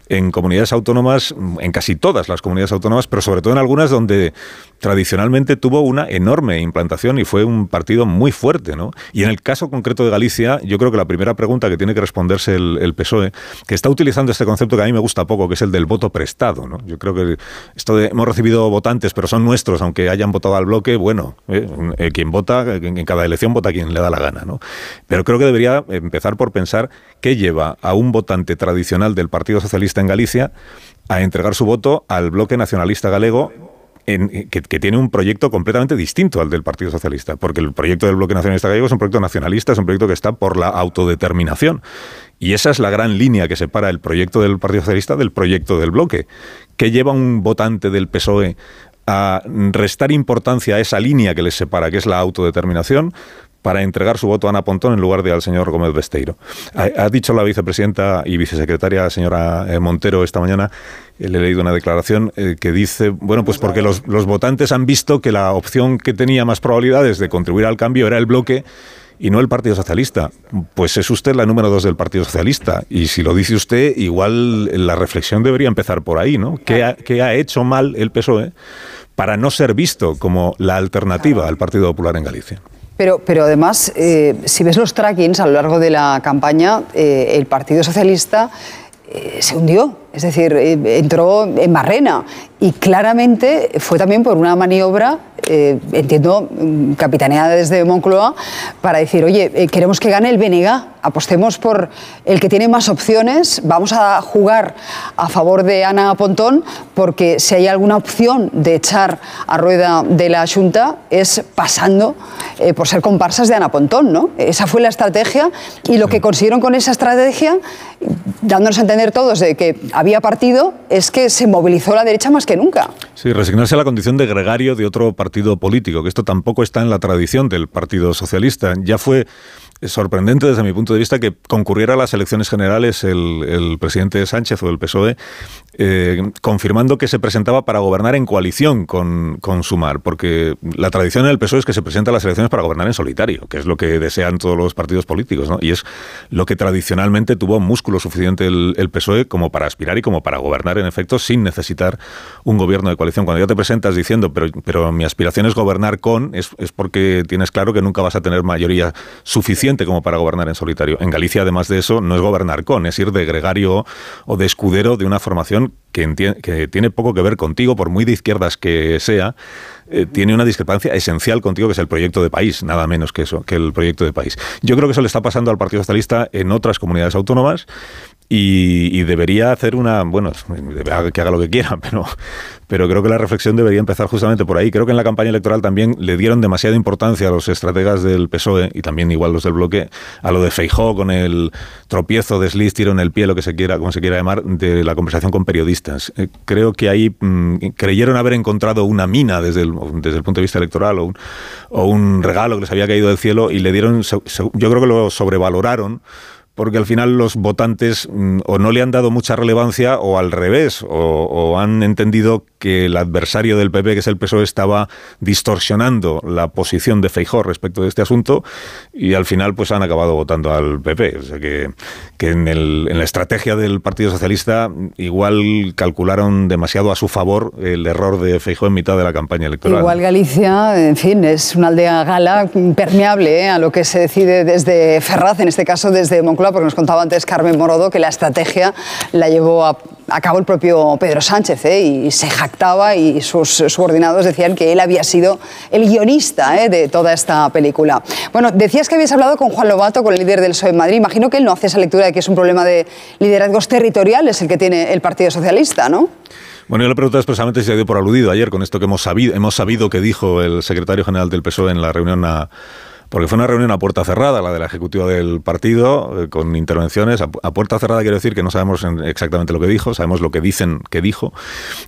en comunidades autónomas, en casi todas las comunidades autónomas, pero sobre todo en algunas donde tradicionalmente tuvo una enorme implantación y fue un partido muy fuerte, ¿no? Y en el caso concreto de Galicia, yo creo que la primera pregunta que tiene que responderse el, PSOE, que está utilizando este concepto que a mí me gusta poco, que es el del voto prestado. Yo creo que esto de hemos recibido votantes, pero son nuestros, aunque hayan votado al bloque, bueno, eh, eh, quien vota, en, cada elección vota quien le da la gana, ¿no? Pero creo que debería empezar por pensar qué lleva a un votante tradicional del Partido Socialista en Galicia a entregar su voto al bloque nacionalista galego que, tiene un proyecto completamente distinto al del Partido Socialista, porque el proyecto del Bloque Nacionalista Gallego es un proyecto nacionalista, es un proyecto que está por la autodeterminación. Y esa es la gran línea que separa el proyecto del Partido Socialista del proyecto del bloque. que lleva un votante del PSOE a restar importancia a esa línea que les separa, que es la autodeterminación, para entregar su voto a Ana Pontón en lugar de al señor Gómez Besteiro. Ha, dicho la vicepresidenta y vicesecretaria señora eh, Montero esta mañana, eh, le he leído una declaración eh, que dice, bueno, pues porque los, los votantes han visto que la opción que tenía más probabilidades de contribuir al cambio era el bloque y no el Partido Socialista. Pues es usted la número dos del Partido Socialista. Y si lo dice usted, igual la reflexión debería empezar por ahí, ¿no? ¿Qué ha, qué ha hecho mal el PSOE para no ser visto como la alternativa al Partido Popular en Galicia? Pero, pero además, eh, si ves los trackings a lo largo de la campaña, eh, el Partido Socialista eh, se hundió, es decir, entró en barrena y claramente fue también por una maniobra, entiendo, mm, capitaneada desde Moncloa, para decir, oye, queremos que gane el BNG, apostemos por el que tiene más opciones, vamos a jugar a favor de Ana Pontón, porque si hay alguna opción de echar a rueda de la Junta es pasando eh, por ser comparsas de Ana Pontón, ¿no? Esa fue la estrategia y lo que consiguieron con esa estrategia, dándonos a entender todos de que había partido, es que se movilizó la derecha más que nunca. Sí, resignarse a la condición de gregario de otro partido político, que esto tampoco está en la tradición del Partido Socialista. Ya fue sorprendente desde mi punto de vista que concurriera a las elecciones generales el, presidente Sánchez o el PSOE eh, confirmando que se presentaba para gobernar en coalición con, con, Sumar, porque la tradición en el PSOE es que se presenta a las elecciones para gobernar en solitario, que es lo que desean todos los partidos políticos, ¿no? y es lo que tradicionalmente tuvo músculo suficiente el, el, PSOE como para aspirar y como para gobernar en efecto sin necesitar un gobierno de coalición. Cuando ya te presentas diciendo, pero, pero mi aspiración es gobernar con, es, es porque tienes claro que nunca vas a tener mayoría suficiente como para gobernar en solitario. En Galicia, además de eso, no es gobernar con, es ir de gregario o de escudero de una formación dann que, que tiene poco que ver contigo, por muy de izquierdas que sea, eh, tiene una discrepancia esencial contigo, que es el proyecto de país, nada menos que eso, que el proyecto de país. Yo creo que eso le está pasando al Partido Socialista en otras comunidades autónomas y, debería hacer una, bueno, que haga lo que quiera, <laughs> pero, pero creo que la reflexión debería empezar justamente por ahí. Creo que en la campaña electoral también le dieron demasiada importancia a los estrategas del PSOE y también igual los del bloque a lo de Feijó con el tropiezo, desliz, tiro en el pie, lo que se quiera, como se quiera llamar, de la conversación con periodistas. Eh, creo que ahí mm, creyeron haber encontrado una mina desde el, desde el punto de vista electoral o un regalo que les había caído del cielo y le dieron, yo creo que lo sobrevaloraron porque al final los votantes mm, o no le han dado mucha relevancia o al revés, o, han entendido que el adversario del PP, que es el PSOE, estaba distorsionando la posición de Feijó respecto de este asunto y al final pues han acabado votando al PP. O sea que, que en, el, en la estrategia del Partido Socialista igual calcularon demasiado a su favor el error de Feijó en mitad de la campaña electoral. Igual Galicia, en fin, es una aldea gala impermeable ¿eh? a lo que se decide desde Ferraz, en este caso desde Moncloa porque nos contaba antes Carmen Morodo que la estrategia la llevó a, cabo el propio Pedro Sánchez ¿eh? y se jactaba y sus subordinados decían que él había sido el guionista ¿eh? de toda esta película. Bueno, decías que habías hablado con Juan Lobato, con el líder del PSOE en Madrid. Imagino que él no hace esa lectura de que es un problema de liderazgos territoriales el que tiene el Partido Socialista, ¿no? Bueno, yo le pregunté expresamente si se dio por aludido ayer con esto que hemos sabido, hemos sabido que dijo el secretario general del PSOE en la reunión a porque fue una reunión a puerta cerrada, la de la ejecutiva del partido, eh, con intervenciones. A, puerta cerrada quiero decir que no sabemos exactamente lo que dijo, sabemos lo que dicen que dijo,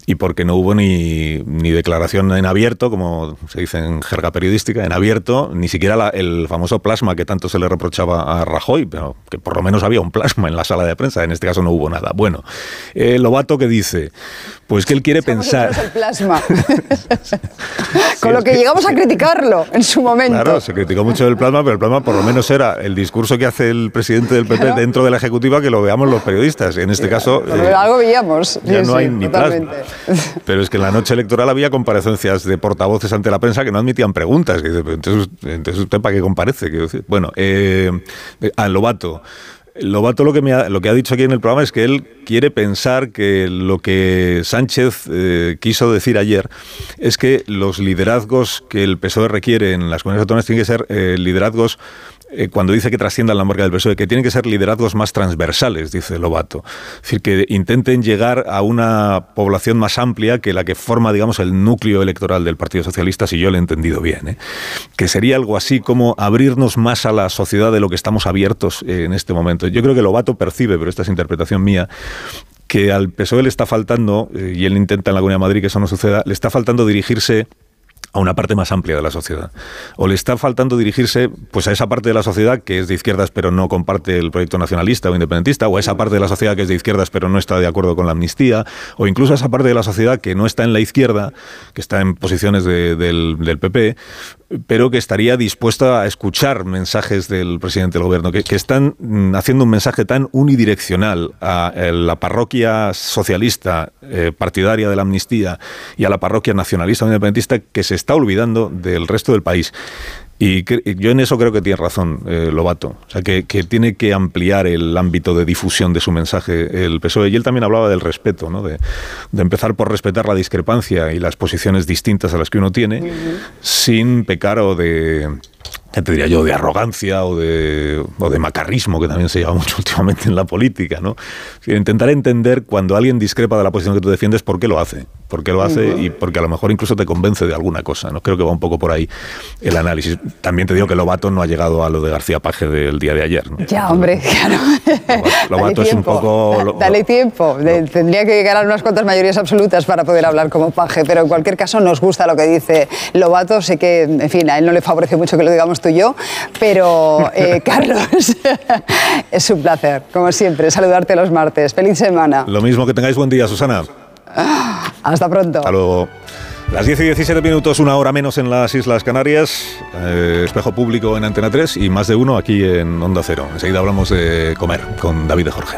y porque no hubo ni, ni declaración en abierto, como se dice en jerga periodística, en abierto, ni siquiera el famoso plasma que tanto se le reprochaba a Rajoy, pero que por lo menos había un plasma en la sala de prensa, en este caso no hubo nada. Bueno, eh, Lobato que dice, pues que él quiere pensar... El plasma. <laughs> Con lo que, llegamos a criticarlo en su momento. Claro, se criticó mucho del plasma, pero el plasma por lo menos era el discurso que hace el presidente del PP dentro de la ejecutiva que lo veamos los periodistas. En este caso. Eh, algo veíamos. Ya no hay ni plasma. Pero es que en la noche electoral había comparecencias de portavoces ante la prensa que no admitían preguntas. Entonces, entonces ¿usted para qué comparece? Bueno, eh, a Lobato. Lobato lo que, me ha, lo que ha dicho aquí en el programa es que él quiere pensar que lo que Sánchez eh, quiso decir ayer es que los liderazgos que el PSOE requiere en las comunidades autónomas tienen que ser eh, liderazgos eh, cuando dice que trasciendan la marca del PSOE, que tienen que ser liderazgos más transversales, dice Lobato. Es decir, que intenten llegar a una población más amplia que la que forma, digamos, el núcleo electoral del Partido Socialista, si yo lo he entendido bien. ¿eh? Que sería algo así como abrirnos más a la sociedad de lo que estamos abiertos en este momento. Yo creo que Lobato percibe, pero esta es interpretación mía, que al PSOE le está faltando, eh, y él intenta en la Comunidad de Madrid que eso no suceda, le está faltando dirigirse a una parte más amplia de la sociedad. O le está faltando dirigirse pues a esa parte de la sociedad que es de izquierdas pero no comparte el proyecto nacionalista o independentista, o a esa parte de la sociedad que es de izquierdas pero no está de acuerdo con la amnistía, o incluso a esa parte de la sociedad que no está en la izquierda, que está en posiciones del, del PP, pero que estaría dispuesta a escuchar mensajes del presidente del gobierno, que, están mm, haciendo un mensaje tan unidireccional a eh, la parroquia socialista eh, partidaria de la amnistía y a la parroquia nacionalista independentista que se está olvidando del resto del país. Y yo en eso creo que tiene razón eh, Lobato, o sea, que, tiene que ampliar el ámbito de difusión de su mensaje el PSOE. Y él también hablaba del respeto, ¿no? de, empezar por respetar la discrepancia y las posiciones distintas a las que uno tiene, sin pecar o de te diría yo, de arrogancia o de, o de macarrismo, que también se lleva mucho <laughs> últimamente en la política, ¿no? Intentar entender cuando alguien discrepa de la posición que tú defiendes, por qué lo hace, por qué lo hace y porque a lo mejor incluso te convence de alguna cosa, ¿no? Creo que va un poco por ahí el análisis. También te digo que Lobato no ha llegado a lo de García Paje del día de ayer, ¿no? Ya, hombre, <laughs> claro. Lobato es un poco... Dale tiempo, tendría que llegar a unas cuantas mayorías absolutas para poder hablar como Paje, pero en cualquier caso nos gusta lo que dice Lobato, sé que, en fin, a él no le favorece mucho que lo digamos tú y yo, pero eh, <laughs> Carlos, <laughs> es un placer, como siempre, saludarte los martes. Feliz semana. Lo mismo que tengáis buen día, Susana. <gasps> Hasta pronto. Hasta luego. Las 10 y 17 minutos, una hora menos en las Islas Canarias, eh, espejo público en Antena 3 y más de uno aquí en Onda Cero. Enseguida hablamos de comer con David de Jorge.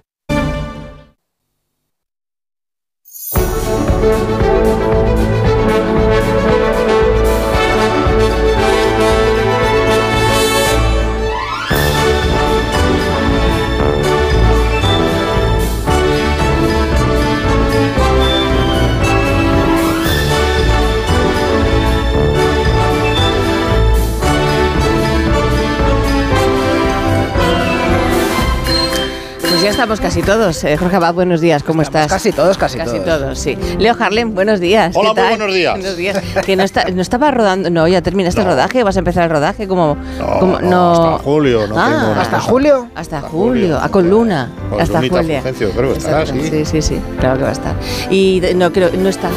Estamos casi todos. Eh, Jorge Abad, buenos días, ¿cómo estás? Casi todos, casi, Casi todos. todos, sí. Leo Harlem, buenos días. Hola, ¿qué muy tal? buenos días. Buenos días. Que no, está, no estaba rodando, no, ya terminaste el rodaje, vas a empezar el rodaje, como No, no, hasta julio, no Ah, tengo ¿Hasta cosa. julio? Hasta julio, ah, con Luna, Con hasta Lunita julio. Fulgencio, creo que estará, Exacto, sí. sí, sí, sí, claro que va a estar. Y no creo, no está.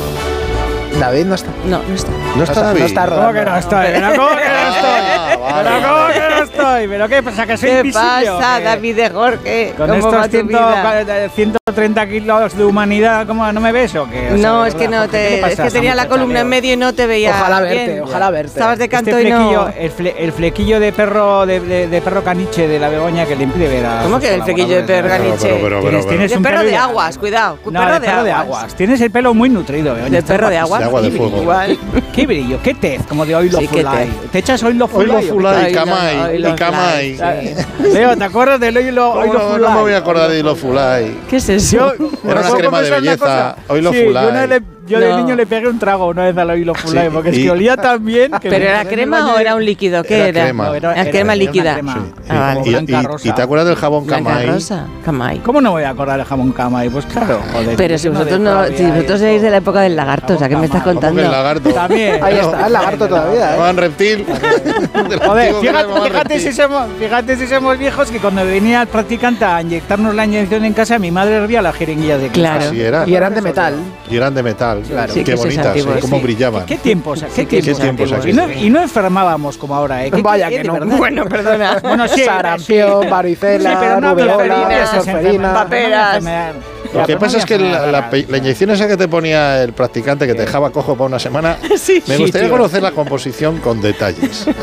David no está. No, no está. No está David. No está rodando. ¿Cómo que no estoy? ¿Pero cómo que no que no estoy? ¿Pero qué pasa? ¿Que soy ¿Qué invisible pasa, qué? David de Jorge? Con ¿Cómo va estos tu 100, vida? 130 kilos de humanidad, ¿cómo no me ves o qué? O sea, No, es que no Jorge, ¿qué te. Es que tenía la columna en medio y no te veía. Ojalá verte, bien. ojalá verte. Estabas de canto este y no. el, fle- el flequillo de perro de, de- de perro caniche de la Begoña que le impide ver a ¿Cómo que el flequillo de perro caniche? pero, pero, Tienes- tienes De un perro de aguas, cuidado. No, perro de de perro de aguas. Tienes el pelo muy nutrido, Begoña. ¿De perro de aguas? De agua de fuego. Igual. Qué brillo, qué tez, como de qué Fulay. tez. ¿Te echas Oilo Fulay? Oilo o qué? Fulay, Oilo- Camay, Camay. Fulay, sí. Leo, ¿te acuerdas del Oilo, ¿Cómo Oilo no, no me voy a acordar de Hilo Fulay? ¿Qué es eso? Yo, Era una ¿puedo crema de belleza, sí, Fulay. Yo, yo de No. niño le pegué un trago una vez al Oilo Fulay, Sí, porque es que olía tan bien. Que ¿Pero era <laughs> crema o era un líquido? ¿Qué Era era? crema. No, era- Era era- crema era una líquida. crema. Ah, vale. Y, Blanca y- rosa. y te acuerdas del jabón Camay? rosa, Camay. ¿Cómo no voy a acordar el jamón Camay? Pues claro, joder. Pero si vosotros no, si vosotros sois de la época del lagarto, o sea, ¿qué me estás Jamón ¿Cómo que el contando? lagarto? También. Ahí está, el lagarto todavía, ¿eh? Llamaban reptil. Del Joder, fíjate, si somos, fíjate si somos viejos que cuando venía el practicante a inyectarnos la inyección en casa, mi madre hervía las jeringuillas de. Claro. Y eran de metal. Y eran de metal. Claro. Sí, Qué que bonitas, antiguos, ¿eh? cómo brillaban. ¿Qué tiempos? ¿Qué Sí, que tiempos? qué tiempos antiguos? Y no, y no enfermábamos como ahora, ¿eh? ¿Qué- Vaya que no. verdad? Bueno, perdona. <laughs> Bueno, sí, Sarampión, varicela, Sí, pero no había rubeola, Paperas. Lo que pasa es que la, la, la inyección esa que te ponía el practicante que te dejaba cojo para una semana, <laughs> Sí. me Sí, gustaría tío. conocer la composición con detalles. <laughs>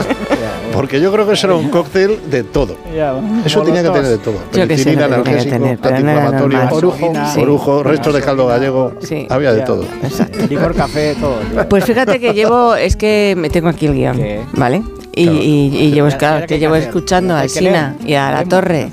Porque yo creo que eso era un cóctel de todo. Eso tenía que tener de todo. Penicilina, analgésico, antiinflamatorio. Orujo. Sí. orujo, restos de caldo gallego. Sí. Había de todo. Licor, café, todo. Pues fíjate que llevo, es que me tengo aquí el guion, ¿Qué? ¿vale? Y, Claro. y- y llevo, claro, que llevo escuchando Hay al que Sina leer. y a la. Torre.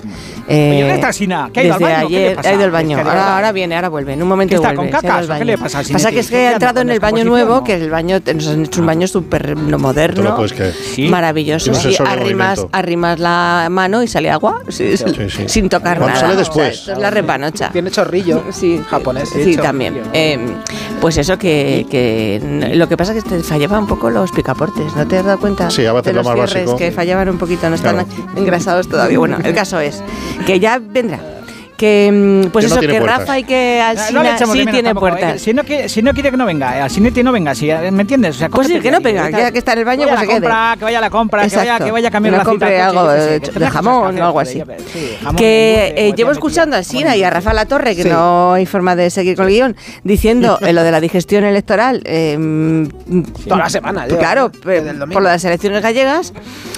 Eh, ¿dónde está Sina? ¿Que ha ido al desde baño? ¿Qué le ayer pasa? ha ido al baño. Es que de Ahora, ahora viene, ahora vuelve. En un momento ¿Qué está, vuelve. con al o qué le pasa al Pasa que es que ¿Qué ha entrado en el baño nuevo, no? que el baño nos han hecho un baño súper moderno. creer. Sí. Maravilloso. Sí, arrimas, arrimas la mano y sale agua <laughs> sí, Sí, sí. sin tocar Cuando nada. sale O sea, después. es la repanocha. Tiene chorrillo. <laughs> Sí, Japonés. Sí, también. Eh, pues eso que, que lo que pasa es que te fallaba un poco los picaportes, ¿no te has dado cuenta? Sí, a veces de lo más básico. que fallaban un poquito, no están Claro. engrasados todavía. Bueno, el caso es que ya vendrá. Que mm, pues Que no eso, tiene que puertas. Rafa y que No Alsina echamos de sí tiene tampoco, puertas. eh, Si no, quiere, si no quiere que no venga, eh, al Sinetti no venga, si, eh, ¿me entiendes? O sea, Pues sí, que no pedido, ya que está en el baño, pues se la quede. compra, que vaya a la compra, que vaya, que vaya a cambiar No la cita compre coche, algo qué sé, de- que de cosas jamón que o algo así. sí, jamón, que eh, llevo escuchando a Sina y a Rafa La Torre, que Sí. no hay forma de seguir con el guion, diciendo eh, lo de la digestión electoral. eh, mm, Toda la semana, lleva, Claro, ¿eh? por lo de las elecciones gallegas.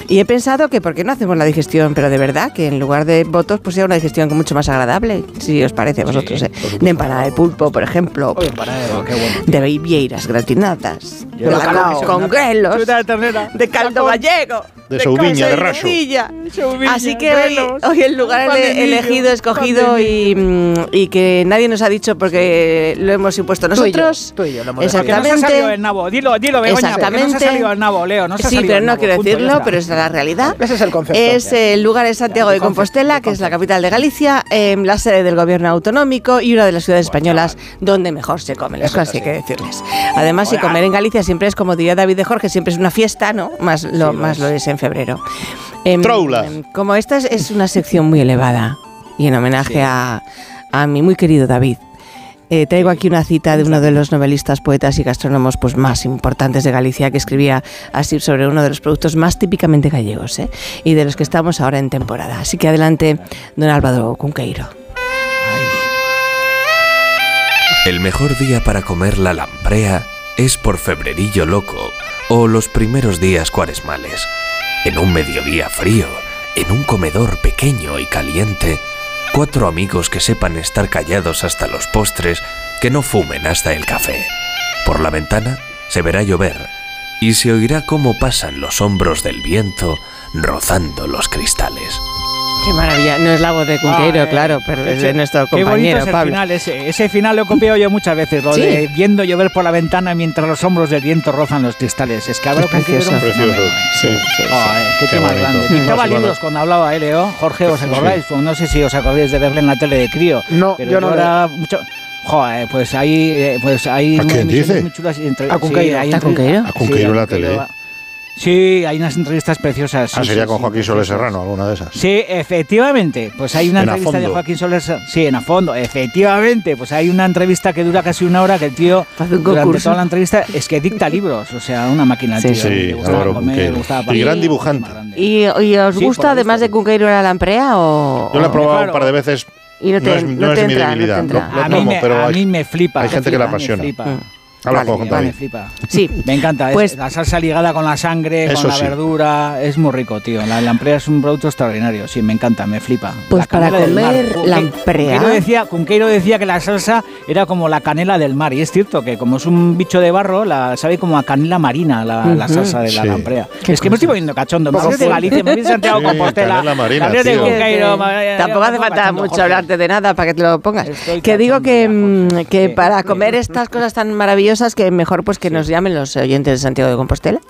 Y he pensado que por qué no hacemos la digestión, pero de verdad, que en lugar de votos, pues sea una digestión mucho más agradable, si os parece a vosotros. eh. De empanada de pulpo, por ejemplo. Oye, empanada, qué bueno. De vieiras gratinadas. De bacalao. con, con grelos. De ternera. De caldo gallego. De Soubiña, de Raso. Así que hoy, hoy el lugar de ele- elegido, escogido de y, mm, y que nadie nos ha dicho porque lo hemos impuesto Tú y yo, nosotros. tú y yo lo hemos Exactamente. Que nos ha salido el nabo. Dilo, dilo, Begoña. Exactamente. Nos ha salido el nabo, Leo. Nos ha sí, pero el no nabo, quiero decirlo, pero esa es la realidad. Ese es el concepto. Es el lugar de Santiago de Compostela, que es la capital de Galicia, eh, la sede del gobierno autonómico y una de las ciudades españolas donde mejor se come. Las cosas hay que decirles. Además, si comer en Galicia siempre es, como diría David de Jorge, siempre es una fiesta, ¿no? Más lo, más lo es en febrero. Em, Troula. em, como esta es, es una sección muy elevada y en homenaje a, a mi muy querido David. eh, traigo aquí una cita de uno de los novelistas, poetas y gastrónomos pues, más importantes de Galicia que escribía así sobre uno de los productos más típicamente gallegos ¿eh? y de los que estamos ahora en temporada. Así que adelante, don Álvaro Cunqueiro. El mejor día para comer la lamprea es por febrerillo loco o los primeros días cuaresmales. En un mediodía frío, en un comedor pequeño y caliente, cuatro amigos que sepan estar callados hasta los postres, que no fumen hasta el café. Por la ventana se verá llover y se oirá cómo pasan los hombros del viento rozando los cristales. Qué maravilla. No es la voz de Cunqueiro, Ah, eh, claro, pero es de nuestro Qué bonito compañero es el Pablo. final ese. Ese final lo he copiado yo muchas veces, lo Sí. de viendo llover por la ventana mientras los hombros del viento rozan los cristales. Es que un precioso. ¿eh? Sí, sí, Ah, eh, qué, Qué tema bonito. grande. Libros cuando hablaba él, Leo. Jorge, ¿os acordáis? No sé si os acordáis de verle en la tele de crío. No, pero yo no era mucho... Joder, pues ahí, eh, pues ahí ¿A quién dice? muy chulas entre- A Cunqueiro. hay ¿A Cunqueiro? A Cunqueiro en la tele. Sí, hay unas entrevistas preciosas. Ah, sí, sería sí, con sí, Joaquín Soler. Serrano, alguna de esas. Sí, efectivamente. Pues hay una En entrevista de. Joaquín Soler. Sí, en a fondo, efectivamente. Pues hay una entrevista que dura casi una hora que el tío, durante concurso. toda la entrevista, es que dicta libros. O sea, una máquina Sí, tío. sí, Álvaro comer, Y parir. gran dibujante. ¿Y, y os gusta además de Cunqueiro la lamprea o...? Yo la he probado claro. un par de veces. Y no te- es, no es te mi entra, no te debilidad. entra. Lo- lo a, mí me, pero a hay- mí me flipa. Hay gente que la apasiona. Habla Vale, con Me David. flipa. Sí. Me encanta. es- Pues- la salsa ligada con la sangre, Eso con la sí. verdura. Es muy rico, tío. La lamprea es un producto extraordinario. Sí, me encanta, me flipa. Pues La para comer lamprea. Cunqueiro decía, Cunqueiro decía que la salsa era como la canela del mar. Y es cierto que como es un bicho de barro, la sabe como a canela marina la, la Ujú. salsa de la Sí. lamprea. Es que me estoy poniendo cachondo. Me Poco de. Galicia, me voy Santiago <laughs> Sí, Compostela. canela marina, Gabriel de tío. Cunqueiro, Tampoco hace me falta cachondo, mucho Jorge. hablarte de nada para que te lo pongas. Estoy Que digo que, mm, que para comer estas cosas tan maravillosas que mejor pues que nos llamen los oyentes de Santiago de Compostela.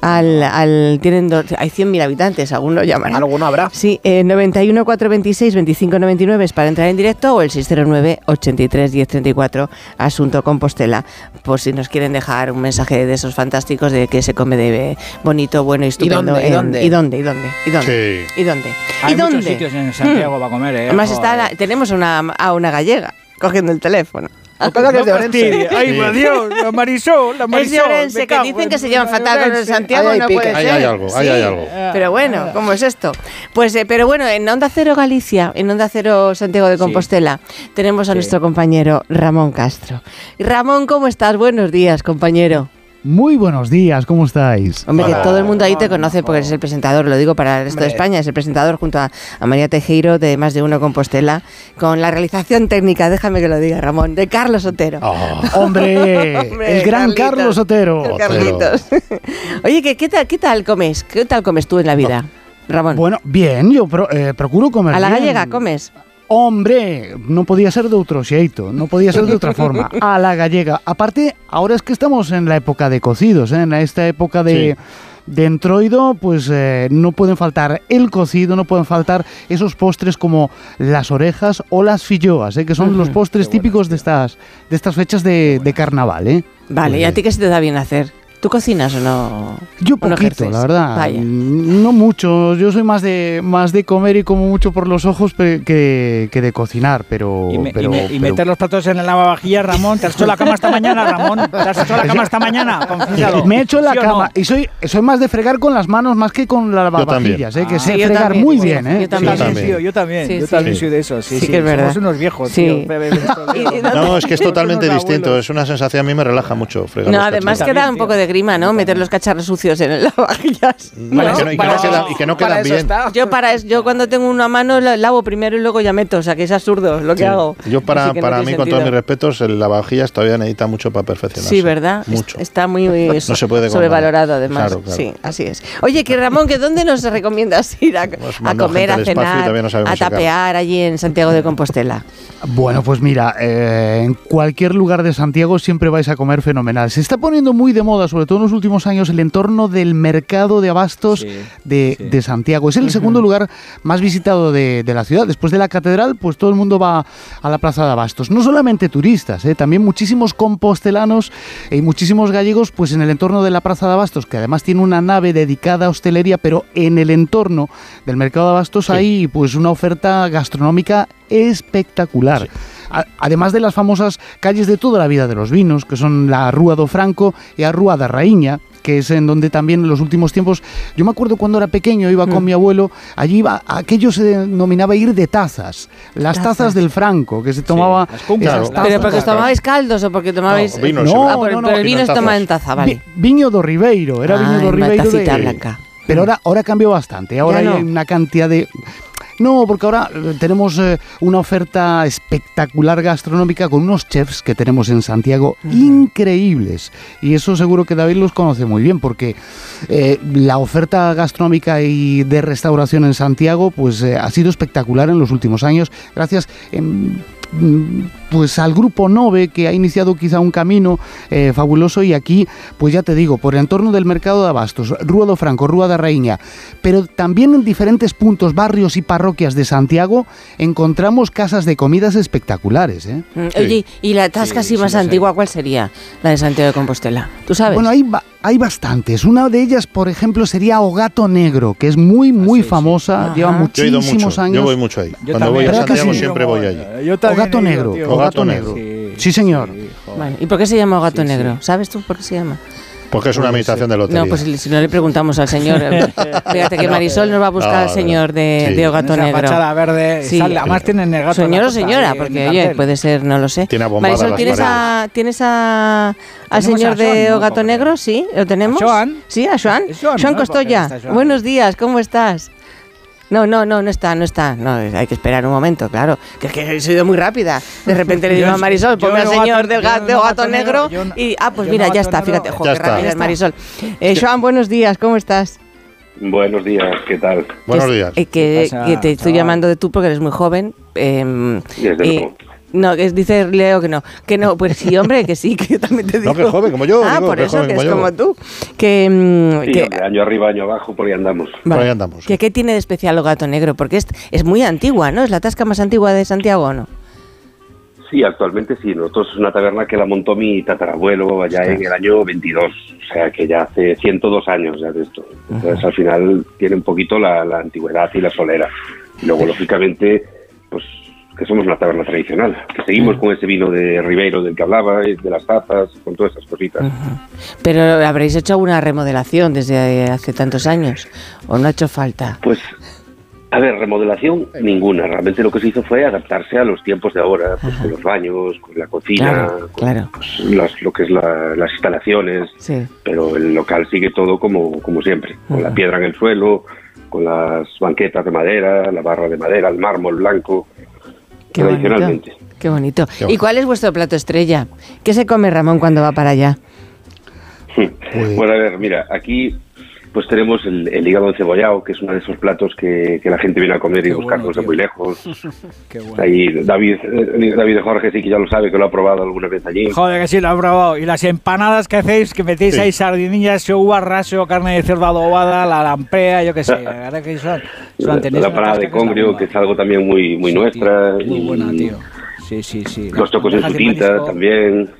Al, al- tienen dos- hay 100.000 habitantes, aún lo llaman. Alguno habrá. Sí, eh, 91 426 25 99 es para entrar en directo o el 609 83 10 34 Asunto Compostela. Por si nos quieren dejar un mensaje de esos fantásticos de que se come de bonito, bueno y estupendo. dónde? ¿Y dónde? ¿Y dónde? ¿Y dónde? ¿Y dónde? Sí. ¿Y dónde? Hay ¿Y muchos dónde? sitios en Santiago Mm. para comer, ¿eh? Además está Joder. la- tenemos una, a una gallega cogiendo el teléfono. Que pasa que es de No Orense. Ay, Sí. por Dios, la Marisol, la Es Marisol. de Orense, me que dicen en- que se llevan fatal con el. Santiago, no pique. puede Ahí ser. hay algo, ahí hay algo. Pero bueno, ¿cómo es esto? Pues, eh, pero bueno, en Onda Cero Galicia, en Onda Cero Santiago de Sí. Compostela, tenemos a Sí. nuestro compañero Ramón Castro. Y Ramón, ¿cómo estás? Buenos días, compañero. Muy buenos días, ¿cómo estáis? Hombre, Hola. que todo el mundo ahí te conoce porque eres el presentador, lo digo para el resto de. España, es el presentador junto a, a María Tejero de Más de Uno Compostela, con la realización técnica, déjame que lo diga Ramón, de Carlos Otero. Ah, Hombre, Hombre, <laughs> el gran Carlitos. Carlos Otero. El Carlitos. <laughs> Oye, ¿qué, qué, tal, ¿qué tal comes? ¿Qué tal comes tú en la vida, Ramón? Bueno, bien, yo pro- eh, procuro comer ¿A la bien. gallega comes? Hombre, no podía ser de otro xeito, no podía ser de otra forma. <laughs> A la gallega. Aparte, ahora es que estamos en la época de cocidos, ¿eh? en esta época de, de entroido, pues eh, no pueden faltar el cocido, no pueden faltar esos postres como las orejas o las filloas, ¿eh? que son los postres típicos de estas, de estas fechas de, de carnaval. ¿eh? Vale, ¿y a ti qué se te da bien hacer? ¿Tú cocinas o no? Yo poquito, ejerces? la verdad. Vaya. Mm, No mucho. Yo soy más de más de comer y como mucho por los ojos que, que de cocinar, pero... Y, me- y pero- me- y pero- meter los platos en el lavavajillas, Ramón. ¿Te has hecho la cama esta mañana, Ramón? ¿Te has hecho la cama esta mañana? <laughs> Me he hecho en la ¿Sí o no? cama y soy, soy más de fregar con las manos más que con las lavavajillas, ¿eh? que Ah, sé fregar también, muy bien. ¿eh? Yo también, tío, yo también. Sí, yo también Sí. soy de esos. Sí, Sí sí, que es verdad. Somos unos viejos, Sí. tío. <laughs> No, es que es totalmente distinto. Es una sensación, a mí me relaja mucho fregar No, además cachorros. que da un poco de grima, ¿no? Meter los cacharros sucios en el lavavajillas. Y que no quedan- y que no quedan bien. Yo para es- yo cuando tengo una mano la- lavo primero y luego ya meto, o sea que es absurdo lo que Sí. hago. Yo para, para mí, con todos mis respetos, el lavavajillas todavía necesita mucho para perfeccionarse. Sí, ¿verdad? Mucho. Es- Está muy No se puede sobrevalorado además. Claro, claro. Sí, así es. Oye, que Ramón, ¿que dónde nos recomiendas <laughs> ir a, a mandado comer, a cenar, a tapear allí en Santiago de Compostela? <laughs> Bueno, pues mira, eh, en cualquier lugar de Santiago siempre vais a comer fenomenal. Se está poniendo muy de moda, sobre todo en los últimos años, el entorno del mercado de abastos de, de Santiago. Es el segundo lugar más visitado de, de la ciudad. Después de la catedral, pues todo el mundo va a la plaza de abastos. No solamente turistas, eh, también muchísimos compostelanos y muchísimos gallegos, pues en el entorno de la plaza de abastos, que además tiene una nave dedicada a hostelería, pero en el entorno del mercado de abastos hay pues una oferta gastronómica espectacular. A- Además de las famosas calles de toda la vida de los vinos, que son la Rúa do Franco y la Rúa da Raíña, que es en donde también en los últimos tiempos, yo me acuerdo cuando era pequeño, iba con mi abuelo, allí iba, aquello se denominaba ir de tazas, las tazas, Tazas. del Franco, que se tomaba esas tazas. ¿Pero porque os tomabais caldos o porque tomabais...? No, vino, Ah, no, por- no, no, pero el vino se toma tazas. en taza, vale. Vi- Viño do Ribeiro, era Ah, Viño do Ribeiro tacita de- blanca. Pero ahora, ahora cambió bastante, ahora Ya no. hay una cantidad de... No, porque ahora eh, tenemos eh, una oferta espectacular gastronómica con unos chefs que tenemos en Santiago increíbles. Y eso seguro que David los conoce muy bien, porque eh, la oferta gastronómica y de restauración en Santiago pues eh, ha sido espectacular en los últimos años, gracias... em, pues al grupo Nove que ha iniciado quizá un camino eh, fabuloso y aquí pues ya te digo por el entorno del mercado de abastos Rúa do Franco, Rúa da Raíña pero también en diferentes puntos barrios y parroquias de Santiago encontramos casas de comidas espectaculares ¿eh? Mm, Oye, ¿y la tasca así más antigua cuál sería? La de Santiago de Compostela. ¿Tú sabes? Bueno, hay, hay bastantes. Una de ellas, por ejemplo, sería Ogato Negro, que es muy, muy famosa. Lleva Yo he ido muchísimos mucho, años. yo voy mucho ahí. Yo Cuando voy a también. ¿Verdad que Santiago sí? siempre voy allí. Yo también Ogato he ido, Negro. tío. Ogato Ogato Negro. Negro. Sí, señor. Bueno, ¿Y por qué se llama Gato Negro? ¿Sabes tú por qué se llama? Porque es una administración de lotería. No, pues si no le preguntamos al señor. <laughs> Fíjate que Marisol nos va a buscar No, al señor de, sí. de Ogato Esa Negro. fachada verde, sale- además tienen el gato Señor o señora, porque oye, puede ser, no lo sé. Tiene Marisol, ¿tienes, a, ¿tienes a, al señor a de Joan, ¿no? Ogato Negro? Sí, ¿lo tenemos? ¿A Joan? Sí, a Joan. Joan. Costoya. Buenos días, ¿cómo estás? No, no, no, no está, no está. No, hay que esperar un momento, claro. Que es que he sido muy rápida. De repente le <laughs> digo a Marisol, ponme al señor del gato gato negro. yo Y, ah, pues mira, no ya está, negro. fíjate, jo, qué rápida es. Marisol. Eh, Joan, buenos días, ¿cómo estás? Buenos días, ¿qué tal? Buenos días. eh, que, pasa, que te estoy chaval? llamando de tú porque eres muy joven. eh, Desde luego. No, que dice Leo que no. Que no, pues sí, hombre, que sí, que yo también te digo. No, que joven como yo, Ah, digo, por que eso, joven que como es yo. como tú. Que, mm, Sí, que- hombre, año arriba, año abajo, por ahí andamos. vale. que ¿Qué tiene de especial el gato negro? Porque es, es muy antigua, ¿no? Es la tasca más antigua de Santiago, ¿o no? Sí, actualmente sí. Nosotros es una taberna que la montó mi tatarabuelo allá en el año 22. O sea, que ya hace 102 años ya de esto. Entonces, al final, tiene un poquito la, la antigüedad y la solera. Y luego, lógicamente, pues que somos una taberna tradicional. Que seguimos con ese vino de Ribeiro del que hablaba, y de las tazas, con todas esas cositas. Pero habréis hecho alguna remodelación desde hace tantos años, ¿o no ha hecho falta? Pues, a ver, remodelación ninguna. Realmente lo que se hizo fue adaptarse a los tiempos de ahora, pues con los baños, con la cocina, Claro, con claro. pues, las- lo que es la- las instalaciones. Sí. Pero el local sigue todo como, como siempre, con la piedra en el suelo, con las banquetas de madera, la barra de madera, el mármol blanco, Qué tradicionalmente. bonito. Qué bonito. Qué ¿Y cuál es vuestro plato estrella? ¿Qué se come Ramón cuando va para allá? <laughs> Bueno, a ver, mira, aquí pues tenemos el, el hígado encebollado, que es uno de esos platos que, que la gente viene a comer y buscarnos de muy lejos. <laughs> Ahí David, eh, David Jorge sí que ya lo sabe, que lo ha probado alguna vez allí. Joder, que sí, lo he probado. Y las empanadas que hacéis, que metéis Sí. ahí sardinillas, yogur raso, carne de cerdo adobada, la lamprea, yo qué sé. La verdad que son, son La, tasca de congrio, muy que es algo también muy, muy nuestra. Muy buena, tío. Sí, sí, sí. Los tocos en su tinta marisco. también.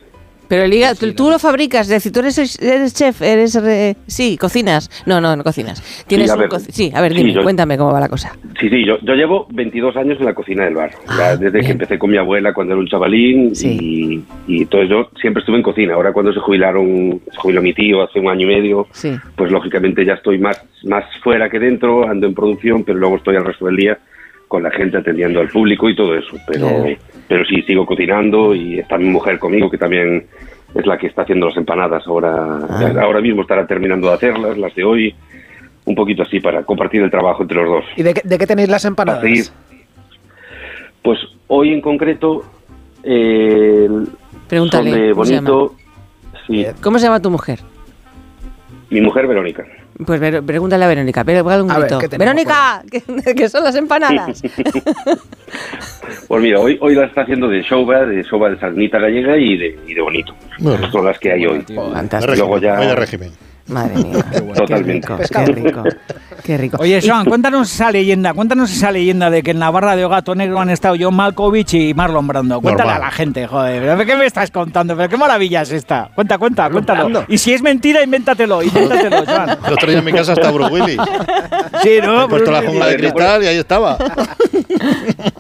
Pero el hígado, tú, lo fabricas, es decir, tú eres, eres chef, eres... re- sí, cocinas. No, no, no cocinas. Tienes a un ver, co- sí, a ver, sí, dime, yo- cuéntame cómo va la cosa. Sí, sí, yo, yo llevo 22 años en la cocina del bar. Ah, desde que empecé con mi abuela cuando era un chavalín y, y entonces yo siempre estuve en cocina. Ahora cuando se jubilaron, se jubiló mi tío hace un año y medio, Sí. pues lógicamente ya estoy más, más fuera que dentro, ando en producción, pero luego estoy el resto del día con la gente atendiendo al público y todo eso. Pero. Pero sí, sigo cocinando y está mi mujer conmigo que también es la que está haciendo las empanadas. Ahora, Ah. ahora mismo estará terminando de hacerlas, las de hoy, un poquito así para compartir el trabajo entre los dos. ¿Y de, qué- de qué tenéis las empanadas? Pues hoy en concreto, eh, Pregúntale, son de ¿cómo se bonito. Sí, ¿Cómo se llama tu mujer? mi mujer Verónica. Pues ver- pregúntale a Verónica. Pero un A ver, grito. ¿qué tenemos Verónica, ¿qué, <laughs> qué son las empanadas? <laughs> Pues mira, hoy, hoy la está haciendo de soba, de soba de sarnita gallega y de, y de bonito. Bueno. Son las que hay hoy. Fantástico. Luego ya... Vaya régimen. Madre mía. Totalmente. Qué rico. Qué rico. <laughs> Oye, Y- Joan, cuéntanos esa leyenda, cuéntanos esa leyenda de que en la barra de Gato Negro han estado John Malkovich y Marlon Brando. Cuéntale Normal. a la gente, joder. ¿pero ¿Qué me estás contando? ¿Pero qué maravilla es esta? Cuenta, cuenta, cuéntalo. Y si es mentira, invéntatelo, invéntatelo, <laughs> Joan. El otro día en mi casa está Bruce Willis. Sí, ¿no? He puesto la jungla de cristal y ahí estaba.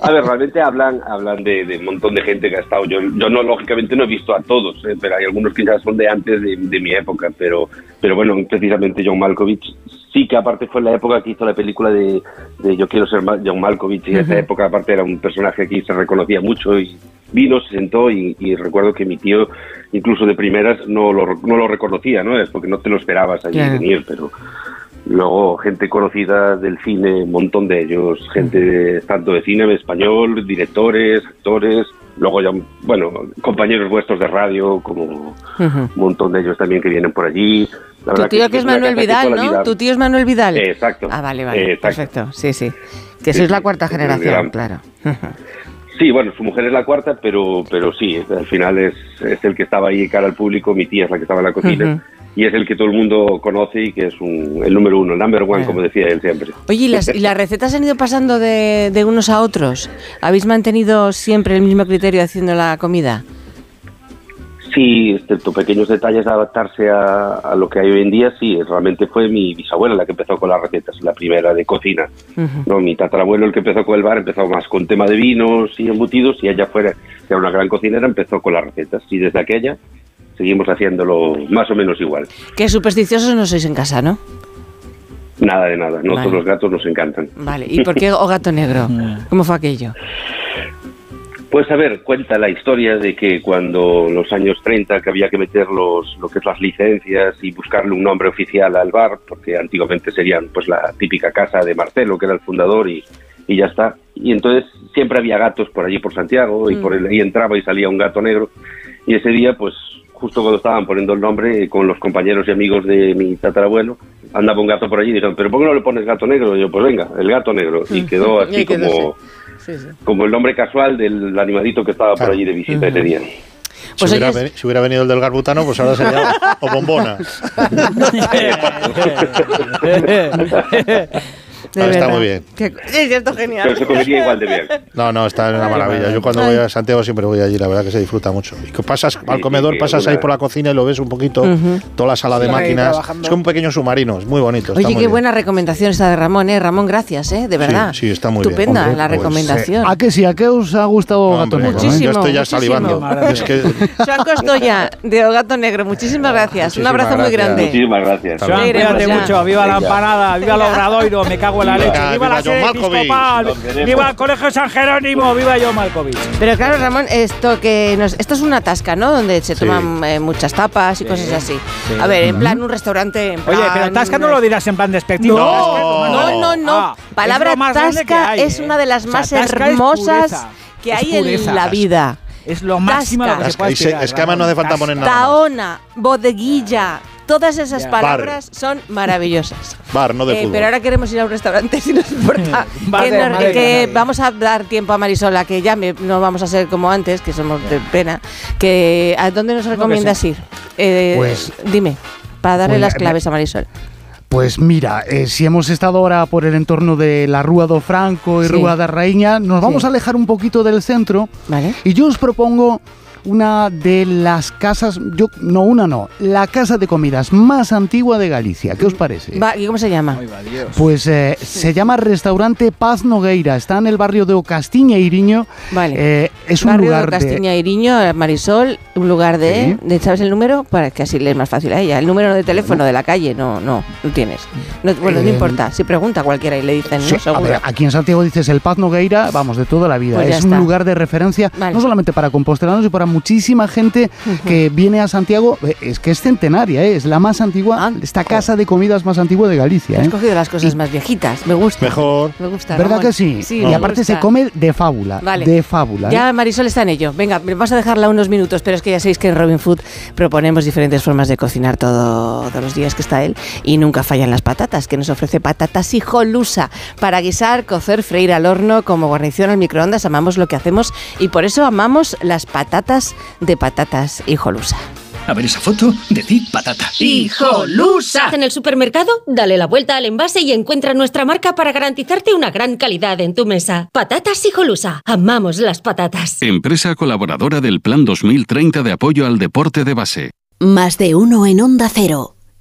A ver, realmente hablan hablan de, de un montón de gente que ha estado. Yo, yo no, lógicamente, no he visto a todos, eh, pero hay algunos que ya son de antes de, de mi época. Pero, pero bueno, precisamente John Malkovich sí que aparte fue la época que hizo la película de, de Yo quiero ser John Malkovich. Y esa Ujú. época, aparte, era un personaje que se reconocía mucho y vino, se sentó y, y recuerdo que mi tío, incluso de primeras, no lo, no lo reconocía, ¿no? Es porque no te lo esperabas allí Claro. venir, pero Luego, gente conocida del cine, un montón de ellos, gente de- tanto de cine español, directores, actores, luego ya, bueno, compañeros vuestros de radio, como un montón de ellos también que vienen por allí. La Tu tío que es Manuel Vidal, ¿no? Tu tío es Manuel Vidal. Exacto. Ah, vale, vale. Perfecto, sí, sí. Que Sí, sois la cuarta generación, claro. <laughs> Sí, bueno, su mujer es la cuarta, pero, pero sí, al final es, es el que estaba ahí cara al público, mi tía es la que estaba en la cocina. Ujú. Y es el que todo el mundo conoce y que es un- el número uno, el number one, Claro. como decía él siempre. Oye, ¿y las, y las recetas han ido pasando de, de unos a otros? ¿Habéis mantenido siempre el mismo criterio haciendo la comida? Sí, excepto pequeños detalles de adaptarse a, a lo que hay hoy en día, sí, realmente fue mi bisabuela la que empezó con las recetas, la primera de cocina. No, mi tatarabuelo, el que empezó con el bar, empezó más con tema de vinos y embutidos, y ella fuera, que era una gran cocinera, empezó con las recetas. Y desde aquella seguimos haciéndolo más o menos igual. Que supersticiosos no sois en casa, ¿no? Nada de nada, no Vale. todos los gatos nos encantan. Vale. ¿Y por qué <laughs> o gato negro? ¿Cómo fue aquello? Pues a ver, cuenta la historia de que cuando en los años 30 que había que meter los, lo que es las licencias y buscarle un nombre oficial al bar, porque antiguamente serían pues la típica casa de Marcelo, que era el fundador, y, y ya está. Y entonces siempre había gatos por allí por Santiago, y por el- ahí entraba y salía un gato negro. Y ese día, pues justo cuando estaban poniendo el nombre, con los compañeros y amigos de mi tatarabuelo, andaba un gato por allí y dijeron, ¿pero por qué no le pones gato negro? Y yo, pues venga, el gato negro. Y quedó <laughs> Y así quedó, como Sí, sí. como el nombre casual del animadito que estaba por allí de visita ese día. Si, hubiera, veni- si hubiera venido el del Garbutano, pues ahora sería o bombona. <laughs> <laughs> De Ah, está muy bien. Que- es cierto, genial. Pero se comería igual de bien. No, no, está en una maravilla. Yo cuando voy a Santiago siempre voy allí, la verdad que se disfruta mucho. Y que pasas al comedor, pasas ahí por la cocina y lo ves un poquito, toda la sala de Sí, máquinas. Es como un pequeño submarino, es muy bonito. está Oye, muy qué bien. buena recomendación esta de Ramón, ¿eh? Ramón, gracias, ¿eh? De verdad. sí, está muy bien. Estupenda la pues, recomendación. ¿A qué sí? ¿A qué os ha gustado Gato Negro? Muchísimo, Yo estoy ya muchísimo. salivando. Es que Joan Costoya, de Gato Negro, muchísimas gracias. Un abrazo muy grande. Muchísimas gracias. Joan, cuídate mucho. Viva la empanada, viva el obradoiro, me cago en la Viva, leche. Viva viva la sede episcopal, viva el colegio San Jerónimo, viva John Malkovich. Pero claro, Ramón, esto que nos, esto es una tasca, ¿no? Donde se Sí. toman eh, muchas tapas y cosas así. sí. A ver, en plan un restaurante. en Oye, plan- pero tasca no lo dirás en plan despectivo. No, Tasca no, no, no. Ah, Palabra tasca hay, es ¿eh? una de las O sea, más tasca es hermosas que hay en la vida. Es lo máximo a lo que Tasca. se puede aspirar, es que además no hace falta poner nada. más. Taona, bodeguilla, todas esas Ya. palabras son maravillosas. <laughs> Bar, no de Eh, fútbol. pero ahora queremos ir a un restaurante, si nos importa. <laughs> Vale, que nos- vamos a dar tiempo a Marisol a que llame, no vamos a ser como antes, que somos de pena. Que, ¿A dónde nos recomiendas ir? Eh, Pues- dime, para darle Pues, las claves a Marisol. Pues mira, eh, si hemos estado ahora por el entorno de la Rúa do Franco y Sí. Rúa da Raíña, nos vamos Sí. a alejar un poquito del centro Vale. y yo os propongo una de las casas, yo no una no, la casa de comidas más antigua de Galicia. ¿Qué os parece? Va, ¿Y cómo se llama? Pues eh, se llama Restaurante Paz Nogueira, está en el barrio de Ocastiña Iriño. Vale. Eh, es un Barrio lugar de de Castiña Iriño, Marisol, un lugar de, Sí. de- ¿Sabes el número? Para que así le es más fácil a ella. El número de teléfono de la calle, no, no, no tienes. No, bueno, no Eh, importa. Si pregunta cualquiera y le dicen, Sí, no, a seguro. ver, aquí en Santiago dices el Paz Nogueira, vamos, de toda la vida. Pues es un está. lugar de referencia Vale. no solamente para compostelanos y para muchísima gente que viene a Santiago. Eh, Es que es centenaria, ¿eh? es la más antigua, esta casa de comidas más antigua de Galicia. Has ¿eh? cogido las cosas más viejitas. Me gusta. Mejor. Me gusta. ¿Verdad Ramón. que sí? Sí, y aparte se come de fábula. Vale. De fábula. ¿eh? Ya Marisol está en ello. Venga, vamos a dejarla unos minutos, pero es que ya sabéis que en Robin Food proponemos diferentes formas de cocinar todo- todos los días que está él y nunca fallan las patatas, que nos ofrece patatas hijolusa para guisar, cocer, freír al horno, como guarnición al microondas. Amamos lo que hacemos y por eso amamos las patatas de patatas hijolusa. A ver esa foto, decid patata. ¡Hijolusa! En el supermercado, dale la vuelta al envase y encuentra nuestra marca para garantizarte una gran calidad en tu mesa. Patatas Hijolusa. Amamos las patatas. Empresa colaboradora del Plan 2030 de apoyo al deporte de base. Más de uno en Onda Cero,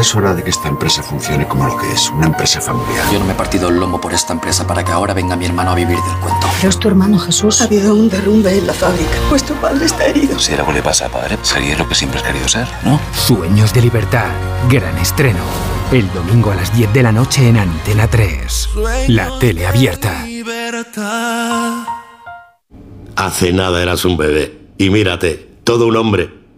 Es hora de que esta empresa funcione como lo que es, una empresa familiar. Yo no me he partido el lomo por esta empresa para que ahora venga mi hermano a vivir del cuento. Pero es tu hermano Jesús. Ha habido un derrumbe en la fábrica. Vuestro padre está herido. Si algo le pasa a padre, sería lo que siempre has querido ser, ¿no? Sueños de libertad. Gran estreno. El domingo a las 10 de la noche en Antena 3. La tele abierta. Hace nada eras un bebé. Y mírate, todo un hombre.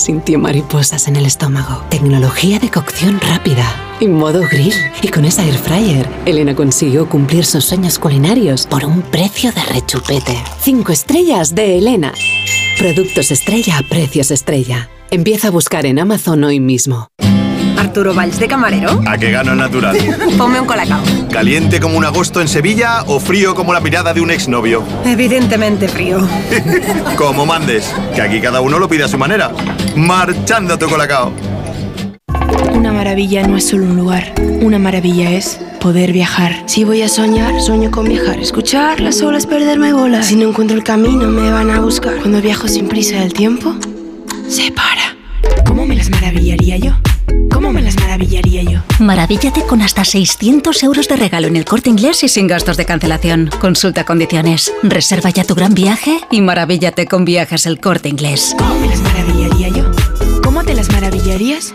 sintió mariposas en el estómago. Tecnología de cocción rápida y modo grill. Y con esa air fryer, Elena consiguió cumplir sus sueños culinarios por un precio de rechupete. Cinco estrellas de Elena. Productos estrella a precios estrella. Empieza a buscar en Amazon hoy mismo. Arturo Valls de camarero. ¿A qué gano el natural? <laughs> Ponme un colacao. ¿Caliente como un agosto en Sevilla o frío como la mirada de un exnovio? Evidentemente frío. <laughs> Como mandes, que aquí cada uno lo pide a su manera. Marchando tu colacao. Una maravilla no es solo un lugar, una maravilla es poder viajar. Si voy a soñar, sueño con viajar. Escuchar las olas, perderme bolas. Si no encuentro el camino, me van a buscar. Cuando viajo sin prisa, el tiempo se para. ¿Cómo me las maravillaría yo? ¿Cómo me las maravillaría yo? Maravíllate con hasta 600 euros de regalo en el corte inglés y sin gastos de cancelación. Consulta condiciones. Reserva ya tu gran viaje y maravíllate con viajes el corte inglés. ¿Cómo me las maravillaría yo? ¿Cómo te las maravillarías?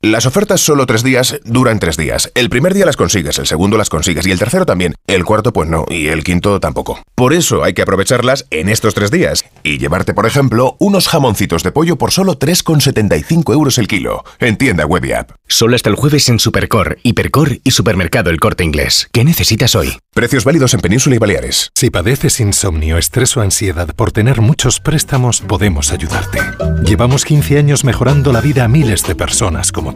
Las ofertas solo tres días duran tres días. El primer día las consigues, el segundo las consigues y el tercero también. El cuarto pues no y el quinto tampoco. Por eso hay que aprovecharlas en estos tres días y llevarte, por ejemplo, unos jamoncitos de pollo por solo 3,75 euros el kilo. En tienda web y app. Solo hasta el jueves en Supercor, Hipercor y Supermercado El Corte Inglés. ¿Qué necesitas hoy? Precios válidos en Península y Baleares. Si padeces insomnio, estrés o ansiedad por tener muchos préstamos, podemos ayudarte. Llevamos 15 años mejorando la vida a miles de personas como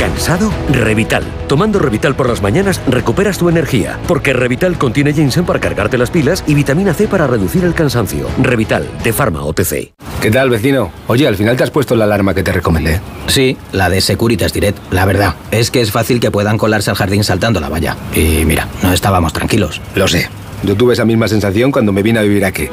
¿Cansado? Revital. Tomando Revital por las mañanas recuperas tu energía, porque Revital contiene ginseng para cargarte las pilas y vitamina C para reducir el cansancio. Revital, de Pharma OTC. ¿Qué tal, vecino? Oye, al final te has puesto la alarma que te recomendé. Sí, la de Securitas Direct. La verdad, es que es fácil que puedan colarse al jardín saltando la valla. Y mira, no estábamos tranquilos. Lo sé. Yo tuve esa misma sensación cuando me vine a vivir aquí.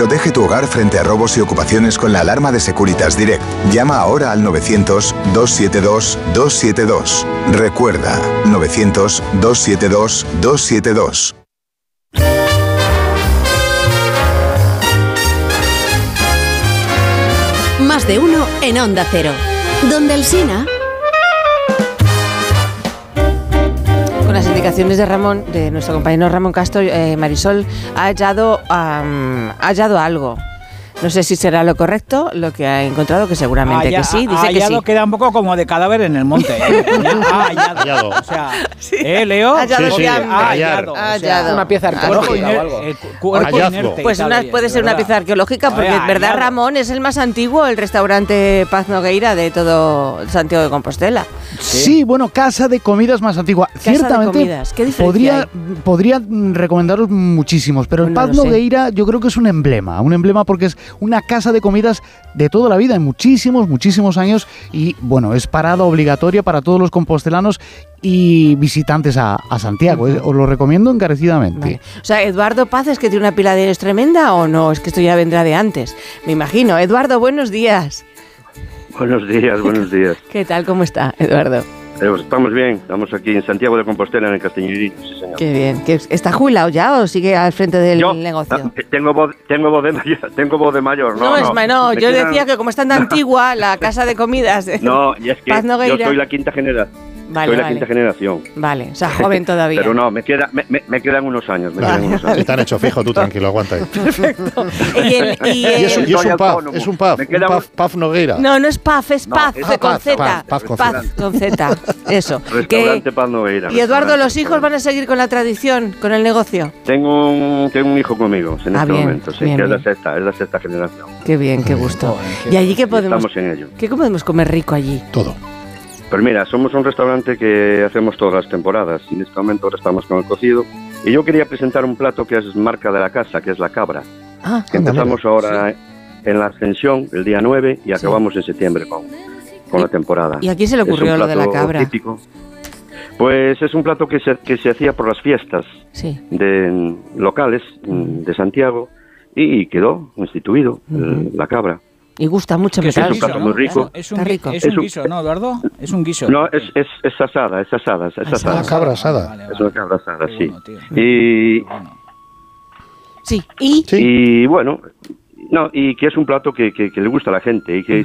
Protege tu hogar frente a robos y ocupaciones con la alarma de Securitas Direct. Llama ahora al 900-272-272. Recuerda, 900-272-272. Más de uno en Onda Cero. Donde el Sina. Con las indicaciones de Ramón, de nuestro compañero Ramón Castro, eh, Marisol ha hallado, am, ha hallado algo. No sé si será lo correcto lo que ha encontrado, que seguramente que sí. Dice que hallado sí. queda un poco como de cadáver en el monte. ¿eh? <laughs> Ha hallado. O sea, ¿eh, Leo? Hallado ha hallado. o sea, hallado. Una pieza arqueológica o algo. Cuerpo inerte y Pues una, puede de ser una pieza arqueológica, porque en verdad. Ramón es el más antiguo, el restaurante Paz Nogueira de todo Santiago de Compostela. Sí, bueno, casa de comidas más antigua. de Ciertamente comidas, ¿qué diferencia podría, podría mm, recomendaros muchísimos, pero el Paz no sé. Nogueira yo creo que es un emblema, un emblema porque es una casa de comidas de toda la vida, en muchísimos, muchísimos años y bueno, es parada obligatoria para todos los compostelanos y visitantes a, a Santiago. eh, Os lo recomiendo encarecidamente. O sea, Eduardo Paz es que tiene una pila de años tremenda o no, es que esto ya vendrá de antes. Me imagino. Eduardo, buenos días. Buenos días, buenos <laughs> días. ¿Qué tal? ¿Cómo está, Eduardo? Eh, pues estamos bien, estamos aquí en Santiago de Compostela, en el Castellirí, sí señor. Qué bien. ¿Qué- ¿Está jubilado ya o sigue al frente del Yo, negocio? ah, tengo voz, tengo voz de mayor, <laughs> tengo voz de mayor, no, No, es no, yo quedan- decía que como es tan <laughs> antigua la casa de comidas de No, y es que Paz yo soy la quinta generación. Vale, soy la vale. quinta generación. Vale, o sea, <laughs> joven todavía. Pero no, me, queda, me, me- me quedan unos años. Me Vale, quedan unos años. Han hecho fijo, tú tranquilo, aguanta ahí. Y el- y <laughs> Y es, y un autónomo. es un queda pub, pub Nogueira. No, no es Paz, es No, es con Z. Paz, Paz con Z. con Z. <laughs> Eso. Que- Restaurante Paz Nogueira. y Eduardo. ¿los hijos van a seguir con la tradición, con el negocio? Tengo un, tengo un hijo conmigo en Ah, este bien, momento, sí, bien, que es la sexta, es la sexta generación. Qué bien, qué gusto. ¿Y allí qué podemos, Estamos en ello. qué podemos comer rico allí? Todo. Pues mira, somos un restaurante que hacemos todas las temporadas y en este momento ahora estamos con el cocido. Y yo quería presentar un plato que es marca de la casa, que es la cabra. Ah, que empezamos ahora en la ascensión el día 9 y acabamos en septiembre con, con la temporada. ¿Y a quién se le ocurrió lo de la cabra? típico. Pues es un plato que se, que se hacía por las fiestas Sí. de mm, locales mm, de Santiago y quedó instituido el- la cabra. Y gusta mucho, me es un plato muy rico. Es un, Está gui- rico. es Es un un- guiso, ¿no, Eduardo? Es un guiso. No, es, es, es asada, es asada, es asada. Una cabra asada. Es una cabra asada, sí. Y, Sí, y y bueno, no, y que es un plato que, que- que le gusta a la gente y que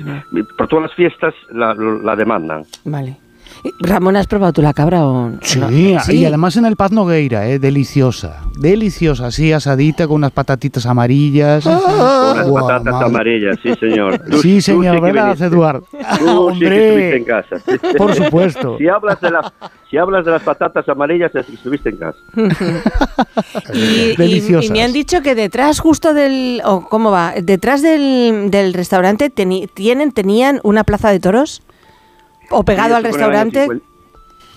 por todas las fiestas la, la demandan. Vale. Eh, Ramón, ¿has probado tú la cabra o no? Sí, Sí. y además en el Paz Nogueira, eh, deliciosa. Deliciosa, así asadita con unas patatitas amarillas. Unas Guau, patatas madre. amarillas, sí señor. <laughs> Tú- Sí, señor, ¿verdad. Eduardo? Tú sí que estuviste en casa. <laughs> Por supuesto. Si hablas de las, si hablas de las patatas amarillas, estuviste en casa. <laughs> Y, y- Deliciosas. y me han dicho que detrás justo del o cómo va detrás del, del restaurante teni- tienen tenían una plaza de toros o pegado Sí, al restaurante 50.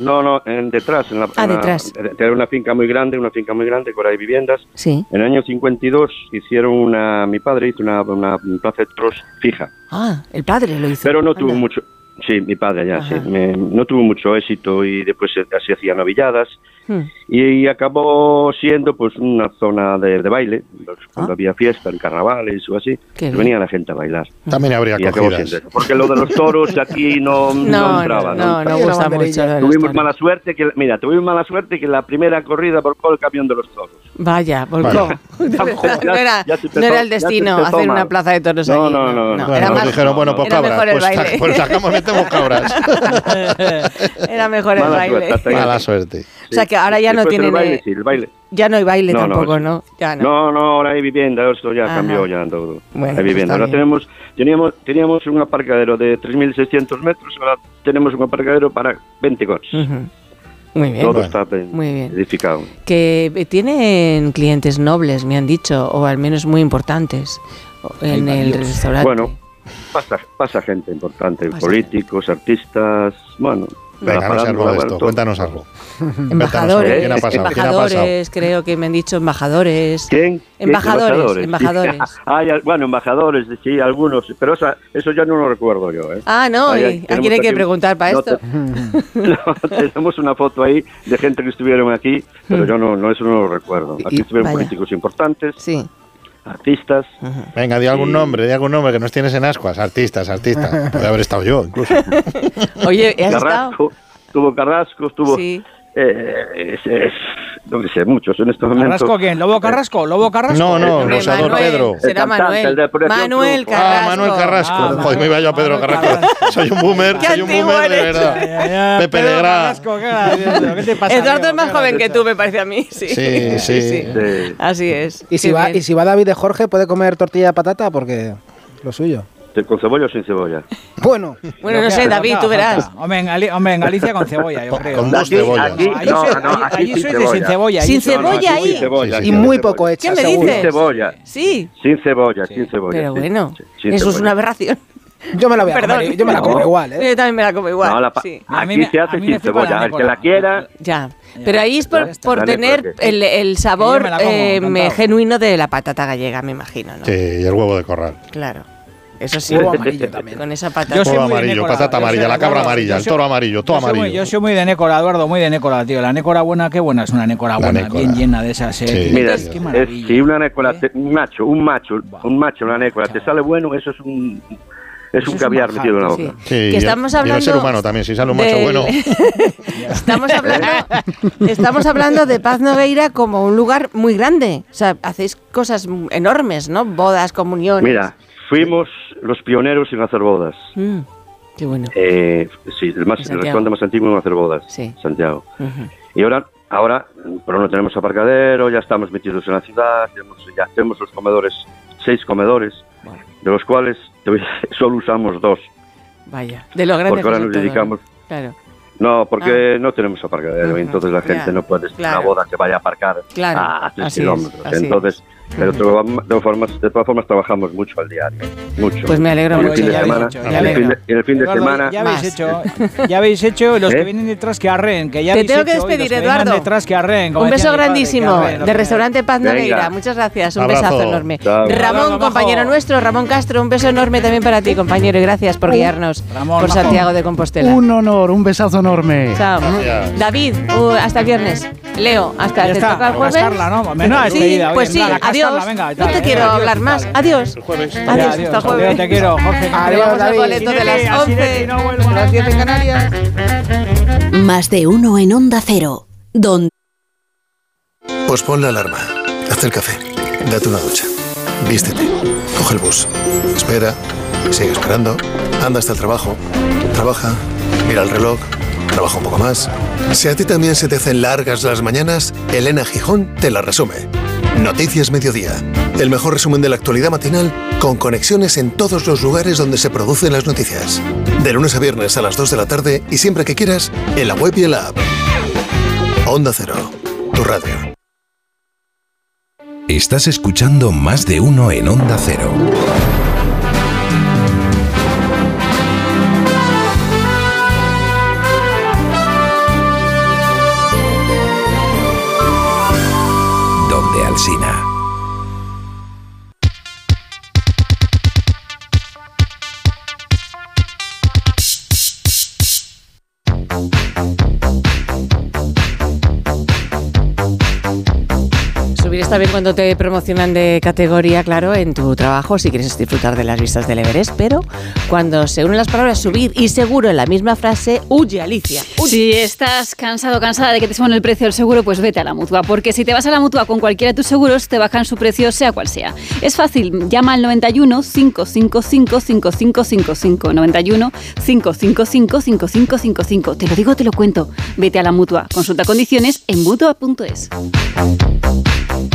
No, no, en detrás. En la, Ah, en la- detrás. Era una finca muy grande, una finca muy grande, con ahí viviendas. sí En el año 52 hicieron una, mi padre hizo una, una plaza de toros fija, ah el padre lo hizo pero no tuvo mucho, sí, mi padre ya, Ajá. sí, me- no tuvo mucho éxito y después se, se hacían novilladas Hmm. y, acabó siendo pues una zona de, de baile, pues, cuando Ah. había fiesta, en carnavales o así, pues venía la gente a bailar. También habría Y siendo porque lo de los toros aquí no, <laughs> no, no entraba. no no, no gusta mucho Tuvimos mala suerte que, mira, tuvimos mala suerte que la primera corrida volcó el camión de los toros. Vaya volcó <laughs> Ya- no era, no era el destino hacer una plaza de toros No, allí no, no, no. Bueno, era nos más dijeron, bueno, pues era cabras, mejor el pues, baile. pues sacamos, metemos cabras. <laughs> era mejor el Mala baile suerte. Mala suerte. o sea que ahora ya no Después el tienen baile, sí, el baile. ya no hay baile No, no, tampoco sí. no ya no No, no, ahora hay vivienda, esto ya Ajá. cambió ya todo. Bueno, hay vivienda. está Ahora tenemos, teníamos, teníamos un aparcadero de 3.600 metros, ahora tenemos un aparcadero para 20 coches. Ujú. Muy bien Todo está eh, Muy bien. edificado. que tienen clientes nobles me han dicho o al menos muy importantes en el restaurante Bueno, pasa, pasa gente importante, Pasa políticos, artistas, bueno. Venga, no algo de esto, cuéntanos algo. embajadores ¿Quién ha pasado? ¿Quién ha pasado? embajadores creo que me han dicho embajadores ¿Quién? ¿Quién? Embajadores, embajadores. Ah, <laughs> bueno, embajadores, sí, algunos, pero esa- eso ya no lo recuerdo yo. ¿eh? ah no Ahí ¿y hay- a quién hay que preguntar para no esto <laughs> No, tenemos una foto ahí de gente que estuvieron aquí, pero yo no, no eso no lo recuerdo. Aquí Y- estuvieron vaya. políticos importantes. Sí. Artistas. Venga, di algún nombre, di algún nombre que nos tienes en ascuas. Artistas, artistas. <laughs> Puede haber estado yo, incluso. Oye, ¿has estado? Carrasco, estuvo Carrasco, estuvo... Sí. Eh, es, es- no sé, muchos en estos momentos. ¿Carrasco quién? ¿Lobo Carrasco? ¿Lobo Carrasco? No, no, Hombre, Rosador Manuel, Pedro. Será Manuel. el de Operación Manuel. Carrasco. Ah, Manuel Carrasco. Ah, Joder, me iba yo a Pedro Manuel Carrasco. Soy un boomer, Qué soy un boomer de verdad. Pepe Pedro Legrand. Carrasco, ¿qué, ¿qué te pasa? Eduardo es más ¿Qué joven que tú, me parece a mí. Sí, Sí, <laughs> sí. Sí. Así es. Y si, va, bien. y si va David de Jorge, puede comer tortilla de patata porque lo suyo. ¿Con cebolla o sin cebolla? <laughs> Bueno, Bueno, no sé, David, tú verás. Hombre, en, Gali- hombre, en Galicia con cebolla, yo creo. Con dos cebollas. aquí- Allí no, soy- no, allí- aquí allí sin de cebolla. sin cebolla. Sin cebolla ahí. sin cebolla, Sí, y sí, muy sí. poco hecha, ¿Qué me seguro. Sin dices? cebolla. Sí, Sin cebolla, sin cebolla. pero sí, bueno, sí, sin eso es cebolla. una aberración. Yo me la voy a Perdón. comer, yo me la como No. <laughs> igual, ¿eh? Yo también me la como igual. No, la sí. A mí Aquí me- se hace sin cebolla. El que la quiera, Ya, pero ahí es por, por tener el, el sabor eh, genuino de la patata gallega, me imagino, ¿no? Sí, y el huevo de corral. Claro. Eso sí. Huevo amarillo también. Con esa patata. Yo soy muy amarillo, patata yo amarilla, soy- la cabra amarilla, el toro amarillo, todo yo soy muy- amarillo. Yo soy muy de Nécola, Eduardo, muy de Nécola, tío. La Nécola buena, qué buena es una Nécola La buena, bien llena de esas. eh, Sí. Mira, qué es, maravilla. si una ¿Eh? te- un macho, un macho, un macho, una nécola, te sale bueno, eso es un, es Eso un caviar metido en la boca. Sí, Que y el- estamos y el hablando ser humano también, si sale un macho bueno. <laughs> estamos hablando <laughs> estamos hablando de Paz Nogueira como un lugar muy grande. O sea, hacéis cosas enormes, ¿no? Bodas, comuniones. Mira, fuimos los pioneros en hacer bodas. Mm, qué bueno. Eh, sí, el, más, el restaurante más antiguo en hacer bodas, Sí. Santiago. Ujú. Y ahora, ahora, pero no tenemos aparcadero, ya estamos metidos en la ciudad, tenemos, ya tenemos los comedores, seis comedores, de los cuales <laughs> solo usamos dos. Vaya. De lo grande Porque ahora nos todo, ¿no? dedicamos- Claro. No, porque no tenemos aparcadero, Ujú, y entonces la gente ya, no puede claro. una boda que vaya a aparcar Claro, a tres así es, kilómetros. así es. Pero de todas formas, de todas formas trabajamos mucho al diario, mucho. Pues me alegro mucho, y ya el habéis fin de- semana, Ya habéis Más. hecho, ya habéis hecho, los ¿Eh? que vienen detrás que arren, que ya Te tengo que despedir, Eduardo. detrás que arren, como Un beso padre, grandísimo arren, lo de Restaurante Paz. Nogueira. Muchas gracias. Un Abrazo. besazo enorme. Chao. Ramón, Abrazo, compañero nuestro, Ramón Castro, un beso enorme también para ti, compañero, y gracias por guiarnos Ramón, por. Santiago de Compostela. Un honor, un besazo enorme. Chao. Gracias. David, uh, hasta el viernes. Leo, hasta te toca el jueves. cascarla, ¿no? Menuda sí, despedida, pues sí, adiós. cascarla, venga, no te quiero adiós, hablar más. Adiós. El jueves. Adiós, Adiós, hasta el adiós, jueves. te quiero, Jorge. Adiós, David. boleto de las Sinete, a 11, Sinete, no vuelvas. las 10 en Canarias. Más de uno en Onda Cero. Donde Pues pon la alarma, haz el café, date una ducha, vístete, coge el bus, espera, sigue esperando, anda hasta el trabajo, trabaja, mira el reloj, trabaja un poco más. Si a ti también se te hacen largas las mañanas, Elena Gijón te la resume. Noticias Mediodía, el mejor resumen de la actualidad matinal con conexiones en todos los lugares donde se producen las noticias. De lunes a viernes a las 2 de la tarde y siempre que quieras, en la web y en la app. Onda Cero, tu radio. Estás escuchando más de uno en Onda Cero. Alsina. Está bien cuando te promocionan de categoría, claro, en tu trabajo, si quieres disfrutar de las vistas del Everest, pero cuando se unen las palabras subir y seguro en la misma frase, huye Alicia. Si estás cansado cansada de que te suban el precio del seguro, pues vete a la mutua. Porque si te vas a la mutua con cualquiera de tus seguros, te bajan su precio, sea cual sea. Es fácil, llama al 91 555 5555. 91 555 5555. Te lo digo, te lo cuento. Vete a la mutua. Consulta condiciones en mutua.es.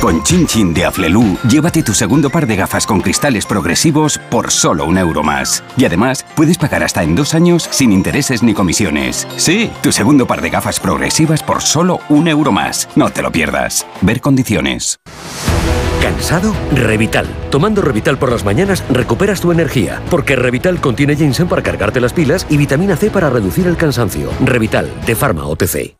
Con Chin Chin de Aflelu, llévate tu segundo par de gafas con cristales progresivos por solo un euro más. Y además, puedes pagar hasta en dos años sin intereses ni comisiones. Sí, tu segundo par de gafas progresivas por solo un euro más. No te lo pierdas. Ver condiciones. ¿Cansado? Revital. Tomando Revital por las mañanas recuperas tu energía, porque Revital contiene ginseng para cargarte las pilas y vitamina C para reducir el cansancio. Revital, de Pharma OTC.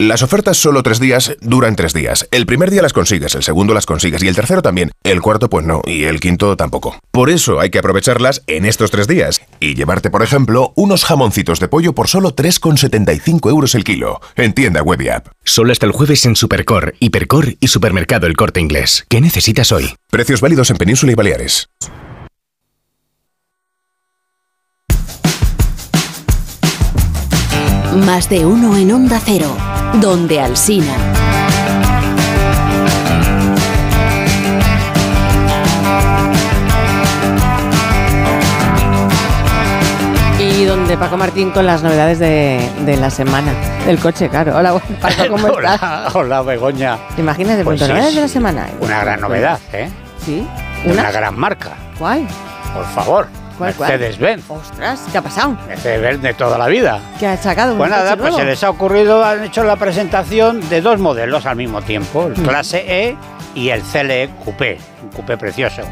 Las ofertas solo tres días duran tres días. El primer día las consigues, el segundo las consigues y el tercero también. El cuarto pues no y el quinto tampoco. Por eso hay que aprovecharlas en estos tres días y llevarte, por ejemplo, unos jamoncitos de pollo por solo 3,75 euros el kilo. En tienda web y app. Solo hasta el jueves en Supercor, Hipercor y Supermercado El Corte Inglés. ¿Qué necesitas hoy? Precios válidos en Península y Baleares. Más de uno en Onda Cero, donde Alsina. Y donde Paco Martín con las novedades de, de la semana. Del coche, claro. Hola, Paco, ¿cómo <laughs> estás? Hola, hola, Begoña. ¿Te imaginas de Pues pronto novedades de la semana? Una gran novedad, ¿eh? Sí. De ¿Una? Una gran marca. ¿Cuál? Por favor. ¿Cuál? Mercedes-Benz. Ostras, ¿qué ha pasado? Mercedes-Benz de toda la vida. ¿Qué ha sacado? Pues nada, pues nuevo? se les ha ocurrido, han hecho la presentación de dos modelos al mismo tiempo, el Mm. clase E y el CLE Coupé, un coupé precioso.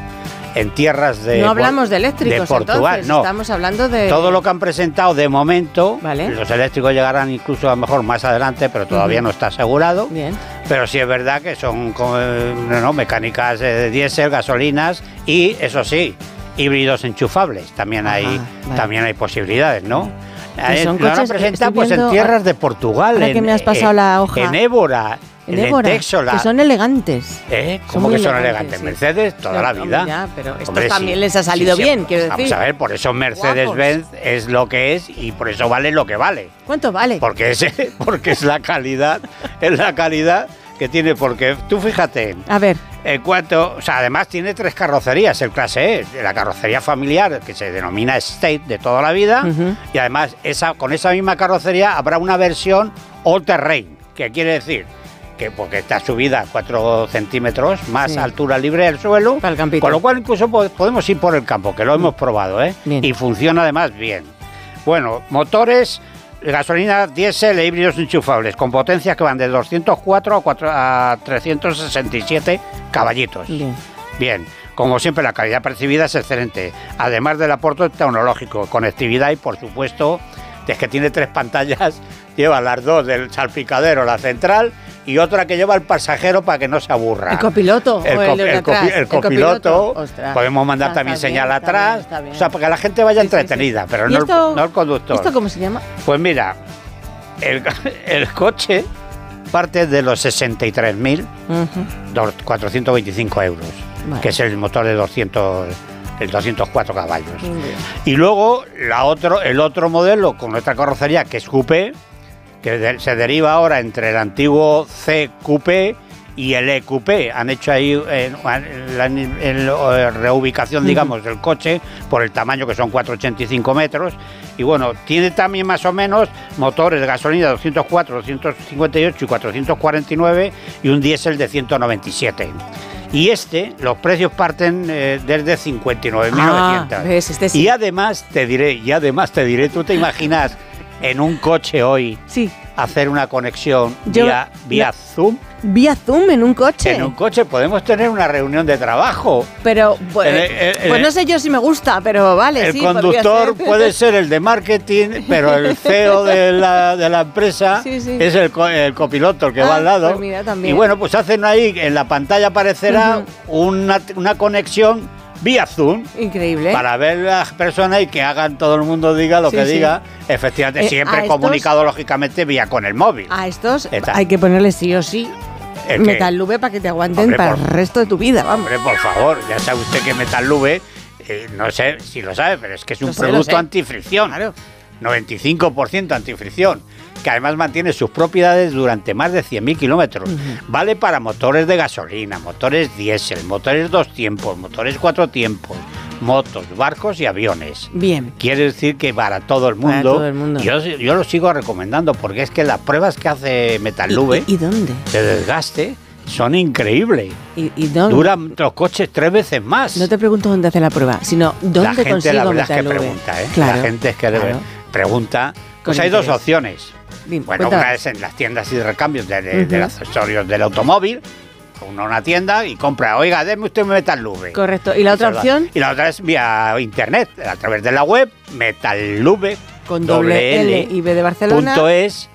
En tierras de no hablamos de eléctricos, de Portugal, entonces. no. Estamos hablando de... Todo lo que han presentado de momento, Vale. los eléctricos llegarán incluso a lo mejor más adelante, pero todavía no está asegurado. Bien. Pero sí es verdad que son eh, no, no, mecánicas eh, de diésel, gasolinas y, eso sí, híbridos enchufables. También hay, vale. también hay posibilidades, ¿no? Y Eh, son lo coches- presentado estoy pues, en tierras de Portugal. en, que me has pasado en- la hoja. En Évora, En Évora, Texola. que son elegantes. ¿Eh? son ¿Cómo muy que son elegantes, elegantes? sí. Mercedes toda Ya, la vida. ya, pero estos Hombre, también sí. les ha salido sí, bien, quiero decir. Vamos a ver, por eso Mercedes-Benz es lo que es y por eso vale lo que vale. ¿Cuánto vale? Porque es, <laughs> porque es la calidad, es la calidad que tiene, porque tú fíjate, A ver, en cuanto, o sea, además tiene tres carrocerías, el clase E, la carrocería familiar que se denomina State de toda la vida, y además esa, con esa misma carrocería habrá una versión all terrain, que quiere decir que porque está subida 4 centímetros más Sí. altura libre del suelo, con lo cual incluso po- podemos ir por el campo, que lo hemos probado, ¿eh? Bien. Y funciona además bien. Bueno, motores, gasolina, diésel e híbridos enchufables, con potencias que van de 204 a, 4 a 367 caballitos. bien. Bien, como siempre la calidad percibida es excelente, además del aporte tecnológico, conectividad y por supuesto es que tiene tres pantallas, lleva las dos del salpicadero, la central y otra que lleva el pasajero para que no se aburra. ¿El copiloto El, copiloto, copiloto. Podemos mandar Ah, también bien, señal está atrás, bien, está bien. o sea, para que la gente vaya Sí, sí, sí. entretenida, pero ¿Y no, esto- el, no el conductor. ¿Esto cómo se llama? Pues mira, el, <laughs> el coche parte de los 63.000 Ujú. dos- 425 euros, Vale. que es el motor de 200, el 204 caballos. Y luego la otro, el otro modelo con nuestra carrocería, que es Coupé, que se deriva ahora entre el antiguo C Coupé y el E Coupé. Han hecho ahí eh, la eh, reubicación, digamos, del coche por el tamaño que son 485 metros. Y bueno, tiene también más o menos motores de gasolina 204, 258 y 449 y un diésel de 197. Y este, los precios parten eh, desde 59.900. Ah, este sí. Y además te diré, y además te diré, ¿tú te imaginas en un coche hoy Sí. hacer una conexión Yo- vía, vía Zoom? Vía Zoom en un coche. En un coche podemos tener una reunión de trabajo. Pero, pues, El- el- el- pues no sé yo si me gusta, pero vale, el sí. conductor ser. puede <laughs> ser el de marketing, pero el <laughs> CEO de la, de la empresa Sí, es el, co- el copiloto, el que Ah, va al lado. pues mira, y bueno, pues hacen ahí, en la pantalla aparecerá una, una conexión vía Zoom. Increíble. Para ver las personas y que hagan todo el mundo diga lo Sí, que sí. diga, efectivamente, Eh, siempre estos- comunicado lógicamente vía con el móvil. A estos hay que ponerle sí o sí ¿El qué? metal Lube para que te aguanten Hombre, para por- el resto de tu vida, vamos. Hombre, por favor, ya sabe usted que Metal Lube, eh, no sé si lo sabe, pero es que es un Lo sé, producto sé. antifricción. 95% antifricción, que además mantiene sus propiedades durante más de 100.000 kilómetros. Vale para motores de gasolina, motores diésel, motores dos tiempos, motores cuatro tiempos, motos, barcos y aviones. Bien. Quiere decir que para todo el Para mundo, todo el mundo. Yo, yo lo sigo recomendando porque es que las pruebas que hace Metalube ¿Y, y dónde? de desgaste son increíbles. ¿Y, y dónde? Duran los coches tres veces más. No te pregunto dónde hace la prueba, sino dónde la gente consigo la verdad es que pregunta, ¿eh? Claro. La gente es que claro. pregunta. Pues hay dos interés. Bueno, una es en las tiendas y de recambios de, de- de Ujú. accesorios del automóvil. Uno a una tienda y compra, oiga, deme usted un Metal Lube. Correcto. ¿Y la otra opción? Y la otra es vía internet, a través de la web, Metal Lube. Con doble L y B de Barcelona. Punto es.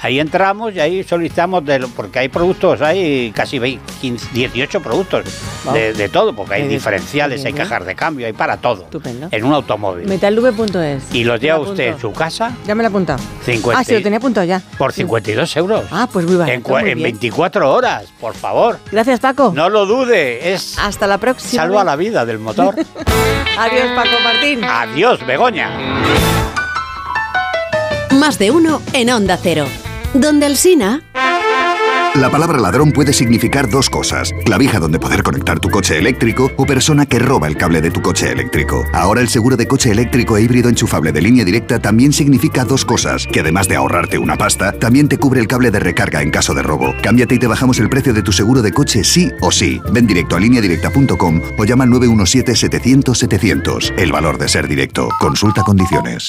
Ahí entramos y ahí solicitamos, de porque hay productos, hay casi 20, 15, 18 productos Wow. de, de todo, porque hay diferenciales, hay estupendo. cajas de cambio, hay para todo. Estupendo. En un automóvil. Metalube.es. y los lleva usted en su casa Ya me lo he apuntado. 50 Ah, sí, lo tenía apuntado ya. por 52 euros. Ah, pues muy barato, En, en bien. 24 horas, por favor. Gracias, Paco. No lo dude, es Hasta la próxima. salva la vida del motor. <laughs> Adiós, Paco Martín. Adiós, Begoña. Más de uno en Onda Cero. Donde el Sina... La palabra ladrón puede significar dos cosas. Clavija donde poder conectar tu coche eléctrico o persona que roba el cable de tu coche eléctrico. Ahora el seguro de coche eléctrico e híbrido enchufable de línea directa también significa dos cosas. Que además de ahorrarte una pasta, también te cubre el cable de recarga en caso de robo. Cámbiate y te bajamos el precio de tu seguro de coche sí o sí. Ven directo a lineadirecta.com o llama al 917-700-700. El valor de ser directo. Consulta condiciones.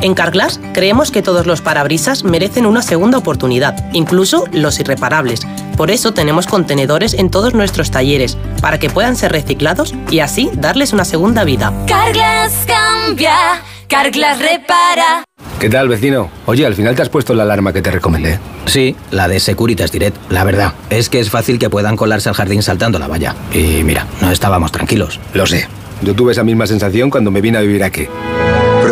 En Carglass creemos que todos los parabrisas merecen una segunda oportunidad, incluso los irreparables. Por eso tenemos contenedores en todos nuestros talleres, para que puedan ser reciclados y así darles una segunda vida. Carglass cambia, Carglass repara. ¿Qué tal, vecino? Oye, al final te has puesto la alarma que te recomendé. Sí, la de Securitas Direct. La verdad, es que es fácil que puedan colarse al jardín saltando la valla. Y mira, no estábamos tranquilos. Lo sé. Yo tuve esa misma sensación cuando me vine a vivir aquí.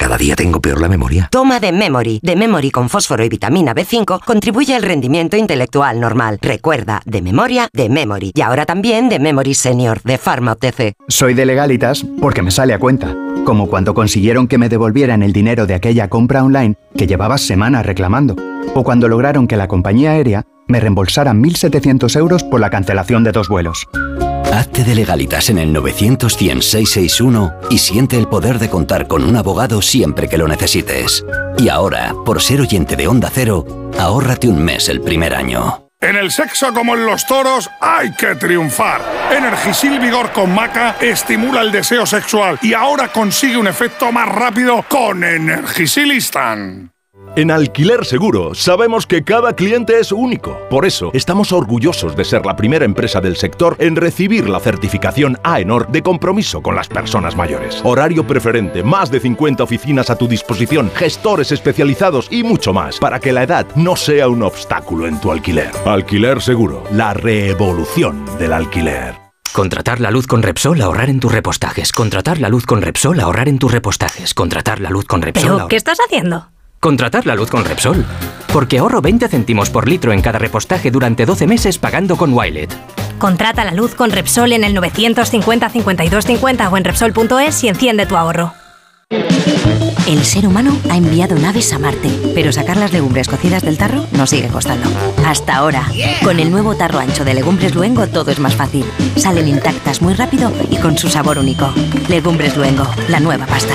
Cada día tengo peor la memoria. Toma de Memory. De Memory con fósforo y vitamina B5 contribuye al rendimiento intelectual normal. Recuerda, de memoria, de Memory. Y ahora también de Memory Senior, de Pharma OTC. Soy de legalitas porque me sale a cuenta. Como cuando consiguieron que me devolvieran el dinero de aquella compra online que llevaba semanas reclamando. O cuando lograron que la compañía aérea me reembolsara 1.700 euros por la cancelación de dos vuelos. Hazte de legalitas en el 900 661 y siente el poder de contar con un abogado siempre que lo necesites. Y ahora, por ser oyente de Onda Cero, ahórrate un mes el primer año. En el sexo como en los toros hay que triunfar. Energisil Vigor con Maca estimula el deseo sexual y ahora consigue un efecto más rápido con Energisil Instant. En Alquiler Seguro sabemos que cada cliente es único. Por eso estamos orgullosos de ser la primera empresa del sector en recibir la certificación AENOR de compromiso con las personas mayores. Horario preferente, más de 50 oficinas a tu disposición, gestores especializados y mucho más para que la edad no sea un obstáculo en tu alquiler. Alquiler Seguro, la revolución del alquiler. Contratar la luz con Repsol, ahorrar en tus repostajes. Contratar la luz con Repsol, ahorrar en tus repostajes. Contratar la luz con Repsol. ¿Pero qué estás haciendo? Contratar la luz con Repsol. Porque ahorro 20 céntimos por litro en cada repostaje durante 12 meses pagando con Wilet. Contrata la luz con Repsol en el 950 52 50 o en Repsol.es y enciende tu ahorro. El ser humano ha enviado naves a Marte, pero sacar las legumbres cocidas del tarro nos sigue costando. Hasta ahora. Con el nuevo tarro ancho de Legumbres Luengo todo es más fácil. Salen intactas muy rápido y con su sabor único. Legumbres Luengo, la nueva pasta.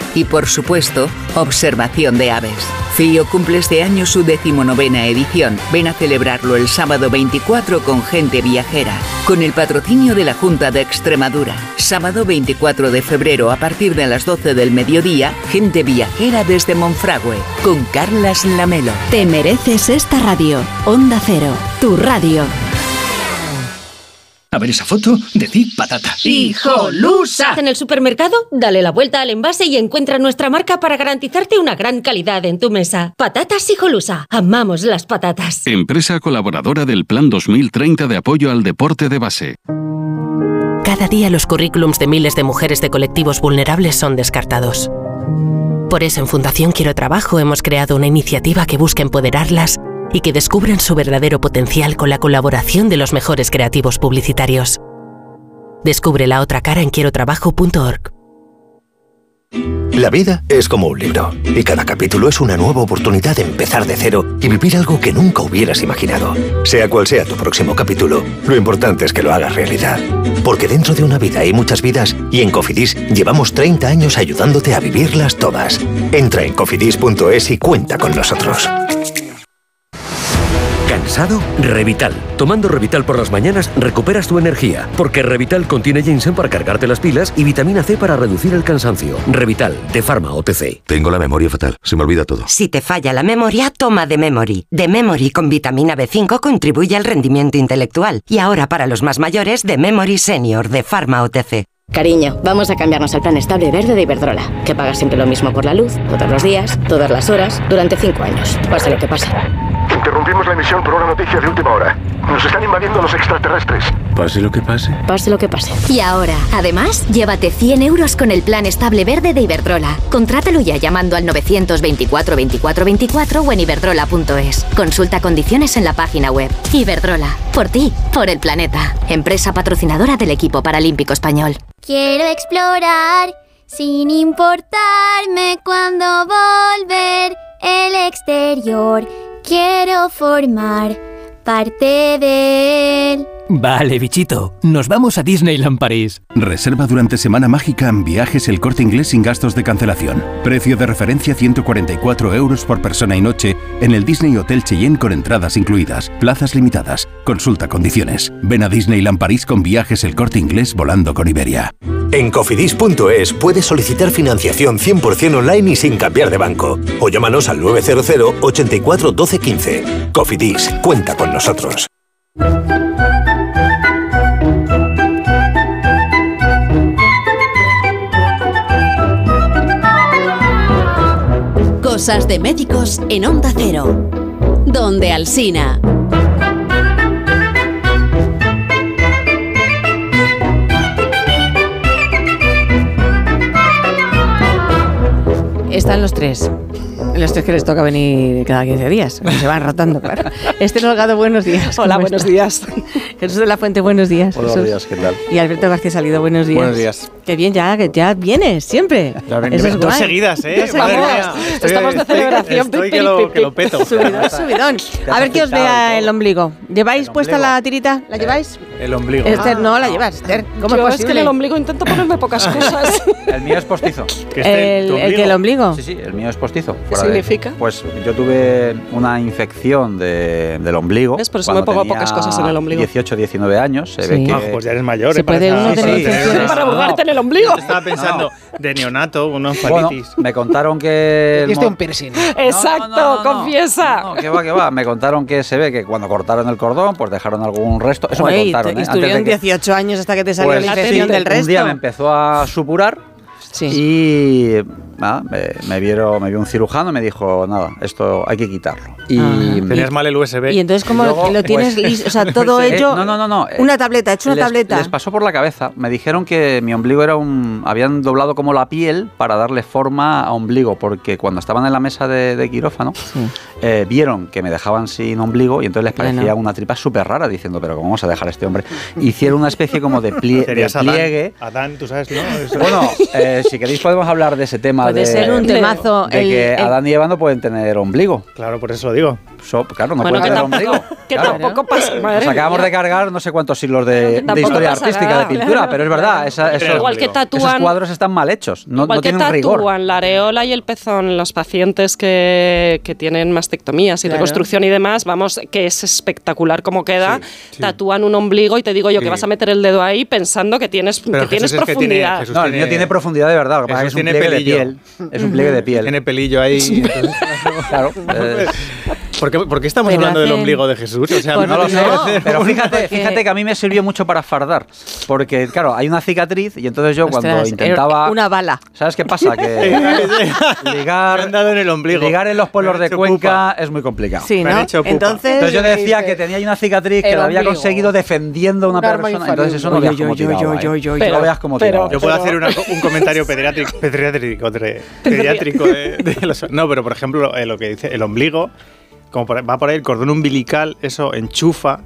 y, por supuesto, observación de aves. FIO cumple este año su decimonovena edición. Ven a celebrarlo el sábado 24 con gente viajera, con el patrocinio de la Junta de Extremadura. Sábado 24 de febrero a partir de las 12 del mediodía, gente viajera desde Monfragüe, con Carlas Lamelo. Te mereces esta radio. Onda Cero, tu radio. A ver esa foto, decid patata. ¡Hijolusa! En el supermercado, dale la vuelta al envase y encuentra nuestra marca para garantizarte una gran calidad en tu mesa. Patatas Hijolusa. Amamos las patatas. Empresa colaboradora del Plan 2030 de apoyo al deporte de base. Cada día los currículums de miles de mujeres de colectivos vulnerables son descartados. Por eso en Fundación Quiero Trabajo hemos creado una iniciativa que busca empoderarlas y que descubran su verdadero potencial con la colaboración de los mejores creativos publicitarios. Descubre la otra cara en quierotrabajo.org. La vida es como un libro y cada capítulo es una nueva oportunidad de empezar de cero y vivir algo que nunca hubieras imaginado. Sea cual sea tu próximo capítulo, lo importante es que lo hagas realidad. Porque dentro de una vida hay muchas vidas y en Cofidis llevamos 30 años ayudándote a vivirlas todas. Entra en cofidis.es y cuenta con nosotros. ¿Cansado? Revital. Tomando Revital por las mañanas recuperas tu energía, porque Revital contiene ginseng para cargarte las pilas y vitamina C para reducir el cansancio. Revital, de Pharma OTC. Tengo la memoria fatal, se me olvida todo. Si te falla la memoria, toma de Memory. De Memory con vitamina B5 contribuye al rendimiento intelectual. Y ahora para los más mayores, de Memory Senior de Pharma OTC. Cariño, vamos a cambiarnos al plan estable verde de Iberdrola, que paga siempre lo mismo por la luz, todos los días, todas las horas, durante cinco años, pase lo que pase. Interrumpimos la emisión por una noticia de última hora. Nos están invadiendo los extraterrestres. Pase lo que pase. Pase lo que pase. Y ahora, además, llévate 100 euros con el plan estable verde de Iberdrola. Contrátalo ya llamando al 924 24 24 o en iberdrola.es. Consulta condiciones en la página web. Iberdrola, por ti, por el planeta. Empresa patrocinadora del equipo paralímpico español. Quiero explorar sin importarme cuando volver el exterior. Quiero formar parte de él. Vale, bichito, nos vamos a Disneyland París. Reserva durante Semana Mágica en viajes el corte inglés sin gastos de cancelación. Precio de referencia 144 euros por persona y noche en el Disney Hotel Cheyenne con entradas incluidas. Plazas limitadas. Consulta condiciones. Ven a Disneyland París con viajes el corte inglés volando con Iberia. En cofidis.es puedes solicitar financiación 100% online y sin cambiar de banco. O llámanos al 900 84 12 15. Cofidis, cuenta con nosotros. Cosas de médicos en Onda Cero. Donde Alsina. Están los tres. Los tres que les toca venir cada 15 días. Se van rotando, <laughs> claro. Esther Holgado, buenos días. Hola, ¿Cómo buenos está? días. <laughs> Jesús de la Fuente, buenos días. Jesús. buenos días, ¿qué tal? Y Alberto García Salido, buenos días. Buenos días. Qué bien, ya, que ya vienes, siempre. Ya ven- Eso es dos guay. seguidas, ¿eh? Dos Madre seguidas. mía. Estoy- Estamos de estoy- celebración. estoy Pip, que lo- que lo peto. Subidón, <laughs> subidón. A ver qué os vea el ombligo. ¿Lleváis puesta ombligo. la tirita? ¿La lleváis? El ombligo. Esther, no, la llevas, Esther. ¿Cómo Yo es es que en posible? el ombligo intento ponerme pocas cosas. El mío es postizo. El- el que el ombligo. Sí, sí, el mío es postizo. ¿Qué Fuera significa? Pues yo tuve una infección de- del ombligo. ¿Ves? Por eso me pongo pocas cosas en el ombligo. 18, 19 años. Se Sí. ve que... Ah, pues ya eres mayor, Se para puede uno tener Sí, sí, infecciones. sí. Para ahogarte en el ombligo. Estaba pensando de neonato, una Bueno, falitis. me contaron que... Hiciste un piercing. <laughs> Exacto, confiesa. No, que va, que va. Me contaron que se ve que cuando cortaron el cordón, pues dejaron algún resto. Eso me Joder, y contaron, te- ¿eh? estuvieron Antes de que- 18 años hasta que te salió Pues la sí, infección del resto. Un día me empezó a supurar y nada, me, me vieron, me vio un cirujano y me dijo, nada, esto hay que quitarlo. Y Ah. Tenías mal el USB. Y entonces, ¿cómo luego, lo tienes pues- listo? O sea, <laughs> todo Eh, ello. no, no, no, no. Una tableta, hecho una les, tableta. Les pasó por la cabeza. Me dijeron que mi ombligo era un. Habían doblado como la piel para darle forma a ombligo, porque cuando estaban en la mesa de, de quirófano, eh, vieron que me dejaban sin ombligo y entonces les parecía Bueno. una tripa súper rara, diciendo, pero ¿cómo vamos a dejar a este hombre? Hicieron una especie como de, plie- de Serías Adán. pliegue. Adán, tú sabes, ¿no? Eso- Bueno, eh, si queréis podemos hablar de ese tema Puede de, ser un temazo, de el- que el- Adán y Eva no pueden tener ombligo. Claro, por eso lo digo. Claro, no Bueno, que tener ombligo. que Claro. tampoco pasa. Nos acabamos mía. de cargar no sé cuántos siglos de, historia artística nada. de pintura, Claro, pero es verdad, esa- esos, Igual que esos tatúan- cuadros están mal hechos, no, Igual no que rigor. tatúan la areola y el pezón los pacientes que, que tienen mastectomías y Claro. reconstrucción y demás, vamos, que es espectacular como queda. Tatúan un ombligo y te digo yo Sí. que vas a meter el dedo ahí pensando que tienes, que tienes que tiene- profundidad. No, el mío tiene profundidad de verdad, lo que pasa es que es un tiene pliegue de piel. Es un pliegue de <laughs> piel. Tiene pelillo ahí. <laughs> Claro. <laughs> ¿Por qué, por qué estamos Pero hablando del hacen- ombligo de Jesús? O sea, No lo sé, No, pero <laughs> fíjate, porque- fíjate que a mí me sirvió mucho para fardar. Porque, claro, hay una cicatriz y entonces yo cuando Ostras, intentaba. era Una bala. ¿Sabes qué pasa? Que <laughs> ligar, Me han dado en el ombligo. ligar en los pueblos de Cuenca es muy complicado. Sí, Me han ¿no? hecho pupa. Entonces, Entonces yo decía que tenía ahí una cicatriz que la había conseguido defendiendo a una persona. Entonces eso no veas ¿eh? oye, No veas tiraba. Yo puedo hacer un comentario pediátrico, pediátrico, pediátrico No, pero por ejemplo, eh, lo que dice el ombligo, como por- va por ahí el cordón umbilical, eso enchufa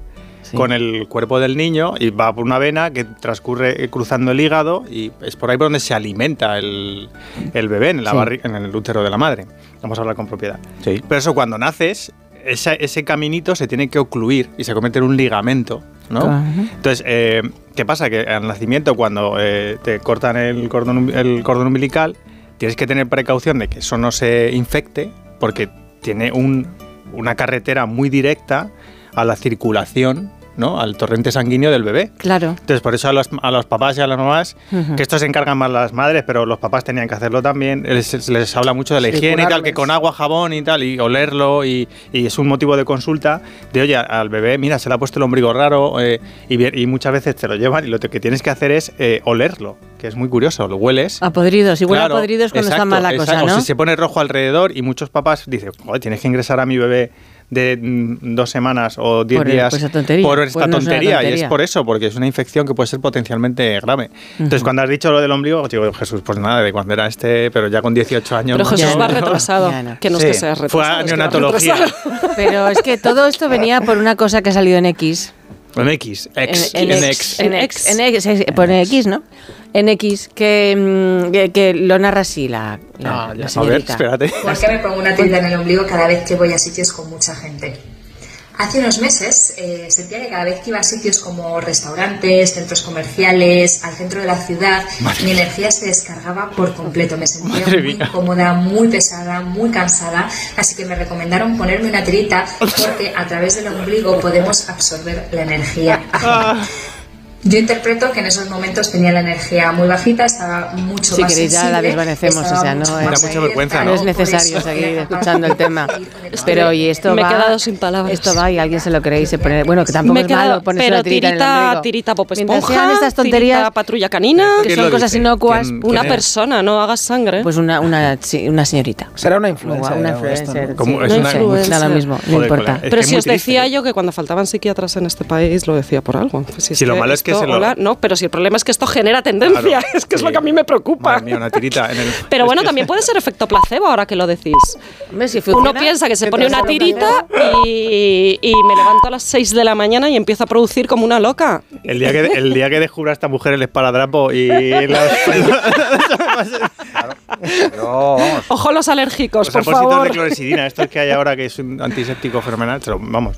con el cuerpo del niño y va por una vena que transcurre eh, cruzando el hígado y es por ahí por donde se alimenta el, el bebé, en, la Sí. barri- en el útero de la madre. Vamos a hablar con propiedad. Sí. Pero eso cuando naces, esa- ese caminito se tiene que ocluir y se convierte en un ligamento, ¿no? Ajá. Entonces, eh, ¿qué pasa? Que al nacimiento, cuando eh, te cortan el cordón, um- el cordón umbilical, tienes que tener precaución de que eso no se infecte, porque tiene un- una carretera muy directa a la circulación, ¿no? Al torrente sanguíneo del bebé. Claro. Entonces, por eso a los, a los papás y a las mamás, que esto se encargan más las madres, pero los papás tenían que hacerlo también, les, les habla mucho de la Sí, higiene y tal, que con agua, jabón y tal, y olerlo, y, y es un motivo de consulta de, oye, al bebé, mira, se le ha puesto el ombligo raro, eh, y, y muchas veces te lo llevan, y lo que tienes que hacer es eh, olerlo, que es muy curioso, lo hueles. A podridos. Si huele a Claro, podridos cuando está exacto, mal la exacto. cosa, O ¿no? si se pone rojo alrededor y muchos papás dicen, tienes que ingresar a mi bebé de mm, dos semanas o diez Por días por tontería. por Pues esta no es una tontería. Y es por eso, porque es una infección que puede ser potencialmente grave. Entonces, cuando has dicho lo del ombligo, digo, Jesús, pues nada, de cuando era este, pero ya con 18 años. Pero. Jesús va retrasado. No. Que no Sí, es que seas fue retrasado. a que vas neonatología. retrasado. Pero es que todo esto venía por una cosa que ha salido en X. En X, X, en, en X, X. en X, en X, es- pone X, ¿no? En X, que, mm, que, que lo narra así la, la, Ah, ya. la A ver, señorita. espérate. ¿Por qué me pongo una tirita en el ombligo cada vez que voy a sitios con mucha gente? Hace unos meses eh, sentía que cada vez que iba a sitios como restaurantes, centros comerciales, al centro de la ciudad, mi energía se descargaba por completo. Me sentía Madre muy mía. incómoda, muy pesada, muy cansada. Así que me recomendaron ponerme una tirita porque a través del ombligo podemos absorber la energía ajena. Yo interpreto que en esos momentos tenía la energía muy bajita, estaba mucho Si más queréis ya la desvanecemos, o sea, no es, mucha vergüenza, no ¿no? es necesario seguir escuchando el tema. <laughs> Pero y esto Me he va, quedado sin palabras. Esto va y alguien se lo cree y se pone, bueno, que tampoco Me he es quedado, malo ponerse pero una tirita, en el tirita, tirita Mientras Esponja, sean estas tonterías tirita patrulla canina, que ¿Quién son cosas dice? inocuas, ¿Quién- una quién persona, no hagas sangre. pues una, una, sí, una señorita. Será una influencer. una influencer. ¿no? Como sí. es Una influencer. Da lo mismo, no importa. pero si os decía yo que cuando faltaban psiquiatras en este país lo decía por algo. Pues Si lo malo es que lo- hola, No, pero si el problema es que esto genera tendencia, Claro, <laughs> es que es sí. lo que a mí me preocupa. Madre mía, una tirita en el. Pero bueno, también puede ser efecto placebo ahora que lo decís. Hombre, si Uno funciona, piensa que se pone una tirita y, y me levanto a las 6 de la mañana y empiezo a producir como una loca. El día que, el día que descubra a esta mujer el esparadrapo y <laughs> las, Pero vamos. Ojo los alérgicos, los por favor. de clorexidina, estos que hay ahora que es un antiséptico fenomenal, pero vamos.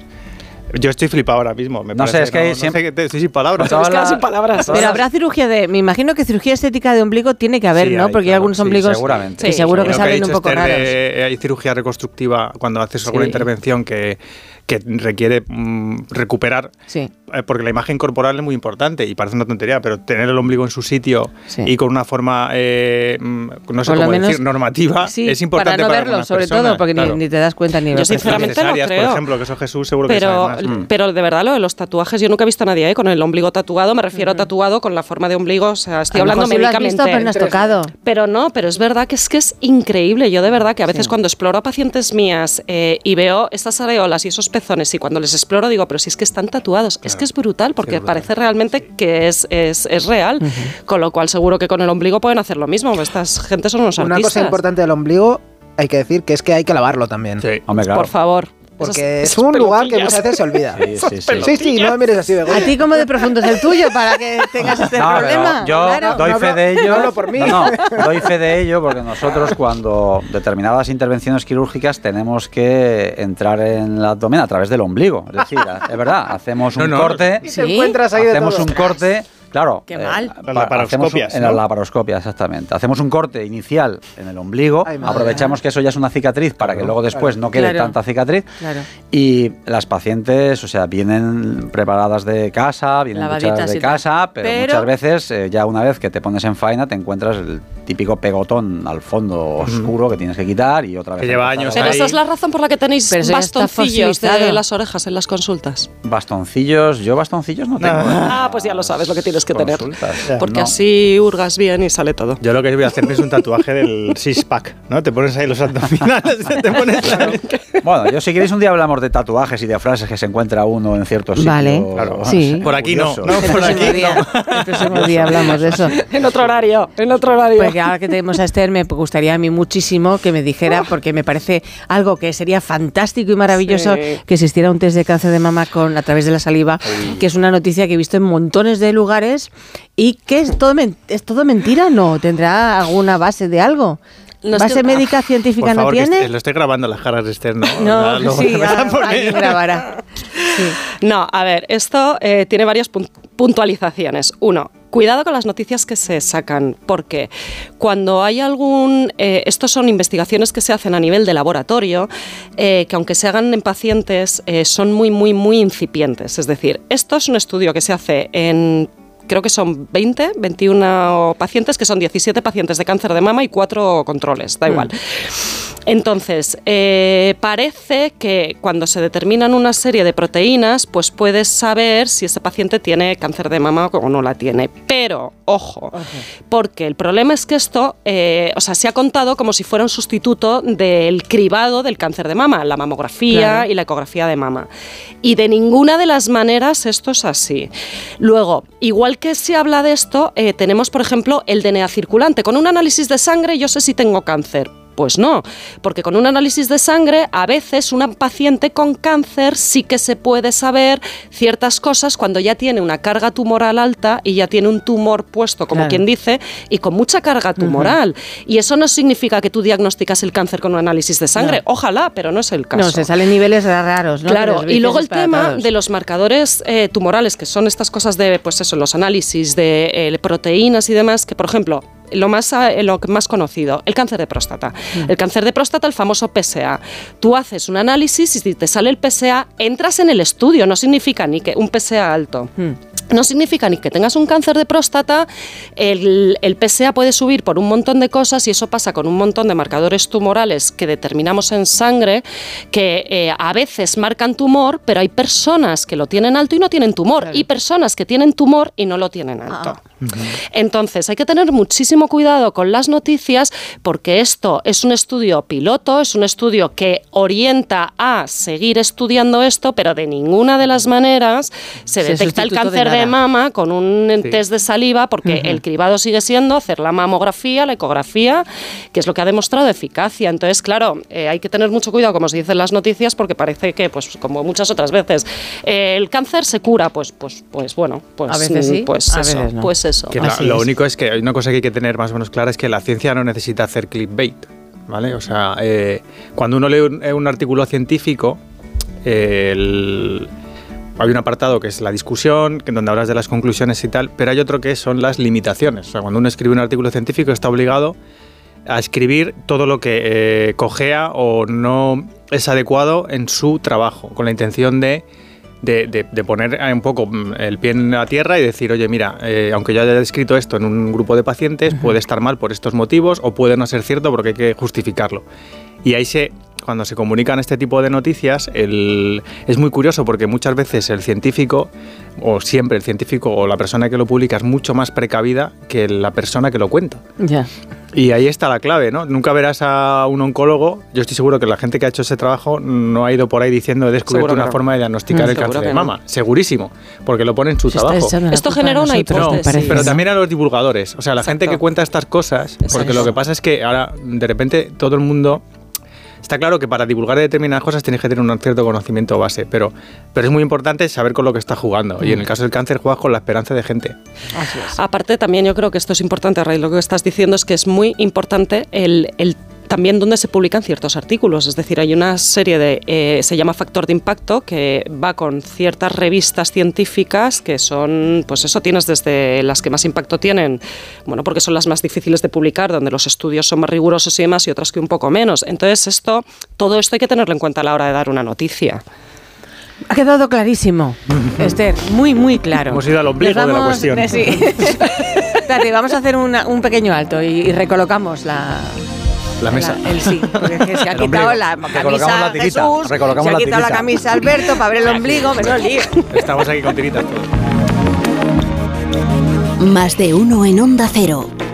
Yo estoy flipado ahora mismo. Me No sé, parece, es que no, siempre- sé estoy sin palabras. Todas Es que las- sin palabras. todas Pero habrá cirugía de. Me imagino que cirugía estética de ombligo tiene que haber, Sí, ¿no? hay, Porque hay algunos sí, ombligos seguramente. que Sí, seguro que salen un poco raros. de- hay cirugía reconstructiva cuando haces alguna Sí. intervención que, que requiere mm, recuperar, Sí. Eh, porque la imagen corporal es muy importante y parece una tontería, pero tener el ombligo en su sitio Sí. y con una forma, eh, mm, no sé Por cómo menos- decir, normativa, Sí, es importante para no verlo, sobre personas, todo, porque ni- claro. ni, te das cuenta ni Yo lo sinceramente no creo. Por ejemplo, que eso Jesús seguro que Pero, sabe más. Mm. pero de verdad lo de los tatuajes, yo nunca he visto a nadie ¿eh? con el ombligo tatuado, me refiero a tatuado con la forma de ombligo, o sea, estoy A hablando mejor sí lo has médicamente. visto, pero no has tocado. Pero no, pero es verdad que es que es increíble. Yo de verdad que a veces Sí. cuando exploro a pacientes mías eh, y veo estas areolas y esos pezones y cuando les exploro digo, pero si es que están tatuados, es que es brutal porque parece realmente que es, es, es real. Con lo cual seguro que con el ombligo pueden hacer lo mismo. Estas gente son unos Una artistas. cosa importante del ombligo, hay que decir que es que hay que lavarlo también. Sí. Hombre, claro. Por favor. Porque es un lugar que muchas veces se olvida. Sí, sí, sí. Sí, sí, no me mires así, Begoña. ¿A ti cómo de profundo es el tuyo para que <laughs> tengas este No, problema? yo Claro. doy no fe de ello. no hablo por mí. No, no, doy fe de ello porque nosotros cuando determinadas intervenciones quirúrgicas tenemos que entrar en el abdomen a través del ombligo. Es decir, <laughs> es verdad, hacemos un no. corte, Y te encuentras ahí de hacemos todo. un corte, claro. Qué eh, mal. Las pa- laparoscopias, un- En las ¿no? laparoscopias, exactamente. Hacemos un corte inicial en el ombligo, Ay, aprovechamos que eso ya es una cicatriz para que luego después no quede Claro. tanta cicatriz. Claro. Y las pacientes, o sea, vienen preparadas de casa, vienen duchadas de casa, pero, Pero- muchas veces, eh, ya una vez que te pones en faena, te encuentras el típico pegotón al fondo oscuro que tienes que quitar y otra vez. Que lleva años Pero esa es la razón por la que tenéis Pero eso ya está bastoncillos de fosilizado. las orejas en las consultas. Bastoncillos, yo bastoncillos no tengo. ¿eh? Ah, pues ya lo sabes lo que tienes que tener. Consultas. Porque No. así hurgas bien y sale todo. Yo lo que voy a hacerme es un tatuaje del six-pack, ¿no? Te pones ahí los abdominales, <laughs> te pones ahí. Bueno, yo si queréis un día hablamos de tatuajes y de frases que se encuentra uno en ciertos sitios. Vale, Claro, sí. Por aquí no, curiosos. no, El por próximo aquí día, el próximo día hablamos de eso. <laughs> En otro horario, en otro horario. Porque ahora que tenemos a Esther, me gustaría a mí muchísimo que me dijera, porque me parece algo que sería fantástico y maravilloso Sí. que existiera un test de cáncer de mama con a través de la saliva, que es una noticia que he visto en montones de lugares y que es todo, men- es todo mentira, ¿no? ¿Tendrá alguna base de algo? No ¿Base que- médica científica Por favor, no que tiene? lo estoy grabando las caras de Esther, ¿no? No, luego sí, alguien grabará. <laughs> No, a ver, esto eh, tiene varias pun- puntualizaciones. Uno, cuidado con las noticias que se sacan, porque cuando hay algún... Eh, estos son investigaciones que se hacen a nivel de laboratorio, eh, que aunque se hagan en pacientes, eh, son muy, muy, muy incipientes. Es decir, esto es un estudio que se hace en... Creo que son 20, 21 pacientes, que son 17 pacientes de cáncer de mama y 4 controles, da igual. Entonces, eh, parece que cuando se determinan una serie de proteínas, pues puedes saber si ese paciente tiene cáncer de mama o no la tiene. Pero, ojo, porque el problema es que esto, eh, o sea, se ha contado como si fuera un sustituto del cribado del cáncer de mama, la mamografía Claro. y la ecografía de mama. Y de ninguna de las maneras esto es así. Luego, igual que se habla de esto, eh, tenemos, por ejemplo, el DNA circulante. Con un análisis de sangre yo sé si tengo cáncer. Pues no, porque con un análisis de sangre a veces una paciente con cáncer sí que se puede saber ciertas cosas cuando ya tiene una carga tumoral alta y ya tiene un tumor puesto, como Claro. quien dice, y con mucha carga tumoral. Y eso no significa que tú diagnosticas el cáncer con un análisis de sangre. No. Ojalá, pero no es el caso. No, se salen niveles raros, ¿no? Claro, y luego el tema todos. de los marcadores eh, tumorales, que son estas cosas de, pues eso, los análisis de eh, proteínas y demás, que por ejemplo, lo más, eh, lo más conocido, el cáncer de próstata. Mm. El cáncer de próstata, el famoso PSA. Tú haces un análisis y si te sale el PSA, entras en el estudio, no significa ni que un PSA alto. Mm. No significa ni que tengas un cáncer de próstata, el, el PSA puede subir por un montón de cosas y eso pasa con un montón de marcadores tumorales que determinamos en sangre que eh, a veces marcan tumor, pero hay personas que lo tienen alto y no tienen tumor y personas que tienen tumor y no lo tienen alto. Entonces hay que tener muchísimo cuidado con las noticias porque esto es un estudio piloto, es un estudio que orienta a seguir estudiando esto, pero de ninguna de las maneras se detecta el de cáncer de, mama con un Sí. test de saliva porque el cribado sigue siendo hacer la mamografía, la ecografía, que es lo que ha demostrado eficacia. Entonces, claro, eh, hay que tener mucho cuidado, como se dice en las noticias, porque parece que, pues como muchas otras veces, eh, el cáncer se cura, pues, pues, pues bueno, pues, A veces sí, pues a eso, veces no. pues eso. Que la- lo único es que hay una cosa que hay que tener más o menos clara es que la ciencia no necesita hacer clickbait, ¿vale? O sea, eh, cuando uno lee un, eh, un artículo científico, eh, el- hay un apartado que es la discusión, que- donde hablas de las conclusiones y tal, pero hay otro que son las limitaciones. O sea, cuando uno escribe un artículo científico está obligado a escribir todo lo que eh, cojea o no es adecuado en su trabajo, con la intención de, de, de- de poner un poco mm, el pie en la tierra y decir, oye, mira, eh, aunque yo haya escrito esto en un grupo de pacientes, puede estar mal por estos motivos o puede no ser cierto porque hay que justificarlo. Y ahí se, cuando se comunican este tipo de noticias, el- es muy curioso porque muchas veces el científico, o siempre el científico o la persona que lo publica es mucho más precavida que la persona que lo cuenta. Ya. Y ahí está la clave, ¿no? Nunca verás a un oncólogo. Yo estoy seguro que la gente que ha hecho ese trabajo no ha ido por ahí diciendo he descubierto una no. forma de diagnosticar Mm, el cáncer de no. mama. Segurísimo, porque lo pone en su Se trabajo. Esto genera una hipótesis. Pero ¿no? también a los divulgadores, o sea, la gente que cuenta estas cosas, porque lo que pasa es que ahora de repente todo el mundo Está claro que para divulgar determinadas cosas tienes que tener un cierto conocimiento base, pero, pero es muy importante saber con lo que estás jugando. Y en el caso del cáncer juegas con la esperanza de gente. Aparte, también yo creo que esto es importante, Ray, lo que estás diciendo es que es muy importante el, el también donde se publican ciertos artículos. Es decir, hay una serie de, eh, se llama Factor de Impacto, que va con ciertas revistas científicas que son, pues eso, tienes desde las que más impacto tienen, bueno, porque son las más difíciles de publicar, donde los estudios son más rigurosos y demás, y otras que un poco menos. Entonces, esto, todo esto hay que tenerlo en cuenta a la hora de dar una noticia. Ha quedado clarísimo, <laughs> Esther, muy, muy claro. Hemos ido al ombligo de la cuestión. eh, sí. <laughs> Espérate, vamos a hacer una- un pequeño alto y, y recolocamos la... La mesa. el sí, porque es que se ha <laughs> El quitado ombligo. la Recolocamos camisa la tirita, Jesús, recolocamos se ha la quitado la tirita. camisa Alberto para ver el ombligo, menos lío. Estamos aquí con tiritas todos. Más de uno en Onda Cero.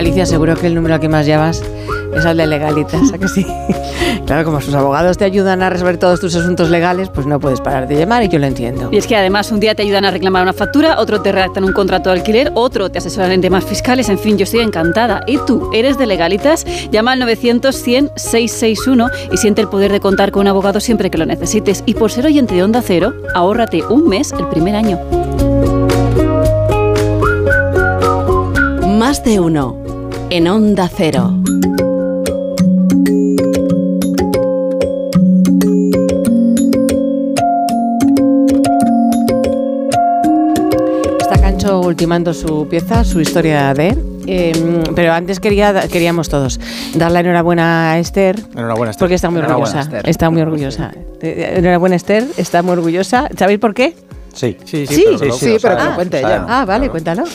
Alicia, seguro que el número al que más llamas es al de legalitas, ¿a que sí? <laughs> Claro, como sus abogados te ayudan a resolver todos tus asuntos legales, pues no puedes parar de llamar y yo lo entiendo. Y es que además un día te ayudan a reclamar una factura, otro te redactan un contrato de alquiler, otro te asesoran en temas fiscales, en fin, yo estoy encantada. ¿Y tú eres de legalitas? Llama al 900-100-661 y siente el poder de contar con un abogado siempre que lo necesites. Y por ser oyente de Onda Cero, ahórrate un mes el primer año. Más de uno en Onda Cero. Está Cancho ultimando su pieza, su historia de... eh, pero antes quería, queríamos todos dar la enhorabuena a Esther. Enhorabuena, Esther. Porque está muy Enhorabuena, orgullosa. Esther. Está muy orgullosa. Eh, Enhorabuena, Esther. Está muy orgullosa. ¿Sabéis por qué? Sí, sí, Sí, pero, sí, pero que ah, lo cuente o sea, ella. Ah, vale, cuéntalo. <laughs>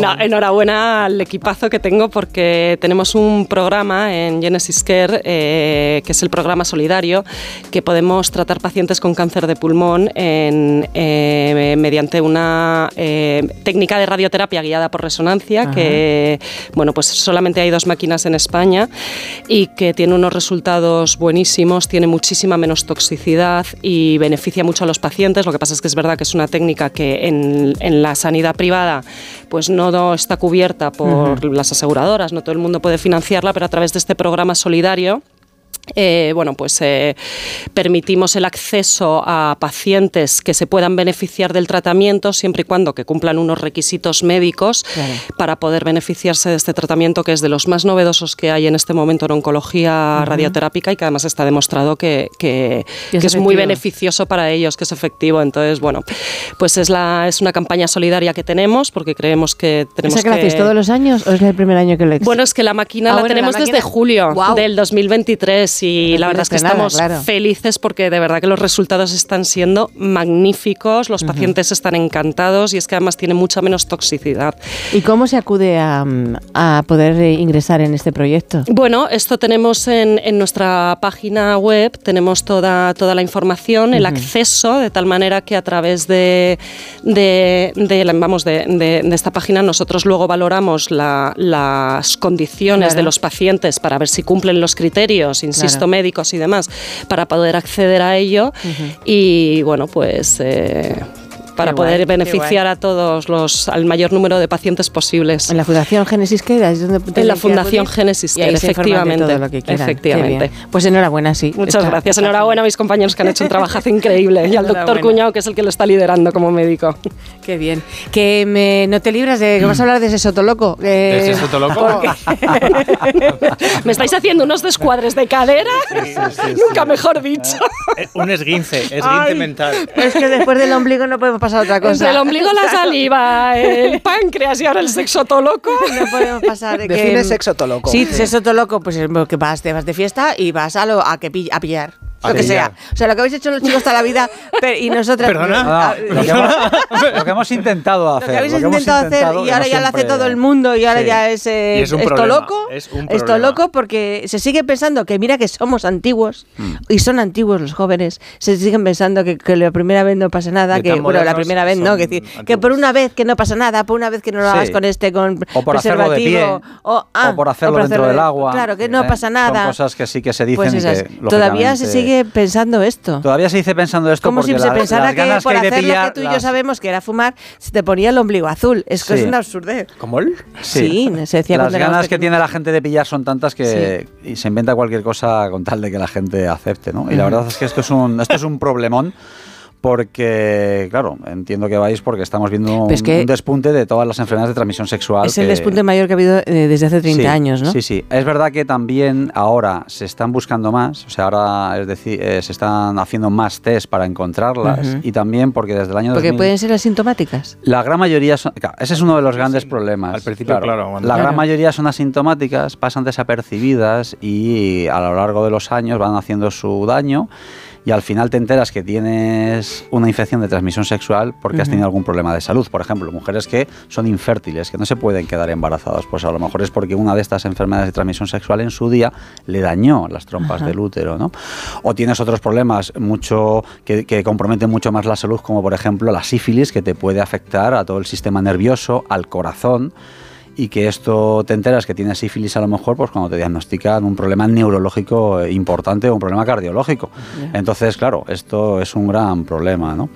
No, enhorabuena al equipazo que tengo porque tenemos un programa en Genesis Care, eh, que es el programa solidario, que podemos tratar pacientes con cáncer de pulmón en, eh, mediante una eh, técnica de radioterapia guiada por resonancia, Ajá. que bueno, pues solamente hay dos máquinas en España y que tiene unos resultados buenísimos, tiene muchísima menos toxicidad y beneficia mucho a los pacientes. Lo que pasa es que es verdad que es una técnica que en, en la sanidad privada pues no está cubierta por las aseguradoras, no todo el mundo puede financiarla, pero a través de este programa solidario eh, bueno, pues eh, permitimos el acceso a pacientes que se puedan beneficiar del tratamiento siempre y cuando que cumplan unos requisitos médicos Claro. para poder beneficiarse de este tratamiento que es de los más novedosos que hay en este momento en oncología Ujú. radioterápica y que además está demostrado que, que- Que es que es muy beneficioso para ellos, que es efectivo. Entonces, bueno, pues es, la, es una campaña solidaria que tenemos porque creemos que tenemos ¿Esa que la hacéis todos los años o es el primer año que lo bueno, es que la máquina Ah, la bueno, la tenemos desde máquina- julio Guau. del 2023 y la verdad es que estamos claro. felices porque de verdad que los resultados están siendo magníficos, los pacientes están encantados y es que además tiene mucha menos toxicidad. ¿Y cómo se acude a, a poder eh, ingresar en este proyecto? Bueno, esto tenemos en, en nuestra página web, tenemos toda, toda la información, el acceso, de tal manera que a través de, de, vamos, de, de- de esta página nosotros luego valoramos la- las condiciones Claro. de los pacientes para ver si cumplen los criterios, insisto, Claro. médicos y demás, para poder acceder a ello y bueno, pues... eh, para Qué poder guay, beneficiar a todos los, al mayor número de pacientes posibles. En la Fundación Génesis Care, ¿es donde En la Fundación? Génesis de efectivamente. todo lo que quieran. Qué Efectivamente. Pues enhorabuena, sí. Muchas Está- gracias. está Enhorabuena a mis compañeros que han hecho un trabajazo <laughs> increíble y al doctor. Cuñado, que es el que lo está liderando como médico. Qué bien. Que me- no te libras de que vas a hablar de ese sotoloco. Eh, ¿De ese sotoloco? <laughs> Me estáis haciendo unos descuadres de cadera. Nunca mejor dicho. Eh, Un esguince, esguince Ay. mental. Es que después del ombligo no podemos pasar a otra cosa. Entre el ombligo, la saliva, el páncreas y ahora el sexo loco. <laughs> No podemos pasar de que... Define sexo toloco. Sí, sexo toloco, pues es que vas, te vas de fiesta y vas a, lo, a, que pill- a pillar. Lo que sea. O sea, lo que habéis hecho los chicos toda la vida pero- y nosotras... Perdona. Ah, No, lo, que hemos, lo que hemos intentado hacer. Lo que habéis lo que intentado hacer intentado, y ahora no ya lo hace todo el mundo y ahora Sí. ya es, eh, Y es un esto problema, loco. es un Esto loco porque se sigue pensando que mira que somos antiguos Mm. y son antiguos los jóvenes. Se siguen pensando que, que la primera vez no pasa nada, que bueno, la primera vez no, que, decir, que por una vez que no pasa nada, por una vez que no lo Sí. hagas con este con O por hacerlo de preservativo pie, o, ah, o por hacerlo dentro del agua. Claro, que no ¿eh? pasa nada. Son cosas que sí que se dicen Pues que, Todavía se lógicamente, sigue pensando esto. Todavía se dice pensando esto Como porque si se la- pensara las que por que hacer lo que tú y yo las- sabemos que era fumar, se te ponía el ombligo azul. Es que Sí. es una absurdez. ¿Cómo él? Sí, se decía Las ganas que tiene la gente de pillar son tantas que y se inventa cualquier cosa con tal de que la gente acepte, ¿no? Y la Ujú. verdad es que esto es un, esto es un problemón porque, claro, entiendo que vais porque estamos viendo Pero es un, que- un despunte de todas las enfermedades de transmisión sexual. Es el que- despunte mayor que ha habido eh, desde hace 30 Sí, años, ¿no? Sí, sí. Es verdad que también ahora se están buscando más, o sea, ahora es decir, eh, se están haciendo más test para encontrarlas Ujú. y también porque desde el año Porque 2000 pueden ser asintomáticas. la gran mayoría son, claro, ese es uno de los grandes problemas. al principio, claro, cuando- la Claro. gran mayoría son asintomáticas, pasan desapercibidas y a lo largo de los años van haciendo su daño y al final te enteras que tienes una infección de transmisión sexual porque has tenido algún problema de salud. Por ejemplo, mujeres que son infértiles, que no se pueden quedar embarazadas, pues a lo mejor es porque una de estas enfermedades de transmisión sexual en su día le dañó las trompas del útero, ¿no? O tienes otros problemas mucho que, que comprometen mucho más la salud, como por ejemplo la sífilis, que te puede afectar a todo el sistema nervioso, al corazón y que esto te enteras que tienes sífilis a lo mejor pues cuando te diagnostican un problema neurológico importante o un problema cardiológico. Entonces, claro, esto es un gran problema, ¿no?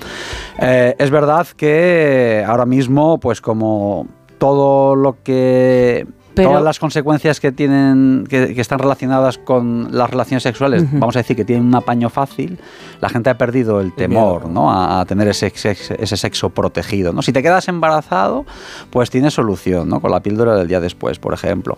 Eh, es verdad que ahora mismo, pues como todo lo que... Pero- todas las consecuencias que tienen que, que están relacionadas con las relaciones sexuales, vamos a decir que tienen un apaño fácil, la gente ha perdido el temor ¿no? a, a tener ese, ese sexo protegido. ¿no? Si te quedas embarazado, pues tienes solución, ¿no? con la píldora del día después, por ejemplo.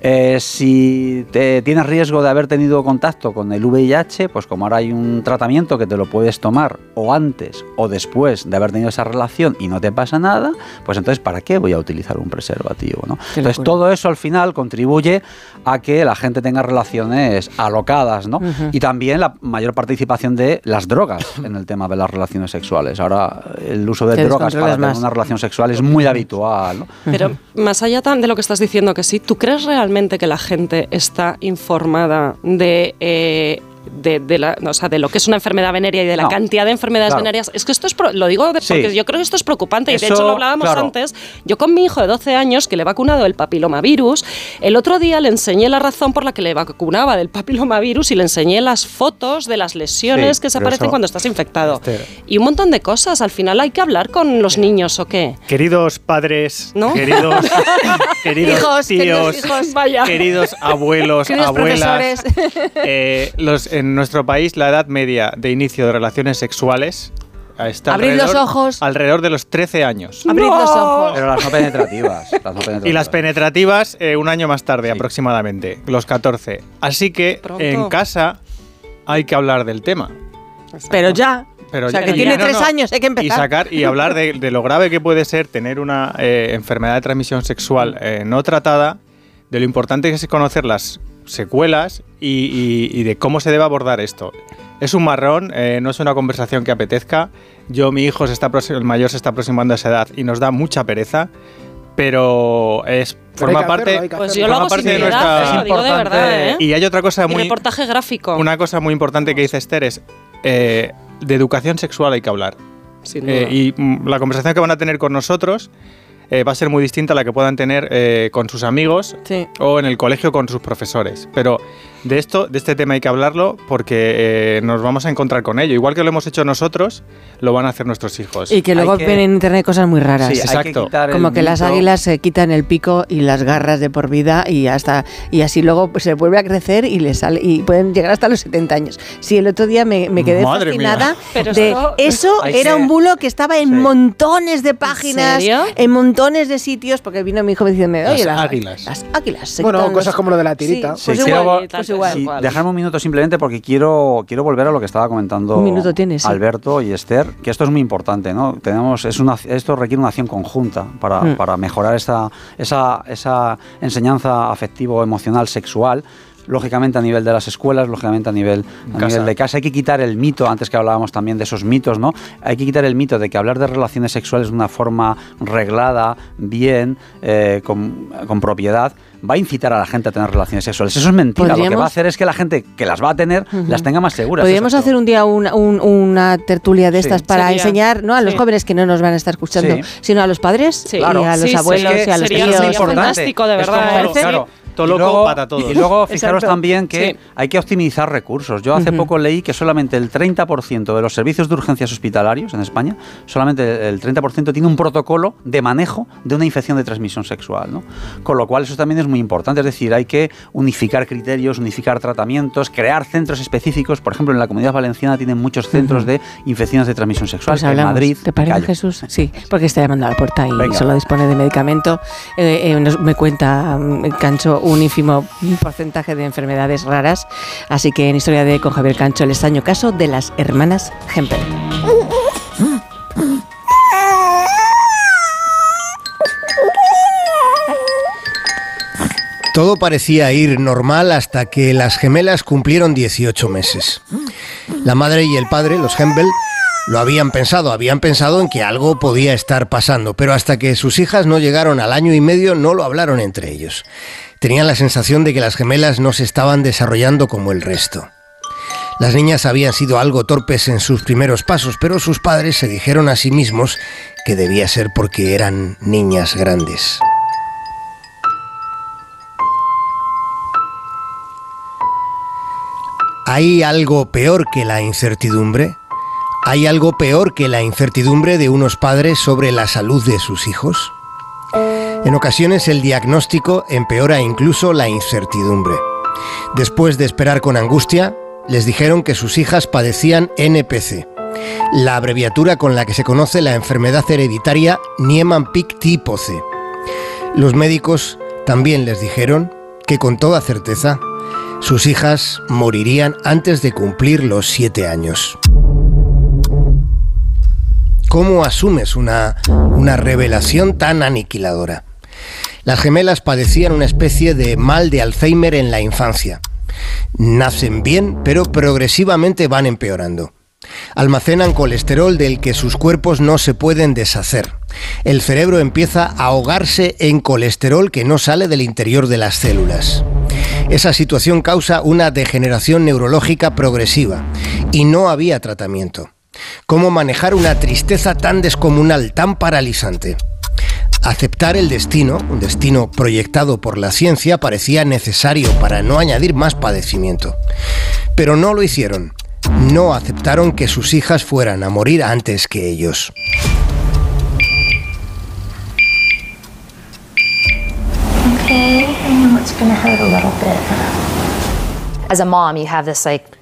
Eh, si te, tienes riesgo de haber tenido contacto con el VIH, pues como ahora hay un tratamiento que te lo puedes tomar o antes o después de haber tenido esa relación y no te pasa nada, pues entonces ¿para qué voy a utilizar un preservativo? ¿no? Entonces todo eso al final contribuye a que la gente tenga relaciones alocadas, ¿no? Y también la mayor participación de las drogas <laughs> en el tema de las relaciones sexuales. Ahora el uso de Te drogas para descontrolas tener más. una relación sexual es muy habitual, ¿no? Pero más allá de lo que estás diciendo que sí, ¿tú crees realmente que la gente está informada de, eh, de, de la, o sea, de lo que es una enfermedad venérea y de la No. cantidad de enfermedades Claro. venéreas? Es que esto es, lo digo de- Sí. porque yo creo que esto es preocupante y de hecho lo hablábamos claro. antes. Yo con mi hijo de 12 años que le he vacunado del papilomavirus, el otro día le enseñé la razón por la que le vacunaba del papilomavirus y le enseñé las fotos de las lesiones Sí, que se aparecen eso- cuando estás infectado. Esther. Y un montón de cosas. Al final hay que hablar con los niños o qué. Queridos padres, ¿No? queridos, <laughs> queridos Hijos, queridos tíos, hijos, vaya. queridos abuelos, Queridos abuelas, eh, los, en nuestro país la edad media de inicio de relaciones sexuales está Abrid los alrededor, ojos. alrededor de los 13 años. Abrid los ojos. Pero las no penetrativas. las no penetrativas. Y las penetrativas eh, un año más tarde aproximadamente, los 14. Así que Pronto. en casa hay que hablar del tema. Pero ya. Pero o sea, ya- que tiene no, tres no. años, hay que empezar. Y sacar y hablar de, de lo grave que puede ser tener una eh, enfermedad de transmisión sexual eh, no tratada, de lo importante que es conocer las secuelas y, y- y de cómo se debe abordar esto. Es un marrón, eh, no es una conversación que apetezca. Yo, mi hijo, se está, el mayor se está aproximando a esa edad y nos da mucha pereza, pero es Pero forma parte, hacerlo, Pues lo forma hago parte sin de nuestra- eh, lo digo de verdad, ¿eh? Y hay otra cosa Y muy reportaje gráfico. una cosa muy importante que dice Esther es eh, de educación sexual hay que hablar. Sin Eh, duda. y mm, la conversación que van a tener con nosotros eh, va a ser muy distinta a la que puedan tener eh, con sus amigos Sí. o en el colegio con sus profesores. Pero de esto, de este tema hay que hablarlo porque eh, nos vamos a encontrar con ello. Igual que lo hemos hecho nosotros, lo van a hacer nuestros hijos. Y que luego Hay que- ven en internet cosas muy raras. Sí, hay que Exacto. Como que las águilas se quitan el pico y las garras de por vida y hasta y así luego pues, se vuelve a crecer y le sale y pueden llegar hasta los 70 años. Sí, el otro día me, me quedé Madre fascinada <laughs> Pero de eso era un bulo que estaba en Sí. montones de páginas, en montones de sitios porque vino mi hijo diciéndome, "Oye, Las las águilas. Las águilas. Bueno, cosas como lo de la tirita. Sí, Sí, pues igual, pues igual. Sí, dejarme un minuto simplemente porque quiero, quiero volver a lo que estaba comentando Un minuto tienes, sí. Alberto y Esther, que esto es muy importante, ¿no? Tenemos, es una, esto requiere una acción conjunta para, Mm. para mejorar esta, esa, esa enseñanza afectivo-emocional sexual. Lógicamente a nivel de las escuelas, lógicamente a nivel, a casa. nivel de casa. Hay que quitar el mito, antes que hablábamos también de esos mitos, ¿no? Hay que quitar el mito de que hablar de relaciones sexuales de una forma reglada, bien, eh, con, con propiedad, va a incitar a la gente a tener relaciones sexuales. Eso es mentira. Lo que va a hacer es que la gente que las va a tener las tenga más seguras. Podríamos hacer un día una, un- una tertulia de Sí. estas para Sería- enseñar ¿no? a los sí. jóvenes que no nos van a estar escuchando, Sí. sino a los padres Sí. y a los Sí, abuelos sería- y a los sería- tíos. sería importante. fantástico, de Es verdad. como- ¿eh? claro, loco luego- para todos. Y luego fijaros Exacto. también que Sí. hay que optimizar recursos. Yo hace poco leí que solamente el 30% de los servicios de urgencias hospitalarios en España, solamente el 30% tiene un protocolo de manejo de una infección de transmisión sexual. ¿no? Con lo cual eso también es muy importante. Es decir, hay que unificar criterios, unificar tratamientos, crear centros específicos. Por ejemplo, en la Comunidad Valenciana tienen muchos centros de infecciones de transmisión sexual. Pues en. Madrid. ¿Te parece, callo. Jesús? Sí, porque está llamando a la puerta y Venga. solo dispone de medicamento. Eh, eh, nos- me cuenta mm, Cancho un ínfimo porcentaje de enfermedades raras. Así que en Historia de con Javier Cancho, el extraño caso de las hermanas Hempel. Todo parecía ir normal hasta que las gemelas cumplieron 18 meses. La madre y el padre, los Hempel, lo habían pensado, habían pensado en que algo podía estar pasando, pero hasta que sus hijas no llegaron al año y medio no lo hablaron entre ellos. Tenían la sensación de que las gemelas no se estaban desarrollando como el resto. Las niñas habían sido algo torpes en sus primeros pasos, pero sus padres se dijeron a sí mismos que debía ser porque eran niñas grandes. ¿Hay algo peor que la incertidumbre? ¿Hay algo peor que la incertidumbre de unos padres sobre la salud de sus hijos? En ocasiones el diagnóstico empeora incluso la incertidumbre. Después de esperar con angustia, les dijeron que sus hijas padecían NPC, la abreviatura con la que se conoce la enfermedad hereditaria Niemann-Pick tipo C. Los médicos también les dijeron que con toda certeza sus hijas morirían antes de cumplir los siete años. ¿Cómo asumes una, una revelación tan aniquiladora? Las gemelas padecían una especie de mal de Alzheimer en la infancia. Nacen bien, pero progresivamente van empeorando. Almacenan colesterol del que sus cuerpos no se pueden deshacer. El cerebro empieza a ahogarse en colesterol que no sale del interior de las células. Esa situación causa una degeneración neurológica progresiva y no había tratamiento. ¿Cómo manejar una tristeza tan descomunal, tan paralizante? Aceptar el destino, un destino proyectado por la ciencia, parecía necesario para no añadir más padecimiento. Pero no lo hicieron. No aceptaron que sus hijas fueran a morir antes que ellos. Okay, I know it's gonna hurt a little bit. As a mom, you have this like instinct, and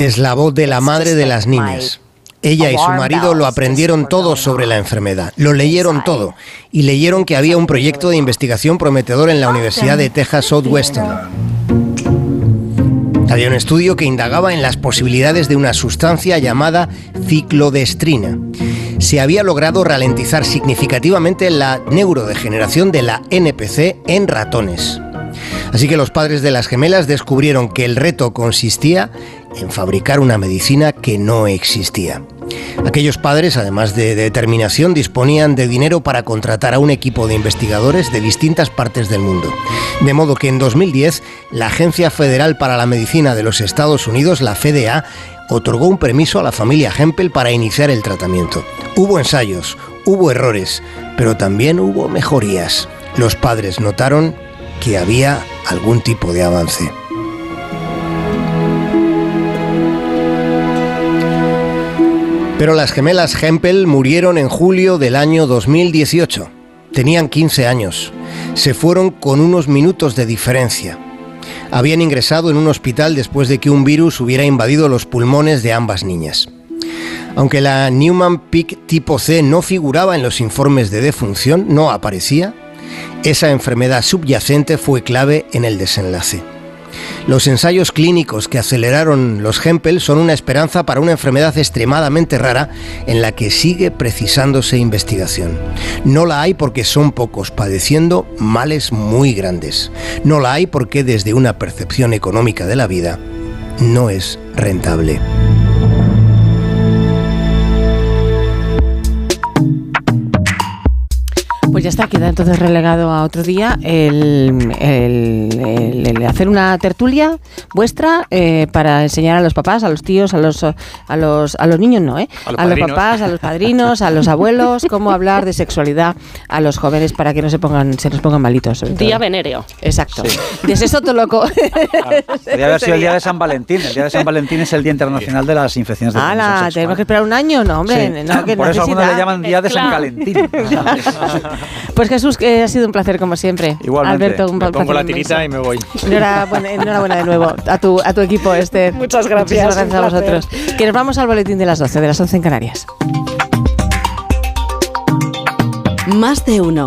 Es la voz de la madre de las niñas. Ella y su marido lo aprendieron todo sobre la enfermedad, lo leyeron todo y leyeron que había un proyecto de investigación prometedor en la Universidad de Texas Southwestern. Había un estudio que indagaba en las posibilidades de una sustancia llamada ciclodestrina. Se había logrado ralentizar significativamente la neurodegeneración de la NPC en ratones. Así que los padres de las gemelas descubrieron que el reto consistía en fabricar una medicina que no existía. Aquellos padres, además de determinación, disponían de dinero para contratar a un equipo de investigadores de distintas partes del mundo. De modo que en 2010, la Agencia Federal para la Medicina de los Estados Unidos, la FDA, otorgó un permiso a la familia Hempel para iniciar el tratamiento. Hubo ensayos, hubo errores, pero también hubo mejorías. Los padres notaron que había algún tipo de avance. Pero las gemelas Hempel murieron en julio del año 2018. Tenían 15 años. Se fueron con unos minutos de diferencia. Habían ingresado en un hospital después de que un virus hubiera invadido los pulmones de ambas niñas. Aunque la Newman-Pick tipo C no figuraba en los informes de defunción, no aparecía, esa enfermedad subyacente fue clave en el desenlace. Los ensayos clínicos que aceleraron los Hempel son una esperanza para una enfermedad extremadamente rara en la que sigue precisándose investigación. No la hay porque son pocos padeciendo males muy grandes. No la hay porque desde una percepción económica de la vida no es rentable. Pues ya está, queda entonces relegado a otro día el, el- el- el hacer una tertulia vuestra eh, para enseñar a los papás, a los tíos, a los a los a los niños no, ¿eh? A los a los padrinos. papás, a los padrinos, a los abuelos, cómo hablar de sexualidad a los jóvenes para que no se pongan se nos pongan malitos. sobre todo. Día venéreo. Exacto. De eso todo loco. <laughs> Podría haber sido el día de San Valentín. El día de San Valentín es el Día Internacional de las Infecciones de ¡Hala! Tenemos que esperar un año, no, hombre. Sí. No, que Por eso algunos le llaman Día de San. Valentín. <laughs> <laughs> Pues Jesús, que ha sido un placer como siempre. Igualmente. Alberto, un me placer pongo la inmenso. tirita y me voy. Enhorabuena, enhorabuena de nuevo a tu, a tu equipo, Esther. Muchas gracias, Muchísimas gracias a placer. vosotros. Que nos vamos al boletín de las 12, de las 11 en Canarias. Más de uno.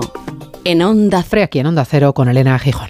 En Onda Fre aquí en Onda Cero con Elena Gijón.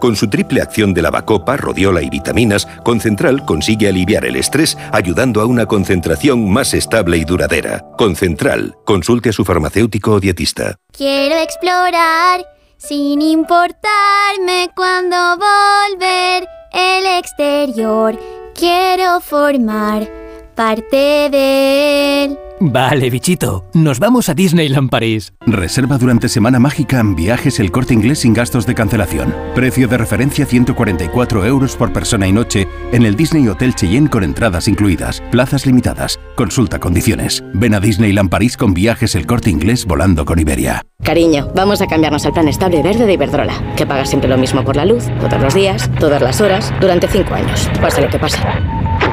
Con su triple acción de lavacopa, rodiola y vitaminas, Concentral consigue aliviar el estrés ayudando a una concentración más estable y duradera. Concentral. Consulte a su farmacéutico o dietista. Quiero explorar sin importarme cuando volver el exterior. Quiero formar parte de él. Vale, bichito. Nos vamos a Disneyland París. Reserva durante Semana Mágica en viajes el corte inglés sin gastos de cancelación. Precio de referencia 144 euros por persona y noche en el Disney Hotel Cheyenne con entradas incluidas. Plazas limitadas. Consulta condiciones. Ven a Disneyland París con viajes el corte inglés volando con Iberia. Cariño, vamos a cambiarnos al plan estable verde de Iberdrola, que paga siempre lo mismo por la luz, todos los días, todas las horas, durante cinco años, pase lo que pase.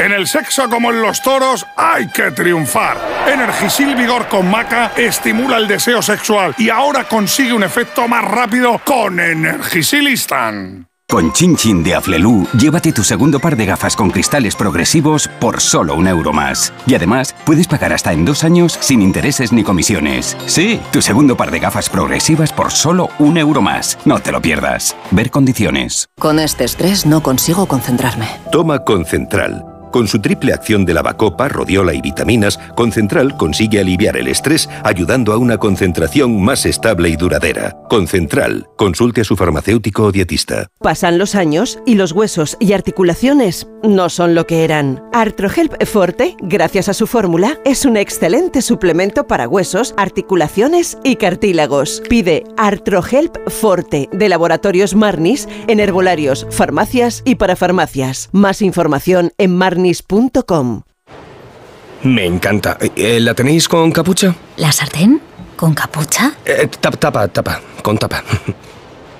En el sexo como en los toros hay que triunfar. Energisil Vigor con Maca estimula el deseo sexual y ahora consigue un efecto más rápido con Energisilistan. Con Chin Chin de Aflelu, llévate tu segundo par de gafas con cristales progresivos por solo un euro más. Y además, puedes pagar hasta en dos años sin intereses ni comisiones. Sí, tu segundo par de gafas progresivas por solo un euro más. No te lo pierdas. Ver condiciones. Con este estrés no consigo concentrarme. Toma Concentral. Con su triple acción de lavacopa, rodiola y vitaminas, Concentral consigue aliviar el estrés ayudando a una concentración más estable y duradera. Concentral. Consulte a su farmacéutico o dietista. Pasan los años y los huesos y articulaciones no son lo que eran. Artrohelp Forte, gracias a su fórmula, es un excelente suplemento para huesos, articulaciones y cartílagos. Pide Artrohelp Forte de Laboratorios Marnis en herbolarios, farmacias y parafarmacias. Más información en Me encanta. Eh, ¿La tenéis con capucha? ¿La sartén? ¿Con capucha? Eh, tapa, tapa, tapa. Con tapa.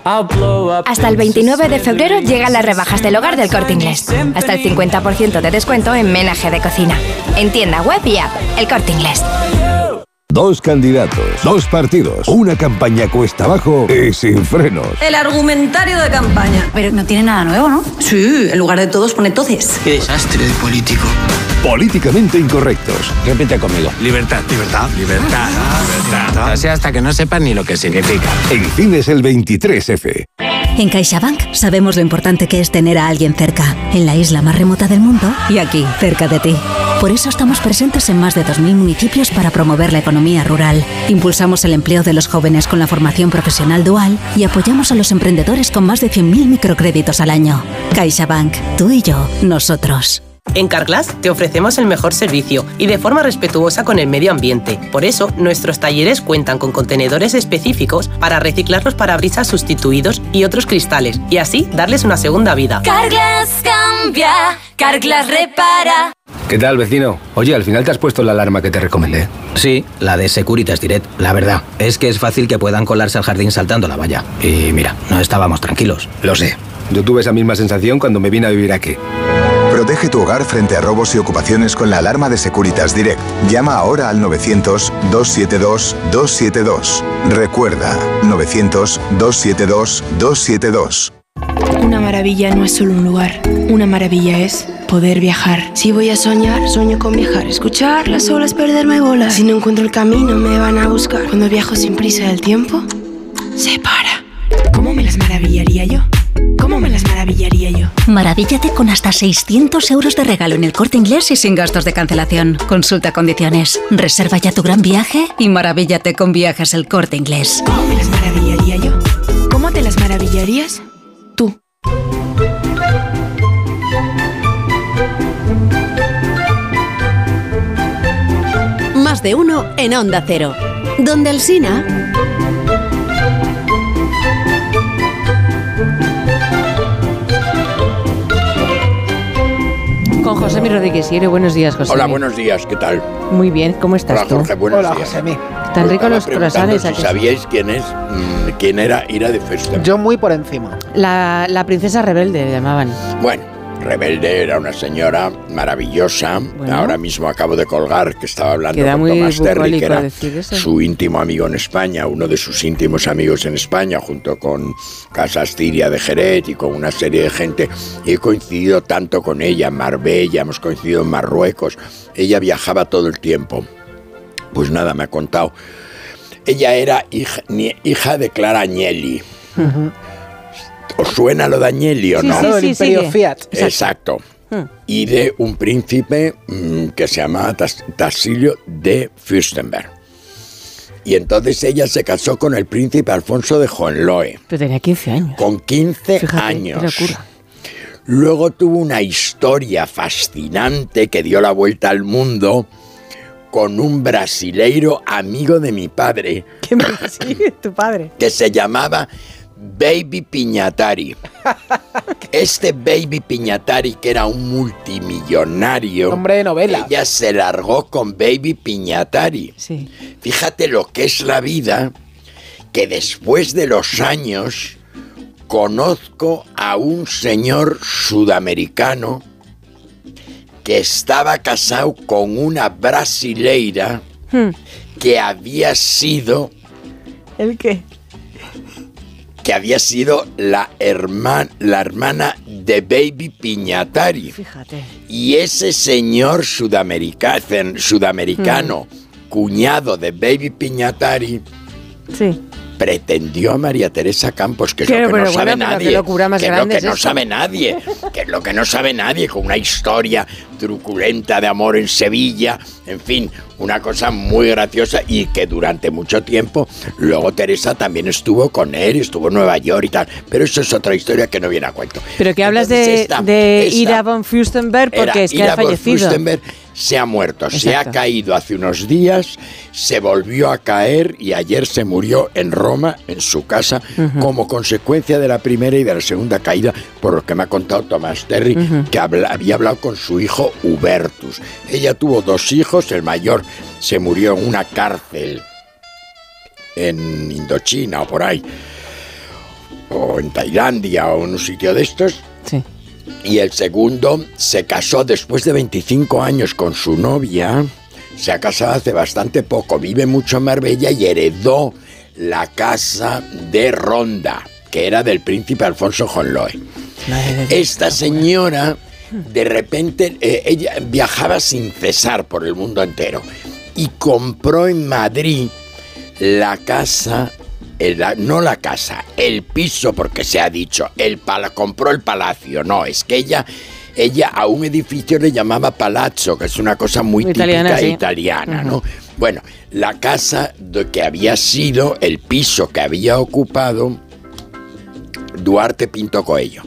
Hasta el 29 de febrero llegan las rebajas del hogar del corte inglés. Hasta el 50% de descuento en menaje de cocina. En tienda web y app, el corte inglés. Dos candidatos, dos partidos, una campaña cuesta abajo y sin frenos. El argumentario de campaña. Pero no tiene nada nuevo, ¿no? Sí, en lugar de todos pone todes. Qué desastre de político. Políticamente incorrectos. Repite conmigo. Libertad. Libertad. Libertad. Libertad. O sea, hasta que no sepan ni lo que significa. En cines el 23F. En CaixaBank sabemos lo importante que es tener a alguien cerca, en la isla más remota del mundo y aquí, cerca de ti. Por eso estamos presentes en más de 2.000 municipios para promover la economía rural. Impulsamos el empleo de los jóvenes con la formación profesional dual y apoyamos a los emprendedores con más de 100.000 microcréditos al año. CaixaBank, tú y yo, nosotros. En Carglass te ofrecemos el mejor servicio y de forma respetuosa con el medio ambiente. Por eso, nuestros talleres cuentan con contenedores específicos para reciclar los parabrisas sustituidos y otros cristales y así darles una segunda vida. Carglass cambia, Carglass repara. ¿Qué tal, vecino? Oye, al final te has puesto la alarma que te recomendé. Sí, la de Securitas Direct. La verdad, es que es fácil que puedan colarse al jardín saltando la valla. Y mira, no estábamos tranquilos. Lo sé. Yo tuve esa misma sensación cuando me vine a vivir aquí. Protege tu hogar frente a robos y ocupaciones con la alarma de Securitas Direct. Llama ahora al 900-272-272. Recuerda, 900-272-272. Una maravilla no es solo un lugar. Una maravilla es poder viajar. Si voy a soñar, sueño con viajar. Escuchar las olas, perderme bolas. Si no encuentro el camino, me van a buscar. Cuando viajo sin prisa, el tiempo se para. ¿Cómo me las maravillaría yo? ¿Cómo me las maravillaría yo? Maravíllate con hasta 600 euros de regalo en el corte inglés y sin gastos de cancelación. Consulta condiciones. Reserva ya tu gran viaje y maravíllate con viajes el corte inglés. ¿Cómo me las maravillaría yo? ¿Cómo te las maravillarías? Tú. Más de uno en Onda Cero. Donde el Sina. Con José Mi Rodríguez Siere. Buenos días, José. Hola, buenos días, ¿qué tal? Muy bien, ¿cómo estás Hola, tú? Jorge, buenos Hola, días. Josemi. Tan ricos los croissants. ¿a Si sabíais quién es, mm, quién era Ira de Festa. Yo muy por encima. La, la princesa rebelde le llamaban. Bueno, Rebelde era una señora maravillosa. Ahora mismo acabo de colgar que estaba hablando Queda con Tomás Terry, que era su íntimo amigo en España, uno de sus íntimos amigos en España, junto con Casas Tiria de Jerez y con una serie de gente. He coincidido tanto con ella en Marbella, hemos coincidido en Marruecos. Ella viajaba todo el tiempo. Pues nada, me ha contado. Ella era hija, de Clara Agnelli. ¿Os suena lo de Agnelli o Sí, no? sí, sí, El imperio sigue. Fiat. Exacto. Hmm. Y de un príncipe mm, que se llamaba Tas- Tasilio de Fürstenberg. Y entonces ella se casó con el príncipe Alfonso de Hohenlohe, Pero tenía 15 años. con 15 Fíjate, años. qué. Luego tuvo una historia fascinante que dio la vuelta al mundo con un brasileiro amigo de mi padre ¿Qué me tu padre? que se llamaba Baby Piñatari. <laughs> Este Baby Piñatari, que era un multimillonario, Hombre de novela. ella se largó con Baby Piñatari. Sí. Fíjate lo que es la vida, que después de los años conozco a un señor sudamericano que estaba casado con una brasileira Hmm. que había sido ¿El qué? Que había sido la, hermana la hermana de Baby Piñatari. Fíjate. Y ese señor sudamerica- sudamericano, cuñado de Baby Piñatari, Sí. Pretendió a María Teresa Campos, que es Qué- lo que no sabe nadie. que es lo que no sabe nadie. Que es lo que no sabe nadie, con una historia truculenta de amor en Sevilla. En fin, una cosa muy graciosa y que durante mucho tiempo, luego Teresa también estuvo con él, estuvo en Nueva York y tal. Pero eso es otra historia que no viene a cuento. Pero que hablas Entonces de, esta- de esta Ira von Fürstenberg porque es que ha von fallecido. Se ha muerto, se ha caído hace unos días, se volvió a caer y ayer se murió en Roma, en su casa, como consecuencia de la primera y de la segunda caída, por lo que me ha contado Tomás Terry, que habla- había hablado con su hijo Hubertus. Ella tuvo dos hijos, el mayor se murió en una cárcel en Indochina o por ahí, o en Tailandia o en un sitio de estos. Y el segundo se casó después de 25 años con su novia, se ha casado hace bastante poco, vive mucho en Marbella y heredó la casa de Ronda, que era del príncipe Alfonso Jonloe. Esta señora, de repente, eh, ella viajaba sin cesar por el mundo entero y compró en Madrid la casa, el- la- no la casa, el piso, porque se ha dicho, el pala, compró el palacio. No, es que ella, ella a un edificio le llamaba palazzo, que es una cosa muy Italiana, típica sí. italiana, ¿no? Bueno, la casa de que había sido, el piso que había ocupado Duarte Pinto Coello.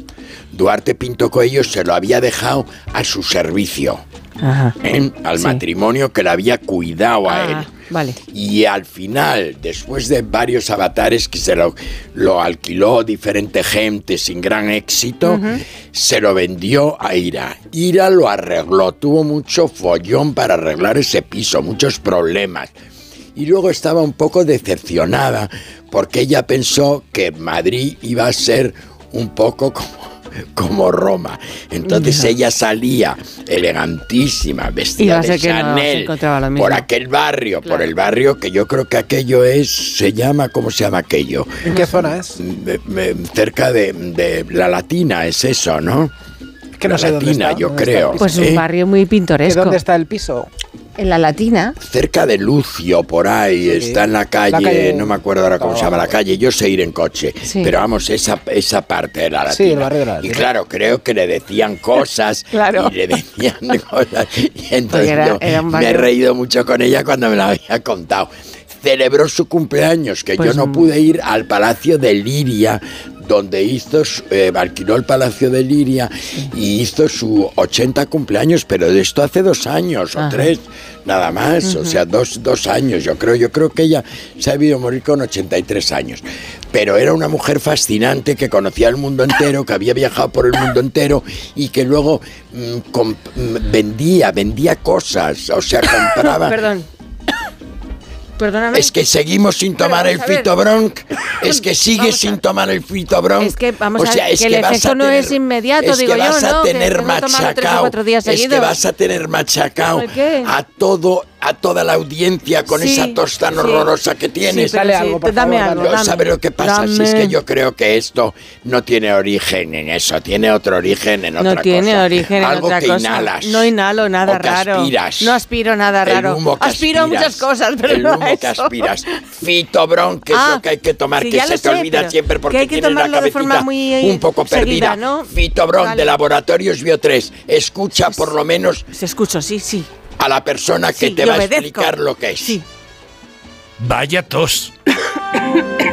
Duarte Pinto Coello se lo había dejado a su servicio, Ajá. ¿eh? al Sí. matrimonio que le había cuidado a él. Ah, vale. Y al final, después de varios avatares que se lo, lo alquiló diferente gente sin gran éxito, se lo vendió a Ira. Ira lo arregló, tuvo mucho follón para arreglar ese piso, muchos problemas. Y luego estaba un poco decepcionada porque ella pensó que Madrid iba a ser un poco como, como Roma. Entonces ella salía elegantísima, vestida de no Chanel, por aquel barrio, por el barrio que yo creo que aquello es, se llama, ¿cómo se llama aquello? ¿En qué zona es? Me- cerca de, de la Latina, es eso, ¿no? Que no la dónde Latina, está, yo dónde el creo. Pues un ¿eh? barrio muy ¿Que pintoresco. ¿Dónde está el piso? En la Latina. Cerca de Lucio, por ahí, está en la calle, La calle- no me acuerdo ahora cómo se llama la calle, yo sé ir en coche, Sí. pero vamos, esa, esa parte de la Sí, latina. el barrio de la y Latina. claro, creo que le decían cosas <laughs> Claro. y le decían <laughs> cosas. Y entonces era- yo era un me he reído mucho con ella cuando me la había contado. Celebró su cumpleaños, que Pues, yo no mm. pude ir al Palacio de Liria, donde hizo, eh, alquiló el Palacio de Liria y hizo su 80 cumpleaños, pero de esto hace dos años o tres, nada más, o sea, dos, dos años, yo creo, yo creo que ella se ha debido morir con 83 años. Pero era una mujer fascinante que conocía el mundo entero, que había viajado por el mundo entero y que luego mm, mm, vendía, vendía cosas, o sea, <coughs> compraba... Perdón. Perdóname. Es que seguimos sin tomar el a fitobronc. Es que sigues sin tomar el fitobronc. Es que vamos O a sea, ver, es que el vas a efecto no tener- es inmediato, es digo que yo, vas a ¿no? Que tener tengo que tomarlo tres o machacado. cuatro días es que vas a tener machacado ¿Por qué? a todo a toda la audiencia con Sí, esa tosta tan sí. horrorosa que tienes. Sí, Dale sí, algo, por dame favor, algo, No, dame. ¿Sabes lo que pasa? Si es Dame. que yo creo que esto no tiene origen en eso, tiene otro origen en otra No tiene cosa. origen en Algo otra que cosa. inhalas. No inhalo nada o que raro. aspiras. No aspiro nada El raro. humo que aspiro a aspiras. muchas cosas, pero el no humo a que eso. aspiras. Fitobron, que es Ah, lo que hay que tomar, sí, que se lo te sé, olvida siempre porque que hay que tienes la tomarlo de forma cabecita muy, un poco seguida, perdida. ¿no? Fitobron Vale. de Laboratorios Bio 3. Escucha por lo menos Se escucho, sí, sí. A la persona que Sí, te va a explicar lo que es. Vaya tos. <laughs>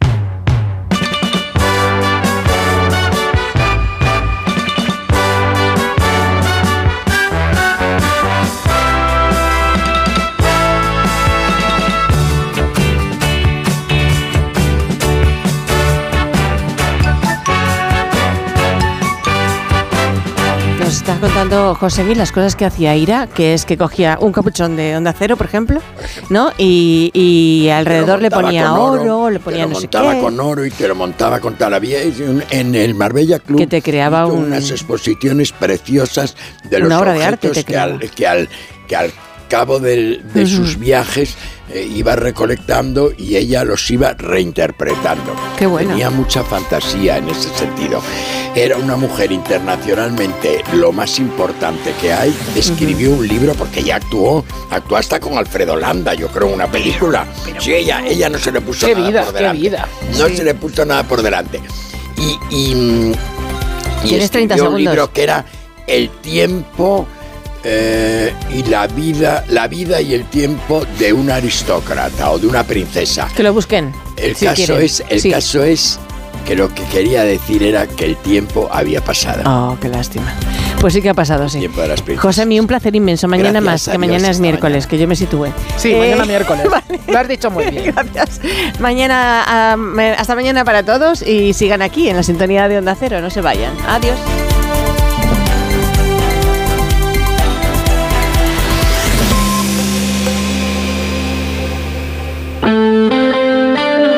Nos está contando José Mil las cosas que hacía Ira, que es que cogía un capuchón de onda cero, por ejemplo, ¿no? Y, y alrededor le montaba ponía con oro, le te ponía lo no sé montaba qué. con oro y te lo montaba con tal. Había un- en el Marbella Club Que te creaba un- unas exposiciones preciosas de los Una obra de arte objetos te que, al, que, al, que al cabo del- de Ujú. sus viajes eh, iba recolectando y ella los iba reinterpretando. Qué bueno. Tenía mucha fantasía en ese sentido. Era una mujer internacionalmente lo más importante que hay. Escribió un libro porque ella actuó, actuó hasta con Alfredo Landa, yo creo, una película. Sí, ella, ella no se le puso Qué nada vida, por qué delante. vida. No Sí. se le puso nada por delante. Y, y, y Tienes 30 escribió un segundos. libro que era El tiempo eh, y la vida, la vida y el tiempo de una aristócrata o de una princesa. Que lo busquen. El si caso quieren. es, el Sí. caso es que lo que quería decir era que el tiempo había pasado. Oh, qué lástima. Pues sí que ha pasado, sí. Tiempo de las. José, mi un placer inmenso. Mañana Gracias, más, que mañana es miércoles, que yo me sitúe. Sí, Eh, mañana miércoles. <laughs> Lo has dicho muy bien. <laughs> Gracias. Mañana, ah, hasta mañana para todos y sigan aquí en la sintonía de Onda Cero. No se vayan. Adiós.